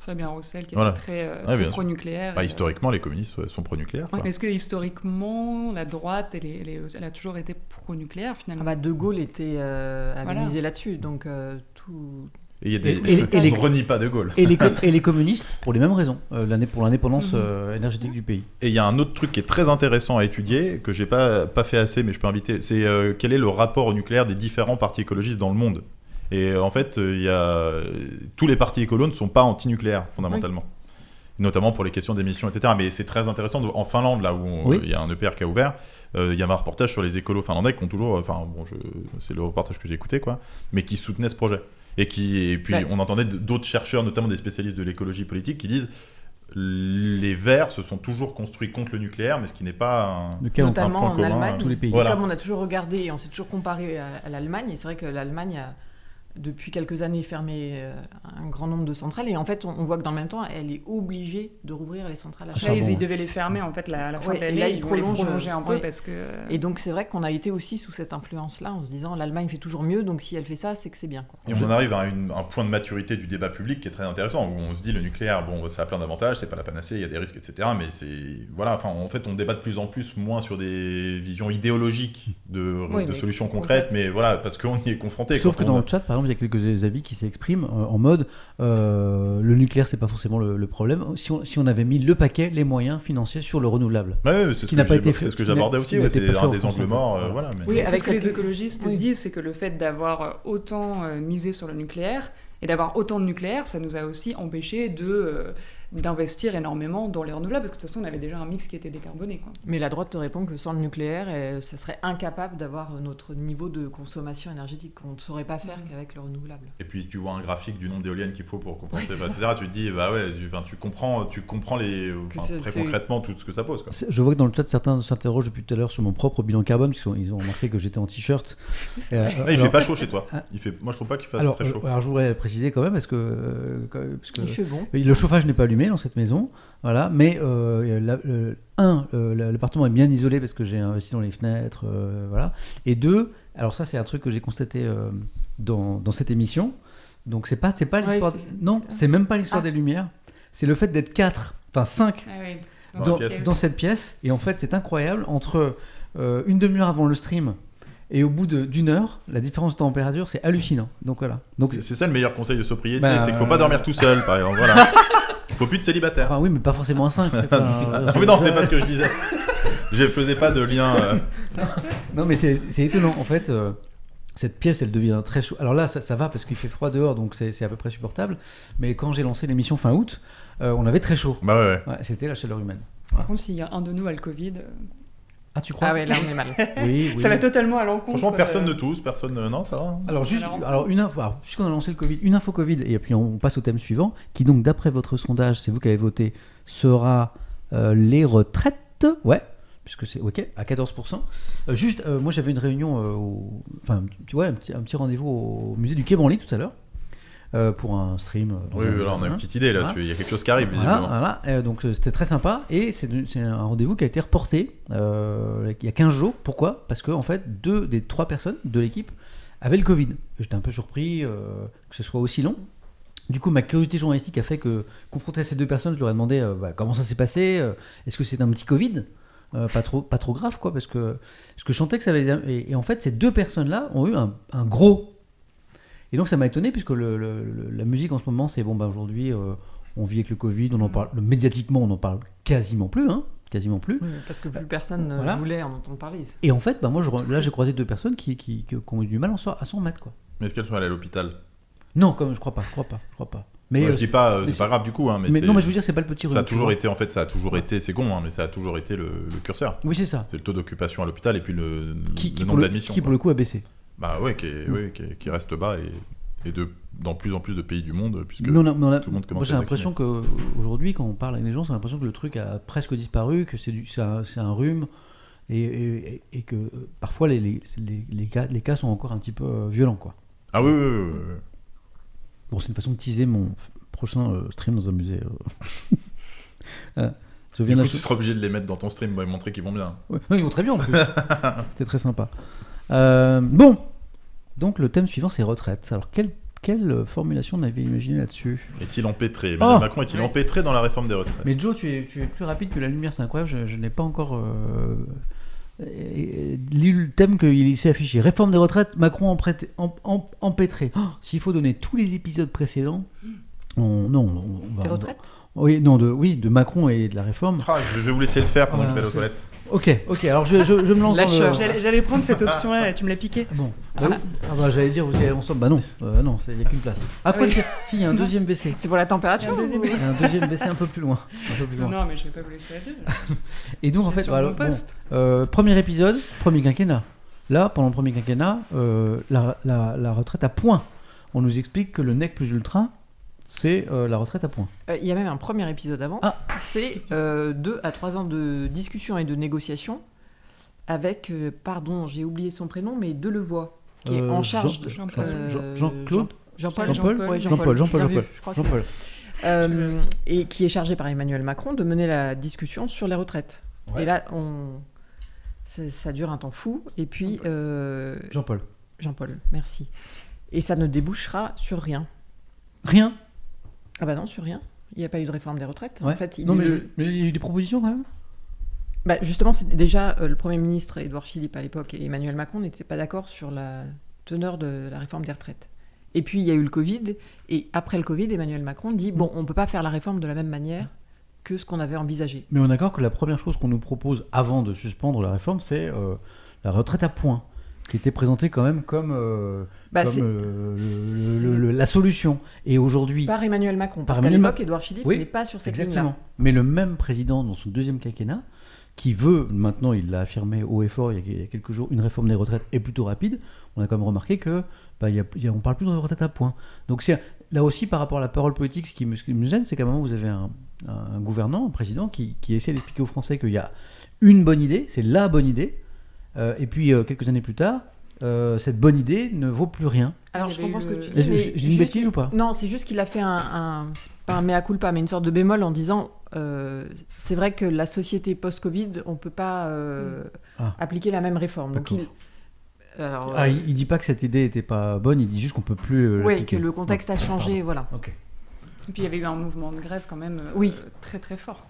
Fabien Roussel qui Voilà. était très, euh, Ouais, très pro-nucléaire. Bah, euh, historiquement, les communistes sont pro-nucléaire. quoi. Est-ce que historiquement, la droite, elle, est- elle est- elle a toujours été pro-nucléaire finalement? Ah bah, de Gaulle était euh, avait Voilà. misé là-dessus, donc euh, tout. Et il y a des. Et- et- et les- renie pas de Gaulle. Et les, com- et les communistes, pour les mêmes raisons, euh, pour l'indépendance Mhm. euh, énergétique du pays. Et il y a un autre truc qui est très intéressant à étudier, que j'ai pas, pas fait assez, mais je peux inviter, c'est euh, quel est le rapport au nucléaire des différents partis écologistes dans le monde? Et en fait, il y a... tous les partis écolos ne sont pas anti-nucléaires, fondamentalement. Notamment pour les questions d'émissions, etc. Mais c'est très intéressant. En Finlande, là où Oui. il y a un EPR qui a ouvert, euh, il y avait un reportage sur les écolos finlandais qui ont toujours... Enfin, bon, je... c'est le reportage que j'ai écouté, quoi. Mais qui soutenaient ce projet. Et, qui... et puis, Ouais. on entendait d'autres chercheurs, notamment des spécialistes de l'écologie politique, qui disent les Verts se sont toujours construits contre le nucléaire, mais ce qui n'est pas un, Lequel Notamment un point en commun. Allemagne. tous les pays. Voilà. Comme on a toujours regardé et on s'est toujours comparé à, à l'Allemagne, et c'est vrai que l'Allemagne a depuis quelques années fermé euh, un grand nombre de centrales et en fait on, on voit que dans le même temps elle est obligée de rouvrir les centrales à Ah, Là, charbon. charbon, ils, ouais. devaient les fermer en fait la, à la fin Ouais, de et l'année. là, ils ils prolongent, prolonger un peu ouais. parce que. euh, Et donc c'est vrai qu'on a été aussi sous cette influence-là en se disant l'Allemagne fait toujours mieux, donc si elle fait ça, c'est que c'est bien. quoi. Et on en arrive à une- un point de maturité du débat public qui est très intéressant, où on se dit le nucléaire, bon, ça a plein d'avantages, c'est pas la panacée, il y a des risques, etc. Mais c'est. Voilà, enfin, en fait, on débat de plus en plus moins sur des visions idéologiques de, Oui, de mais solutions concrètes, mais voilà, parce qu'on y est confronté. Sauf que on- dans le chat, par exemple, il y a quelques avis qui s'expriment euh, en mode euh, le nucléaire, c'est pas forcément le, le problème. Si on, si on avait mis le paquet, les moyens financiers sur le renouvelable. Ouais, ouais, c'est ce qui que n'a pas été c'est fait- ce que ce n'a- j'abordais aussi, ouais, c'est un des angles morts, euh, Voilà. mais- Oui, c'est avec ce que les écologistes Oui. disent, c'est que le fait d'avoir euh, autant euh, misé sur le nucléaire et d'avoir autant de nucléaire, ça nous a aussi empêché de euh, d'investir énormément dans les renouvelables parce que de toute façon on avait déjà un mix qui était décarboné. Quoi. Mais la droite te répond que sans le nucléaire, euh, ça serait incapable d'avoir notre niveau de consommation énergétique qu'on ne saurait pas faire Mhm. qu'avec le renouvelable. Et puis si tu vois un graphique du nombre d'éoliennes qu'il faut pour compenser, bah, etc., tu te dis, bah ouais, tu, comprends, tu comprends les, très concrètement tout ce que ça pose. Quoi. Je vois que dans le chat, certains s'interrogent depuis tout à l'heure sur mon propre bilan carbone, parce qu'ils ont remarqué que j'étais en t-shirt. Euh, Ah, il alors- fait pas chaud chez toi. Ah. Il fait... Moi je trouve pas qu'il fasse alors, très chaud. euh, alors, je voudrais préciser quand même, parce que, euh, parce que Il fait bon. le chauffage n'est pas allumé dans cette maison, voilà. Mais euh, la- le- un, euh, l'appartement est bien isolé parce que j'ai investi dans les fenêtres, euh, voilà. Et deux, alors ça c'est un truc que j'ai constaté euh, dans, dans cette émission. Donc c'est pas, c'est pas Ouais, l'histoire. non, c'est même pas l'histoire Ah. des lumières. C'est le fait d'être quatre, enfin cinq Ah oui. Dans dans, la pièce. dans cette pièce. Et en fait, c'est incroyable. Entre euh, une demi-heure avant le stream et au bout d'une heure, la différence de température, c'est hallucinant. Donc voilà. Donc, C'est- ça le meilleur conseil de sobriété, Bah, c'est qu'il faut pas dormir tout seul, par exemple. Voilà. Il faut plus de célibataire. enfin, oui, mais pas forcément un 5. Ah, mais non, c'est pas ce que je disais. Je faisais pas de lien. euh, Non, mais c'est c'est étonnant. En fait, euh, cette pièce, elle devient très chaude. Alors là, ça, ça va parce qu'il fait froid dehors, donc c'est c'est à peu près supportable. Mais quand j'ai lancé l'émission fin août, euh, on avait très chaud. Bah ouais, ouais. Ouais, C'était la chaleur humaine. Par contre, s'il y a un de nous a le Covid, euh, Ah, tu crois Ah ouais, là on est mal. Oui, oui. ça va totalement à l'encontre. Franchement, personne euh, ne tousse, personne ne. Non, ça va. hein. Alors juste, Alors, alors une info, alors, puisqu'on a lancé le Covid, une info Covid et puis on passe au thème suivant, qui donc d'après votre sondage, c'est vous qui avez voté, sera euh, les retraites, ouais, puisque c'est ok à 14%. Euh, juste, euh, moi j'avais une réunion, euh, au- enfin tu vois, un petit, un petit rendez-vous au musée du Quai Branly tout à l'heure euh, pour un stream. euh, Oui, un- là, on a une petite idée là. Voilà. Il y a quelque chose qui arrive, Voilà, visiblement. voilà. Euh, donc c'était très sympa et c'est un rendez-vous qui a été reporté euh, il y a 15 jours. Pourquoi? Parce que en fait, deux des trois personnes de l'équipe avaient le Covid. J'étais un peu surpris euh, que ce soit aussi long. Du coup, ma curiosité journalistique a fait que, confronté à ces deux personnes, je leur ai demandé bah, comment ça s'est passé. Est-ce que c'est un petit Covid? Euh, pas trop, pas trop grave quoi, parce que je sentais que ça avait et, et en fait ces deux personnes-là ont eu un, un gros et donc ça m'a étonné puisque le- le- le- la musique en ce moment c'est bon bah aujourd'hui euh, on vit avec le Covid, on en parle le- médiatiquement on n'en parle quasiment plus hein, quasiment plus. Oui, parce que plus personne ne Voilà. voulait en entendre parler. Et en fait bah moi je, là j'ai croisé deux personnes qui, qui, qui- qui ont eu du mal en soi- à s'en remettre quoi. Mais est-ce qu'elles sont allées à l'hôpital? Non comme je crois pas, je crois pas, je crois pas. Mais, Moi, euh, Je dis pas, euh, c'est pas grave du coup, hein, mais, non mais je veux dire c'est pas le petit ça a toujours été, en fait, ça a toujours été, c'est con, hein, mais ça a toujours été le, le curseur. Oui c'est ça. C'est le taux d'occupation à l'hôpital et puis le, Qui, le qui nombre d'admissions. qui quoi. pour le coup a baissé. Bah ouais, qui, est- oui, qui, est- qui reste bas et, et de, dans plus en plus de pays du monde, puisque Mais on a- mais on a- tout le monde commence j'ai à être l'impression qu'aujourd'hui, quand on parle avec les gens, c'est l'impression que le truc a presque disparu, que c'est du- un, rhume, et, et- et que euh, parfois les, les, les- les cas, les cas sont encore un petit peu euh, violents. Quoi. Ah oui, oui, oui, oui. Bon, c'est une façon de teaser mon prochain euh, stream dans un musée. euh. Je Du viens coup, d'acheter- tu seras obligé de les mettre dans ton stream et montrer qu'ils vont bien. Ouais, ouais, ils vont très bien en plus. C'était très sympa. Euh, bon, donc le thème suivant c'est retraite. Alors quelle, quelle euh, formulation on avait imaginé là-dessus Est-il empêtré? Oh Macron est-il Ouais. empêtré dans la réforme des retraites? Mais Joe, tu es, tu es plus rapide que la lumière, c'est incroyable. Je, je n'ai pas encore euh, euh, lu le thème qu'il s'est affiché. Réforme des retraites, Macron emprêté- em- em- empêtré. Oh, S'il faut donner tous les épisodes précédents, on, non, on, on va. Des retraites? Oui, non, de, oui, de Macron et de la réforme. Ah, je vais vous laisser le faire pendant que je vais aller aux c'est- toilettes. Ok, ok. Alors je, je, je me lance dans le. J'allais prendre cette option-là, tu me l'as piqué. Bon, bah, oui. ah bah, j'allais dire, vous y allez ensemble. Bah non, euh, non, il n'y a qu'une place. Ah, quoi oui. que- si, il y a un deuxième WC. C'est pour la température Il y a un ou- deuxième- a un deuxième WC un peu plus loin. Un peu plus Non, loin. non, mais je vais pas vous laisser à deux. Et donc, en fait, voilà, bon, poste. Euh, premier épisode, premier quinquennat. Là, pendant le premier quinquennat, euh, la, la- la retraite à points. On nous explique que le NEC plus ultra, c'est euh, la retraite à points. Euh, Il y a même un premier épisode avant. Ah. C'est euh, deux à trois ans de discussion et de négociation avec, euh, pardon, j'ai oublié son prénom, mais Delevoye, qui est en charge Jean- de Jean- euh, Jean- Jean-Claude Jean-Paul. Jean-Paul Jean-Paul, Jean-Paul, Jean-Paul. Jean-Paul. Euh, et qui est chargé par Emmanuel Macron de mener la discussion sur les retraites. Ouais. Et là, on... ça, ça dure un temps fou. Et puis, euh, Jean-Paul. Jean-Paul, merci. Et ça ne débouchera sur rien. Rien Ah bah non, sur rien. Il n'y a pas eu de réforme des retraites. Ouais. En fait, il Non, mais, le- je- mais il y a eu des propositions quand même Bah, justement, c'est déjà euh, le Premier ministre Édouard Philippe à l'époque et Emmanuel Macron n'étaient pas d'accord sur la teneur de la réforme des retraites. Et puis il y a eu le Covid, et après le Covid, Emmanuel Macron dit bon, on ne peut pas faire la réforme de la même manière que ce qu'on avait envisagé. Mais on est d'accord que la première chose qu'on nous propose avant de suspendre la réforme, c'est euh, la retraite à points, qui était présentée quand même comme, euh, Bah, comme euh, le- le- le- la solution. Et aujourd'hui, par Emmanuel Macron, parce Par qu'à Emmanuel l'époque, Édouard Philippe Oui, n'est pas sur cette exactement. ligne-là. Mais le même président dans son deuxième quinquennat, qui veut, maintenant il l'a affirmé haut et fort il y, a, quelques jours, une réforme des retraites est plutôt rapide, on a quand même remarqué que bah, il y a- il y a- on parle plus de retraite à points. Donc c'est là aussi par rapport à la parole politique, ce qui me, ce qui me gêne, c'est qu'à un moment vous avez un, un gouvernant, un président qui, qui essaie d'expliquer aux Français qu'il y a une bonne idée, c'est la bonne idée, et puis euh, quelques années plus tard, euh, cette bonne idée ne vaut plus rien. Alors je comprends ce que tu dis. Je- mais je- je dis une bêtise ou pas? Non, c'est juste qu'il a fait un, un- c'est pas un mea culpa, mais une sorte de bémol en disant euh, c'est vrai que la société post-Covid, on peut pas euh, Ah. appliquer la même réforme. Donc il, alors, Ah, euh, il, il dit pas que cette idée était pas bonne, il dit juste qu'on peut plus euh, l'appliquer. que le contexte a changé, voilà. Ok. Et puis il y avait eu un mouvement de grève quand même euh, Oui. très très fort.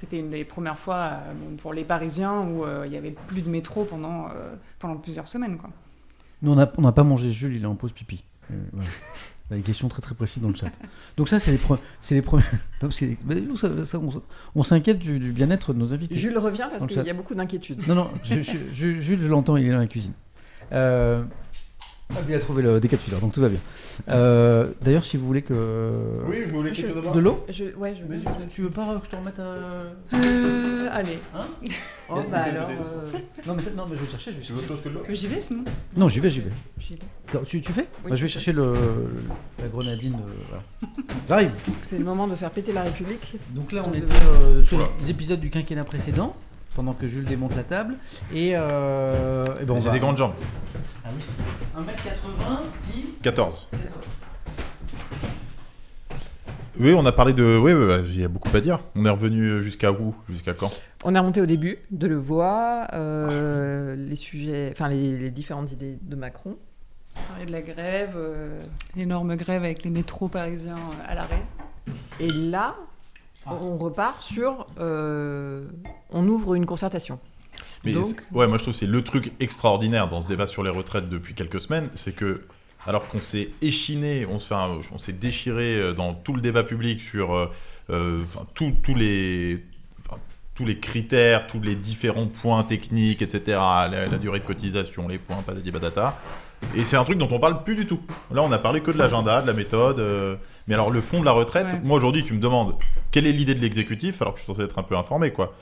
C'était une des premières fois euh, bon, pour les Parisiens où euh, il y avait plus de métro pendant, euh, pendant plusieurs semaines. Quoi. Nous, on n'a pas mangé Jules, il est en pause pipi. Euh, voilà. Il y a des questions très très précises dans le chat. Donc ça, c'est les, pre- c'est les premiers... Non, parce que- mais nous, ça- ça, on, s'inquiète du, du bien-être de nos invités. Jules revient parce qu'il y a beaucoup d'inquiétudes. Non, non, je- je- je- Jules, je l'entends, il est dans la cuisine. Euh... hop, il a trouvé le décapsuleur, donc tout va bien. Euh, D'ailleurs, si vous voulez que... Oui, je voulais quelque chose. De l'eau Je, ouais, je Mais tu, veux pas que je te remette à... Euh, allez, Oh, Peut-être, bah alors, euh, Non, mais, non, mais je vais chercher, je vais Tu veux autre chose que de l'eau que j'y vais sinon. Non, j'y vais, j'y vais. j'y vais. Tu, tu fais Oui, Bah, Je vais chercher le, la grenadine. euh, voilà. J'arrive. c'est le moment de faire péter la République. Donc là, on était euh, sur les épisodes du quinquennat précédent, pendant que Jules démonte la table. Et, euh, et ben, on J'ai va- des grandes jambes. Ah oui. 1m80, 10. 14. Oui, on a parlé de. Oui, oui, oui, il y a beaucoup à dire. On est revenu jusqu'à où? Jusqu'à quand? On est remonté au début de le voir, euh, les sujets, enfin les, les différentes idées de Macron. Parler de la grève, euh, l'énorme grève avec les métros parisiens euh, à l'arrêt. Et là, Ah. on repart sur, euh, on ouvre une concertation. Mais Donc- ouais, moi je trouve que c'est le truc extraordinaire dans ce débat sur les retraites depuis quelques semaines, c'est que alors qu'on s'est échiné, on se fait un- on s'est déchiré euh, dans tout le débat public sur euh, enfin, les enfin, tous les critères, tous les différents points techniques, etc. La, la durée de cotisation, les points, patati patata. Et c'est un truc dont on parle plus du tout. Là, on a parlé que de l'agenda, de la méthode. euh, mais alors, le fond de la retraite, Ouais. moi aujourd'hui, tu me demandes quelle est l'idée de l'exécutif, alors que je suis censé être un peu informé, quoi.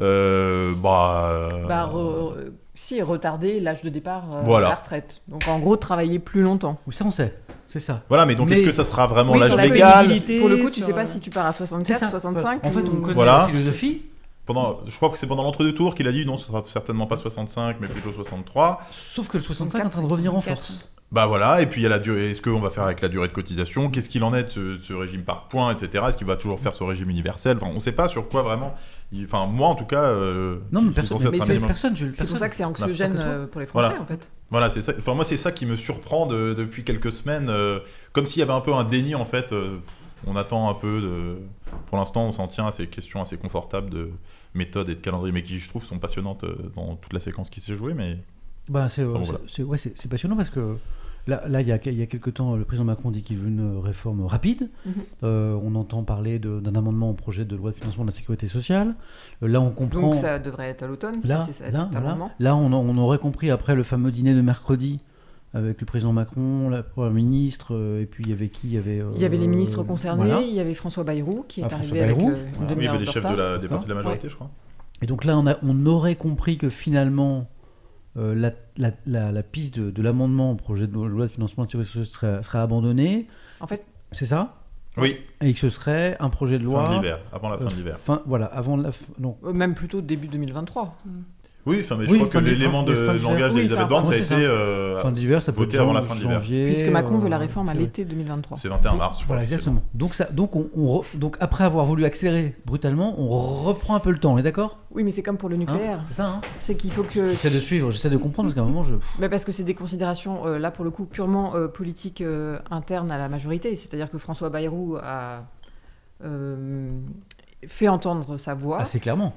Euh, bah. euh, Bah, re- si, retarder l'âge de départ euh, Voilà. à la retraite. Donc en gros, travailler plus longtemps. Oui, ça on sait. C'est ça. Voilà, mais donc Mais- est-ce que ça sera vraiment Oui, l'âge la légal Pour le coup, tu sur, sais pas euh, si tu pars à C'est 64, ça. 65 En fait, on connaît Voilà. la philosophie, pendant, Je crois que c'est pendant l'entre-deux tours qu'il a dit non, ce sera certainement pas 65, mais plutôt 63. sauf que le 65 est en train de revenir en 64. force. Bah voilà, et puis il y a la durée. Est-ce qu'on va faire avec la durée de cotisation? Qu'est-ce qu'il en est de ce, ce régime par points, etc. Est-ce qu'il va toujours faire ce régime universel? Enfin, on sait pas sur quoi vraiment. il- Enfin, moi en tout cas. euh, Non, mais personne, mais c'est personne, Jules. C'est pour ça que c'est anxiogène toi. euh, pour les Français Voilà. en fait. Voilà, c'est ça. Enfin, moi, c'est ça qui me surprend de- depuis quelques semaines. euh, comme s'il y avait un peu un déni, en fait. euh, on attend un peu de. Pour l'instant, on s'en tient à ces questions assez confortables de méthode et de calendrier, mais qui, je trouve, sont passionnantes euh, dans toute la séquence qui s'est jouée. Mais Bah, c'est, euh, voilà. ouais, passionnant parce que là, là il, y a, il y a quelques temps, le président Macron dit qu'il veut une réforme rapide. Mhm. Euh, on entend parler d'un amendement au projet de loi de financement de la sécurité sociale. Euh, là, on comprend. Donc ça devrait être à l'automne, si là, là. Là, on, on aurait compris après le fameux dîner de mercredi avec le président Macron, la première ministre, euh, et puis il y avait qui Il y avait, euh, Il y avait les ministres concernés, voilà. il y avait François Bayrou qui est Ah, arrivé avec Bayrou. euh, une Voilà. oui, il y avait de les chefs de la, des partis de la Ouais. majorité, je crois. Et donc là, on, a, on aurait compris que finalement, euh, la, la- la- la piste de, de l'amendement au projet de loi de financement de la sécurité sociale serait, serait abandonnée. En fait, C'est ça? Oui, Et que ce serait un projet de loi. fin de l'hiver, avant la fin euh, de l'hiver. fin- voilà, avant la. f- non. euh, même plutôt début 2023. Oui, enfin, mais je Oui, crois que l'élément de langage d'Elisabeth Borne, ça a été euh, Fin d'hiver, ça peut voté être avant la fin de l'hiver. janvier. Puisque Macron veut la euh, réforme à l'été 2023. c'est 21 mars. je crois, Voilà, exactement. Donc, ça, donc, on, on re- donc, après avoir voulu accélérer brutalement, on reprend un peu le temps, on est d'accord? Oui, mais c'est comme pour le Hein? nucléaire. C'est ça, hein? C'est qu'il faut que. J'essaie de suivre, j'essaie de comprendre, parce qu'à un moment, je... Mais parce que c'est des considérations, euh, là pour le coup, purement euh, politiques euh, internes à la majorité. C'est-à-dire que François Bayrou a euh, fait entendre sa voix, assez clairement.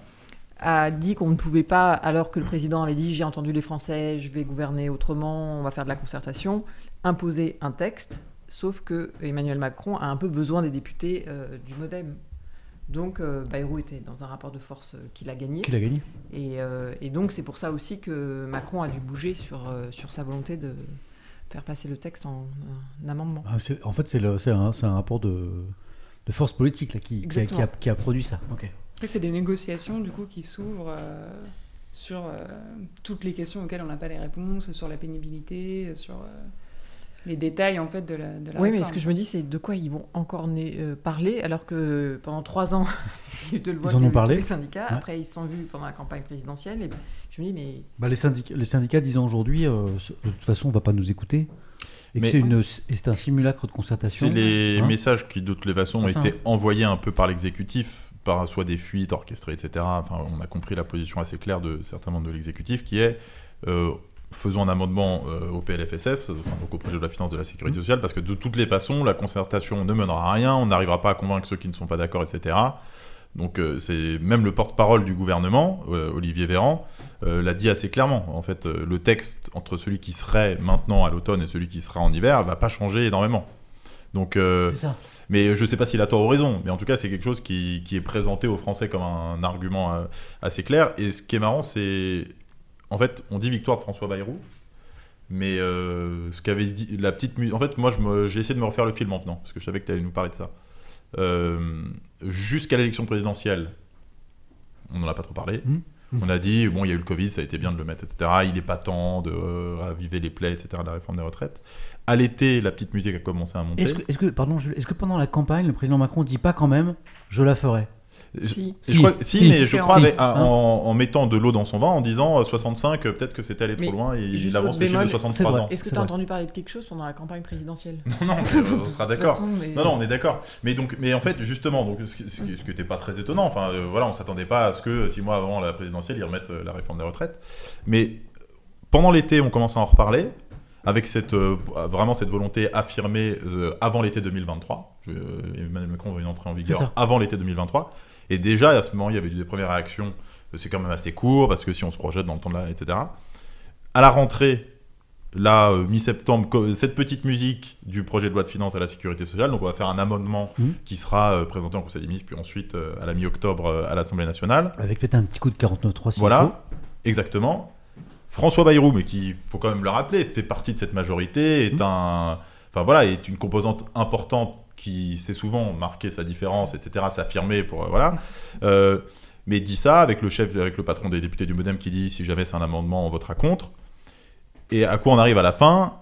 A dit qu'on ne pouvait pas, alors que le président avait dit j'ai entendu les Français, je vais gouverner autrement, on va faire de la concertation, imposer un texte. Sauf que Emmanuel Macron a un peu besoin des députés euh, du MoDem. Donc euh, Bayrou était dans un rapport de force euh, qu'il a gagné. Qui l'a gagné Et, et donc c'est pour ça aussi que Macron a dû bouger sur, sur sa volonté de faire passer le texte en amendement. Ah, En fait, c'est un, un rapport de, de force politique là, qui, qui, a, qui, a, qui a produit ça. Ok. C'est des négociations du coup qui s'ouvrent euh, sur euh, toutes les questions auxquelles on n'a pas les réponses, sur la pénibilité, sur euh, les détails en fait de la, de la Oui, mais ce que je me dis, c'est de quoi ils vont encore né- euh, parler alors que pendant trois ans, ils te le voient Ils en qu'il y a ont parlé. Les syndicats, Ouais. après ils se sont vus pendant la campagne présidentielle, et je me dis, mais Bah, les, syndicats, les syndicats disent aujourd'hui, euh, de toute façon, on va pas nous écouter. Et c'est un simulacre de concertation. C'est les Hein messages qui, de toutes les façons, ont été envoyés un peu par l'exécutif, par soit des fuites orchestrées, etc. Enfin, on a compris la position assez claire de certains membres de l'exécutif, qui est euh, faisons un amendement euh, au PLFSF, enfin, donc au projet de la finance de la sécurité Mmh. sociale, parce que de toutes les façons, la concertation ne mènera à rien, on n'arrivera pas à convaincre ceux qui ne sont pas d'accord, etc. Donc euh, c'est même le porte-parole du gouvernement, euh, Olivier Véran, euh, l'a dit assez clairement. En fait, le texte entre celui qui serait maintenant à l'automne et celui qui sera en hiver va pas changer énormément. Donc, euh, ça. mais je sais pas s'il a tort ou raison, mais en tout cas c'est quelque chose qui, qui est présenté aux Français comme un argument euh, assez clair. Et ce qui est marrant, c'est en fait on dit victoire de François Bayrou, mais euh, ce qu'avait dit la petite musique. En fait, moi j'ai essayé de me refaire le film en venant parce que je savais que tu allais nous parler de ça. Jusqu'à l'élection présidentielle, on n'en a pas trop parlé. Mhm. On a dit, bon, il y a eu le Covid, ça a été bien de le mettre, etc. Il n'est pas temps de raviver les plaies, etc., de la réforme des retraites. À l'été, la petite musique a commencé à monter. Est-ce que, pardon, Jules, est-ce que pendant la campagne, le président Macron dit pas quand même, je la ferai? Si. Et Si, je crois, si, si, mais je crois avec- ah, hein. en, en mettant de l'eau dans son vin, en disant euh, 65, euh, peut-être que c'était allé trop Mais loin, et il avance le chiffre de bémol, 63 c'est ans. Est-ce que tu as vrai. entendu parler de quelque chose pendant la campagne présidentielle? Non, non, mais, euh, on sera d'accord. mais- Non, non, on est d'accord. Mais donc, mais en fait, justement, donc, ce qui- ce qui ce qui n'était pas très étonnant. Enfin, euh, voilà, on s'attendait pas à ce que six mois avant la présidentielle, ils remettent euh, la réforme des retraites. Mais pendant l'été, on commence à en reparler avec cette euh, vraiment cette volonté affirmée euh, avant l'été 2023. Je- euh, Emmanuel Macron va une entrée en vigueur avant l'été 2023. Et déjà, à ce moment, il y avait des premières réactions. C'est quand même assez court parce que si on se projette dans le temps de la, etc. À la rentrée, là, euh, mi-septembre, cette petite musique du projet de loi de finances à la sécurité sociale. Donc, on va faire un amendement Mhm. qui sera euh, présenté en Conseil des ministres, puis ensuite euh, à la mi-octobre à l'Assemblée nationale. Avec peut-être un petit coup de 49.3 s'il Voilà, exactement. François Bayrou, mais qui, faut quand même le rappeler, fait partie de cette majorité, est Mhm. un, enfin voilà, est une composante importante qui sait souvent marquer sa différence, etc., s'affirmer pour euh, voilà. Euh, mais dit ça avec le chef, avec le patron des députés du MoDem qui dit si jamais c'est un amendement, on votera contre. Et à quoi on arrive à la fin?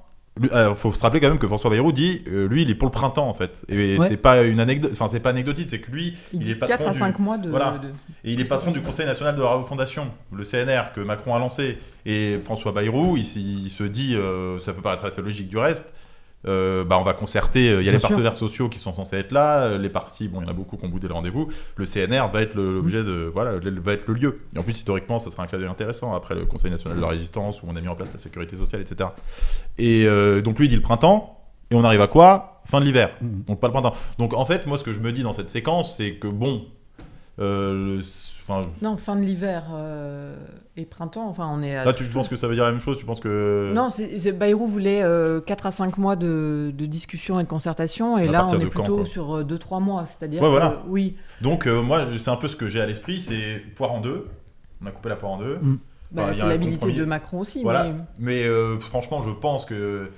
Il faut se rappeler quand même que François Bayrou dit, euh, lui, il est pour le printemps en fait. Et Ouais. c'est pas une anecdote, enfin c'est pas anecdotique, c'est que lui, Il, il est patron 4 à du- 5 mois de. Voilà. de- et il est patron du Conseil national de la refondation, le CNR, que Macron a lancé. Et François Bayrou, il se dit, euh, ça peut paraître assez logique du reste, euh, bah on va concerter, euh, il y a Bien les sûr. partenaires sociaux qui sont censés être là, euh, les partis, bon, il y en a beaucoup qui ont boudé le rendez-vous, le CNR va être le- l'objet de, voilà, va être le lieu. Et en plus, historiquement, ça sera un cas intéressant après le Conseil national de la résistance, où on a mis en place la sécurité sociale, etc. Et euh, donc lui, il dit le printemps, et on arrive à quoi? Fin de l'hiver. Mhm. Donc pas le printemps. Donc en fait, moi, ce que je me dis dans cette séquence, c'est que bon, euh, le- Non, fin de l'hiver euh, et printemps. Enfin, on est. à- là, tu penses que ça veut dire la même chose Tu penses que Non, c'est, Bayrou voulait 4 à 5 mois de, de discussion et de concertation, et À là on est plutôt sur 2-3 mois. C'est-à-dire Ouais, que, voilà. oui, Donc euh, moi, c'est un peu ce que j'ai à l'esprit, c'est poire en deux. On a coupé la poire en deux. Mm. bah, Enfin, il y a c'est l'habilité de Macron aussi. Voilà. mais- Mais euh, franchement, je pense que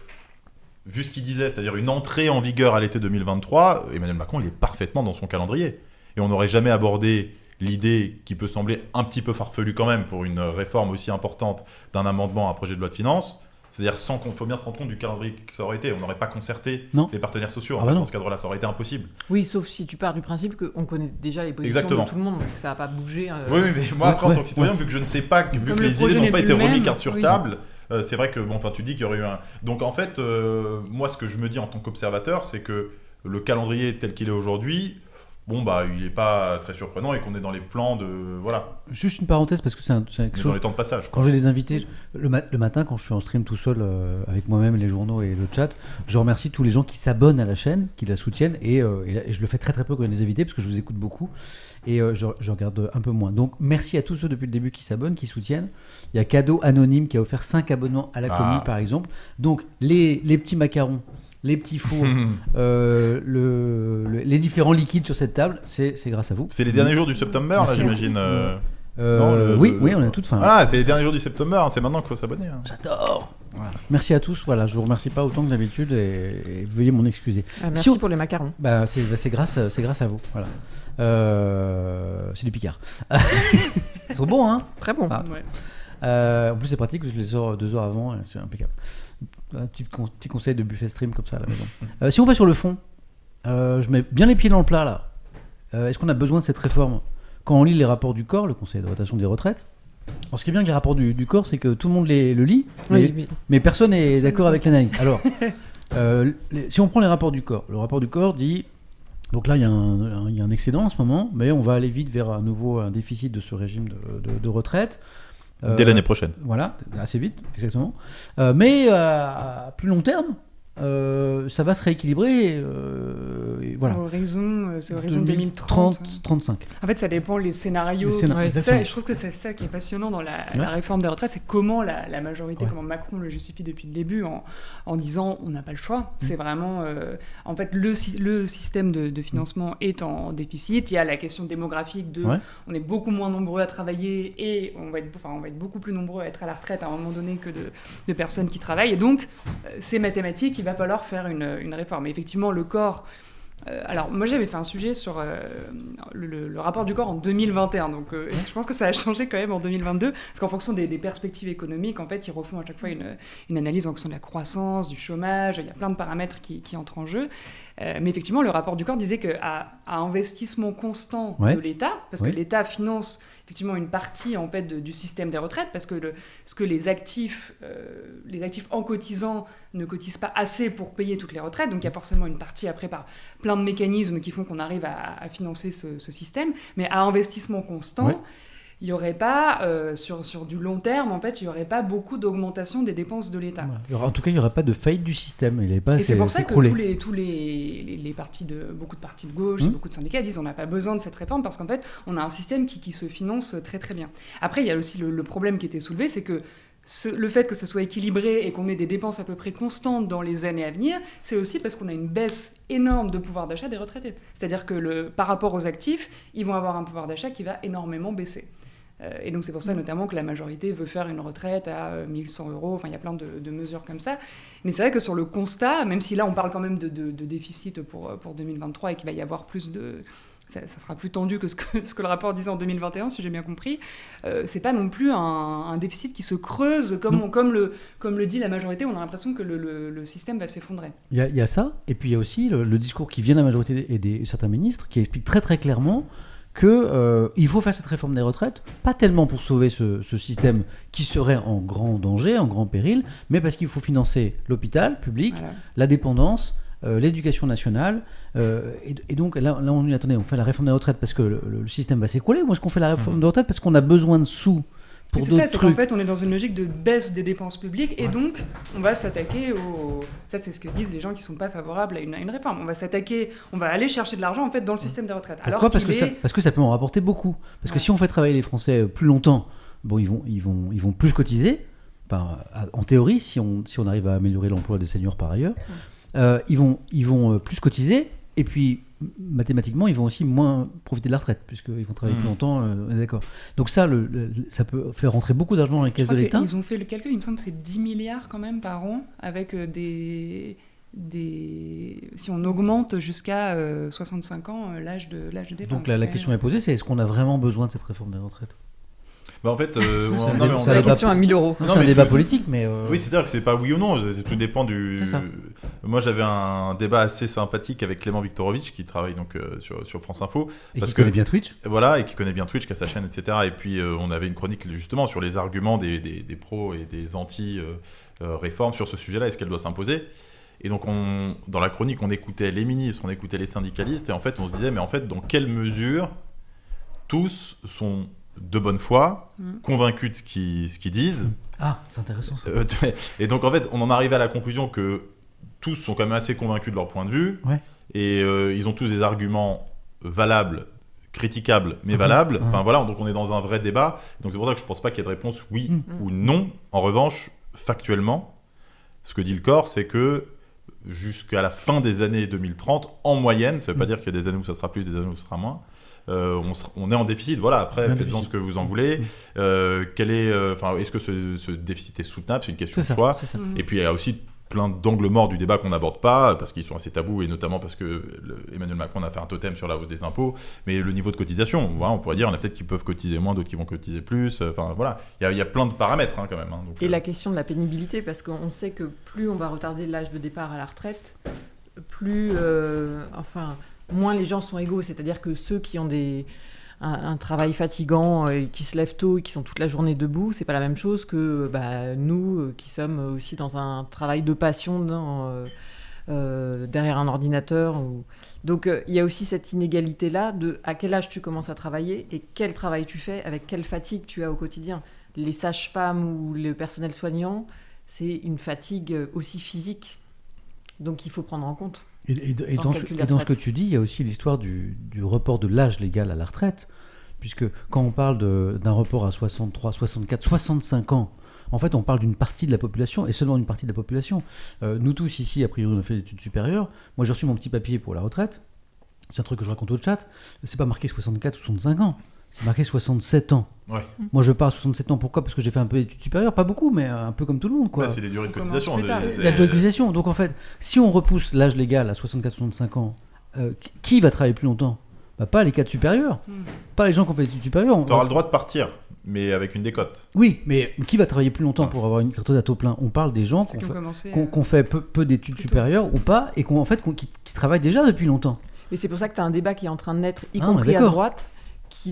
vu ce qu'il disait, c'est-à-dire une entrée en vigueur à l'été 2023, Emmanuel Macron, il est parfaitement dans son calendrier. Et on n'aurait jamais abordé l'idée qui peut sembler un petit peu farfelue quand même pour une réforme aussi importante d'un amendement à un projet de loi de finances C'est-à-dire sans qu'on faut bien se rendre compte du calendrier que ça aurait été. On n'aurait pas concerté Non. les partenaires sociaux. En Ah fait, bah dans ce cadre-là, ça aurait été impossible. Oui, sauf si tu pars du principe qu'on connaît déjà les positions Exactement. de tout le monde, donc que ça va pas bouger. euh, Oui, mais moi Ouais, après, en tant que citoyen, vu que je ne sais pas, que- vu Comme que le les idées n'ont pas été remises carte sur oui. table, euh, c'est vrai que, bon, enfin, tu dis qu'il y aurait eu un. Donc en fait, euh, moi, ce que je me dis en tant qu'observateur, c'est que le calendrier tel qu'il est aujourd'hui, bon, bah, il n'est pas très surprenant et qu'on est dans les plans de. Voilà, Juste une parenthèse parce que c'est quelque chose dans les temps de passage. Quand j'ai des invités, le, le matin, quand je suis en stream tout seul euh, avec moi-même, les journaux et le chat, je remercie tous les gens qui s'abonnent à la chaîne, qui la soutiennent, et, euh, et je le fais très très peu quand il y a des invités, parce que je vous écoute beaucoup, et euh, je, je regarde un peu moins. Donc merci à tous ceux depuis le début qui s'abonnent, qui soutiennent. Il y a Cadeau Anonyme qui a offert 5 abonnements à la Ah. commune, par exemple. Donc les, les petits macarons, les petits fours, euh, le- le- les différents liquides sur cette table, c'est grâce à vous. C'est les derniers jours du September, là, j'imagine. euh, Euh, le- oui, le- oui, on est à toute fin. Voilà, c'est les derniers jours du September, hein, c'est maintenant qu'il faut s'abonner. hein. J'adore. Voilà. Merci à tous. Voilà, je vous remercie pas autant que d'habitude et, et veuillez m'en excuser. ah, merci Si on- pour les macarons. Bah, c'est bah, c'est grâce, à- c'est grâce à vous. Voilà. Euh, c'est du Picard. Ils sont bons, hein Très bon. Ah. Ouais. Euh, En plus, c'est pratique, je les sors deux heures avant, c'est impeccable. Un petit, con- petit conseil de buffet stream comme ça à la maison. Euh, si on va sur le fond, euh, je mets bien les pieds dans le plat là. Euh, Est-ce qu'on a besoin de cette réforme? Quand on lit les rapports du corps, le Conseil de rotation des retraites, alors, ce qui est bien avec les rapports du, du corps, c'est que tout le monde les, le lit, mais Oui, oui. mais personne n'est d'accord avec l'analyse. Alors, les- si on prend les rapports du corps, le rapport du corps dit donc là il y, a un, un- il y a un excédent en ce moment, mais on va aller vite vers un nouveau un déficit de ce régime de, de- de retraite. Euh, Dès l'année prochaine. Voilà, assez vite, exactement. Euh, mais euh, à plus long terme, euh, ça va se rééquilibrer. euh, et voilà. Horizon, euh, c'est horizon 2030. 2030, 35. En fait, ça dépend les scénarios. Les scénar- Ouais, exactement. ça, je trouve que c'est ça qui est passionnant dans la, Ouais. la réforme des retraites, c'est comment la, la majorité, Ouais. comment Macron le justifie depuis le début en, en disant on n'a pas le choix. Mm. C'est vraiment, euh, en fait, le, sy- le système de, de financement est en déficit. Il y a la question démographique de Ouais. on est beaucoup moins nombreux à travailler et on va être, enfin, on va être beaucoup plus nombreux à être à la retraite à un moment donné que de, de personnes qui travaillent. Et donc, euh, c'est mathématique, il va falloir faire une, une réforme. Et effectivement, le corps. euh, alors, moi, j'avais fait un sujet sur euh, le, rapport du corps en 2021. Donc, euh, je pense que ça a changé quand même en 2022. Parce qu'en fonction des, des perspectives économiques, en fait, ils refont à chaque fois une, une analyse en fonction de la croissance, du chômage. Il y a plein de paramètres qui, qui entrent en jeu. Euh, mais effectivement, le rapport du corps disait qu'à à investissement constant Ouais. de l'État, parce que l'État finance effectivement une partie en fait du système des retraites parce que ce que les actifs euh, les actifs en cotisant ne cotisent pas assez pour payer toutes les retraites donc il y a forcément une partie après par plein de mécanismes qui font qu'on arrive à, financer ce, système mais à investissement constant. Il n'y aurait pas euh, sur, sur du long terme en fait il n'y aurait pas beaucoup d'augmentation des dépenses de l'État en tout cas, il n'y aurait pas de faillite du système. Il n'est pas et c'est pour ça que tous les, tous les, les, les partis de, beaucoup de partis de gauche, Mmh. beaucoup de syndicats disent on n'a pas besoin de cette réforme parce qu'en fait, on a un système qui, qui se finance très très bien. Après, il y a aussi le, le problème qui était soulevé, c'est que ce- le fait que ce soit équilibré et qu'on ait des dépenses à peu près constantes dans les années à venir, c'est aussi parce qu'on a une baisse énorme de pouvoir d'achat des retraités. C'est-à-dire que le, par rapport aux actifs, ils vont avoir un pouvoir d'achat qui va énormément baisser. Euh, et donc c'est pour ça notamment que la majorité veut faire une retraite à euh, 1100 euros. Enfin, il y a plein de, de mesures comme ça. Mais c'est vrai que sur le constat, même si là on parle quand même de, de- de déficit pour, euh, pour 2023 et qu'il va y avoir plus de... Ça, ça sera plus tendu que ce, que ce que le rapport disait en 2021, si j'ai bien compris. Euh, c'est pas non plus un, un déficit qui se creuse comme, on- comme, le, comme le dit la majorité. On a l'impression que le, le- le système va s'effondrer. Il y, y a ça, et puis il y a aussi le, le discours qui vient de la majorité et des certains ministres qui explique très très clairement que euh, il faut faire cette réforme des retraites, pas tellement pour sauver ce, ce système qui serait en grand danger, en grand péril, mais parce qu'il faut financer l'hôpital public, Voilà. la dépendance, euh, l'éducation nationale. euh, et, et donc là, là, on dit attendez, on fait la réforme des retraites parce que le, système va s'écrouler, ou est-ce qu'on fait la réforme Mhm. des retraites parce qu'on a besoin de sous pour d'autres trucs fait, on est dans une logique de baisse des dépenses publiques et Ouais. donc on va s'attaquer au. Ça, c'est ce que disent les gens qui sont pas favorables à une, à une réforme. On va s'attaquer, on va aller chercher de l'argent en fait dans le système des retraites. Pourquoi Alors parce que, ça, parce que ça peut en rapporter beaucoup. Parce que si on fait travailler les Français euh, plus longtemps, bon, ils vont, ils vont, ils vont plus cotiser. En théorie, si on, si on arrive à améliorer l'emploi des seniors par ailleurs, euh, ils vont, ils vont euh, plus cotiser. Et puis, mathématiquement, ils vont aussi moins profiter de la retraite, puisqu'ils vont travailler Mhm. plus longtemps. euh, d'accord. Donc ça, le- le- ça peut faire rentrer beaucoup d'argent dans les caisses de l'État. qu'ils ont fait le calcul, il me semble que c'est 10 milliards quand même par an avec euh, des. Des... Si on augmente jusqu'à euh, 65 ans euh, l'âge de, l'âge de départ. Donc la, la question est posée, c'est est-ce qu'on a vraiment besoin de cette réforme des retraites? Bah, en fait, euh, on- non, mais on c'est La question à 1000 euros. Non, c'est un mais débat tout- politique, mais. euh, Oui, c'est-à-dire que c'est pas oui ou non, c'est- tout dépend du. C'est ça. Moi, j'avais un débat assez sympathique avec Clément Viktorovitch qui travaille donc euh, sur, sur France Info, et parce qui que- connaît bien Twitch. voilà, et qui connaît bien Twitch, qui a sa chaîne, etc. Et puis, euh, on avait une chronique justement sur les arguments des, des, des pros et des anti-réformes sur ce sujet-là, est-ce qu'elle doit s'imposer? Et donc, on, dans la chronique, on écoutait les ministres, on écoutait les syndicalistes, et en fait, on se disait, mais en fait, dans quelle mesure tous sont de bonne foi, Mm. convaincus de ce qu'ils ce qu'ils disent, Ah, c'est intéressant ça. euh, et donc en fait, on en arrive à la conclusion que tous sont quand même assez convaincus de leur point de vue, Ouais. et euh, ils ont tous des arguments valables, critiquables, mais Mhm. valables. Enfin voilà, donc on est dans un vrai débat. Donc c'est pour ça que je pense pas qu'il y ait de réponse oui Mhm. ou non. En revanche, factuellement, ce que dit le corps, c'est que jusqu'à la fin des années 2030, en moyenne, ça veut pas dire qu'il y a des années où ça sera plus, des années où ça sera moins. Euh, on, on est en déficit, voilà. Après, faites-en déficit. ce que vous en voulez. Euh, quel est, euh, enfin, est-ce que ce, ce déficit est soutenable? C'est une question C'est de ça. choix. C'est ça. Mm. Et puis il y a aussi plein d'angles morts du débat qu'on n'aborde pas parce qu'ils sont assez tabous et notamment parce que le- Emmanuel Macron a fait un totem sur la hausse des impôts. Mais le niveau de cotisation, voilà, on pourrait dire, il y en a peut-être qui peuvent cotiser moins, d'autres qui vont cotiser plus. Enfin voilà, il y a, il y a plein de paramètres hein, quand même. hein. Donc, Et euh, la question de la pénibilité, parce qu'on sait que plus on va retarder l'âge de départ à la retraite, plus, euh, enfin, moins les gens sont égaux. C'est-à-dire que ceux qui ont des, un, travail fatigant et qui se lèvent tôt et qui sont toute la journée debout, c'est pas la même chose que bah, nous euh, qui sommes aussi dans un travail de passion euh, euh, derrière un ordinateur. Donc euh, il y a aussi cette inégalité-là de à quel âge tu commences à travailler et quel travail tu fais, avec quelle fatigue tu as au quotidien. Les sages-femmes ou le personnel soignant, c'est une fatigue euh, aussi physique. Donc il faut prendre en compte. Et, et- et Dans ce, calcul et des dans ce que tu dis, il y a aussi l'histoire du, du report de l'âge légal à la retraite, puisque quand on parle d'un report à 63, 64, 65 ans, en fait, on parle d'une partie de la population, et seulement d'une partie de la population. Euh, nous tous ici, a priori, on a fait des études supérieures. Moi, j'ai reçu mon petit papier pour la retraite. C'est un truc que je raconte au chat. C'est pas marqué 64 ou 65 ans. C'est marqué 67 ans. Ouais. Moi, je pars à 67 ans. Pourquoi? Parce que j'ai fait un peu d'études supérieures. Pas beaucoup, mais un peu comme tout le monde. Quoi. ouais, c'est les durées de cotisation. La durée de cotisation. Donc en fait, si on repousse l'âge légal à 64-65 ans, euh, qui va travailler plus longtemps? Bah, Pas les cadres supérieurs, Mm. pas les gens qui ont fait des études supérieures. On- Tu auras le droit de partir, mais avec une décote. Oui, mais qui va travailler plus longtemps Ah. pour avoir une carte à taux plein? On parle des gens qui ont fait, commencé. qu'on- euh, qu'on fait peu, peu d'études supérieures ou pas, et qu'on en fait qu'on- qui, qui travaillent déjà depuis longtemps. Et c'est pour ça que tu as un débat qui est en train de naître, y Ah, compris à droite,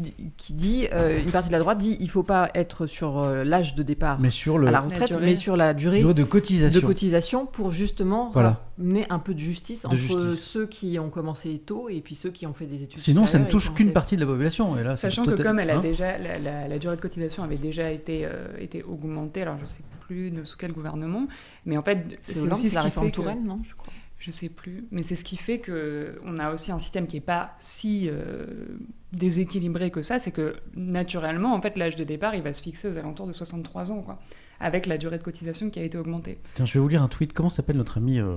qui, qui dit, euh, une partie de la droite dit, il faut pas être sur euh, l'âge de départ Mais sur le à la retraite, durée. mais sur la durée durée de de cotisation. cotisation pour justement Voilà. ramener un peu de justice De entre justice. ceux qui ont commencé tôt et puis ceux qui ont fait des études Sinon, ça ne touche qu'une partie de la population. Et là, c'est Sachant que comme elle a hein déjà la, la- la durée de cotisation avait déjà été, euh, été augmentée, alors je sais plus de sous quel gouvernement, mais en fait C'est aussi ce la qui réforme que- non je crois. Je sais plus, mais c'est ce qui fait que on a aussi un système qui est pas si euh, déséquilibré que ça, c'est que naturellement en fait l'âge de départ il va se fixer aux alentours de 63 ans quoi, avec la durée de cotisation qui a été augmentée. Tiens, je vais vous lire un tweet. Comment s'appelle notre ami euh,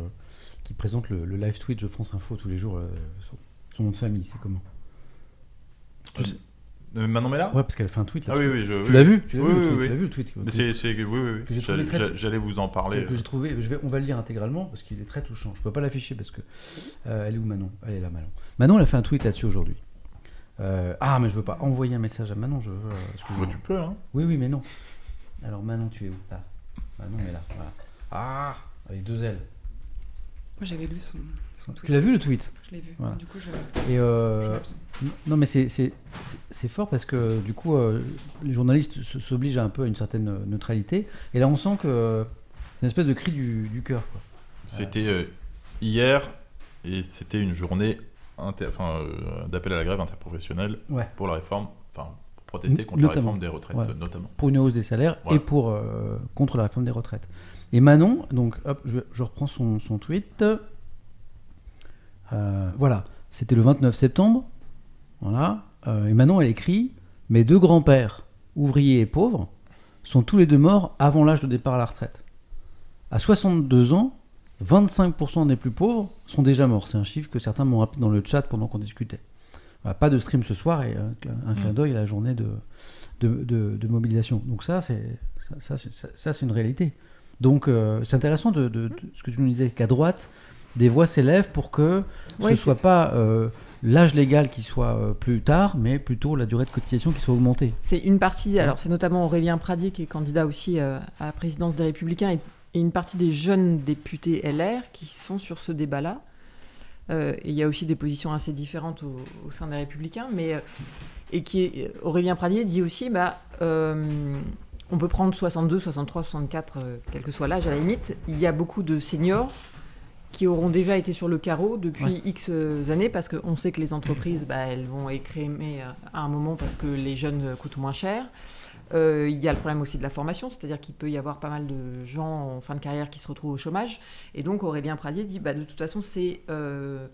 qui présente le, le live Twitch de France Info tous les jours euh, son, son nom de famille, c'est comment? Euh, Manon Mella Ouais, parce qu'elle a fait un tweet. Ah là-dessus. oui, oui. Je, Tu l'as vu? Tu l'as Oui, vu, oui, le tweet oui. Tu l'as vu le tweet c'est, oui, oui, oui. J'allais- très- vous en parler. que j'ai trouvé, je vais, on va le lire intégralement parce qu'il est très touchant. Je peux pas l'afficher parce que euh, elle est où Manon? Elle est là Manon. Manon elle a fait un tweet là-dessus aujourd'hui. Euh, ah mais je veux pas envoyer un message à Manon, je veux. euh. Bah, tu peux, hein. Oui oui mais non. Alors Manon tu es où Là? Manon est là. Voilà. Ah avec deux L. Moi j'avais lu son, son tweet, Tu l'as vu le tweet? Je l'ai vu. Voilà. Du coup je, Et euh, non mais c'est c'est- c'est- c'est fort parce que du coup euh, les journalistes s'obligent un peu à une certaine neutralité. Et là on sent que c'est une espèce de cri du, du cœur. quoi. C'était euh, hier et c'était une journée enfin, euh, d'appel à la grève interprofessionnelle Ouais. pour la réforme, enfin pour protester contre Notamment. la réforme des retraites Ouais. notamment. pour une hausse des salaires et pour euh, contre la réforme des retraites. Et Manon, donc hop, je, je reprends son, son tweet. Euh, voilà, c'était le 29 septembre. Voilà. Et Manon, elle écrit Mes deux grands-pères, ouvriers et pauvres, sont tous les deux morts avant l'âge de départ à la retraite. À 62 ans, 25% des plus pauvres sont déjà morts. C'est un chiffre que certains m'ont rappelé dans le chat pendant qu'on discutait. Voilà, pas de stream ce soir et un, cl- un clin Mm. d'œil à la journée de, de, de- de mobilisation. Donc ça, c'est ça, ça, c'est- ça- ça, c'est une réalité. Donc euh, c'est intéressant de, ce que tu nous disais, qu'à droite, des voix s'élèvent pour que Ouais, ce c'est- soit pas euh, l'âge légal qui soit euh, plus tard, mais plutôt la durée de cotisation qui soit augmentée. C'est une partie, alors c'est notamment Aurélien Pradier qui est candidat aussi à la présidence des Républicains et, et une partie des jeunes députés LR qui sont sur ce débat-là. Euh, et il y a aussi des positions assez différentes au, au sein des Républicains, mais euh, et qui est, Aurélien Pradier dit aussi, bah, euh, on peut prendre 62, 63, 64, euh, quel que soit l'âge à la limite. Il y a beaucoup de seniors qui auront déjà été sur le carreau depuis Ouais. X années parce qu'on sait que les entreprises, bah, elles vont écrémer à un moment parce que les jeunes coûtent moins cher. Euh, il y a le problème aussi de la formation, c'est-à-dire qu'il peut y avoir pas mal de gens en fin de carrière qui se retrouvent au chômage. Et donc Aurélien Pradier dit, bah, de toute façon, c'est euh,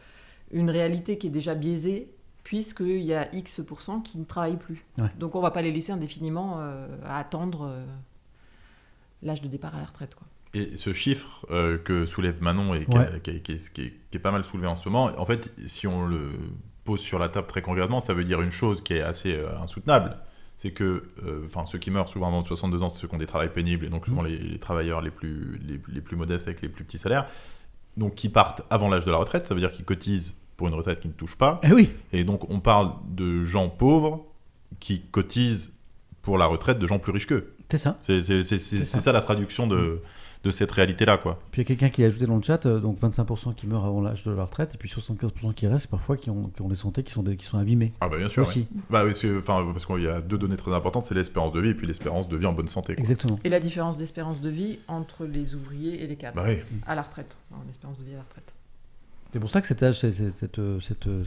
une réalité qui est déjà biaisée puisqu'il y a X qui ne travaillent plus. Ouais. Donc on ne va pas les laisser indéfiniment euh, à attendre euh, l'âge de départ à la retraite. Quoi. Et ce chiffre euh, que soulève Manon et qui, Ouais. a- qui est, qui est- qui est pas mal soulevé en ce moment, en fait, si on le pose sur la table très concrètement, ça veut dire une chose qui est assez euh, insoutenable. C'est que euh, ceux qui meurent souvent avant de 62 ans, c'est ceux qui ont des travails pénibles et donc souvent les, les travailleurs les plus, les, les plus modestes avec les plus petits salaires, donc qui partent avant l'âge de la retraite, ça veut dire qu'ils cotisent pour une retraite qui ne touche pas. Eh oui, Et donc, on parle de gens pauvres qui cotisent pour la retraite de gens plus riches qu'eux. c'est ça. C'est ça. ça la traduction de, de cette réalité-là, quoi. Puis il y a quelqu'un qui a ajouté dans le chat, euh, donc 25% qui meurent avant l'âge de la retraite, et puis 75% qui restent, parfois qui ont, qui ont des santé qui sont, des- qui sont abîmées. Ah bah bien sûr. Aussi, ouais. Bah, enfin, parce qu'il y a deux données très importantes, c'est l'espérance de vie et puis l'espérance de vie en bonne santé. quoi. exactement. Et la différence d'espérance de vie entre les ouvriers et les cadres Bah oui. à la retraite, enfin, l'espérance de vie à la retraite. C'est pour ça que cet âge, c'est- c'est- cette, euh, cette, euh,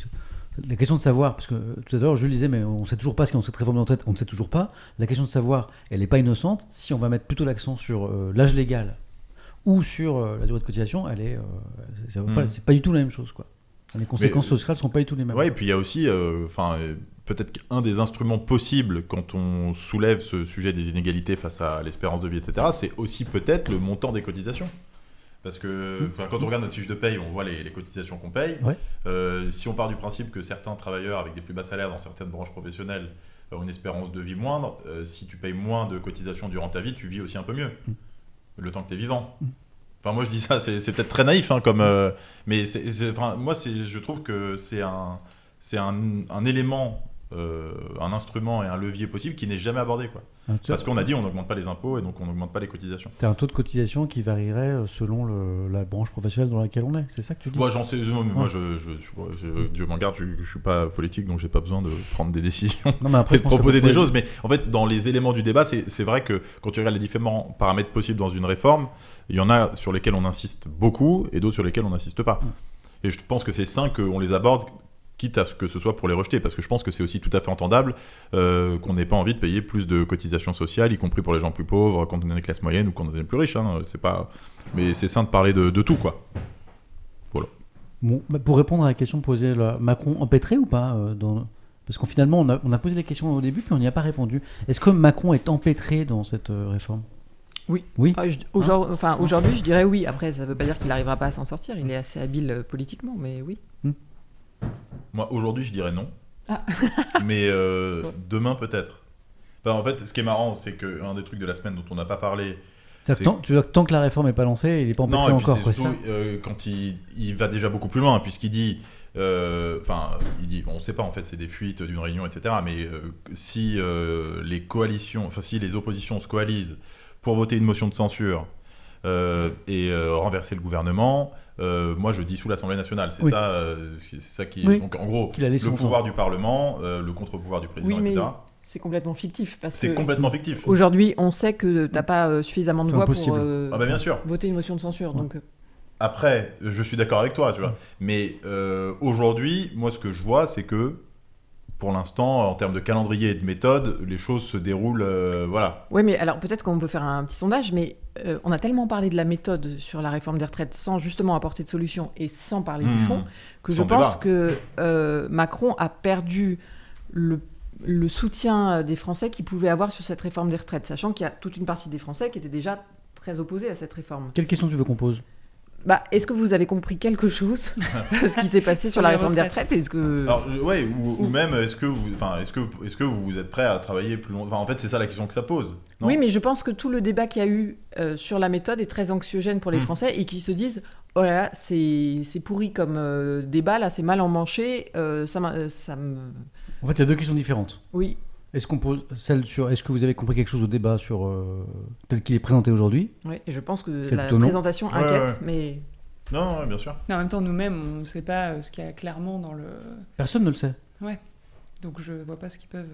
la question de savoir, parce que tout à l'heure je le disais, mais on ne sait toujours pas ce dans cette réforme de retraite, on ne sait toujours pas. La question de savoir, elle n'est pas innocente. Si on va mettre plutôt l'accent sur euh, l'âge légal ou sur euh, la durée de cotisation, elle est, euh, c'est- pas- Mhm. c'est pas du tout la même chose, quoi. Les conséquences euh, sociales sont pas du tout les mêmes. Ouais, et puis il y a aussi, euh, enfin, peut-être qu'un des instruments possibles quand on soulève ce sujet des inégalités face à l'espérance de vie, etc., c'est aussi peut-être le montant des cotisations. Parce que enfin, quand on regarde notre fiche de paye, on voit les, les cotisations qu'on paye. Ouais. Euh, si on part du principe que certains travailleurs avec des plus bas salaires dans certaines branches professionnelles ont une espérance de vie moindre, euh, si tu payes moins de cotisations durant ta vie, tu vis aussi un peu mieux. Le temps que tu es vivant. Enfin, moi je dis ça, c'est peut-être très naïf, hein, comme, euh, mais c'est- enfin, moi je trouve que c'est un, un, un élément, euh, un instrument et un levier possible qui n'est jamais abordé. Quoi. Ah, tu Parce as- qu'on a dit on n'augmente pas les impôts et donc on n'augmente pas les cotisations. t'as un taux de cotisation qui varierait euh, selon le- la branche professionnelle dans laquelle on est. C'est ça que tu dis? Moi j'en sais, moi, Ouais. je, je, je- je- Dieu m'en garde, je, je suis pas politique donc j'ai pas besoin de prendre des décisions. Non, mais après, et de proposer des choses, mais en fait, dans les éléments du débat, c'est c'est vrai que quand tu regardes les différents paramètres possibles dans une réforme, il y en a sur lesquels on insiste beaucoup et d'autres sur lesquels on n'insiste pas. Et je pense que c'est sain qu'on les aborde, quitte à ce que ce soit pour les rejeter, parce que je pense que c'est aussi tout à fait entendable euh, qu'on n'ait pas envie de payer plus de cotisations sociales, y compris pour les gens plus pauvres, quand on est des classes moyennes ou quand on est les plus riches. hein, c'est pas... Mais c'est sain de parler de, de tout, quoi. Bon, bah, pour répondre à la question posée, là, Macron empêtré ou pas euh, dans... Parce qu'en finalement, on a, on a posé la question au début, puis on n'y a pas répondu. Est-ce que Macron est empêtré dans cette euh, réforme? Oui. Oui. Ah, je- aujourd- enfin, Aujourd'hui, je dirais oui. Après, ça ne veut pas dire qu'il n'arrivera pas à s'en sortir. Il est assez habile euh, politiquement, mais oui. Moi, aujourd'hui, je dirais non. Ah. Mais euh, C'est demain, peut-être. Enfin, en fait, ce qui est marrant, c'est qu'un des trucs de la semaine dont on n'a pas parlé, C'est-à-dire que tant, tu que tant que la réforme n'est pas lancée, il n'est pas empêtré Non, et puis encore. c'est quoi, surtout ça euh, quand il, il va déjà beaucoup plus loin, puisqu'il dit, euh, enfin, il dit, bon, on ne sait pas en fait, c'est des fuites d'une réunion, etc. Mais euh, si euh, les coalitions, enfin, si les oppositions se coalisent pour voter une motion de censure euh, et euh, renverser le gouvernement, euh, moi je dissous l'Assemblée nationale. C'est Oui. ça, euh, c'est ça qui. Oui. Donc en gros, a le pouvoir du Parlement, euh, le contre-pouvoir du président, Oui, mais etc. c'est complètement fictif. parce C'est complètement fictif. Aujourd'hui, on sait que tu n'as pas suffisamment de voix impossible. pour euh, Ah bah bien sûr. voter une motion de censure. Ouais. Donc, Après, je suis d'accord avec toi, tu vois. Mais euh, aujourd'hui, moi, ce que je vois, c'est que pour l'instant, en termes de calendrier et de méthode, les choses se déroulent, euh, voilà. Oui, mais alors peut-être qu'on peut faire un petit sondage, mais euh, on a tellement parlé de la méthode sur la réforme des retraites sans justement apporter de solution et sans parler du Mmh. fond, que je pense débat. que euh, Macron a perdu le, le soutien des Français qu'il pouvait avoir sur cette réforme des retraites, sachant qu'il y a toute une partie des Français qui étaient déjà très opposés à cette réforme. Quelle question tu veux qu'on pose? Bah, est-ce que vous avez compris quelque chose de ce qui s'est passé sur, Sur la réforme des retraites. Est-ce que Alors, je- ouais, ou, ou même, est-ce que vous, enfin, est-ce que, est-ce que vous êtes prêt à travailler plus longtemps Enfin, en fait, c'est ça la question que ça pose. non? Oui, mais je pense que tout le débat qu'il y a eu euh, sur la méthode est très anxiogène pour les Mm. Français et qui se disent voilà, c'est c'est pourri comme euh, débat, là, c'est mal emmanché. euh, ça, euh, ça me. En fait, il y a deux questions différentes. Oui, Est-ce qu'on pose celle sur est-ce que vous avez compris quelque chose au débat sur euh, tel qu'il est présenté aujourd'hui? Oui, je pense que C'est la non. présentation Ouais, inquiète, ouais. mais Non, non, ouais, bien sûr. Mais en même temps, nous-mêmes, on ne sait pas euh, ce qu'il y a clairement dans le. Personne ne le sait. Donc je vois pas ce qu'ils peuvent.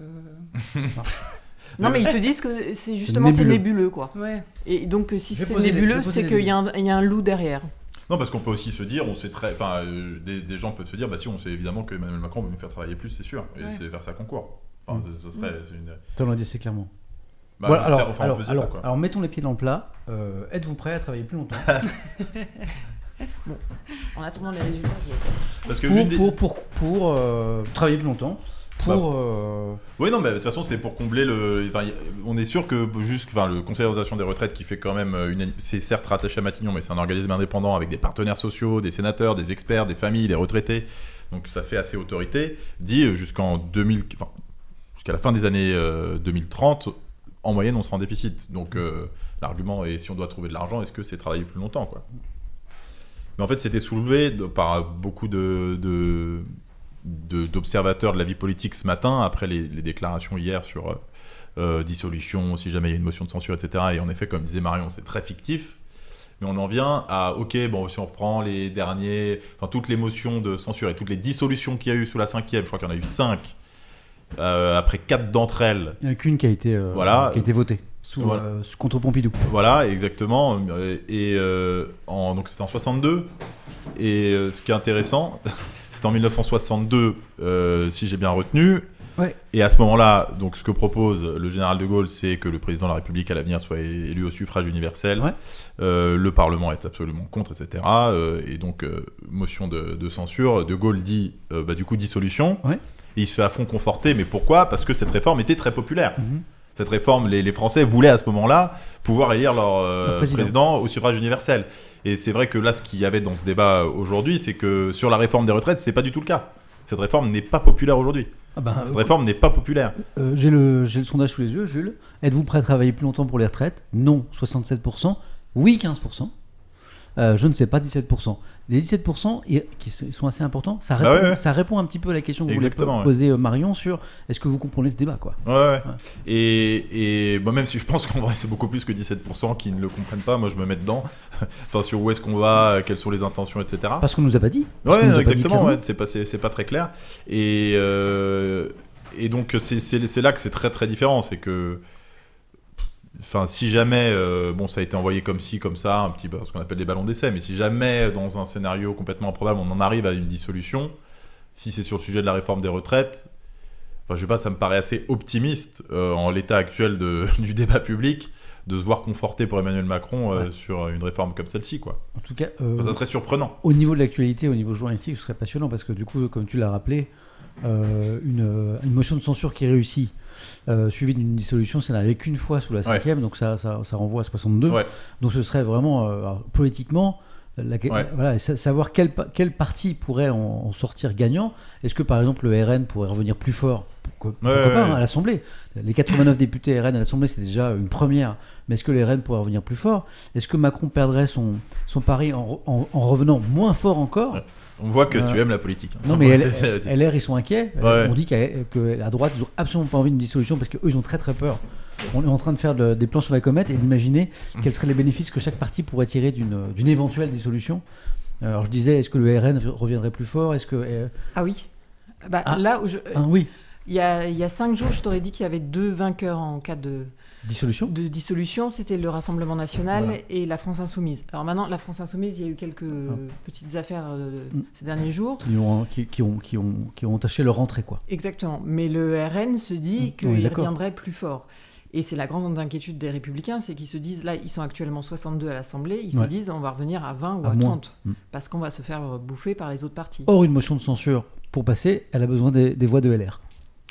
euh, non, mais ils se disent que c'est justement c'est nébuleux. nébuleux, quoi. Ouais. Et donc si c'est nébuleux, c'est qu'il y, a un- il y a un loup derrière. Non, parce qu'on peut aussi se dire, on sait très, enfin, euh, des, des gens peuvent se dire, bah si, on sait évidemment que Emmanuel Macron veut nous faire travailler plus, c'est sûr, et Ouais. c'est vers ça qu'on court. Enfin, Mm. ça, serait, c'est une. Ça, on l'a dit assez clairement. Bah, Voilà, alors, ça- enfin, alors, alors, ça, quoi. alors, mettons les pieds dans le plat. Euh, Êtes-vous prêt à travailler plus longtemps En attendant les résultats. Parce que pour, des- pour, pour, pour, euh, travailler plus longtemps Pour. euh, Oui, non, mais de toute façon, c'est pour combler le. enfin, on est sûr que juste, enfin, le Conseil d'orientation des retraites, qui fait quand même une, c'est certes rattaché à Matignon, mais c'est un organisme indépendant avec des partenaires sociaux, des sénateurs, des experts, des familles, des retraités. Donc ça fait assez autorité. Dit jusqu'en 2000, enfin, jusqu'à la fin des années euh, 2030, en moyenne, on sera en déficit. Donc euh, l'argument est si on doit trouver de l'argent, est-ce que c'est travailler plus longtemps, Mais en fait, c'était soulevé par beaucoup d'observateurs de, la vie politique ce matin, après les, déclarations hier sur euh, euh, dissolution, si jamais il y a une motion de censure, etc. Et en effet, comme disait Marion, c'est très fictif. Mais on en vient à, ok, bon, si on reprend les derniers, enfin toutes les motions de censure et toutes les dissolutions qu'il y a eu sous la cinquième, je crois qu'il y en a eu cinq, euh, après quatre d'entre elles, Il n'y en a qu'une qui a été, euh, Voilà. qui a été votée sous, Voilà. euh, contre Pompidou. Voilà, exactement. Et en, donc c'était en 62. Et ce qui est intéressant, c'est en 1962, euh, si j'ai bien retenu. Ouais. Et à ce moment-là, donc ce que propose le général de Gaulle, c'est que le président de la République à l'avenir soit élu au suffrage universel. Ouais. Le Parlement est absolument contre, etc. Et donc motion de, de censure. De Gaulle dit, bah, du coup, dissolution. Ouais. Et il se fait à fond conforter. Mais pourquoi? Parce que cette réforme était très populaire. Mhm. Cette réforme, les, les Français voulaient à ce moment-là pouvoir élire leur euh, président. président. au suffrage universel. Et c'est vrai que là, ce qu'il y avait dans ce débat aujourd'hui, c'est que sur la réforme des retraites, c'est pas du tout le cas. Cette réforme n'est pas populaire aujourd'hui. Ah ben, Cette euh, réforme n'est pas populaire. euh, j'ai le, j'ai le sondage sous les yeux, Jules. Êtes-vous prêt à travailler plus longtemps pour les retraites? Non, 67%. Oui, 15%. Euh, je ne sais pas, 17%. Les 17% ils- qui sont assez importants, ça répond, Bah ouais, ouais. ça répond un petit peu à la question que vous voulez Exactement, ouais. poser euh, Marion sur est-ce que vous comprenez ce débat quoi Ouais, ouais. Et, et bon, même si je pense qu'en vrai, c'est beaucoup plus que 17% qui ne le comprennent pas, moi je me mets dedans. enfin, sur où est-ce qu'on va, quelles sont les intentions, etc. Parce qu'on nous a pas dit. Parce Ouais, a exactement, c'est pas, pas très clair. Et, euh, et donc, c'est là que c'est très très différent. C'est que, enfin, si jamais, euh, bon, ça a été envoyé comme ci, comme ça, un petit peu ce qu'on appelle des ballons d'essai, mais si jamais, dans un scénario complètement improbable, on en arrive à une dissolution, si c'est sur le sujet de la réforme des retraites, enfin, je sais pas, ça me paraît assez optimiste euh, en l'état actuel de, du débat public de se voir conforté pour Emmanuel Macron euh, Ouais. sur une réforme comme celle-ci, quoi. En tout cas, Enfin, ça serait surprenant. au niveau de l'actualité, au niveau journalistique, ce serait passionnant parce que du coup, comme tu l'as rappelé, une, une motion de censure qui réussit, euh, suivie d'une dissolution, ça n'arrivait qu'une fois sous la cinquième, donc ça, ça, ça renvoie à 62. Ouais. Donc ce serait vraiment, euh, alors, politiquement, la- Ouais. voilà, sa- savoir quel, pa- quel parti pourrait en, en sortir gagnant. Est-ce que par exemple le RN pourrait revenir plus fort? Pourquoi, pourquoi Ouais, pas hein, à l'Assemblée Les 89 députés RN à l'Assemblée, c'est déjà une première. Mais est-ce que les RN pourraient revenir plus fort? Est-ce que Macron perdrait son, son pari en, en- en revenant moins fort encore? On voit que Euh, tu aimes la politique. hein. Non, mais L- LR, ils sont inquiets. Ouais. Euh, On dit qu'à que la droite, ils ont absolument pas envie d'une dissolution parce qu'eux, ils ont très très peur. On est en train de faire de- des plans sur la comète et d'imaginer quels seraient les bénéfices que chaque parti pourrait tirer d'une d'une éventuelle dissolution. Alors je disais, est-ce que le RN reviendrait plus fort? Est-ce que. euh, Ah oui. Bah, Ah. Là où je, ah oui, il y a, il y a cinq jours, je t'aurais dit qu'il y avait deux vainqueurs en cas de, dissolution de dissolution. C'était le Rassemblement national Voilà. et la France insoumise. Alors maintenant, la France insoumise, il y a eu quelques petites affaires euh, Mm. ces derniers jours. qui ont, qui, qui ont, qui, ont, qui ont entaché leur entrée, quoi. Exactement. Mais le RN se dit Mm. qu'il reviendrait plus fort. Et c'est la grande inquiétude des républicains, c'est qu'ils se disent, là, ils sont actuellement 62 à l'Assemblée, ils Ouais. se disent, on va revenir à 20 ou À à, moins. 30, Mm. parce qu'on va se faire bouffer par les autres partis. Or, une motion de censure, pour passer, elle a besoin des, des voix de LR.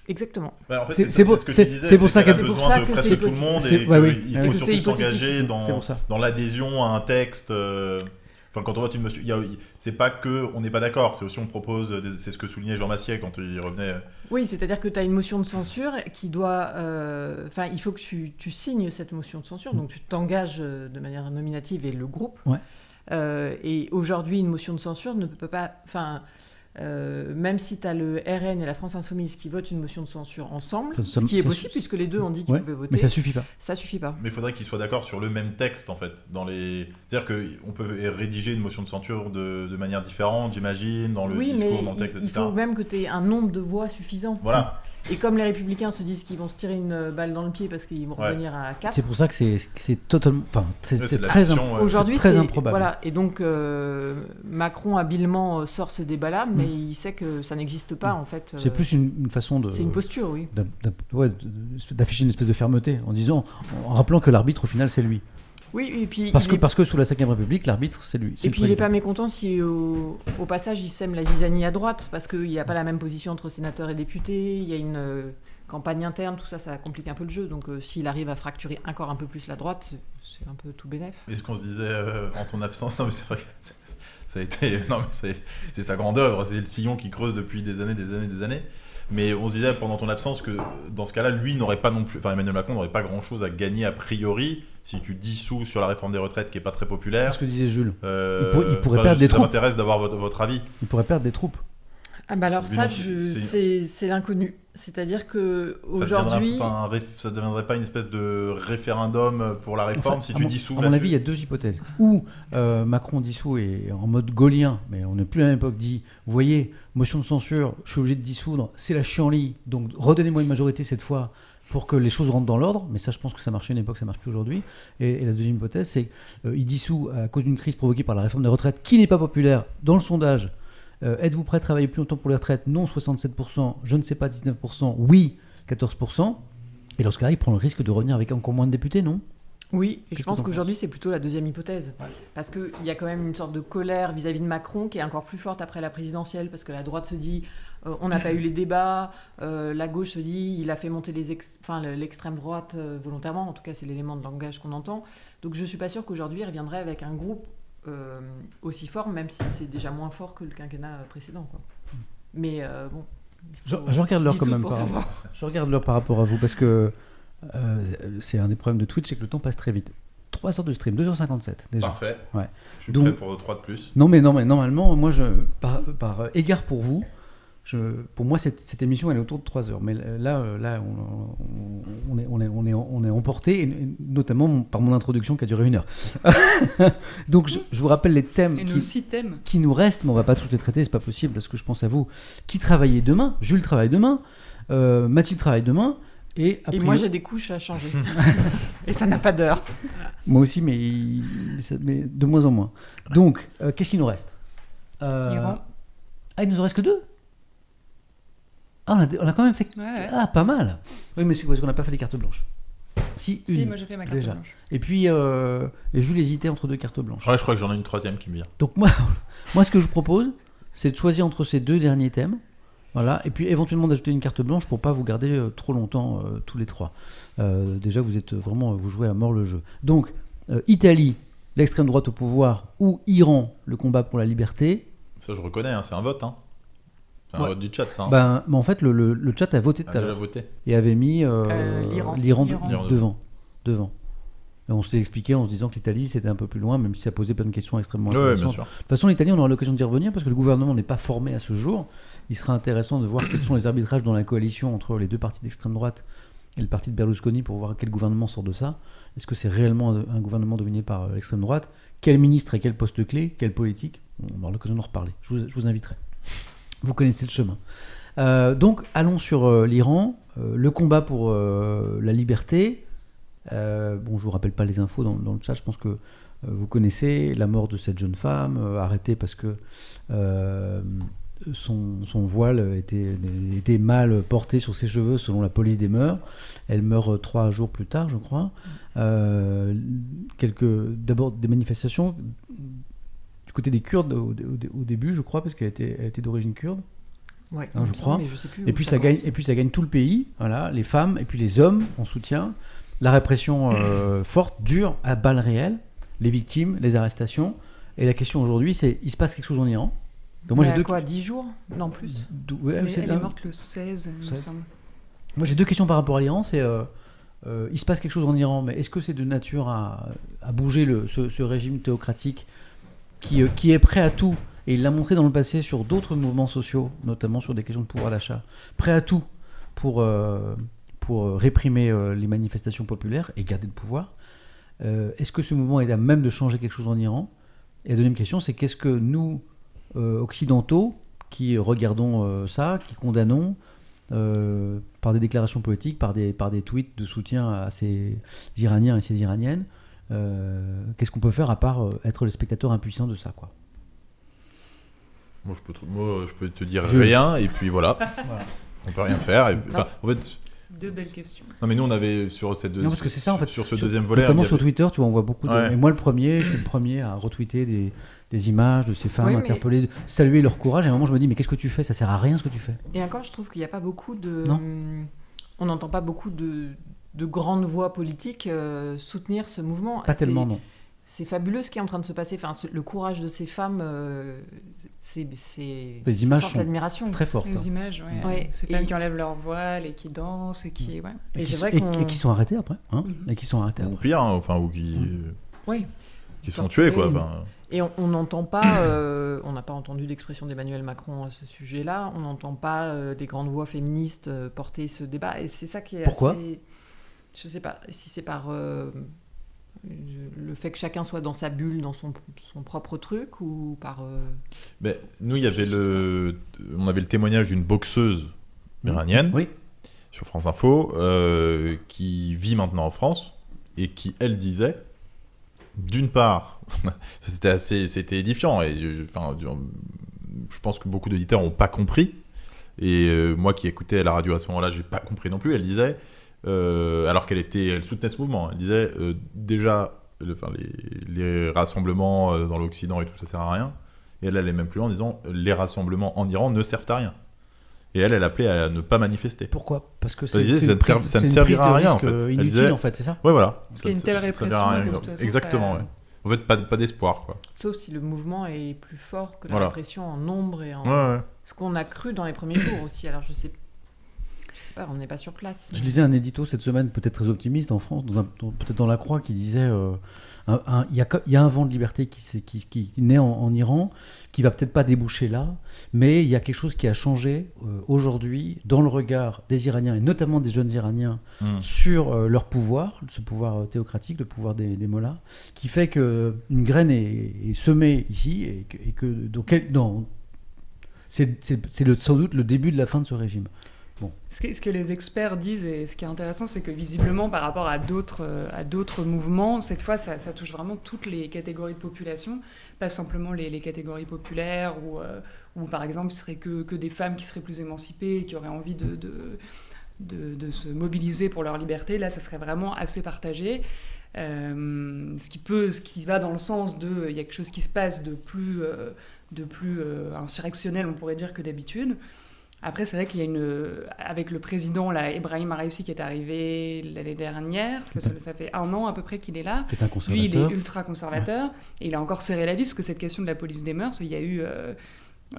Exactement. En fait, C'est- pour- ce que c'est- tu disais. c'est pour ça qu'elle a besoin ça de que presser c'est tout le monde et ouais, oui. qu'il Ouais, faut surtout s'engager dans, l'adhésion à un texte. euh, Enfin, quand on vote une motion, il c'est pas que on n'est pas d'accord, c'est aussi on propose. C'est ce que soulignait Jean Massier quand il revenait. Oui, c'est-à-dire que tu as une motion de censure qui doit... euh, Enfin, il faut que tu, tu signes cette motion de censure, donc tu t'engages euh, de manière nominative et le groupe Ouais. Euh, et aujourd'hui, une motion de censure ne peut pas. Enfin, euh, même si tu as le RN et la France Insoumise qui votent une motion de censure ensemble, Ça- ça- ce qui est possible puisque les deux ont dit qu'ils Ouais, pouvaient voter, mais ça suffit pas. ça suffit pas. Mais il faudrait qu'ils soient d'accord sur le même texte, en fait. Dans les... C'est-à-dire qu'on peut rédiger une motion de censure de, de manière différente, j'imagine, dans le oui, discours, mais dans le texte, il, il etc. faut même que tu aies un nombre de voix suffisant. Voilà. Et comme les républicains se disent qu'ils vont se tirer une balle dans le pied parce qu'ils vont Ouais. revenir à 4, C'est pour ça que c'est totalement. Enfin, c'est Ouais, très. ouais. Aujourd'hui, très c'est- improbable. Voilà, et donc euh, Macron habilement euh, sort ce débat-là, mais Mm. il sait que ça n'existe pas en fait. C'est euh, plus une, une façon de. C'est une posture, oui. ouais, d'afficher une espèce de fermeté en disant, en rappelant que l'arbitre au final c'est lui. Oui, et puis. Parce que, est- parce que sous la 5 République, l'arbitre c'est lui. Et puis il n'est pas mécontent si au, au passage il sème la zizanie à droite, parce qu'il n'y a pas la même position entre sénateurs et députés, il y a une euh, campagne interne, tout ça, ça complique un peu le jeu. Donc euh, s'il arrive à fracturer encore un peu plus la droite, c'est- un peu tout bénef. Et ce qu'on se disait euh, en ton absence, non mais c'est vrai, ça a été, non mais c'est, c'est sa grande œuvre, c'est le sillon qui creuse depuis des années, des années, des années. Mais on se disait pendant ton absence que dans ce cas-là, lui n'aurait pas non plus, enfin Emmanuel Macron n'aurait pas grand-chose à gagner a priori si tu dissous sur la réforme des retraites qui est pas très C'est populaire. ce que disait Jules. Euh, Il pour- il pourrait enfin, perdre des Ça troupes. m'intéresse d'avoir votre, votre avis. Il pourrait perdre des troupes. Ah bah alors Mais ça, c'est- c'est c'est l'inconnu. C'est-à-dire que Ça aujourd'hui, ça deviendrait pas une espèce de référendum pour la réforme Enfin, si tu mon- dissous À mon avis, il y a deux hypothèses. Ou euh, Macron dissout et en mode gaulien, mais on n'est plus à la même époque, dit Vous voyez, motion de censure, je suis obligé de dissoudre, c'est la chienlit, donc redonnez-moi une majorité cette fois pour que les choses rentrent dans l'ordre. Mais ça, je pense que ça marchait à une époque, ça marche plus aujourd'hui. Et, et la deuxième hypothèse, c'est qu'il dissout à cause d'une crise provoquée par la réforme des retraites qui n'est pas populaire dans le sondage. Euh, Êtes-vous prêt à travailler plus longtemps pour les retraites? Non, 67%. Je ne sais pas, 19%. Oui, 14%. Et dans ce cas-là, il prend le risque de revenir avec encore moins de députés, non? Oui, et je pense qu'aujourd'hui c'est plutôt la deuxième hypothèse. Parce qu'il y a quand même une sorte de colère vis-à-vis de Macron qui est encore plus forte après la présidentielle, parce que la droite se dit euh, on n'a pas eu les débats, euh, la gauche se dit il a fait monter l'extrême droite euh, volontairement, en tout cas c'est l'élément de langage qu'on entend. Donc je suis pas sûre qu'aujourd'hui il reviendrait avec un groupe euh, aussi fort, même si c'est déjà moins fort que le quinquennat précédent. Quoi. Mais euh, bon. Je, regarde l'heure quand même par rapport, je regarde l'heure par rapport à vous parce que euh, c'est un des problèmes de Twitch, c'est que le temps passe très vite. 3 heures de stream, 2h57 déjà. Parfait. Ouais. Je suis Donc- prêt pour 3 de plus. Non mais non mais normalement moi je par, par égard pour vous, je, pour moi cette, cette émission elle est autour de 3 heures. Mais là là on, on est on est on est on est emporté notamment par mon introduction qui a duré une heure. Donc je, je vous rappelle les thèmes qui, nos six thèmes. qui nous restent, mais on va pas tous les traiter, c'est pas possible parce que je pense à vous. Qui travaillez demain? Jules travaille demain, euh, Mathilde travaille demain, et, moi j'ai des couches à changer. et ça n'a pas d'heure. moi aussi, mais, de moins en moins. Donc, euh, qu'est-ce qui nous reste? Euh. Ah, il nous en reste que deux? Ah, on a, on a quand même fait. Ouais, ouais. Ah, pas mal Oui, mais c'est parce qu'on n'a pas fait les cartes blanches? Si, Si, une. moi j'ai fait ma carte déjà. blanche. Et puis, euh, et Jules hésitait entre deux cartes blanches. Ouais, je crois que j'en ai une troisième qui me vient. Donc moi, moi, ce que je propose, c'est de choisir entre ces deux derniers thèmes. Voilà, et puis éventuellement d'ajouter une carte blanche pour pas vous garder euh, trop longtemps euh, tous les trois. Euh, déjà, vous êtes vraiment, vous jouez à mort le jeu. Donc, euh, Italie, l'extrême droite au pouvoir, ou Iran, le combat pour la liberté? Ça, je reconnais, hein, c'est un vote. Hein. C'est un Ouais. vote du chat, ça. hein. Ben, mais en fait, le, le- le chat a voté tout à l'heure voté. et avait mis euh, Euh, l'Iran. l'Iran de- L'Iran. devant, devant. Et on s'est expliqué en se disant que l'Italie c'était un peu plus loin, même si ça posait plein de questions extrêmement Ouais, intéressantes. De toute façon, l'Italie, on aura l'occasion d'y revenir parce que le gouvernement n'est pas formé à ce jour. Il sera intéressant de voir quels sont les arbitrages dans la coalition entre les deux partis d'extrême droite et le parti de Berlusconi pour voir quel gouvernement sort de ça. Est-ce que c'est réellement un, un gouvernement dominé par euh, l'extrême droite? Quel ministre et quel poste clé? Quelle politique? On aura l'occasion d'en reparler. Je vous, je vous inviterai. Vous connaissez le chemin. Euh, donc, allons sur euh, l'Iran. Euh, le combat pour la liberté. Bon, je vous rappelle pas les infos dans, le chat. Je pense que vous connaissez la mort de cette jeune femme, arrêtée parce que son, voile était, mal porté sur ses cheveux selon la police des mœurs. Elle meurt trois jours plus tard, je crois. D'abord des manifestations du côté des Kurdes au, au- au début, je crois, parce qu'elle était, elle était d'origine kurde. Ouais, Hein, je crois. je sais plus Et puis, ça gagne, et puis ça gagne tout le pays, voilà, les femmes et puis les hommes en soutien. La répression euh, forte, dure, à balles réelles, les victimes, les arrestations. Et la question aujourd'hui, c'est il se passe quelque chose en Iran? Donc moi j'ai deux quoi 10 jours? Non, plus. Dou- ouais, Mais c'est elle là- est morte le 16, il me 16. semble. Moi j'ai deux questions par rapport à l'Iran. C'est euh, euh, il se passe quelque chose en Iran, mais est-ce que c'est de nature à, à bouger le, ce, ce régime théocratique qui, euh, qui est prêt à tout, et il l'a montré dans le passé sur d'autres mouvements sociaux, notamment sur des questions de pouvoir d'achat, prêt à tout pour, euh, pour euh, réprimer les manifestations populaires et garder le pouvoir, est-ce que ce mouvement est à même de changer quelque chose en Iran? Et la deuxième question, c'est qu'est-ce que nous, occidentaux, qui regardons ça, qui condamnons, par des déclarations politiques, par des, par des tweets de soutien à ces Iraniens et ces Iraniennes, qu'est-ce qu'on peut faire à part euh, être le spectateur impuissant de ça quoi? Moi, je peux te, moi, je peux te dire Je- rien, et puis voilà. On peut rien faire. et- enfin, en fait, Deux belles questions. non, mais nous, on avait sur cette Non, parce que c'est ça, en fait. Sur ce Sur- deuxième volet. Notamment sur avait- Twitter, tu vois, on voit beaucoup de. Ouais. Et moi, le premier, je suis le premier à retweeter des, des images de ces femmes Oui, mais- interpellées, saluer leur courage. Et à un moment, je me dis, mais qu'est-ce que tu fais? Ça sert à rien ce que tu fais. Et encore, je trouve qu'il n'y a pas beaucoup de. Non. On n'entend pas beaucoup de, de grandes voix politiques euh, soutenir ce mouvement. Pas C'est- tellement, non. C'est fabuleux ce qui est en train de se passer. Enfin, ce- le courage de ces femmes, euh, c'est. Les images force sont d'admiration. Très forte. Les images, ouais. Ouais. Ces Et- femmes qui enlèvent leur voile et qui dansent et qui. Ouais. Et, Et qui c'est sont, vrai et- qu'on- et qui sont arrêtés après. Hein Mhm. et qui sont arrêtés Ou après. pire, hein, enfin, ou qui, Oui. qui sont tués, quoi. Enfin, Et on n'entend pas, euh, on n'a pas entendu d'expression d'Emmanuel Macron à ce sujet-là, on n'entend pas euh, des grandes voix féministes euh, porter ce débat, et c'est ça qui est Pourquoi? assez- Je sais pas, si c'est par euh, le fait que chacun soit dans sa bulle, dans son, son propre truc, ou par... euh, ben, nous, il y avait le, on avait le témoignage d'une boxeuse iranienne Oui. sur France Info euh, qui vit maintenant en France et qui, elle, disait, d'une part, c'était assez, c'était édifiant et je, je- enfin, je, pense que beaucoup d'auditeurs n'ont pas compris. Et euh, moi qui écoutais la radio à ce moment-là, j'ai pas compris non plus. Elle disait, euh, alors qu'elle était, elle soutenait ce mouvement, elle disait euh, déjà, le- enfin, les, les rassemblements euh, dans l'Occident et tout ça sert à rien. Et elle allait même plus loin en disant, les rassemblements en Iran ne servent à rien. Et elle, elle appelait à ne pas manifester. Pourquoi? Parce que Ça c'est disait, c'est ça ne servira à rien, en fait. euh, Elle Inutile disait- en fait, c'est ça? Ouais, voilà. Parce qu'il y a une telle ça- ça répression Exactement, ça- ouais. En fait, pas, pas d'espoir, quoi. Sauf si le mouvement est plus fort que la Voilà. répression en nombre et en... Ouais, ouais. Ce qu'on a cru dans les premiers jours aussi, alors je sais, sais pas, on n'est pas sur place. Je lisais un édito cette semaine, peut-être très optimiste en France, peut-être dans La Croix, qui disait euh, il y, a y un vent de liberté qui, s'est- qui, qui naît en, en Iran, qui va peut-être pas déboucher là, mais il y a quelque chose qui a changé euh, aujourd'hui dans le regard des Iraniens, et notamment des jeunes Iraniens, Mm. sur euh, leur pouvoir, ce pouvoir théocratique, le pouvoir des, des mollahs, qui fait qu'une graine est, est semée ici, et que, et que dans quel- dans- c'est c'est- c'est le- sans doute le début de la fin de ce régime. Ce que, les experts disent et ce qui est intéressant, c'est que visiblement, par rapport à d'autres euh, mouvements, cette fois, ça, touche vraiment toutes les catégories de population, pas simplement les, catégories populaires euh, ou par exemple, ce serait que, des femmes qui seraient plus émancipées qui auraient envie de, se mobiliser pour leur liberté. Là, ça serait vraiment assez partagé. Euh, ce qui va dans le sens de, il y a quelque chose qui se passe de plus, insurrectionnel, on pourrait dire, que d'habitude. Après, c'est vrai qu'il y a une. Avec le président, là, Ibrahim Raisi, qui est arrivé l'année dernière, parce que ça, fait un an à peu près qu'il est là. C'est un Lui, il conservateur. est ultra conservateur et il a encore serré la vis parce que cette question de la police des mœurs, il y a eu. euh,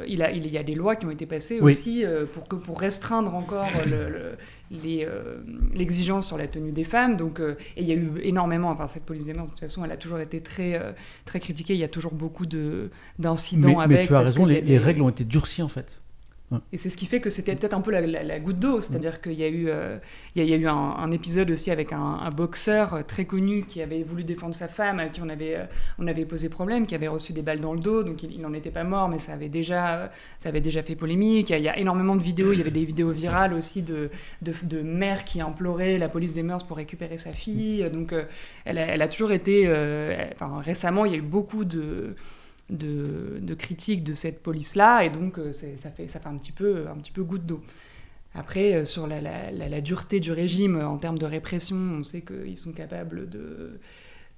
il, a, il y a des lois qui ont été passées Oui. aussi euh, pour, que, pour restreindre encore le- euh, l'exigence sur la tenue des femmes. Donc, euh, et il y a eu énormément. Enfin, cette police des mœurs, de toute façon, elle a toujours été très, très critiquée. Il y a toujours beaucoup de, d'incidents Mais, mais avec. tu as raison, les, règles ont été durcies en fait. Et c'est ce qui fait que c'était peut-être un peu la, goutte d'eau, c'est-à-dire qu'il y a eu, euh, il y a, eu un, épisode aussi avec un, boxeur euh, très connu qui avait voulu défendre sa femme, à qui on avait, euh, on avait posé problème, qui avait reçu des balles dans le dos, donc il n'en était pas mort, mais ça avait déjà, ça avait déjà fait polémique. Il y, a, énormément de vidéos, il y avait des vidéos virales aussi de, de, de mères qui imploraient la police des mœurs pour récupérer sa fille. Donc elle, a, elle a toujours été, enfin récemment, il y a eu beaucoup de de, de critiques de cette police-là, et donc euh, ça, fait, ça fait un petit peu, un petit peu goutte d'eau. Après, euh, sur la, la- dureté du régime euh, en termes de répression, on sait qu'ils sont capables de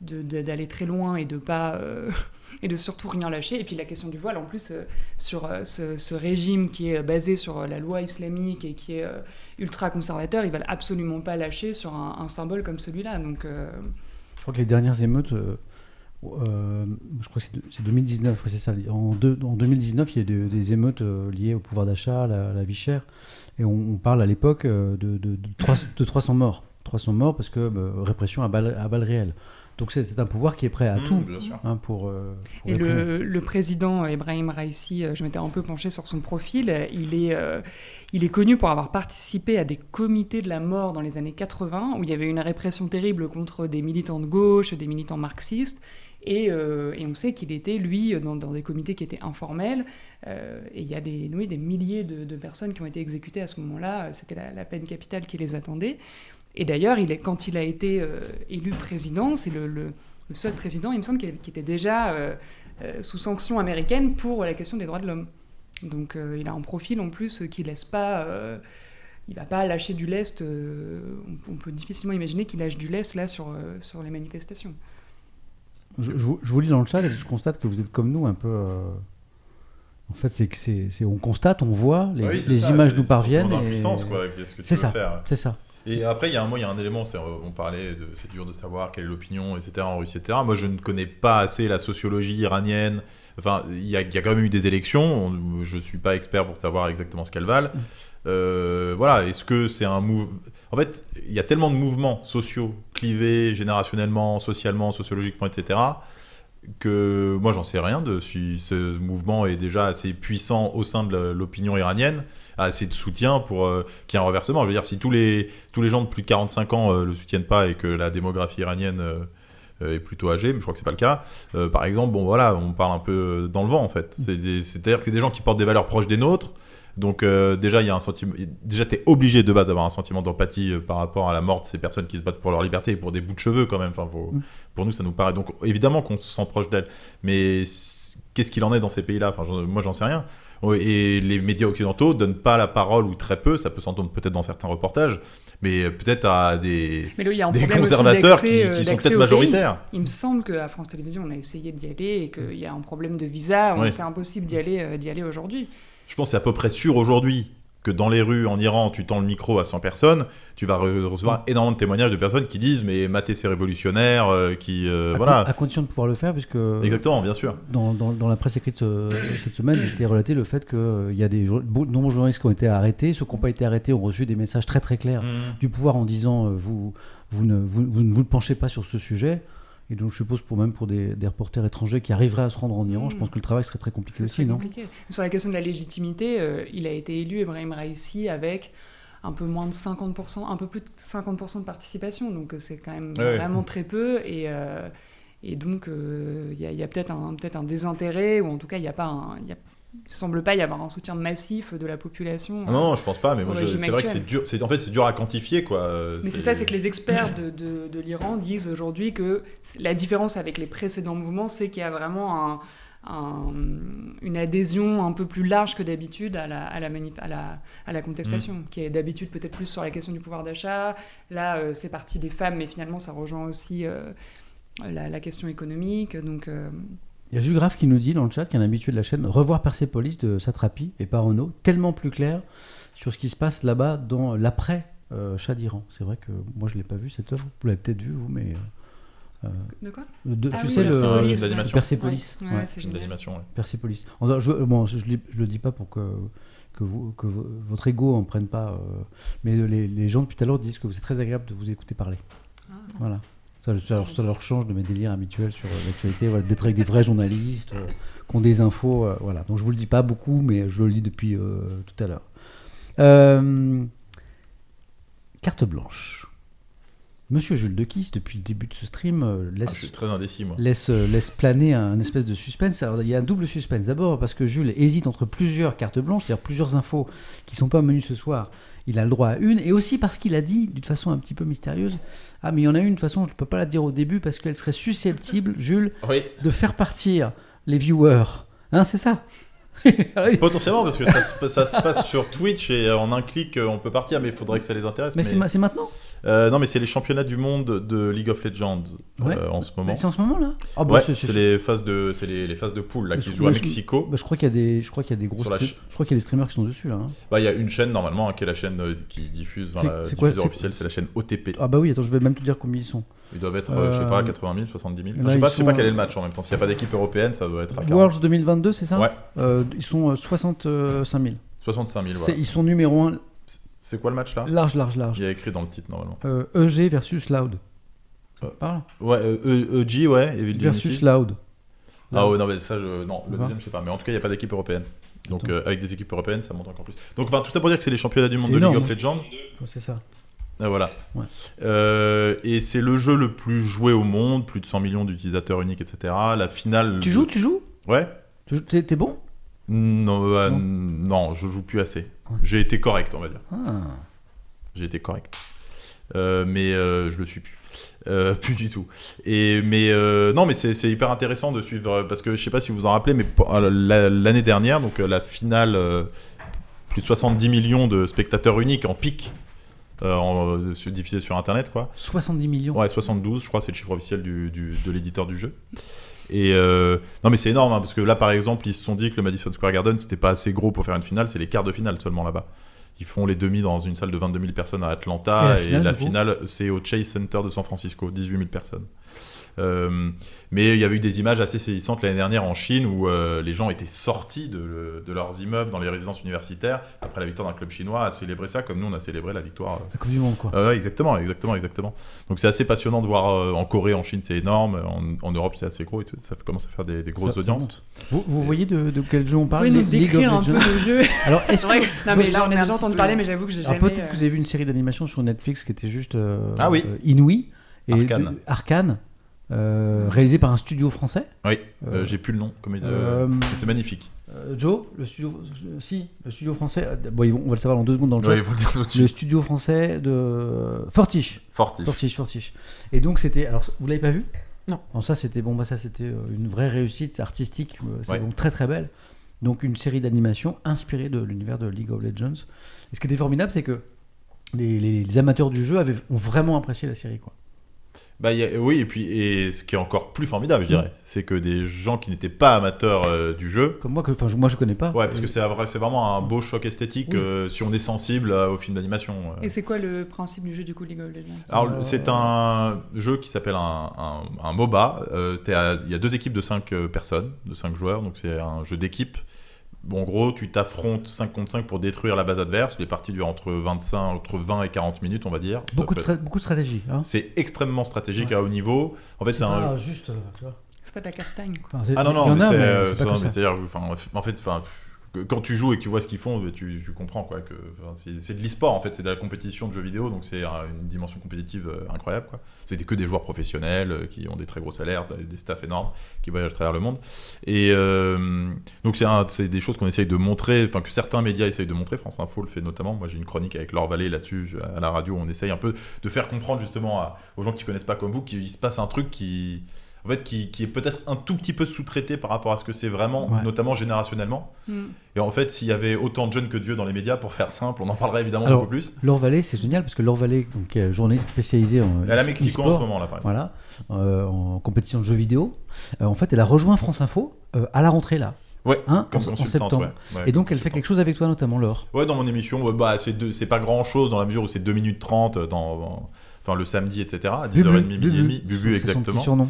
d'aller très loin et de pas et de surtout rien lâcher et puis la question du voile en plus sur ce, régime qui est basé sur la loi islamique et qui est ultra conservateur ils veulent absolument pas lâcher sur un, un symbole comme celui-là donc Je crois que les dernières émeutes, euh, je crois que c'est de- c'est 2019, ouais, c'est ça. En, deux- en 2019, il y a de- des émeutes euh, liées au pouvoir d'achat, à la, vie chère. Et on, on parle à l'époque euh, de, de, de trois- de 300 morts. 300 morts parce que euh, répression à balles, à balles réelles. Donc c'est un pouvoir qui est prêt à Mmh, tout hein, pour. euh, pour Et le, le président Ibrahim Raisi, je m'étais un peu penché sur son profil, il est, euh, il est connu pour avoir participé à des comités de la mort dans les années 80, où il y avait une répression terrible contre des militants de gauche, des militants marxistes. Et, euh, et on sait qu'il était, lui, dans, des comités qui étaient informels. euh, et il y a des, oui, des milliers de, personnes qui ont été exécutées à ce moment-là. C'était la, peine capitale qui les attendait. Et d'ailleurs, quand il a été euh, élu président, c'est le, seul président, il me semble, qui, était déjà sous sanction américaine pour la question des droits de l'homme. Donc il a un profil en plus qui laisse pas. il va pas lâcher du lest. on, peut difficilement imaginer qu'il lâche du lest là sur les manifestations. Je, je vous- je vous lis dans le chat et je constate que vous êtes comme nous un peu. euh, En fait, c'est que c'est, on constate, on voit, les, oui, les ça, images nous parviennent. et- C'est veux ça. C'est ça. Et après, il y a un, il y a un élément, euh, on parlait de, c'est dur de savoir quelle est l'opinion, etc. en Russie, etc. Moi, je ne connais pas assez la sociologie iranienne. Enfin, il y a, il y a quand même eu des élections. On- je suis pas expert pour savoir exactement ce qu'elles valent. Euh, voilà, est-ce que c'est un mouvement En fait, il y a tellement de mouvements sociaux clivés générationnellement, socialement, sociologiquement, etc. Que moi, j'en sais rien de si ce mouvement est déjà assez puissant au sein de l'opinion iranienne, assez de soutien pour euh, qu'il y ait un reversement. Je veux dire, si tous les, tous les gens de plus de 45 ans euh, le soutiennent pas et que la démographie iranienne est plutôt âgée, mais je crois que c'est pas le cas, par exemple, bon voilà, on parle un peu dans le vent en fait. C'est-à-dire que c'est des gens qui portent des valeurs proches des nôtres. Donc euh, déjà, il y a un sentiment. Déjà, t'es obligé de base d'avoir un sentiment d'empathie euh, par rapport à la mort de ces personnes qui se battent pour leur liberté et pour des bouts de cheveux quand même. Enfin, faut- Mm. Pour nous, ça nous paraît. Donc évidemment qu'on se sent proche d'elles. Mais qu'est-ce qu'il en est dans ces pays-là? Enfin, moi, j'en sais rien. Ouais, Et les médias occidentaux donnent pas la parole ou très peu. Ça peut s'entendre peut-être dans certains reportages, mais peut-être à des, Mais là, il y a un des conservateurs qui, euh, sont peut-être majoritaires. pays. Il me semble qu'à France Télévisions, on a essayé d'y aller et qu'il y a un problème de visa. donc Ouais. C'est impossible d'y aller, euh, d'y aller aujourd'hui. Je pense que c'est à peu près sûr aujourd'hui que dans les rues en Iran, tu tends le micro à 100 personnes, tu vas re- recevoir énormément de témoignages de personnes qui disent mais mater c'est révolutionnaire, euh, qui euh, à, voilà. à condition de pouvoir le faire, puisque Exactement, bien sûr. dans, dans- dans la presse écrite ce- cette semaine, il était relaté le fait qu'il y a des nombreux journalistes qui ont été arrêtés. Ceux qui n'ont pas été arrêtés ont reçu des messages très très clairs Mm. du pouvoir en disant euh, vous, vous, ne, vous, vous ne vous penchez pas sur ce sujet. Et donc je suppose pour même pour des, des reporters étrangers qui arriveraient à se rendre en Iran, Mm. je pense que le travail serait très compliqué aussi, très non? compliqué. Sur la question de la légitimité, euh, il a été élu, Ibrahim Raisi, avec un peu moins de 50%, un peu plus de 50% de participation. Donc euh, c'est quand même Ouais. vraiment très peu. Et, euh, et donc euh, il y a, peut-être un, peut un désintérêt, ou en tout cas il n'y a pas un... il y a- il semble pas y avoir un soutien massif de la population. Non, je pense pas, mais moi, c'est vrai que c'est dur. En fait c'est dur à quantifier quoi. euh, Mais c'est ça, c'est que les experts de, de- de l'Iran disent aujourd'hui que la différence avec les précédents mouvements, c'est qu'il y a vraiment un- un- une adhésion un peu plus large que d'habitude à la, à, la à, la, à la contestation, Mm. qui est d'habitude peut-être plus sur la question du pouvoir d'achat. Là, euh, c'est parti des femmes, mais finalement, ça rejoint aussi euh, la, la question économique. Donc, euh, Il y a Jules Graff qui nous dit dans le chat, qui est un habitué de la chaîne, revoir Persepolis de Satrapi et par Renault, tellement plus clair sur ce qui se passe là-bas dans l'après euh, Shah d'Iran. C'est vrai que moi je l'ai pas vu cette œuvre, vous l'avez peut-être vu vous, mais euh, de quoi? de- Ah tu oui, sais le le, Persepolis, le d'animation. Persepolis, Ouais, ouais, ouais, d'animation. ouais. Persepolis. Je, bon, je, je, le- dis pas pour que que, vous, que vo- votre ego en prenne pas, euh, mais les, les gens depuis tout à l'heure disent que c'est très agréable de vous écouter parler. Ah. Voilà. Ça, ça leur, ça leur change de mes délires habituels sur euh, l'actualité, voilà, d'être avec des vrais journalistes, euh, qui ont des infos. euh, voilà. Donc je vous le dis pas beaucoup, mais je le lis depuis euh, tout à l'heure. Carte blanche. Monsieur Jules Dequis, depuis le début de ce stream, Ah, laisse, très indécis moi. laisse, laisse planer un espèce de suspense. Alors, il y a un double suspense. D'abord parce que Jules hésite entre plusieurs cartes blanches, c'est-à-dire plusieurs infos qui sont pas menues ce soir. Il a le droit à une, et aussi parce qu'il a dit d'une façon un petit peu mystérieuse Ah, mais il y en a une, de toute façon, je ne peux pas la dire au début parce qu'elle serait susceptible, Jules, Oui. de faire partir les viewers. Hein, c'est ça? Potentiellement parce que ça, se- ça se passe sur Twitch et en un clic euh, on peut partir, mais il faudrait que ça les intéresse. Mais c'est ma- c'est maintenant? Euh, non, mais c'est les championnats du monde de League of Legends euh, Ouais. en ce moment. C'est en ce moment là? Ah, bah, ouais, c'est- c'est c'est- les phases de, c'est les, les phases de poule là Mais qui je- se jouent à moi, je- Mexico. bah, je crois qu'il y a des, je crois qu'il y a des gros Sur la stream- ch- Je crois qu'il y a des streamers qui sont dessus là. hein. Bah, il y a une chaîne normalement hein, qui est la chaîne euh, qui diffuse, enfin, C'est- la c'est quoi- diffuseur c'est- officielle, c'est la chaîne OTP. Ah bah oui, attends, je vais même te dire combien ils sont. Ils doivent être, euh, je sais Euh, pas, 80 000, 70 000. Enfin, là, je sais pas, je sais pas sont, quel est euh, le match en même temps. S'il n'y a pas d'équipe européenne, ça doit être à 40. Worlds 2022, c'est ça? Ouais. Euh, Ils sont euh, 65 000. 65 000, C'est- voilà. Ils sont numéro 1, C'est quoi le match là? Large, large, large. Il y a écrit dans le titre normalement. Euh, EG versus Loud. Ça parle? Ouais, euh, E- EG, ouais. Evil Versus. Loud. Ah ouais, non, mais ça, je... non, le deuxième, je sais pas. Mais en tout cas, il n'y a pas d'équipe européenne. Donc, euh, avec des équipes européennes, ça monte encore plus. Donc, enfin, tout ça pour dire que c'est les championnats du monde de énorme, League of hein. Legends. C'est ça. Ah, voilà. Ouais. Euh, et c'est le jeu le plus joué au monde, plus de 100 millions d'utilisateurs uniques, etc. La finale. Tu de- joues, tu joues? Ouais. T'es bon? Non, euh, Non. non, je joue plus assez. Ouais. J'ai été correct, on va dire. Ah. J'ai été correct. Euh, mais euh, je le suis plus. Euh, plus du tout. Et, mais euh, non, mais c'est hyper intéressant de suivre parce que je sais pas si vous vous en rappelez, mais l'année dernière, donc la finale, euh, plus de 70 millions de spectateurs uniques en pic, euh, euh, sur- diffusé sur internet, quoi. 70 millions. Ouais, 72, je crois, c'est le chiffre officiel du, du- de l'éditeur du jeu. Et euh, non, mais c'est énorme hein, parce que là, par exemple, ils se sont dit que le Madison Square Garden c'était pas assez gros pour faire une finale, c'est les quarts de finale seulement là-bas. Ils font les demi dans une salle de 22 000 personnes à Atlanta Et la finale, c'est au Chase Center de San Francisco, 18 000 personnes. Euh, mais il y avait eu des images assez saisissantes l'année dernière en Chine où euh, les gens étaient sortis de, de leurs immeubles dans les résidences universitaires après la victoire d'un club chinois à célébrer ça comme nous on a célébré la victoire euh, La Coupe du Monde, quoi. euh, ouais, exactement, exactement, exactement. Donc c'est assez passionnant de voir euh, en Corée, en Chine, c'est énorme, en, en Europe c'est assez gros et tout, ça commence à faire des, des grosses Ça- audiences. Vous, vous voyez de, de quel jeu on Vous parle pouvez nous décrire un peu le jeu Alors, est-ce vrai que. Non, mais là, on un déjà entendu peu- parler, mais j'avoue que j'ai Alors jamais. peut-être euh, que vous avez vu une série d'animation sur Netflix qui était juste euh, Ah oui. euh, inouïe et Arcane. de- Arcane, euh, réalisé par un studio français. Oui, euh, Euh, j'ai plus le nom, comme ils- euh, euh, mais c'est magnifique. Euh, Joe, le studio, euh, si, le studio français. euh, bon, ils vont- on va le savoir dans deux secondes dans le chat. Ouais, faut le dire tout de Le suite. studio français de Fortiche. Fortif. Fortiche, Fortiche. Et donc c'était. Alors, vous l'avez pas vu? Non. Alors ça c'était bon, bah ça c'était une vraie réussite artistique, c'est Ouais. donc très très belle. Donc une série d'animation inspirée de l'univers de League of Legends. Et ce qui était formidable, c'est que les, les- les amateurs du jeu avaient, ont vraiment apprécié la série, quoi. Bah, il y a- oui, et puis et ce qui est encore plus formidable, Mm. je dirais, c'est que des gens qui n'étaient pas amateurs euh, du jeu. Comme moi, que, enfin je- moi je connais pas. Ouais, parce que Et- c'est vraiment un beau choc esthétique Oui. euh, si on est sensible euh, au film d'animation. euh. Et c'est quoi le principe du jeu du coup League of Legends Alors, Euh, c'est un jeu qui s'appelle un, un- un MOBA. Euh, Il y a deux équipes de 5 personnes, de 5 joueurs, donc c'est un jeu d'équipe. Bon, en gros, tu t'affrontes 5 contre 5 pour détruire la base adverse. Les parties durent entre, 25, entre 20 et 40 minutes, on va dire. beaucoup, de beaucoup de stratégie. Hein. C'est extrêmement stratégique Ouais. à haut niveau. En fait, c'est un. juste. euh, tu vois. C'est pas de la castagne quoi. Ah non, non, c'est euh, en fait, enfin, quand tu joues et que tu vois ce qu'ils font, tu, comprends quoi. Que c'est c'est de l'e-sport en fait, c'est de la compétition de jeux vidéo, donc c'est un- une dimension compétitive euh, incroyable quoi. C'était que des joueurs professionnels euh, qui ont des très gros salaires, des, staffs énormes, qui voyagent à travers le monde. Et euh, donc c'est c'est des choses qu'on essaye de montrer, enfin que certains médias essayent de montrer. France Info le fait notamment. Moi j'ai une chronique avec Laure Vallée là-dessus à la radio. On essaye un peu de faire comprendre justement aux gens qui connaissent pas comme vous qu'il se passe un truc qui en fait, qui, qui est peut-être un tout petit peu sous-traité par rapport à ce que c'est vraiment, Ouais. notamment générationnellement. Hmm. Et en fait, s'il y avait autant de jeunes que Dieu dans les médias, pour faire simple, on en parlerait évidemment Alors, beaucoup plus. Laure Vallée, c'est génial parce que Laure Vallée, donc, qui est journaliste spécialisée en Elle est à Mexico en ce moment, là, par exemple. Voilà, euh, en compétition de jeux vidéo. Euh, en fait, elle a rejoint France Info euh, à la rentrée là, Ouais, hein, comme en, septembre. ouais. Ouais, Et donc, elle fait quelque chose avec toi, notamment Laure? Ouais, dans mon émission, ouais, bah, c'est deux- c'est pas grand chose dans la mesure où c'est 2 minutes 30 dans, dans- enfin, le samedi, etc. à 10h30, midi et demi. Bubu, C'est son petit exactement. surnom.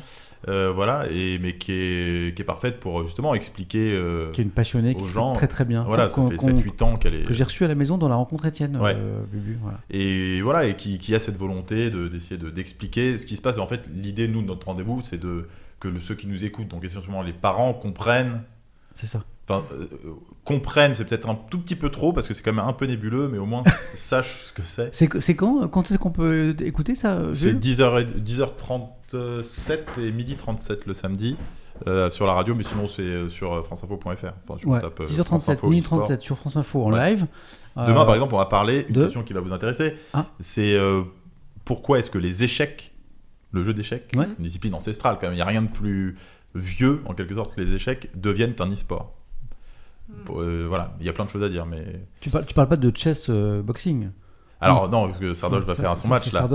Euh, voilà, et, mais qui est, qui est parfaite pour justement expliquer. euh, Qui est une passionnée, qui aux fait gens. très très bien. voilà, ça fait qu'on- 7-8 ans qu'elle est. que j'ai reçu à la maison dans la rencontre Étienne, Ouais. euh, Bubu. Voilà. Et voilà, et qui, qui a cette volonté de- d'essayer de, d'expliquer ce qui se passe. En fait, l'idée, nous, de notre rendez-vous, c'est de que le- ceux qui nous écoutent, donc essentiellement les parents, comprennent. C'est ça. Enfin, euh, comprennent, c'est peut-être un tout petit peu trop parce que c'est quand même un peu nébuleux, mais au moins sachent ce que c'est. C'est quand Quand est-ce qu'on peut écouter ça euh, C'est Jules? 10h, 10h37 et midi 37 le samedi euh, sur la radio, mais sinon c'est euh, sur euh, franceinfo.fr. Enfin, je Ouais, tape, euh, 10h37, France Info midi e-sport. 37 sur France Info en Ouais. live. Demain, Euh, par exemple, on va parler, une de- question qui va vous intéresser, Ah. c'est euh, pourquoi est-ce que les échecs, le jeu d'échecs, Ouais. une discipline ancestrale quand même, il n'y a rien de plus vieux en quelque sorte que les échecs deviennent un e-sport? Euh, voilà, il y a plein de choses à dire, mais... Tu parles, tu parles pas de chess euh, boxing Alors non, parce que Sardoche va faire son match là.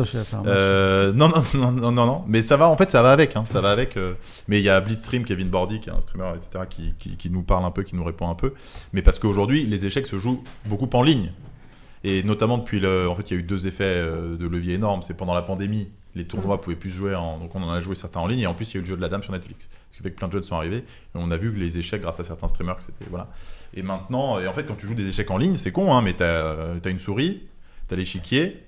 Euh, non, non, non, non, non, mais ça va, en fait, ça va avec, hein, ça va avec. euh, mais il y a Blitzstream, Kevin Bordy, qui est un streamer, etc., qui, qui, qui nous parle un peu, qui nous répond un peu. Mais parce qu'aujourd'hui, les échecs se jouent beaucoup en ligne. Et notamment depuis le. En fait, il y a eu deux effets de levier énormes. C'est pendant la pandémie, les tournois pouvaient plus jouer en. Donc on en a joué certains en ligne. Et en plus, il y a eu le jeu de la dame sur Netflix. Ce qui fait que plein de jeunes sont arrivés. Et on a vu que les échecs, grâce à certains streamers, c'était. Voilà. Et maintenant, et en fait, quand tu joues des échecs en ligne, c'est con, hein, mais t'as as une souris, t'as l'échiquier,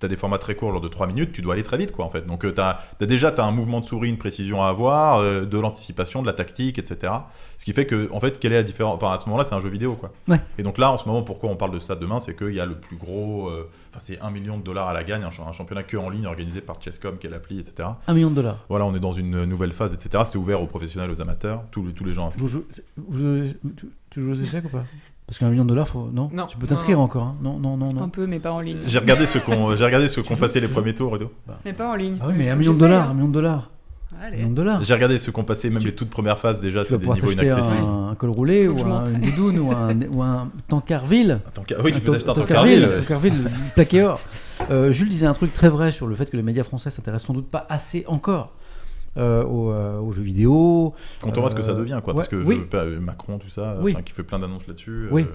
tu as des formats très courts, genre de 3 minutes, tu dois aller très vite, quoi, en fait. Donc, tu as, déjà, as un mouvement de souris, une précision à avoir, euh, de l'anticipation, de la tactique, etc. Ce qui fait que, en fait, quelle est la différence? Enfin, à ce moment-là, c'est un jeu vidéo, quoi. Ouais. Et donc là, en ce moment, pourquoi on parle de ça demain C'est qu'il y a le plus gros. euh, Enfin, c'est 1 million de dollars à la gagne, un, ch- un championnat que en ligne organisé par Chesscom, qui est l'appli, etc. Un million de dollars. Voilà, on est dans une nouvelle phase, etc. C'était ouvert aux professionnels, aux amateurs, tous, les- tous les gens. Vous jouez- vous jouez- tu joues aux échecs ou pas? Parce qu'un million de dollars, faut... non, Non. Tu peux t'inscrire encore. hein. Non, non, non, Un non. peu, mais pas en ligne. J'ai regardé ceux qu'on j'ai regardé ceux qu'on passé les premiers tours et tout. Mais pas en ligne. Ah oui, mais un million de dollars, un million de dollars. Un Allez. million de dollars. J'ai regardé ceux qu'on passé même Tu- les toutes premières phases déjà, c'est des niveaux inaccessibles. un, un col roulé ou un, une doudoune ou un, ou un tankerville. Attends, ca- oui, tu peux Un t'acheter un Tankerville, Tankerville. Tankerville, plaqué or. Euh, Jules disait un truc très vrai sur le fait que les médias français s'intéressent sans doute pas assez encore euh, aux, euh, aux jeux vidéo. Quand on voit ce que ça Euh, devient, quoi. ouais, parce que oui. je- euh, Macron, tout ça, Oui. qui fait plein d'annonces là-dessus. Oui.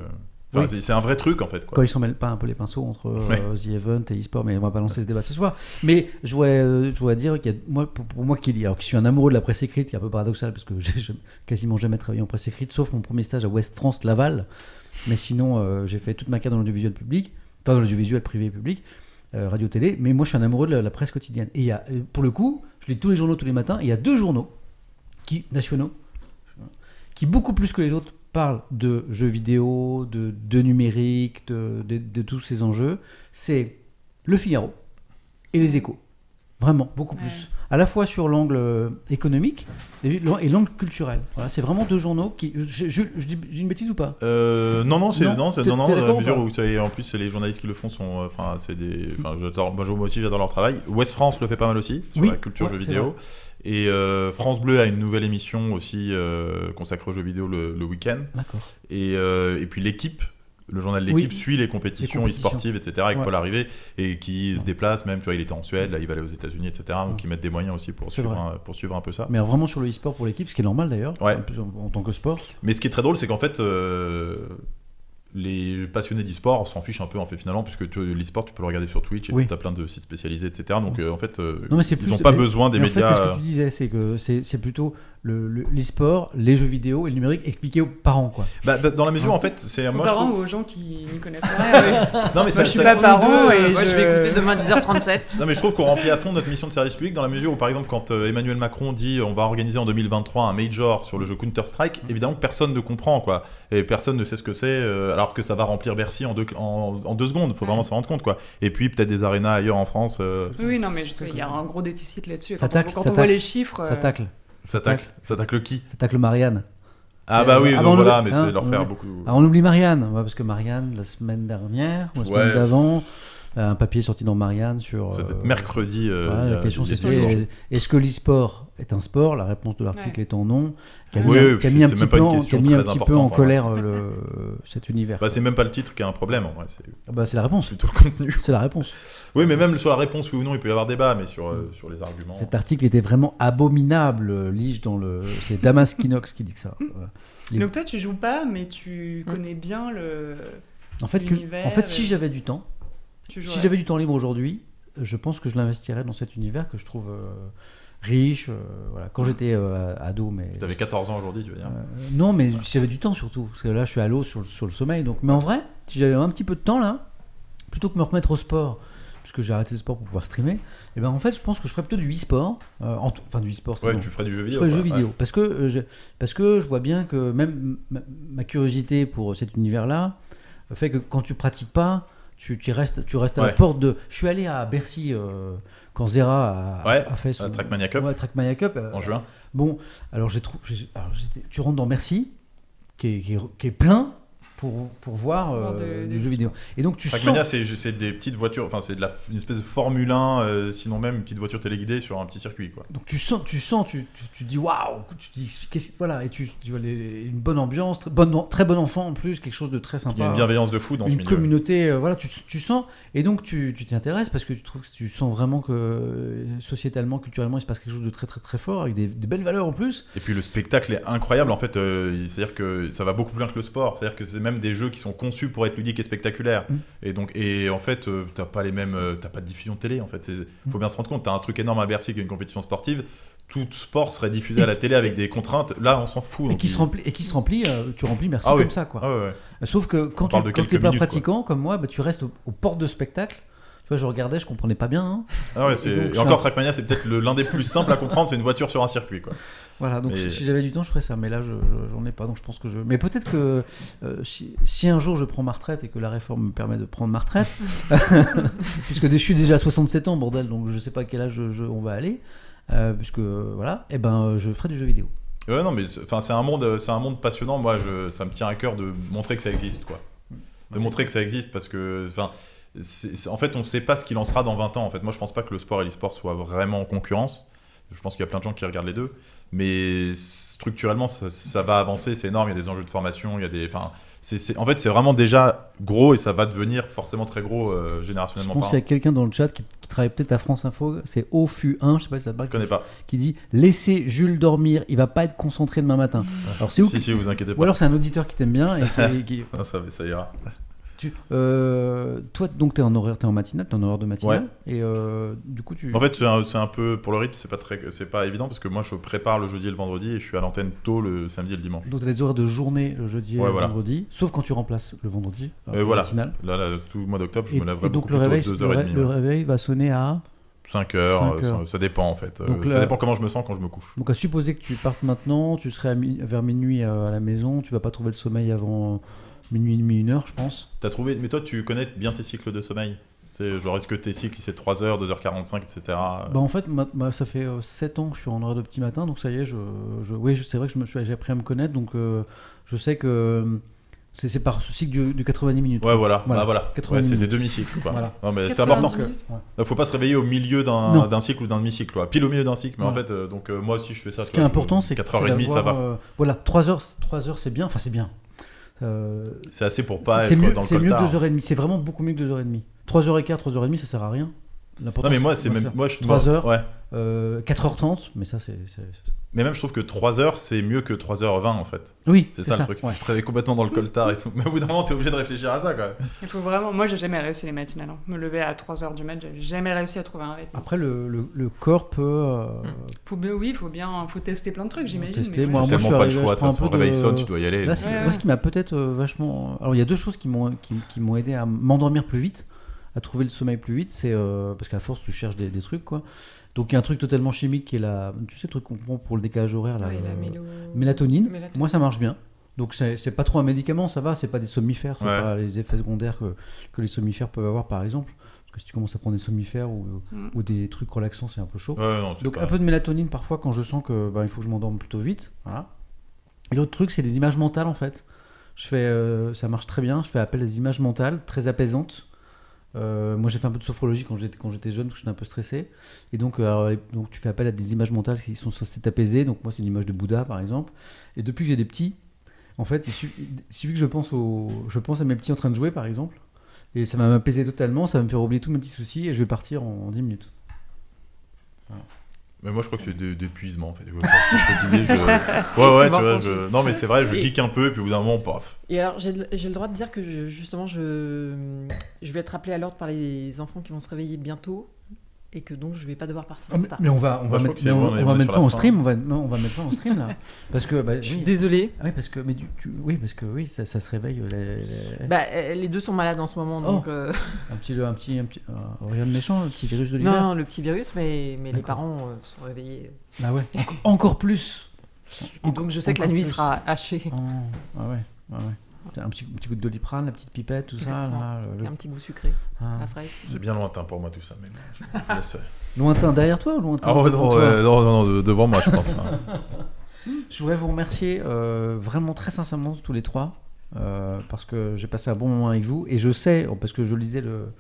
enfin, Oui. c'est- un vrai truc en fait. Quand Quoi. ils s'en mêlent pas un peu les pinceaux entre euh, Ouais. The Event et eSport, mais on va pas lancer ce débat ce soir. Mais je voudrais, euh, je voudrais dire qu'il y a, moi, pour, pour moi qui, alors, qui suis un amoureux de la presse écrite, qui est un peu paradoxal parce que j'ai quasiment jamais travaillé en presse écrite, sauf mon premier stage à West France Laval. Mais sinon, euh, j'ai fait toute ma carrière dans l'audiovisuel public, pas dans l'audiovisuel privé et public, radio-télé. Mais moi, je suis un amoureux de la, la presse quotidienne. Et il y a, pour le coup, je lis tous les journaux tous les matins. Et il y a deux journaux qui nationaux qui beaucoup plus que les autres parlent de jeux vidéo, de, de numérique, de, de- de tous ces enjeux, c'est Le Figaro et Les Échos. Vraiment, beaucoup Ouais. plus. À la fois sur l'angle euh, économique et l'an- et l'angle culturel. Voilà, c'est vraiment deux journaux qui. Je, je- je- je dis j'ai une bêtise ou pas? Euh, non, non, c'est Non, non, non, non, dans la mesure où est, en plus les journalistes qui le font sont, euh, enfin, c'est des, enfin, moi, aussi j'adore leur travail. West France le fait pas mal aussi sur Oui, la culture ouais, jeux vidéo. Et euh, France Bleu a une nouvelle émission aussi consacrée aux jeux vidéo le, le week-end. D'accord. Et, et puis l'équipe, le journal L'équipe Oui. suit les compétitions e-sportives, etc. avec Ouais. Paul Arrivé et qui se déplace même. Tu vois, il était en Suède, là il va aller aux États-Unis, etc. Donc ils mettent des moyens aussi pour suivre, un, pour suivre un peu ça. Mais vraiment sur le e-sport pour l'équipe, ce qui est normal d'ailleurs, Ouais. en, en- tant que sport. Mais ce qui est très drôle, c'est qu'en fait, euh, les passionnés d'e-sport s'en fichent un peu en fait finalement, puisque l'e-sport, tu peux le regarder sur Twitch et Oui. tu as plein de sites spécialisés, etc. Donc euh, en fait, euh, Non, mais c'est ils n'ont pas mais- besoin des Mais en fait, médias. c'est ce que tu disais, c'est que c'est plutôt le- le- l'e-sport, les jeux vidéo et le numérique expliqué aux parents. Quoi. Bah, bah, dans la mesure, en fait, c'est Aux moi je parents trouve- ou aux gens qui n'y connaissent rien. Non mais Moi, ça, je suis ça- pas parent deux, et euh, moi, je... je- vais écouter demain 10h37. Non mais je trouve qu'on remplit à fond notre mission de service public dans la mesure où par exemple quand euh, Emmanuel Macron dit on va organiser en 2023 un major sur le jeu Counter Strike, évidemment que personne ne comprend quoi et personne ne sait ce que c'est euh, alors que ça va remplir Bercy en deux, en, en deux secondes, faut vraiment s'en rendre compte quoi. Et puis peut-être des arénas ailleurs en France, euh, Oui, non, mais je sais, il y a un gros déficit là-dessus. Ça Quand, tacle, on, quand on voit les chiffres. Ça tacle. Ça tacle, ça tacle qui? Ça tacle Marianne. Ah C'est- bah oui, ah donc bah, on voilà, oublie- mais hein, c'est leur faire oublie- beaucoup. Ah, on oublie Marianne, ouais, parce que Marianne, la semaine dernière, ou la semaine Ouais. d'avant, euh, un papier sorti dans Marianne sur. C'était euh, mercredi. euh, voilà, la question c'était est-ce que l'e-sport est un sport? La réponse de l'article Ouais. étant non. Qui a Oui, mis, oui, un- qui a c'est- mis un c'est petit qui a question mis un petit peu en colère euh, le, cet univers. Bah, c'est même pas le titre qui a un problème en vrai, c'est Ah bah, c'est la réponse. plutôt le contenu. C'est la réponse. Oui, mais même sur la réponse, oui ou non, il peut y avoir débat, mais sur, euh, sur les arguments. Cet article était vraiment abominable, lige dans le. C'est Damas Kinox qui dit que ça. Voilà. Les- Donc toi, tu joues pas, mais tu Hmm. connais bien le. En fait, que- en fait, si et- j'avais du temps, Tu si j'avais du temps libre aujourd'hui, je pense que je l'investirais dans cet univers que je trouve euh, riche. euh, voilà. Quand j'étais euh, ado, mais Si t'avais 14 ans aujourd'hui, tu veux dire. Euh, non, mais si j'avais du temps surtout, parce que là je suis à l'eau sur, le- sur le sommeil. Donc, mais en vrai, si j'avais un petit peu de temps là, plutôt que me remettre au sport, puisque j'ai arrêté le sport pour pouvoir streamer, et ben en fait, je pense que je ferais plutôt du e-sport, euh, en enfin du e-sport. Ouais, non. tu ferais du jeu Je vidéo. ferais du jeu vidéo Ouais. parce que euh, je, parce que je vois bien que même ma, ma curiosité pour cet univers-là fait que quand tu pratiques pas, tu, tu restes, tu restes à la porte de. Je suis allé à Bercy euh, quand Zera a, Ouais, a fait son Trackmania Cup. Ouais, Trackmania Cup. En juin. Bon, alors j'ai tu rentres dans Merci, qui est, qui est- qui est plein pour, pour voir euh, de- des des jeux vidéo. Et donc tu Trackmania, sens. c'est c'est des petites voitures, enfin, c'est de la, une espèce de Formule 1, euh, sinon même une petite voiture téléguidée sur un petit circuit, quoi. Donc tu sens, tu sens, tu, tu, tu dis waouh, tu dis voilà, et tu, tu vois les- une bonne ambiance, très, bonne, très bon enfant en plus, quelque chose de très sympa. Il y a une bienveillance de fou dans ce une communauté, euh, voilà, tu, tu sens, et donc tu tu t'y intéresses parce que tu trouves que tu sens vraiment que sociétalement, culturellement, il se passe quelque chose de très très très fort avec des, des belles valeurs en plus. Et puis le spectacle est incroyable en fait, euh, c'est-à-dire que ça va beaucoup plus loin que le sport, c'est-à-dire que c'est même des jeux qui sont conçus pour être ludiques et spectaculaires. Mm. Et donc et en fait, euh, t'as pas les mêmes, euh, t'as pas de diffusion télé en fait. Mm. Faut bien se rendre compte, t'as un truc énorme à Bercy qui est une compétition sportive. Tout sport serait diffusé à la télé avec des contraintes. Là, on s'en fout. Et qui, il- se remplit, et qui se remplit, euh, tu remplis merci Ah oui. comme ça quoi. Ah ouais, ouais. Sauf que quand On de tu t'es pas minutes, quoi. pratiquant comme moi, bah, tu restes au- aux portes de spectacle. Tu vois, je regardais, je comprenais pas bien. hein. Ah ouais, Et donc, encore un- Trackmania, c'est peut-être l'un des plus simples à comprendre, c'est une voiture sur un circuit. Quoi. Voilà, donc Mais- si, j'avais du temps, je ferais ça. Mais là, je, je- ai pas, donc je pense que je. Mais peut-être que euh, si, si un jour je prends ma retraite et que la réforme me permet de prendre ma retraite, puisque je suis déjà à 67 ans, bordel, donc je sais pas à quel âge je- on va aller, euh, puisque voilà, et ben euh, je ferai du jeu vidéo. Ouais, non, mais c'est- enfin, c'est un monde, c'est un monde passionnant. Moi, je, ça me tient à cœur de montrer que ça existe, quoi. De montrer que ça existe parce que, enfin, en fait, on ne sait pas ce qu'il en sera dans 20 ans. En fait, moi, je pense pas que le sport et l'e-sport soient vraiment en concurrence. Je pense qu'il y a plein de gens qui regardent les deux, mais structurellement, ça, ça va avancer. C'est énorme. Il y a des enjeux de formation. Il y a des, enfin, c'est, c'est- en fait, c'est vraiment déjà gros et ça va devenir forcément très gros euh, Je générationnellement pense qu'il y a quelqu'un dans le chat qui, qui travaille peut-être à France Info, c'est OFU1, je sais pas si ça te parle, Je connais pas. qui dit Laissez Jules dormir, il va pas être concentré demain matin. Alors c'est où Si, si, vous inquiétez Ou pas. alors c'est un auditeur qui t'aime bien et qui. qui- Non, ça, ça ira. Tu- euh, toi, donc, tu es en horaire, t'es en matinale, tu en horaire de matinale. Et euh, du coup, tu. En fait, c'est un, peu pour le rythme, c'est pas très, c'est pas évident parce que moi, je prépare le jeudi et le vendredi et je suis à l'antenne tôt le samedi et le dimanche. Donc, tu as des horaires de journée le jeudi et le voilà. vendredi, sauf quand tu remplaces le vendredi. Et alors, voilà. matinale. Là, là, tout le mois d'octobre, je Et, me lèverai et donc, le réveil, le, ré- 2h30. le réveil va sonner à. 5 heures, euh. Ça, ça dépend en fait. Euh, Donc ça là- dépend comment je me sens quand je me couche. Donc, à supposer que tu partes maintenant, tu serais mi- vers minuit euh, à la maison, tu vas pas trouver le sommeil avant minuit, demi, une heure, je pense. T'as trouvé, mais toi, tu connais bien tes cycles de sommeil C'est genre, est-ce que tes cycles, c'est 3h, 2h45, etc. Bah en fait, ma- ma- ça fait 7 ans que je suis en horaire de petit matin, donc ça y est, je, je, oui, c'est vrai que je me suis, j'ai appris à me connaître, donc euh, je sais que euh, c'est, c'est par ce cycle du, du 90 minutes. Ouais, voilà. Voilà. Bah, voilà. 80 Ouais, c'est des demi-cycles. quoi. Voilà. Non, mais c'est 80 important. minutes. Il faut pas se réveiller au milieu d'un, cycle ou d'un demi-cycle. quoi. Pile au milieu d'un cycle. Mais en Voilà. fait, euh, donc euh, moi aussi, je fais ça. Ce qui est important, c'est que 4h30, c'est ça va. euh, voilà, 3 heures, 3 heures c'est bien, enfin c'est bien. Euh, C'est assez pour pas être mieux, dans le c'est mieux que coltard. 2h30, c'est vraiment beaucoup mieux que 2h30. 3h15, 3h30, ça sert à rien. Non, mais moi, c'est même. Moi, je 3 heures. Ouais. à- euh, 4h30, mais ça c'est. Mais même, je trouve que 3 heures, c'est mieux que 3h20 en fait. Oui, C'est ça, le truc. ouais. Je travaille complètement dans le coltard et tout. Mais au bout d'un moment, t'es obligé de réfléchir à ça, quoi. Il faut vraiment. Moi, j'ai jamais réussi les matinales. hein. Me lever à 3h du mat, j'ai jamais réussi à trouver un rythme. Après, le, le, le corps peut. euh, Faut bien, oui, faut bien, faut tester plein de trucs, j'imagine. tester, mais moi, moi, je suis pas arrivé, le choix. je De prends un peu le réveil de- sonne, tu dois y aller. Là, c'est- Ouais, moi, ce qui m'a peut-être euh, vachement. Alors, il y a deux choses qui m'ont qui, qui m'ont aidé à m'endormir plus vite, à trouver le sommeil plus vite. C'est euh, parce qu'à force, tu cherches des, des trucs, quoi. Donc, il y a un truc totalement chimique qui est la. Tu sais, le truc qu'on prend pour le décalage horaire, là. Ouais, la mélo- Mélatonine. Mélatonine. Moi, ça marche bien. Donc, c'est pas trop un médicament, ça va. C'est pas des somnifères, c'est Ouais. pas les effets secondaires que, que les somnifères peuvent avoir, par exemple. Parce que si tu commences à prendre des somnifères ou, Mm. ou des trucs relaxants, c'est un peu chaud. Ouais, non, c'est Donc pas- un peu de mélatonine parfois quand je sens que ben, il faut que je m'endorme plutôt vite. Voilà. Et l'autre truc, c'est les images mentales en fait. Je fais, euh, ça marche très bien. Je fais appel à des images mentales très apaisantes. Euh, moi, j'ai fait un peu de sophrologie quand j'étais jeune parce que j'étais un peu stressé. Et donc, euh, donc tu fais appel à des images mentales qui sont censées t'apaiser. Donc moi, c'est une image de Bouddha par exemple. Et depuis que j'ai des petits, en fait, il suffit, que je pense au, je pense à mes petits en train de jouer par exemple. Et ça va m'apaiser totalement. Ça va me faire oublier tous mes petits soucis et je vais partir en, en 10 minutes. Mais moi, je crois que c'est de- d'épuisement en fait. Ouais, je fatigué, je- Ouais, ouais, tu vois. je- Non, mais c'est vrai, je Et- geek un peu, et puis au bout d'un moment, paf. Et alors, j'ai le j'ai le droit de dire que je- justement, je, je vais être appelé à l'ordre par les enfants qui vont se réveiller bientôt et que donc je vais pas devoir partir Ah, mais, on va, on va mettre, on, on va mettre fin. stream, on va, non, on va mettre ça en stream là, parce que bah, Je suis oui. désolée. Ah oui, parce que mais du- tu- oui, parce que oui, ça, ça se réveille. les- les- Bah, euh, les deux sont malades en ce moment, Oh. donc euh, Un petit, un petit, un petit, euh, rien de méchant, le petit virus de l'hiver. non, le petit virus, mais, mais les parents euh, sont réveillés. Ah ouais, enco- encore plus. Et donc je sais que la nuit plus. sera hachée. Oh, ah ouais, ah ouais. Un petit, un petit coup de doliprane, la petite pipette, tout Exactement. ça. Là, le- un petit goût sucré, ah. la fraise. C'est bien lointain pour moi tout ça. Mais bon, laisse- Lointain derrière toi ou lointain Ah ouais, devant non, toi non, non, non, devant moi, je pense. Je voudrais vous remercier euh, vraiment très sincèrement tous les trois euh, parce que j'ai passé un bon moment avec vous et je sais, parce que je lisais le,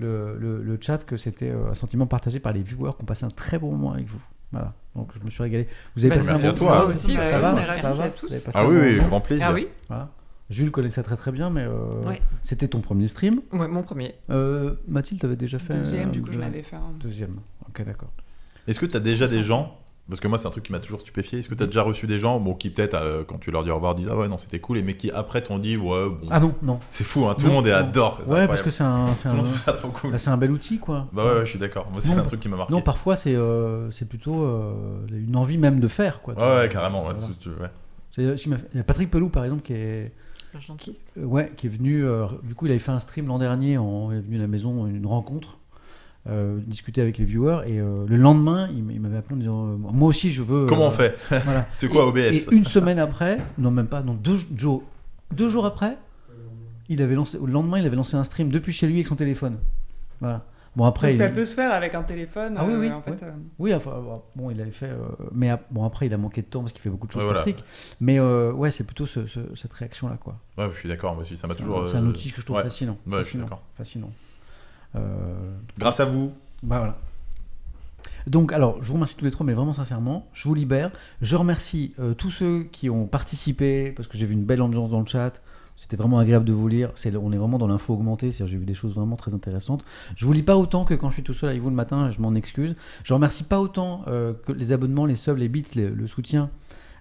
le, le- le chat, que c'était euh, un sentiment partagé par les viewers qui ont passé un très bon moment avec vous. Voilà, donc je me suis régalé. Vous avez passé merci un à bon toi. ça Moi va aussi, ça oui, va, ça va à tous. Ah un oui, bon oui, grand plaisir. Ah oui Voilà. Jules connaissait très très bien, mais euh, Ouais. c'était ton premier stream. Ouais, mon premier. Euh, Mathilde, t'avais déjà fait Deuxième, euh, du coup, je l'avais fait. un- Deuxième, ok, d'accord. Est-ce que tu as déjà des gens, parce que moi c'est un truc qui m'a toujours stupéfié, est-ce que tu as déjà reçu des gens bon, qui peut-être euh, quand tu leur dis au revoir disent ah ouais non c'était cool et mais qui après t'ont dit ouais bon Ah non, non. c'est fou hein, tout le monde est adore c'est Ouais, incroyable. parce que c'est un, c'est tout le monde un, trouve ça trop cool bah, c'est un bel outil, quoi. bah ouais, ouais, je suis d'accord moi c'est Non, un truc qui m'a marqué Non, parfois c'est euh, c'est plutôt euh, une envie même de faire quoi. ouais ouais carrément ouais, Voilà. tu- ouais. C'est- il y a Patrick Pelou par exemple qui est L'argentiste. Euh, ouais, qui est venu. euh, du coup, il avait fait un stream l'an dernier. En, il est venu à la maison, une rencontre, euh, discuter avec les viewers. Et euh, le lendemain, il, m'avait appelé en disant euh, Moi aussi, je veux. Comment euh, on fait? voilà. C'est quoi Et- OBS Et une semaine après, non, même pas, non, deux, Joe, deux jours après, il avait lancé, le lendemain, il avait lancé un stream depuis chez lui avec son téléphone. Voilà. Bon, après. Donc ça il- peut se faire avec un téléphone. Ah oui, oui, euh, en fait, euh, Oui, enfin, bon, il avait fait. euh, mais bon, après, il a manqué de temps parce qu'il fait beaucoup de choses, Ouais, voilà. Patrick. Mais euh, ouais, c'est plutôt ce- ce- cette réaction-là, quoi. Ouais, je suis d'accord, moi aussi, ça m'a C'est toujours. un- C'est un outil que je trouve ouais. fascinant. Ouais, je suis fascinant, d'accord. Fascinant. Euh, Grâce à vous. bah voilà. Donc, alors, je vous remercie tous les trois, mais vraiment sincèrement, je vous libère. Je remercie euh, tous ceux qui ont participé, parce que j'ai vu une belle ambiance dans le chat. C'était vraiment agréable de vous lire. On est vraiment dans l'info augmentée, j'ai vu des choses vraiment très intéressantes. Je vous lis pas autant que quand je suis tout seul avec vous le matin, je m'en excuse. Je remercie pas autant euh, que les abonnements, les subs, les bits, les- le soutien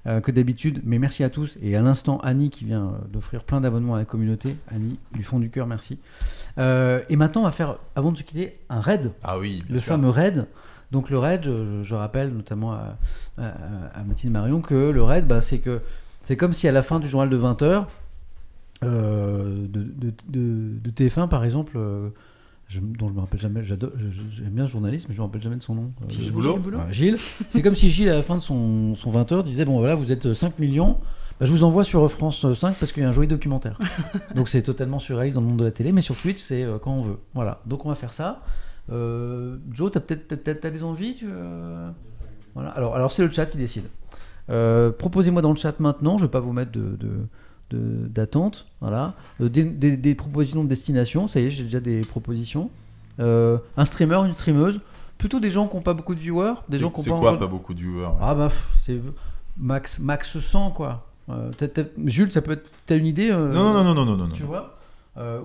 euh, que d'habitude, mais merci à tous. Et à l'instant, Annie qui vient euh, d'offrir plein d'abonnements à la communauté. Annie, du fond du cœur, merci. Euh, et maintenant, on va faire, avant de se quitter, un raid Ah oui, le sûr. fameux raid. Donc le raid, je, je rappelle notamment à, à, à Mathilde Marion que le raid, bah, c'est que c'est comme si à la fin du journal de 20h de, de, de- de TF1 par exemple, euh, je, dont je me rappelle jamais, j'aime bien ce journaliste, mais je me rappelle jamais de son nom. Euh, Gilles Boulot voilà, Gilles, c'est comme si Gilles à la fin de son, son 20h disait bon voilà vous êtes 5 millions, bah, je vous envoie sur France 5 parce qu'il y a un joli documentaire. Donc c'est totalement surréaliste dans le monde de la télé, mais sur Twitch c'est euh, quand on veut. Voilà, donc on va faire ça. Euh, Joe, t'as peut-être des envies tu, euh, Voilà. Alors, alors c'est le chat qui décide. Euh, Proposez-moi dans le chat maintenant. Je vais pas vous mettre de- d'attente. voilà. Euh, des, des- des propositions de destination. Ça y est, j'ai déjà des propositions. Euh, un streamer, une streameuse. Plutôt des gens qui n'ont pas beaucoup de viewers. Des gens qui ont c'est pas quoi, encore- pas beaucoup de viewers Ah bah c'est max max 100 quoi. Euh, t'as- t'as- Jules, ça peut être. T'as une idée euh, Non, non, non, non, non, non, non. tu vois? Euh,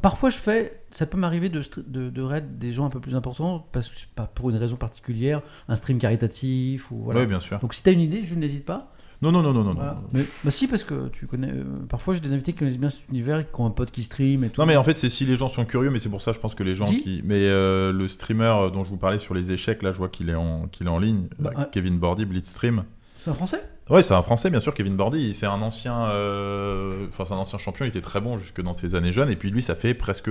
parfois je fais, ça peut m'arriver de, de, de raid des gens un peu plus importants parce que pas pour une raison particulière, un stream caritatif ou voilà. Ouais, bien sûr. Donc si t'as une idée, je n'hésite pas. Non, non, non, non, non. Voilà. non. Mais bah si parce que tu connais. euh, parfois j'ai des invités qui connaissent bien cet univers, qui ont un pote qui stream et tout. Non, mais en fait, c'est si les gens sont curieux, mais c'est pour ça, je pense que les gens qui? Mais euh, le streamer dont je vous parlais sur les échecs, là, je vois qu'il est, en... qu'il est en ligne. Bah, Euh, ouais. Kevin Bordy, Blitzstream. C'est un français? Ouais, c'est un français, bien sûr, Kevin Bordy. C'est un ancien. euh, Enfin, c'est un ancien champion, il était très bon jusque dans ses années jeunes. Et puis lui, ça fait presque.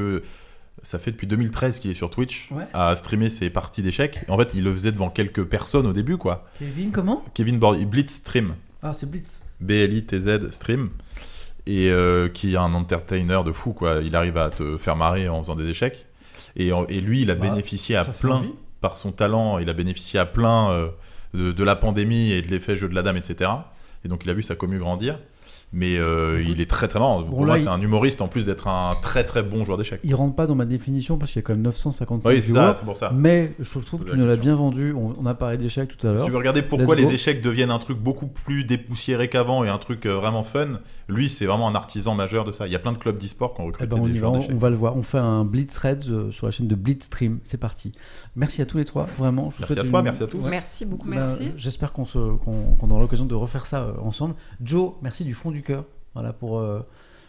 Ça fait depuis 2013 qu'il est sur Twitch Ouais. à streamer ses parties d'échecs. En fait, il le faisait devant quelques personnes au début, quoi. Kevin, comment? Kevin Bordy, Blitzstream. Ah, c'est Blitz. B-L-I-T-Z stream. Et euh, qui est un entertainer de fou quoi. Il arrive à te faire marrer en faisant des échecs. Et, et lui il a Bah, bénéficié à plein par son talent il a bénéficié à plein euh, de, de la pandémie et de l'effet jeu de la dame etc et donc il a vu sa commu grandir mais euh, il est très très marrant pour là, moi il- c'est un humoriste en plus d'être un très très bon joueur d'échecs Il rentre pas dans ma définition parce qu'il y a quand même 955 oui ça c'est pour ça Mais je trouve que tu nous l'as bien vendu. On, on a parlé d'échecs tout à Si l'heure. tu veux regarder pourquoi Let's go. les échecs deviennent un truc beaucoup plus dépoussiéré qu'avant et un truc euh, vraiment fun, lui c'est vraiment un artisan majeur de ça. Il y a plein de clubs d'e-sport qui ont Eh recruté ben, on des joueurs d'échecs. on va le voir. On fait un Blitz Red euh, sur la chaîne de Blitz Stream. C'est parti. Merci à tous les trois, vraiment. Je Merci à toi, une- merci à tous. Ouais. Merci beaucoup. Bah, Merci. J'espère qu'on se- qu'on qu'on aura l'occasion de refaire ça ensemble. Joe, merci du fond du cœur. Voilà pour. euh,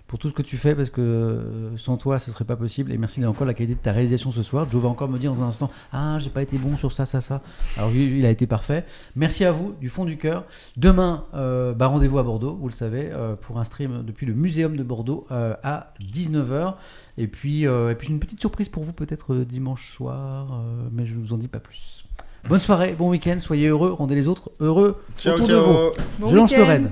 pour tout ce que tu fais, parce que euh, sans toi, ce serait pas possible. Et merci encore de la qualité de ta réalisation ce soir. Joe va encore me dire dans un instant Ah, j'ai pas été bon sur ça, ça, ça. Alors, lui, il a été parfait. Merci à vous, du fond du cœur. Demain, euh, bah, rendez-vous à Bordeaux, vous le savez, euh, pour un stream depuis le Muséum de Bordeaux euh, à 19h. Et puis, euh, et puis, une petite surprise pour vous, peut-être dimanche soir, euh, mais je ne vous en dis pas plus. Bonne soirée, bon week-end, soyez heureux, rendez les autres heureux Ciao, autour de ciao. vous. Bon je lance le raid.